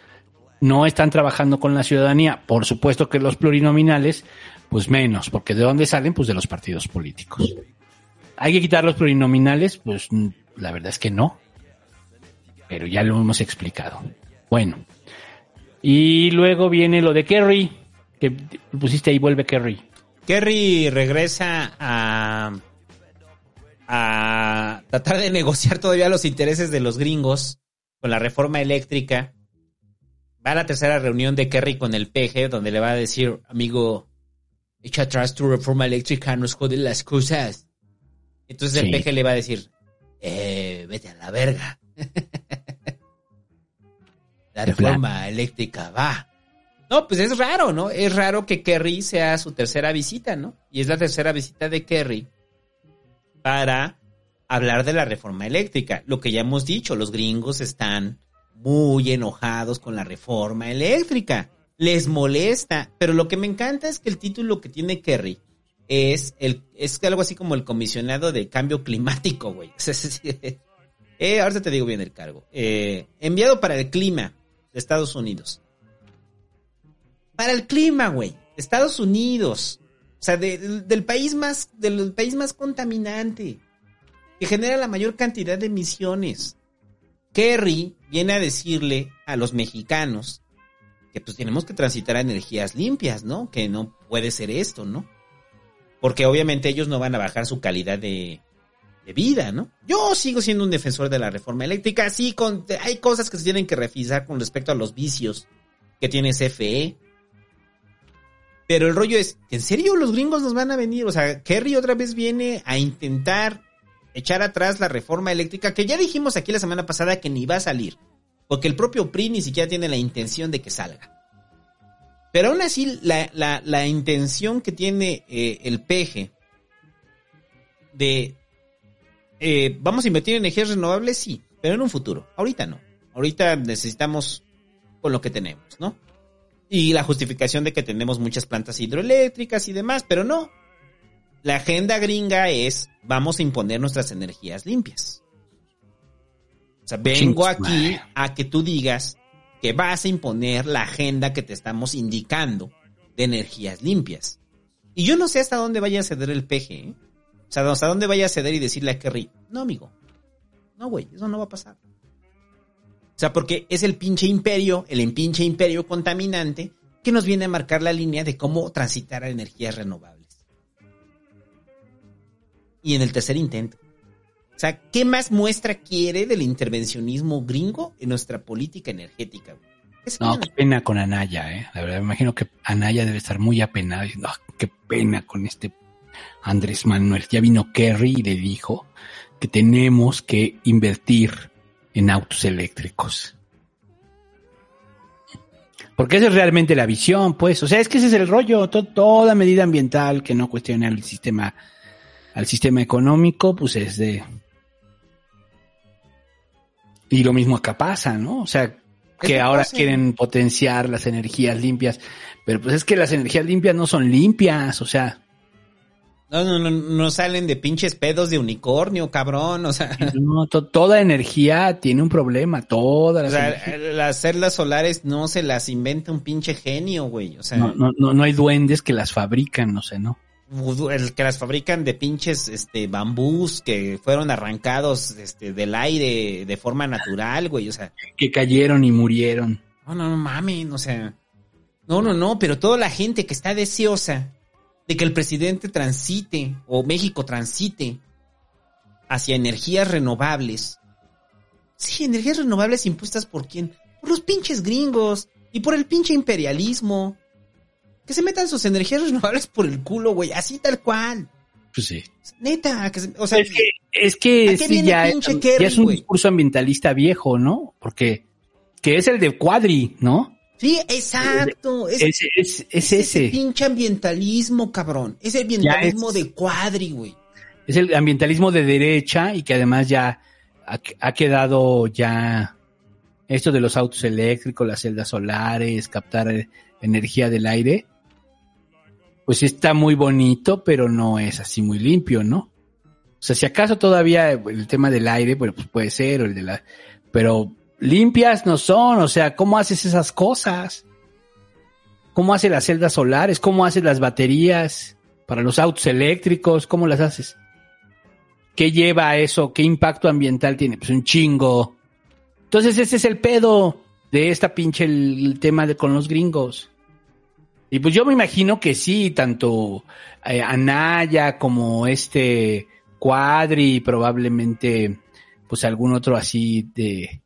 no están trabajando con la ciudadanía. Por supuesto que los plurinominales, pues menos, porque ¿de dónde salen? Pues de los partidos políticos. ¿Hay que quitar los plurinominales? Pues mm, la verdad es que no. Pero ya lo hemos explicado. Bueno. Y luego viene lo de Kerry, que pusiste ahí, vuelve Kerry. Kerry regresa a, a tratar de [LAUGHS] negociar todavía los intereses de los gringos con la reforma eléctrica. Va a la tercera reunión de Kerry con el PG, donde le va a decir, amigo, echa atrás tu reforma eléctrica, nos jode las cosas. Entonces el. PG le va a decir, eh, vete a la verga. [LAUGHS] la reforma eléctrica va. No, pues es raro, ¿no? Es raro que Kerry sea su tercera visita, ¿no? Y es la tercera visita de Kerry para hablar de la reforma eléctrica. Lo que ya hemos dicho, los gringos están muy enojados con la reforma eléctrica. Les molesta. Pero lo que me encanta es que el título que tiene Kerry es, el, es algo así como el comisionado de cambio climático, güey. [LAUGHS] eh, ahorita te digo bien el cargo. Eh, enviado para el clima de Estados Unidos. Para el clima, güey. Estados Unidos. O sea, de- del- del país más, del país más contaminante. Que genera la mayor cantidad de emisiones. Kerry viene a decirle a los mexicanos que pues tenemos que transitar a energías limpias, ¿no? Que no puede ser esto, ¿no? Porque obviamente ellos no van a bajar su calidad de, de vida, ¿no? Yo sigo siendo un defensor de la reforma eléctrica, sí, hay cosas que se tienen que revisar con respecto a los vicios que tiene CFE. Pero el rollo es, ¿en serio los gringos nos van a venir? O sea, Kerry otra vez viene a intentar echar atrás la reforma eléctrica, que ya dijimos aquí la semana pasada que ni va a salir, porque el propio PRI ni siquiera tiene la intención de que salga. Pero aún así, la, la- la intención que tiene eh, el PG de eh, vamos a invertir en energías renovables, sí, pero en un futuro. Ahorita no. Ahorita necesitamos con lo que tenemos, ¿no? Y la justificación de que tenemos muchas plantas hidroeléctricas y demás, pero no. La agenda gringa es vamos a imponer nuestras energías limpias. O sea, vengo aquí a que tú digas que vas a imponer la agenda que te estamos indicando de energías limpias. Y yo no sé hasta dónde vaya a ceder el PG, ¿eh? O sea, hasta dónde vaya a ceder y decirle a Kerry, no, amigo. No, güey, eso no va a pasar. O sea, porque es el pinche imperio, el pinche imperio contaminante que nos viene a marcar la línea de cómo transitar a energías renovables. Y en el tercer intento. O sea, ¿qué más muestra quiere del intervencionismo gringo en nuestra política energética? güey? Es No, qué pena con Anaya, ¿eh? La verdad, me imagino que Anaya debe estar muy apenada diciendo, "Ah, qué pena con este Andrés Manuel. Ya vino Kerry y le dijo que tenemos que invertir en autos eléctricos. Porque esa es realmente la visión, pues. O sea, es que ese es el rollo. To- toda medida ambiental que no cuestione al sistema, al sistema económico, pues es de. Y lo mismo acá pasa, ¿no? O sea, que que ahora pasa. quieren potenciar las energías limpias. Pero pues es que las energías limpias no son limpias, o sea. No, no, no, no salen de pinches pedos de unicornio, cabrón. O sea, No, to- toda energía tiene un problema, todas o las sea, energías. las celdas solares no se las inventa un pinche genio, güey. O sea, No, no, no, no hay duendes que las fabrican, no sé, ¿no? el que las fabrican de pinches este bambús que fueron arrancados este del aire de forma natural, güey. O sea, Que cayeron y murieron. no, no, no mamen, o sea. No, no, no, pero toda la gente que está deseosa de que el presidente transite o México transite hacia energías renovables. Sí, energías renovables impuestas por quién? Por los pinches gringos y por el pinche imperialismo. Que se metan sus energías [LAUGHS] renovables por el culo, güey, así tal cual. Pues sí. Neta, que se- o sea, Es que, es que ¿a qué este viene ya, ya Kerry, es un discurso ambientalista viejo, ¿no? Porque que es el de Cuadri, ¿no? Sí, exacto. Es, Es, es, es ese. pinche ambientalismo, cabrón. Es el ambientalismo de cuadri, güey. Es el ambientalismo de derecha y que además ya ha, ha quedado ya esto de los autos eléctricos, las celdas solares, captar eh, energía del aire. Pues está muy bonito, pero no es así muy limpio, ¿no? O sea, si acaso todavía el tema del aire, bueno, pues puede ser, o el de la, pero limpias no son, o sea, ¿cómo haces esas cosas? ¿Cómo haces las celdas solares? ¿Cómo haces las baterías para los autos eléctricos? ¿Cómo las haces? ¿Qué lleva a eso? ¿Qué impacto ambiental tiene? Pues un chingo. Entonces ese es el pedo de esta pinche el, tema de con los gringos. Y pues yo me imagino que sí, tanto eh, Anaya como este Cuadri, probablemente pues algún otro así de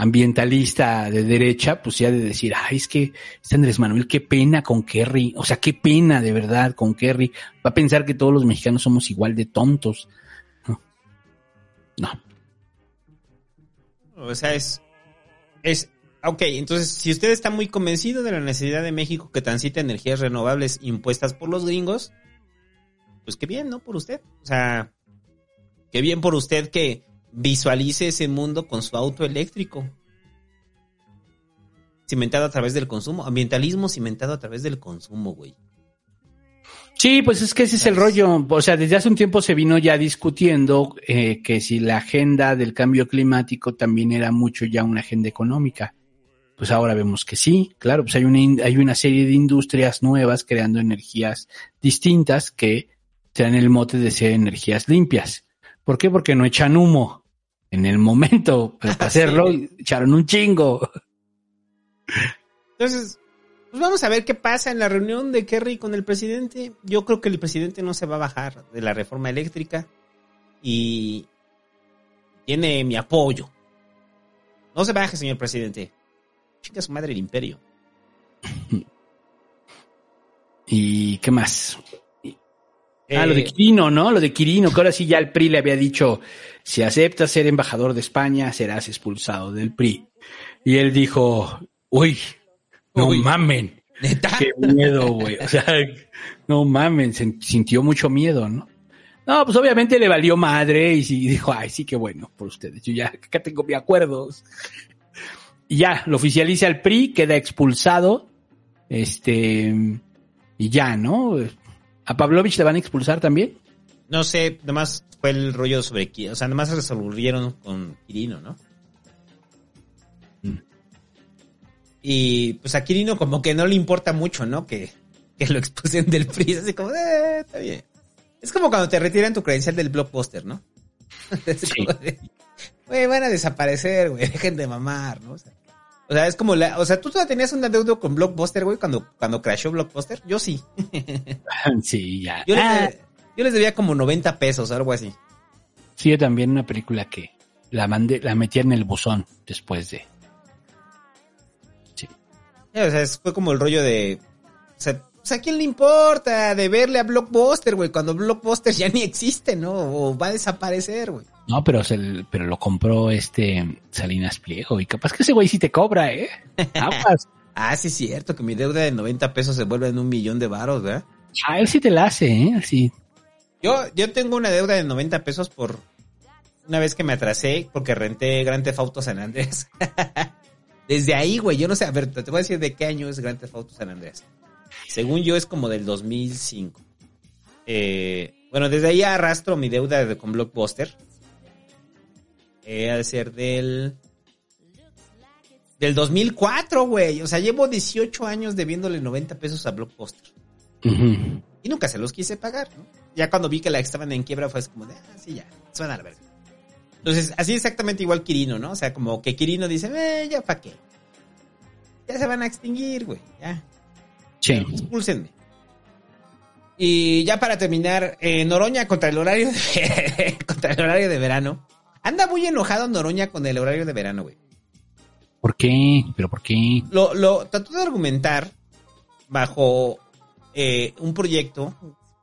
ambientalista de derecha, pues ya de decir, ay, es que este Andrés Manuel, qué pena con Kerry, o sea, qué pena de verdad con Kerry, va a pensar que todos los mexicanos somos igual de tontos. No. O sea, es. Es. Ok, entonces, si usted está muy convencido de la necesidad de México que transite energías renovables impuestas por los gringos, pues qué bien, ¿no? Por usted. O sea, qué bien por usted que visualice ese mundo con su auto eléctrico. Cimentado a través del consumo. Ambientalismo cimentado a través del consumo, güey. Sí, pues es que ese es el rollo. O sea, desde hace un tiempo se vino ya discutiendo eh, que si la agenda del cambio climático también era mucho ya una agenda económica. Pues ahora vemos que sí, claro, pues hay una, hay una serie de industrias nuevas creando energías distintas que traen el mote de ser energías limpias. ¿Por qué? Porque no echan humo. En el momento para [LAUGHS] hacerlo, echaron un chingo. Entonces, pues vamos a ver qué pasa en la reunión de Kerry con el presidente. Yo creo que el presidente no se va a bajar de la reforma eléctrica y tiene mi apoyo. No se baje, señor presidente. Chinga su madre el imperio. [LAUGHS] ¿Y qué más? Ah, lo de Eh, Quirino, ¿no? Lo de Quirino, que ahora sí ya el PRI le había dicho, si aceptas ser embajador de España, serás expulsado del PRI. Y él dijo, uy, no Uy. mamen. Qué miedo, güey. O sea, no mamen, se- sintió mucho miedo, ¿no? No, pues obviamente le valió madre y sí, dijo, ay, sí, qué bueno por ustedes. Yo ya acá tengo mi acuerdos. Y ya, lo oficializa el PRI, queda expulsado. Este, y ya, ¿no? ¿A Pavlovich le van a expulsar también? No sé, nomás fue el rollo sobre O sea, nomás resolvieron con Quirino, ¿no? Y pues a Quirino como que no le importa mucho, ¿no? Que que lo expusen del PRI. Así como, eh, está bien. Es como cuando te retiran tu credencial del blockbuster, ¿no? [LAUGHS] Güey, van a desaparecer, güey. Dejen de mamar, ¿no? O sea, o sea, es como la. O sea, ¿tú todavía tenías un adeudo con Blockbuster, güey, cuando, cuando crashó Blockbuster? Yo sí. [LAUGHS] sí, ya. Yo les, Ah, debía, yo les debía como 90 pesos, algo así. sí, yo también una película que la mandé, la metí en el buzón después de. Ya, O sea, fue como el rollo de. O sea, o sea, ¿a quién le importa de verle a Blockbuster, güey? Cuando Blockbuster ya ni existe, ¿no? O va a desaparecer, güey. No, pero se, pero lo compró este Salinas Pliego y capaz que ese güey sí te cobra, ¿eh? Aguas. [LAUGHS] Ah, sí, es cierto, que mi deuda de 90 pesos se vuelve en un millón de varos, ¿verdad? A él sí te la hace, ¿eh? Sí. Yo, yo tengo una deuda de 90 pesos por una vez que me atrasé porque renté Grand Theft Auto San Andrés. [LAUGHS] Desde ahí, güey, yo no sé, a ver, te voy a decir de qué año es Grand Theft Auto San Andrés. Según yo es como del 2005. Eh, bueno, desde ahí arrastro mi deuda de, con Blockbuster. Eh, ha de ser del... Del 2004, güey. O sea, llevo 18 años debiéndole 90 pesos a Blockbuster. Y nunca se los quise pagar, ¿no? Ya cuando vi que la estaban en quiebra fue como de, ah, sí, ya, suena la verga. Entonces, así exactamente igual Quirino, ¿no? O sea, como que Quirino dice, eh, ya pa' qué. Ya se van a extinguir, güey, ya. Sí. Expúlsenme. Y ya para terminar, eh, Noroña contra el horario de, [LAUGHS] contra el horario de verano. Anda muy enojado Noroña con el horario de verano, güey. ¿Por qué? ¿Pero por qué? Lo, lo trató de argumentar bajo eh, un proyecto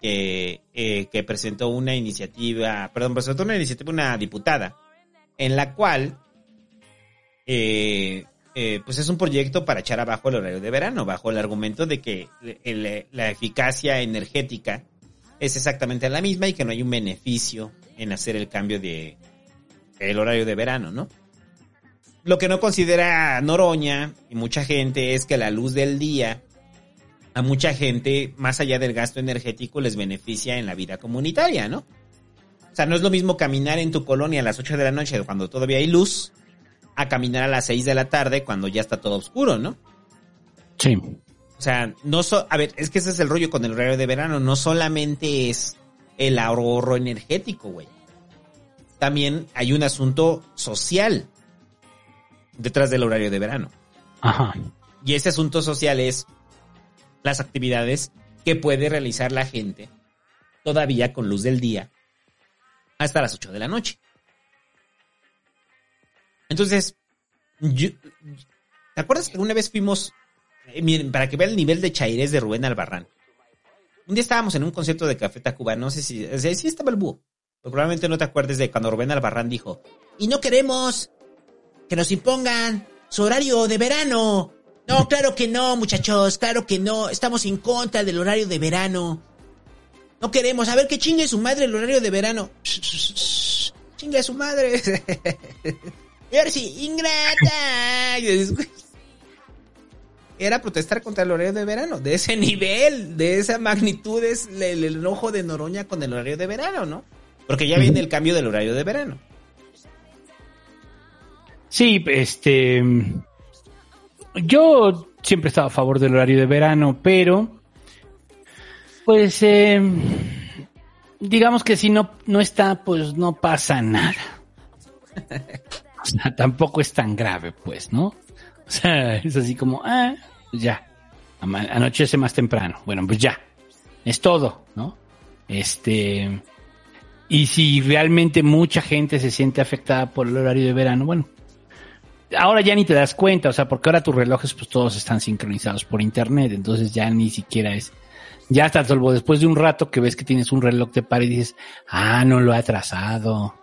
que, eh, que presentó una iniciativa, perdón, presentó una iniciativa una diputada, en la cual, eh, eh, pues es un proyecto para echar abajo el horario de verano, bajo el argumento de que la eficacia energética es exactamente la misma y que no hay un beneficio en hacer el cambio de el horario de verano, ¿no? Lo que no considera Noroña y mucha gente es que la luz del día a mucha gente, más allá del gasto energético, les beneficia en la vida comunitaria, ¿no? O sea, no es lo mismo caminar en tu colonia a las 8 de la noche cuando todavía hay luz, a caminar a las 6 de la tarde cuando ya está todo oscuro, ¿no? Sí. O sea, no so a ver, es que ese es el rollo con el horario de verano, no solamente es el ahorro energético, güey. También hay un asunto social detrás del horario de verano. Ajá. Y ese asunto social es las actividades que puede realizar la gente todavía con luz del día hasta las 8 de la noche. Entonces, yo- ¿te acuerdas que una vez fuimos, eh, miren, para que vean el nivel de chairés de Rubén Albarrán? Un día estábamos en un concierto de Café Tacuba, no sé si, o sea, sí estaba el búho, pero probablemente no te acuerdes de cuando Rubén Albarrán dijo, y no queremos que nos impongan su horario de verano. No, [LAUGHS] claro que no, muchachos, claro que no. Estamos en contra del horario de verano. No queremos, a ver que chingue su madre el horario de verano. Chingue a su madre. [LAUGHS] y ahora sí, ingrata. Era protestar contra el horario de verano. De ese nivel, de esa magnitud es el, el enojo de Noroña con el horario de verano, ¿no? Porque ya viene el cambio del horario de verano. Sí, este. Yo siempre he estado a favor del horario de verano, pero. Pues. eh, digamos que si no, no está, pues no pasa nada. [LAUGHS] Sea, [LAUGHS] tampoco es tan grave, pues, ¿no? O sea, es así como, ah, ya. Anochece más temprano. Bueno, pues ya. Es todo, ¿no? Este. Y si realmente mucha gente se siente afectada por el horario de verano, bueno, ahora ya ni te das cuenta, o sea, porque ahora tus relojes pues todos están sincronizados por internet, entonces ya ni siquiera es, ya hasta salvo después de un rato que ves que tienes un reloj de par y dices, ah, no lo he atrasado.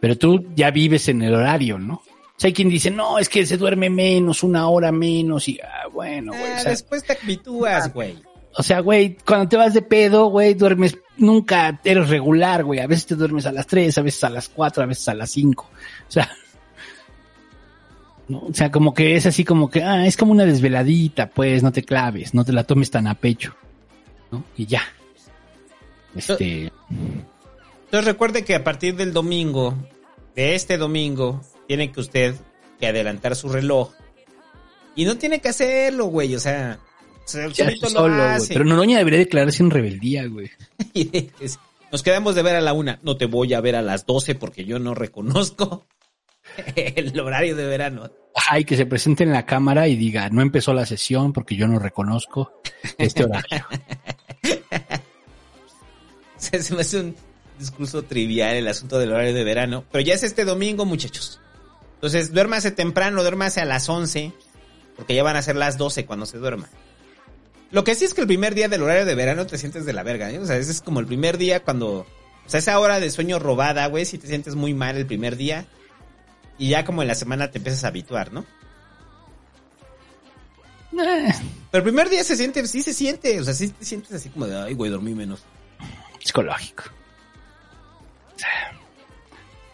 Pero tú ya vives en el horario, ¿no? O sea, hay quien dice, no, es que se duerme menos, una hora menos, y ah, bueno, güey. Ah, o sea, después te habitúas, güey. o sea, güey, cuando te vas de pedo, güey, duermes, nunca eres regular, güey. A veces te duermes a las 3, a veces a las 4, a veces a las 5. O sea, ¿no? o sea, como que es así como que, ah, es como una desveladita, pues, no te claves, no te la tomes tan a pecho. ¿no? Y ya. Este, Entonces recuerde que a partir del domingo, de este domingo, tiene que usted que adelantar su reloj. Y no tiene que hacerlo, güey. O sea, Ya lo solo, güey. hace. Pero Noroña debería declararse en rebeldía, güey. [LAUGHS] Nos quedamos de ver a la una. No te voy a ver a las 12 porque yo no reconozco [LAUGHS] el horario de verano. Ay, que se presente en la cámara y diga, no empezó la sesión porque yo no reconozco este horario. [LAUGHS] Se me hace un discurso trivial el asunto del horario de verano. Pero ya es este domingo, muchachos. Entonces, duérmase temprano, duérmase a las 11. Porque ya van a ser las 12 cuando se duerma. Lo que sí es que el primer día del horario de verano te sientes de la verga, ¿eh? O sea, ese es como el primer día cuando... O sea, esa hora de sueño robada, güey, si te sientes muy mal el primer día. Y ya como en la semana te empiezas a habituar, ¿no? Eh, Pero el primer día se siente, sí se siente. O sea, sí te sientes así como de, ay, güey, dormí menos. psicológico.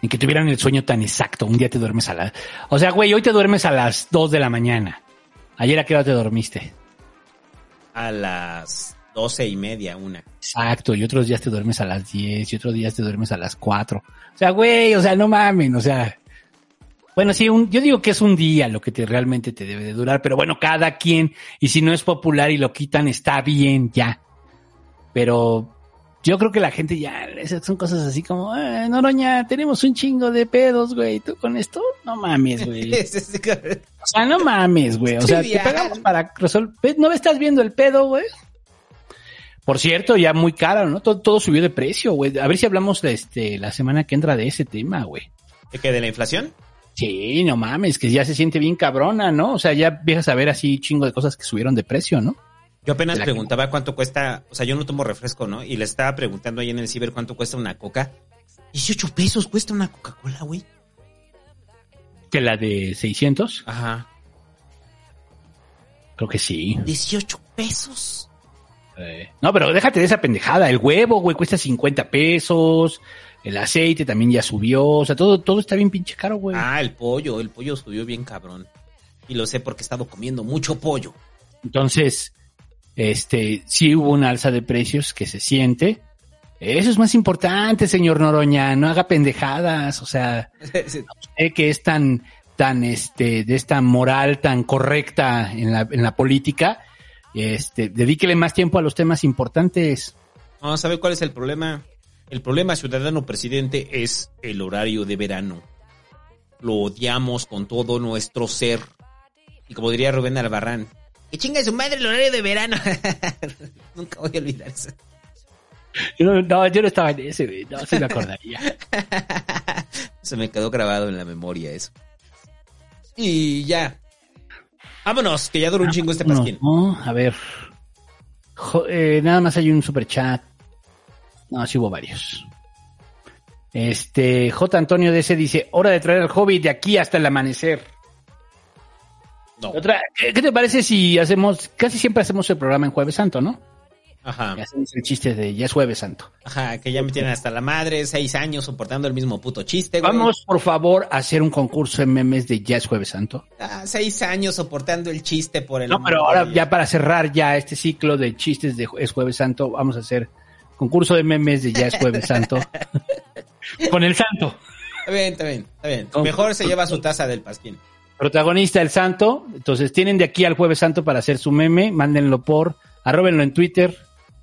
Ni que tuvieran el sueño tan exacto. Un día te duermes a las... O sea, güey, hoy te duermes a las 2 de la mañana. Ayer a qué hora te dormiste. A las doce y media, una. Exacto, y otros días te duermes a las 10 y otros días te duermes a las 4. O sea, güey, o sea, no mamen, o sea... Bueno, sí, un- yo digo que es un día lo que te realmente te debe de durar, pero bueno, cada quien, y si no es popular y lo quitan, está bien, ya. Pero yo creo que la gente ya, esas son cosas así como, "Eh, Noroña, tenemos un chingo de pedos, güey, tú con esto, no mames, güey. [LAUGHS] O sea, no mames, güey. O sea, te pegamos para resolver. ¿No estás viendo el pedo, güey? Por cierto, ya muy caro, ¿no? Todo, todo subió de precio, güey. A ver si hablamos de este, la semana que entra de ese tema, güey. ¿De qué? ¿De la inflación? Sí, no mames, que ya se siente bien cabrona, ¿no? O sea, ya empiezas a ver así chingo de cosas que subieron de precio, ¿no? Yo apenas preguntaba cuánto cuesta, o sea, yo no tomo refresco, ¿no? Y le estaba preguntando ahí en el ciber cuánto cuesta una coca. 18 pesos cuesta una Coca-Cola, güey. Que la de 600. Ajá. Creo que sí. 18 pesos. Eh, No, pero déjate de esa pendejada. El huevo, güey, cuesta 50 pesos. El aceite también ya subió. O sea, todo, todo está bien pinche caro, güey. Ah, el pollo, el pollo subió bien cabrón. Y lo sé porque he estado comiendo mucho pollo. Entonces, este, sí hubo una alza de precios que se siente. Eso es más importante, señor Noroña. No haga pendejadas. O sea, [LAUGHS] usted que es tan, tan, este, de esta moral tan correcta en la, en la política, este, dedíquele más tiempo a los temas importantes. No, ¿sabe cuál es el problema? El problema, ciudadano presidente, es el horario de verano. Lo odiamos con todo nuestro ser. Y como diría Rubén Albarrán, que chinga su madre el horario de verano. [LAUGHS] Nunca voy a olvidar eso. Yo no, no, yo no estaba en ese, güey. No, se me acordaría. [LAUGHS] Se me quedó grabado en la memoria eso. Y ya. Vámonos, que ya duró un chingo este No, pasquín. no, a ver. Jo- eh, nada más hay un super chat. No, sí hubo varios. Este, J. Antonio DC dice, hora de traer al hobbit de aquí hasta el amanecer. Otra, ¿qué, te parece si hacemos, casi siempre hacemos el programa en Jueves Santo, ¿no? Ajá. Y hacemos el chiste de ya es Jueves Santo. Ajá, que ya me tienen hasta la madre, seis años soportando el mismo puto chiste, güey. Vamos, por favor, a hacer un concurso en memes de ya es Jueves Santo. Ah, seis años soportando el chiste por el No, pero ahora ya para cerrar ya este ciclo de chistes de es Jueves Santo, vamos a hacer concurso de memes de ya es Jueves Santo. [LAUGHS] Con el santo. Está bien, está bien, está bien. Mejor se lleva su taza del pasquín. Protagonista el santo. Entonces tienen de aquí al Jueves Santo para hacer su meme. Mándenlo por, arróbenlo en Twitter.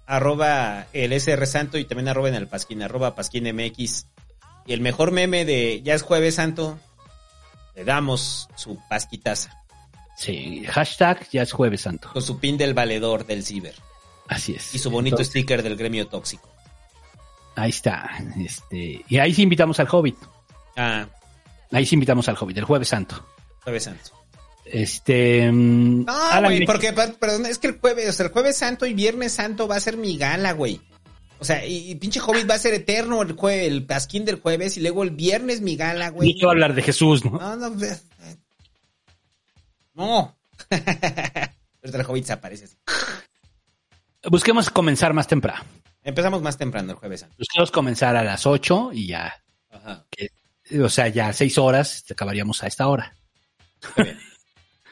Arroba el SR Santo y también arroben al pasquín, arroba pasquín MX. Y el mejor meme de Ya es Jueves Santo, le damos su pasquitaza. Sí, hashtag ya es Jueves Santo. Con su pin del valedor del ciber. Así es. Y su bonito Entonces, sticker del gremio tóxico. Ahí está. Este, y ahí sí invitamos al Hobbit. Ah, Ahí sí invitamos al Hobbit, el Jueves Santo. Jueves Santo. Este. mm, No, güey, porque, per- perdón, es que el jueves, o sea, el jueves santo y viernes santo va a ser mi gala, güey. O sea, y, y pinche Hobbit va a ser eterno el jue- el pasquín del jueves y luego el viernes mi gala, güey. Ni quiero hablar de Jesús, ¿no? No, no, no. [LAUGHS] Pero el Hobbit se aparece así. Busquemos comenzar más temprano. Empezamos más temprano el jueves santo. Busquemos comenzar a las 8 y ya. Ajá. que- o sea, ya seis horas, acabaríamos a esta hora.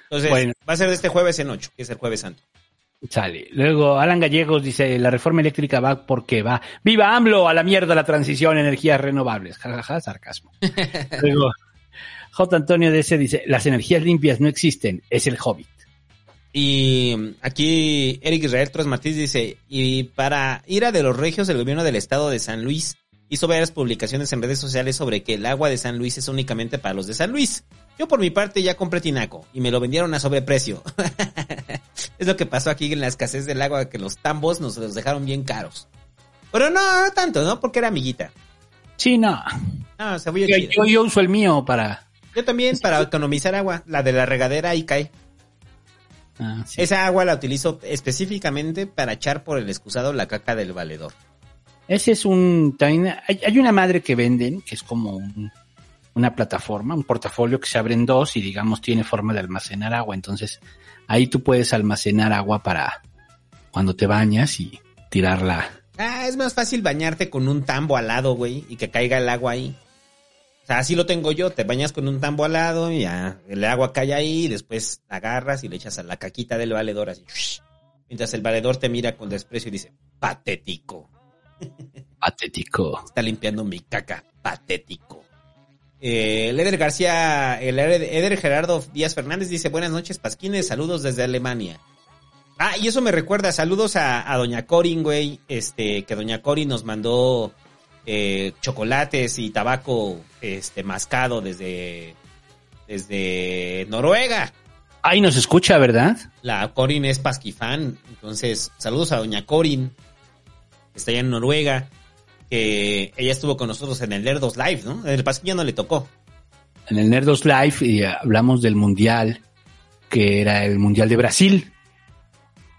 Entonces, Bueno. va a ser de este jueves en ocho, que es el jueves santo. Sale. Luego, Alan Gallegos dice, la reforma eléctrica va porque va. ¡Viva AMLO! A la mierda la transición, energías renovables. Jajaja, sarcasmo. [LAUGHS] Luego, J. Antonio DC dice, las energías limpias no existen, es el hobbit. Y mm, aquí Eric Israel Torres Martínez dice, y para ira de los regios, el gobierno del estado de San Luis hizo varias publicaciones en redes sociales sobre que el agua de San Luis es únicamente para los de San Luis. Yo por mi parte ya compré tinaco y me lo vendieron a sobreprecio. [LAUGHS] es lo que pasó aquí en la escasez del agua, que los tambos nos los dejaron bien caros. Pero no, no tanto, ¿no? Porque era amiguita. Sí, no. No, Yo, yo- yo uso el mío para... Yo también para economizar agua. La de la regadera ahí cae. Ah, sí. Esa agua la utilizo específicamente para echar por el excusado la caca del valedor. Ese es un... También hay, hay una madre que venden, que es como un- una plataforma, un portafolio que se abre en dos y digamos tiene forma de almacenar agua. Entonces ahí tú puedes almacenar agua para cuando te bañas y tirarla. Ah, es más fácil bañarte con un tambo al lado, güey, y que caiga el agua ahí. O sea, así lo tengo yo. Te bañas con un tambo al lado y ya el agua cae ahí, y después agarras y le echas a la caquita del valedor así. Mientras el valedor te mira con desprecio y dice, patético. [LAUGHS] Patético. Está limpiando mi caca. Patético. Eh, el Eder García, el Eder, Gerardo Díaz Fernández dice, buenas noches, Pasquines, saludos desde Alemania. Ah, y eso me recuerda, saludos a, a Doña Corin, güey, este, que Doña Corin nos mandó eh, chocolates y tabaco, este, mascado desde, desde Noruega. Ahí nos escucha, ¿verdad? La Corin es pasquifán, entonces saludos a Doña Corin, está allá en Noruega, que ella estuvo con nosotros en el Nerdos Live, ¿no? En el pasquillo no le tocó. En el Nerdos Live y hablamos del Mundial, que era el Mundial de Brasil.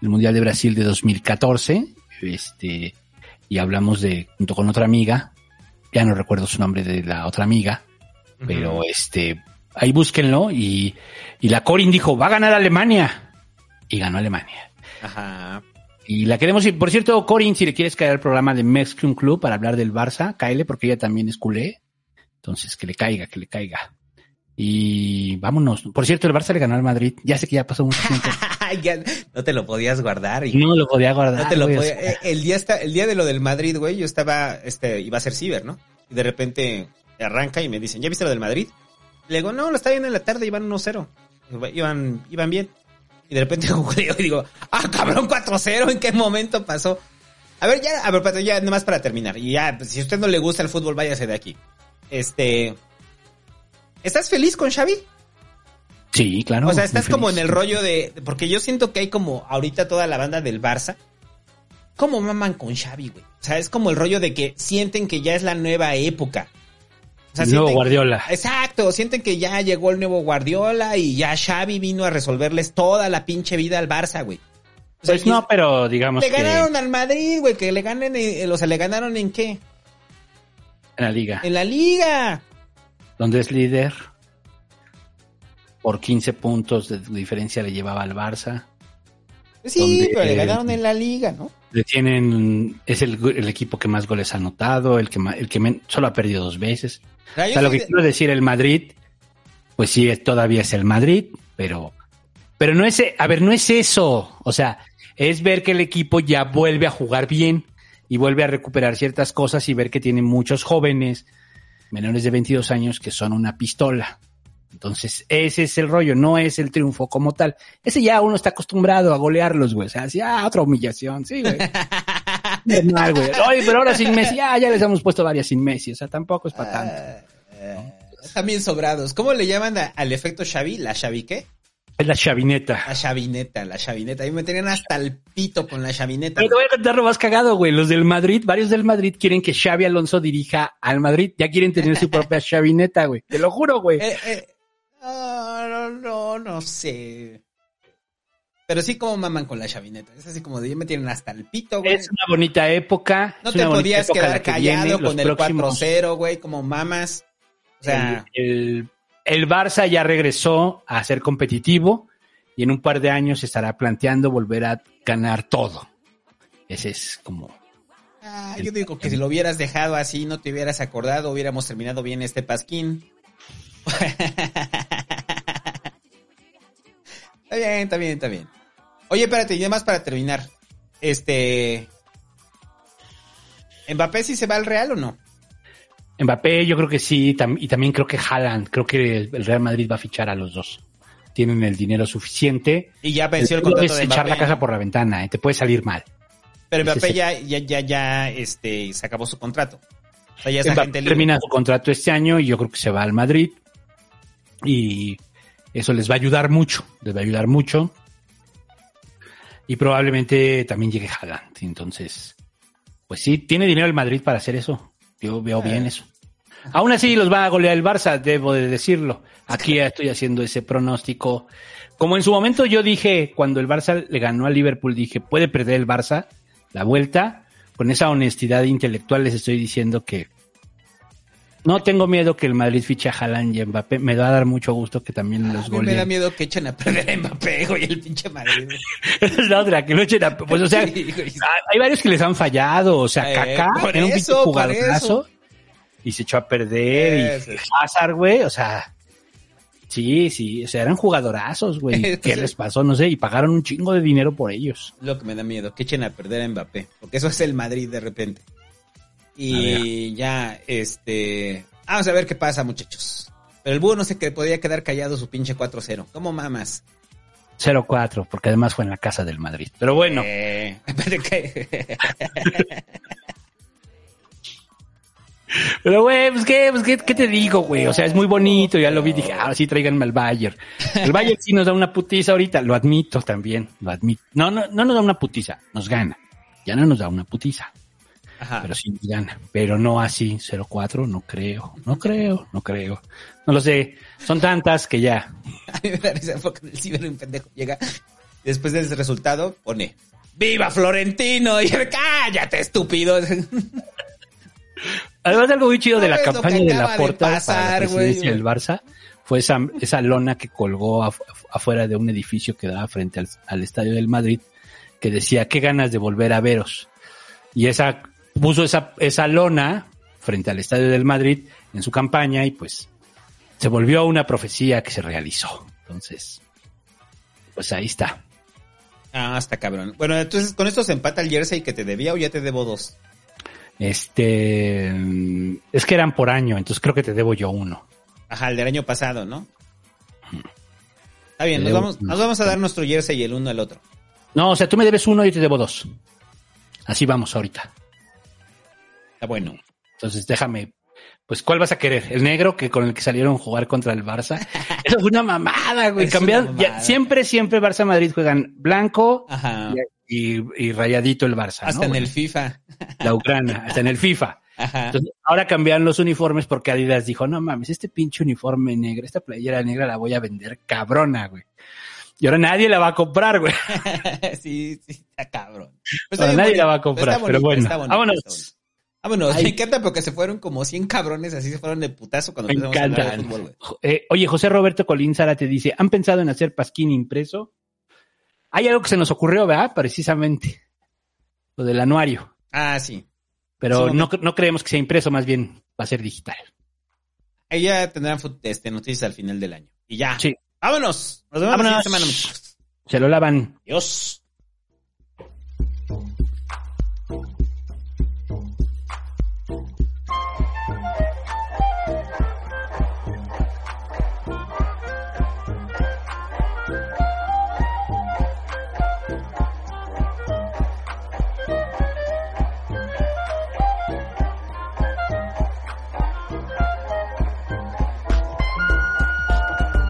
El Mundial de Brasil de 2014. Este, y hablamos de, junto con otra amiga, ya no recuerdo su nombre de la otra amiga, pero este, ahí búsquenlo y, y la Corin dijo, va a ganar Alemania. Y ganó Alemania. Ajá. Y la queremos ir. Por cierto, Corin, si le quieres caer al programa de Mexican Club para hablar del Barça, cáele porque ella también es culé. Entonces, que le caiga, que le caiga. Y vámonos. Por cierto, el Barça le ganó al Madrid. Ya sé que ya pasó mucho tiempo. [LAUGHS] Ya no te lo podías guardar. Y No lo podía guardar. no te lo güey, podía- eh, el día está, el día de lo del Madrid, güey, yo estaba, este, iba a ser ciber, ¿no? Y de repente arranca y me dicen, ¿ya viste lo del Madrid? Le digo, no, lo está viendo en la tarde, iban 1-0. Iban, iban bien. Y de repente [LAUGHS] googleo y digo, ah, cabrón, 4-0, ¿en qué momento pasó? A ver, ya, a ver, Pato, ya, nomás para terminar. Y ya, pues, si a usted no le gusta el fútbol, váyase de aquí. Este, ¿estás feliz con Xavi? Sí, claro. o sea, estás como en el rollo de. Porque yo siento que hay como ahorita toda la banda del Barça. ¿Cómo maman con Xavi, güey? O sea, es como el rollo de que sienten que ya es la nueva época. Sea, El nuevo sienten- Guardiola. Exacto, sienten que ya llegó el nuevo Guardiola y ya Xavi vino a resolverles toda la pinche vida al Barça, güey. O sea, Pues no, pero digamos le que ganaron al Madrid, güey, que le ganen, eh, o sea, le ganaron en qué? en la liga, En la liga. donde es líder, por 15 puntos de diferencia le llevaba al Barça. Sí, Donde, pero le eh, ganaron en la liga, ¿no? Tienen, es el, el equipo que más goles ha anotado, el que el que men- solo ha perdido dos veces. O sea, lo que quiero decir, el Madrid, pues sí, todavía es el Madrid, pero, pero no es, a ver, no es eso. O sea, es ver que el equipo ya vuelve a jugar bien y vuelve a recuperar ciertas cosas y ver que tiene muchos jóvenes menores de 22 años que son una pistola. Entonces, ese es el rollo, no es el triunfo como tal. Ese ya uno está acostumbrado a golearlos, güey. O sea, así, ah, otra humillación, sí, güey. [LAUGHS] Normal, güey. Oye, pero ahora sin Messi, ah, ya les hemos puesto varias sin Messi. O sea, tampoco es para tanto. Están bien sobrados. ¿Cómo le llaman a- al efecto Xavi? ¿La Xavi qué? Es la chavineta. La chavineta, la chavineta. A mí me tenían hasta el pito con la chavineta. Pero te voy a contar lo más cagado, güey. Los del Madrid, varios del Madrid quieren que Xavi Alonso dirija al Madrid. Ya quieren tener su [LAUGHS] propia chavineta, güey. Te lo juro, güey. Eh, eh, no, no, no, no sé. Pero sí como maman con la chavineta. Es así como de ya me tienen hasta el pito, güey. Es una bonita época. No te podías quedar que callado viene, con el próximos- 4-0, güey, como mamas. O sea, el, el- el Barça ya regresó a ser competitivo y en un par de años se estará planteando volver a ganar todo. Ese es como... ah, yo digo que si lo hubieras dejado así, no te hubieras acordado, hubiéramos terminado bien este pasquín. Está bien, está bien, está bien. Oye, espérate, y además para terminar. Este. ¿Mbappé si se va al Real o no? Mbappé yo creo que sí, tam- y también creo que Haaland, creo que el Real Madrid va a fichar a los dos. tienen el dinero suficiente. Y ya venció el contrato de echar Mbappé, la casa por la ventana, ¿eh? te puede salir mal. Pero Mbappé es ya, ya, ya, ya, este, se acabó su contrato. O sea, ya es Mbappé agente libre. termina su contrato este año y yo creo que se va al Madrid. Y eso les va a ayudar mucho, les va a ayudar mucho. Y probablemente también llegue Haaland. Entonces, pues sí, tiene dinero el Madrid para hacer eso. Yo veo bien eso. Aún así los va a golear el Barça, debo de decirlo. Aquí ya estoy haciendo ese pronóstico. Como en su momento yo dije, cuando el Barça le ganó al Liverpool, dije, puede perder el Barça la vuelta. Con esa honestidad intelectual les estoy diciendo que no tengo miedo que el Madrid fiche a Haaland y a Mbappé. Me va a dar mucho gusto que también los mí me da miedo que echen a perder a Mbappé, güey, el pinche Madrid. Esa [LAUGHS] es la otra, que lo echen a... [LAUGHS] Pues, o sea, Sí, hay varios que les han fallado. O sea, Eh, Kaká era un pinche jugadorazo y se echó a perder. Y Hazard, güey, o sea... Sí, sí, o sea, eran jugadorazos, güey. [LAUGHS] ¿Qué les pasó? No sé, y pagaron un chingo de dinero por ellos. Lo que me da miedo, que echen a perder a Mbappé. Porque eso es el Madrid de repente. Y ya, este... Vamos a ver qué pasa, muchachos. Pero el búho no sé que podía quedar callado su pinche 4-0. ¿Cómo mamas? 0-4, porque además fue en la casa del Madrid. Pero bueno. Eh, [LAUGHS] [LAUGHS] Pero, güey, pues, ¿qué, pues, ¿qué, qué te digo, güey? O sea, es muy bonito, ya lo vi, dije, ahora sí tráiganme al Bayern. El Bayern sí nos da una putiza ahorita, lo admito también, lo admito. No, no, no nos da una putiza, nos gana. Ya no nos da una putiza, Ajá. pero sí nos gana. Pero no así, 0-4, no creo, no creo, no creo. No lo sé, son tantas que ya. [LAUGHS] A mí me da risa porque el ciber un pendejo llega. Después del resultado, pone ¡Viva Florentino! Y cállate, estúpido. [LAUGHS] Además, algo muy chido de la ¿Sabes lo campaña de la de Porta para pasar, la presidencia del Barça fue esa, esa lona que colgó af- afuera de un edificio que daba frente al, al estadio del Madrid que decía qué ganas de volver a veros. Y esa puso esa, esa lona frente al estadio del Madrid en su campaña y pues se volvió una profecía que se realizó. Entonces, pues ahí está. Ah, está cabrón. Bueno, entonces con esto se empata el jersey que te debía o ya te debo dos. Este es que eran por año, entonces creo que te debo yo uno. Ajá, el del año pasado, ¿no? Está bien, nos vamos, nos vamos a dar nuestro jersey el uno al otro. No, o sea, tú me debes uno y yo te debo dos. Así vamos ahorita. Está bueno. Entonces déjame, pues ¿cuál vas a querer? ¿El negro que con el que salieron a jugar contra el Barça? [LAUGHS] Eso fue una mamada, güey. Es Cambiaron, siempre, siempre Barça Madrid juegan blanco Ajá. y, y rayadito el Barça. Hasta ¿no? en Bueno, el FIFA. [LAUGHS] La Ucrania, hasta en el FIFA. Ajá. Entonces, ahora cambiaron los uniformes porque Adidas dijo, no mames, este pinche uniforme negro, esta playera negra la voy a vender cabrona, güey. Y ahora nadie la va a comprar, güey. [LAUGHS] sí, sí, está cabrón. Pues Ahora nadie bonito, la va a comprar, pero bonito, bueno. bonito, Vámonos. Bonito. Vámonos, [LAUGHS] Ay. me encanta porque se fueron como 100 cabrones, así se fueron de putazo cuando Me empezamos a hablar de fútbol, güey. Eh, oye, José Roberto Colín Sara te dice, ¿han pensado en hacer pasquín impreso? Hay algo que se nos ocurrió, ¿verdad? Precisamente. Lo del anuario. Ah, sí. Pero Sí, no, no creemos que sea impreso, más bien va a ser digital. Ahí ya tendrán este, noticias al final del año. Y ya. Sí. Vámonos. Nos vemos Vámonos. semana, muchachos. Se lo lavan. Adiós.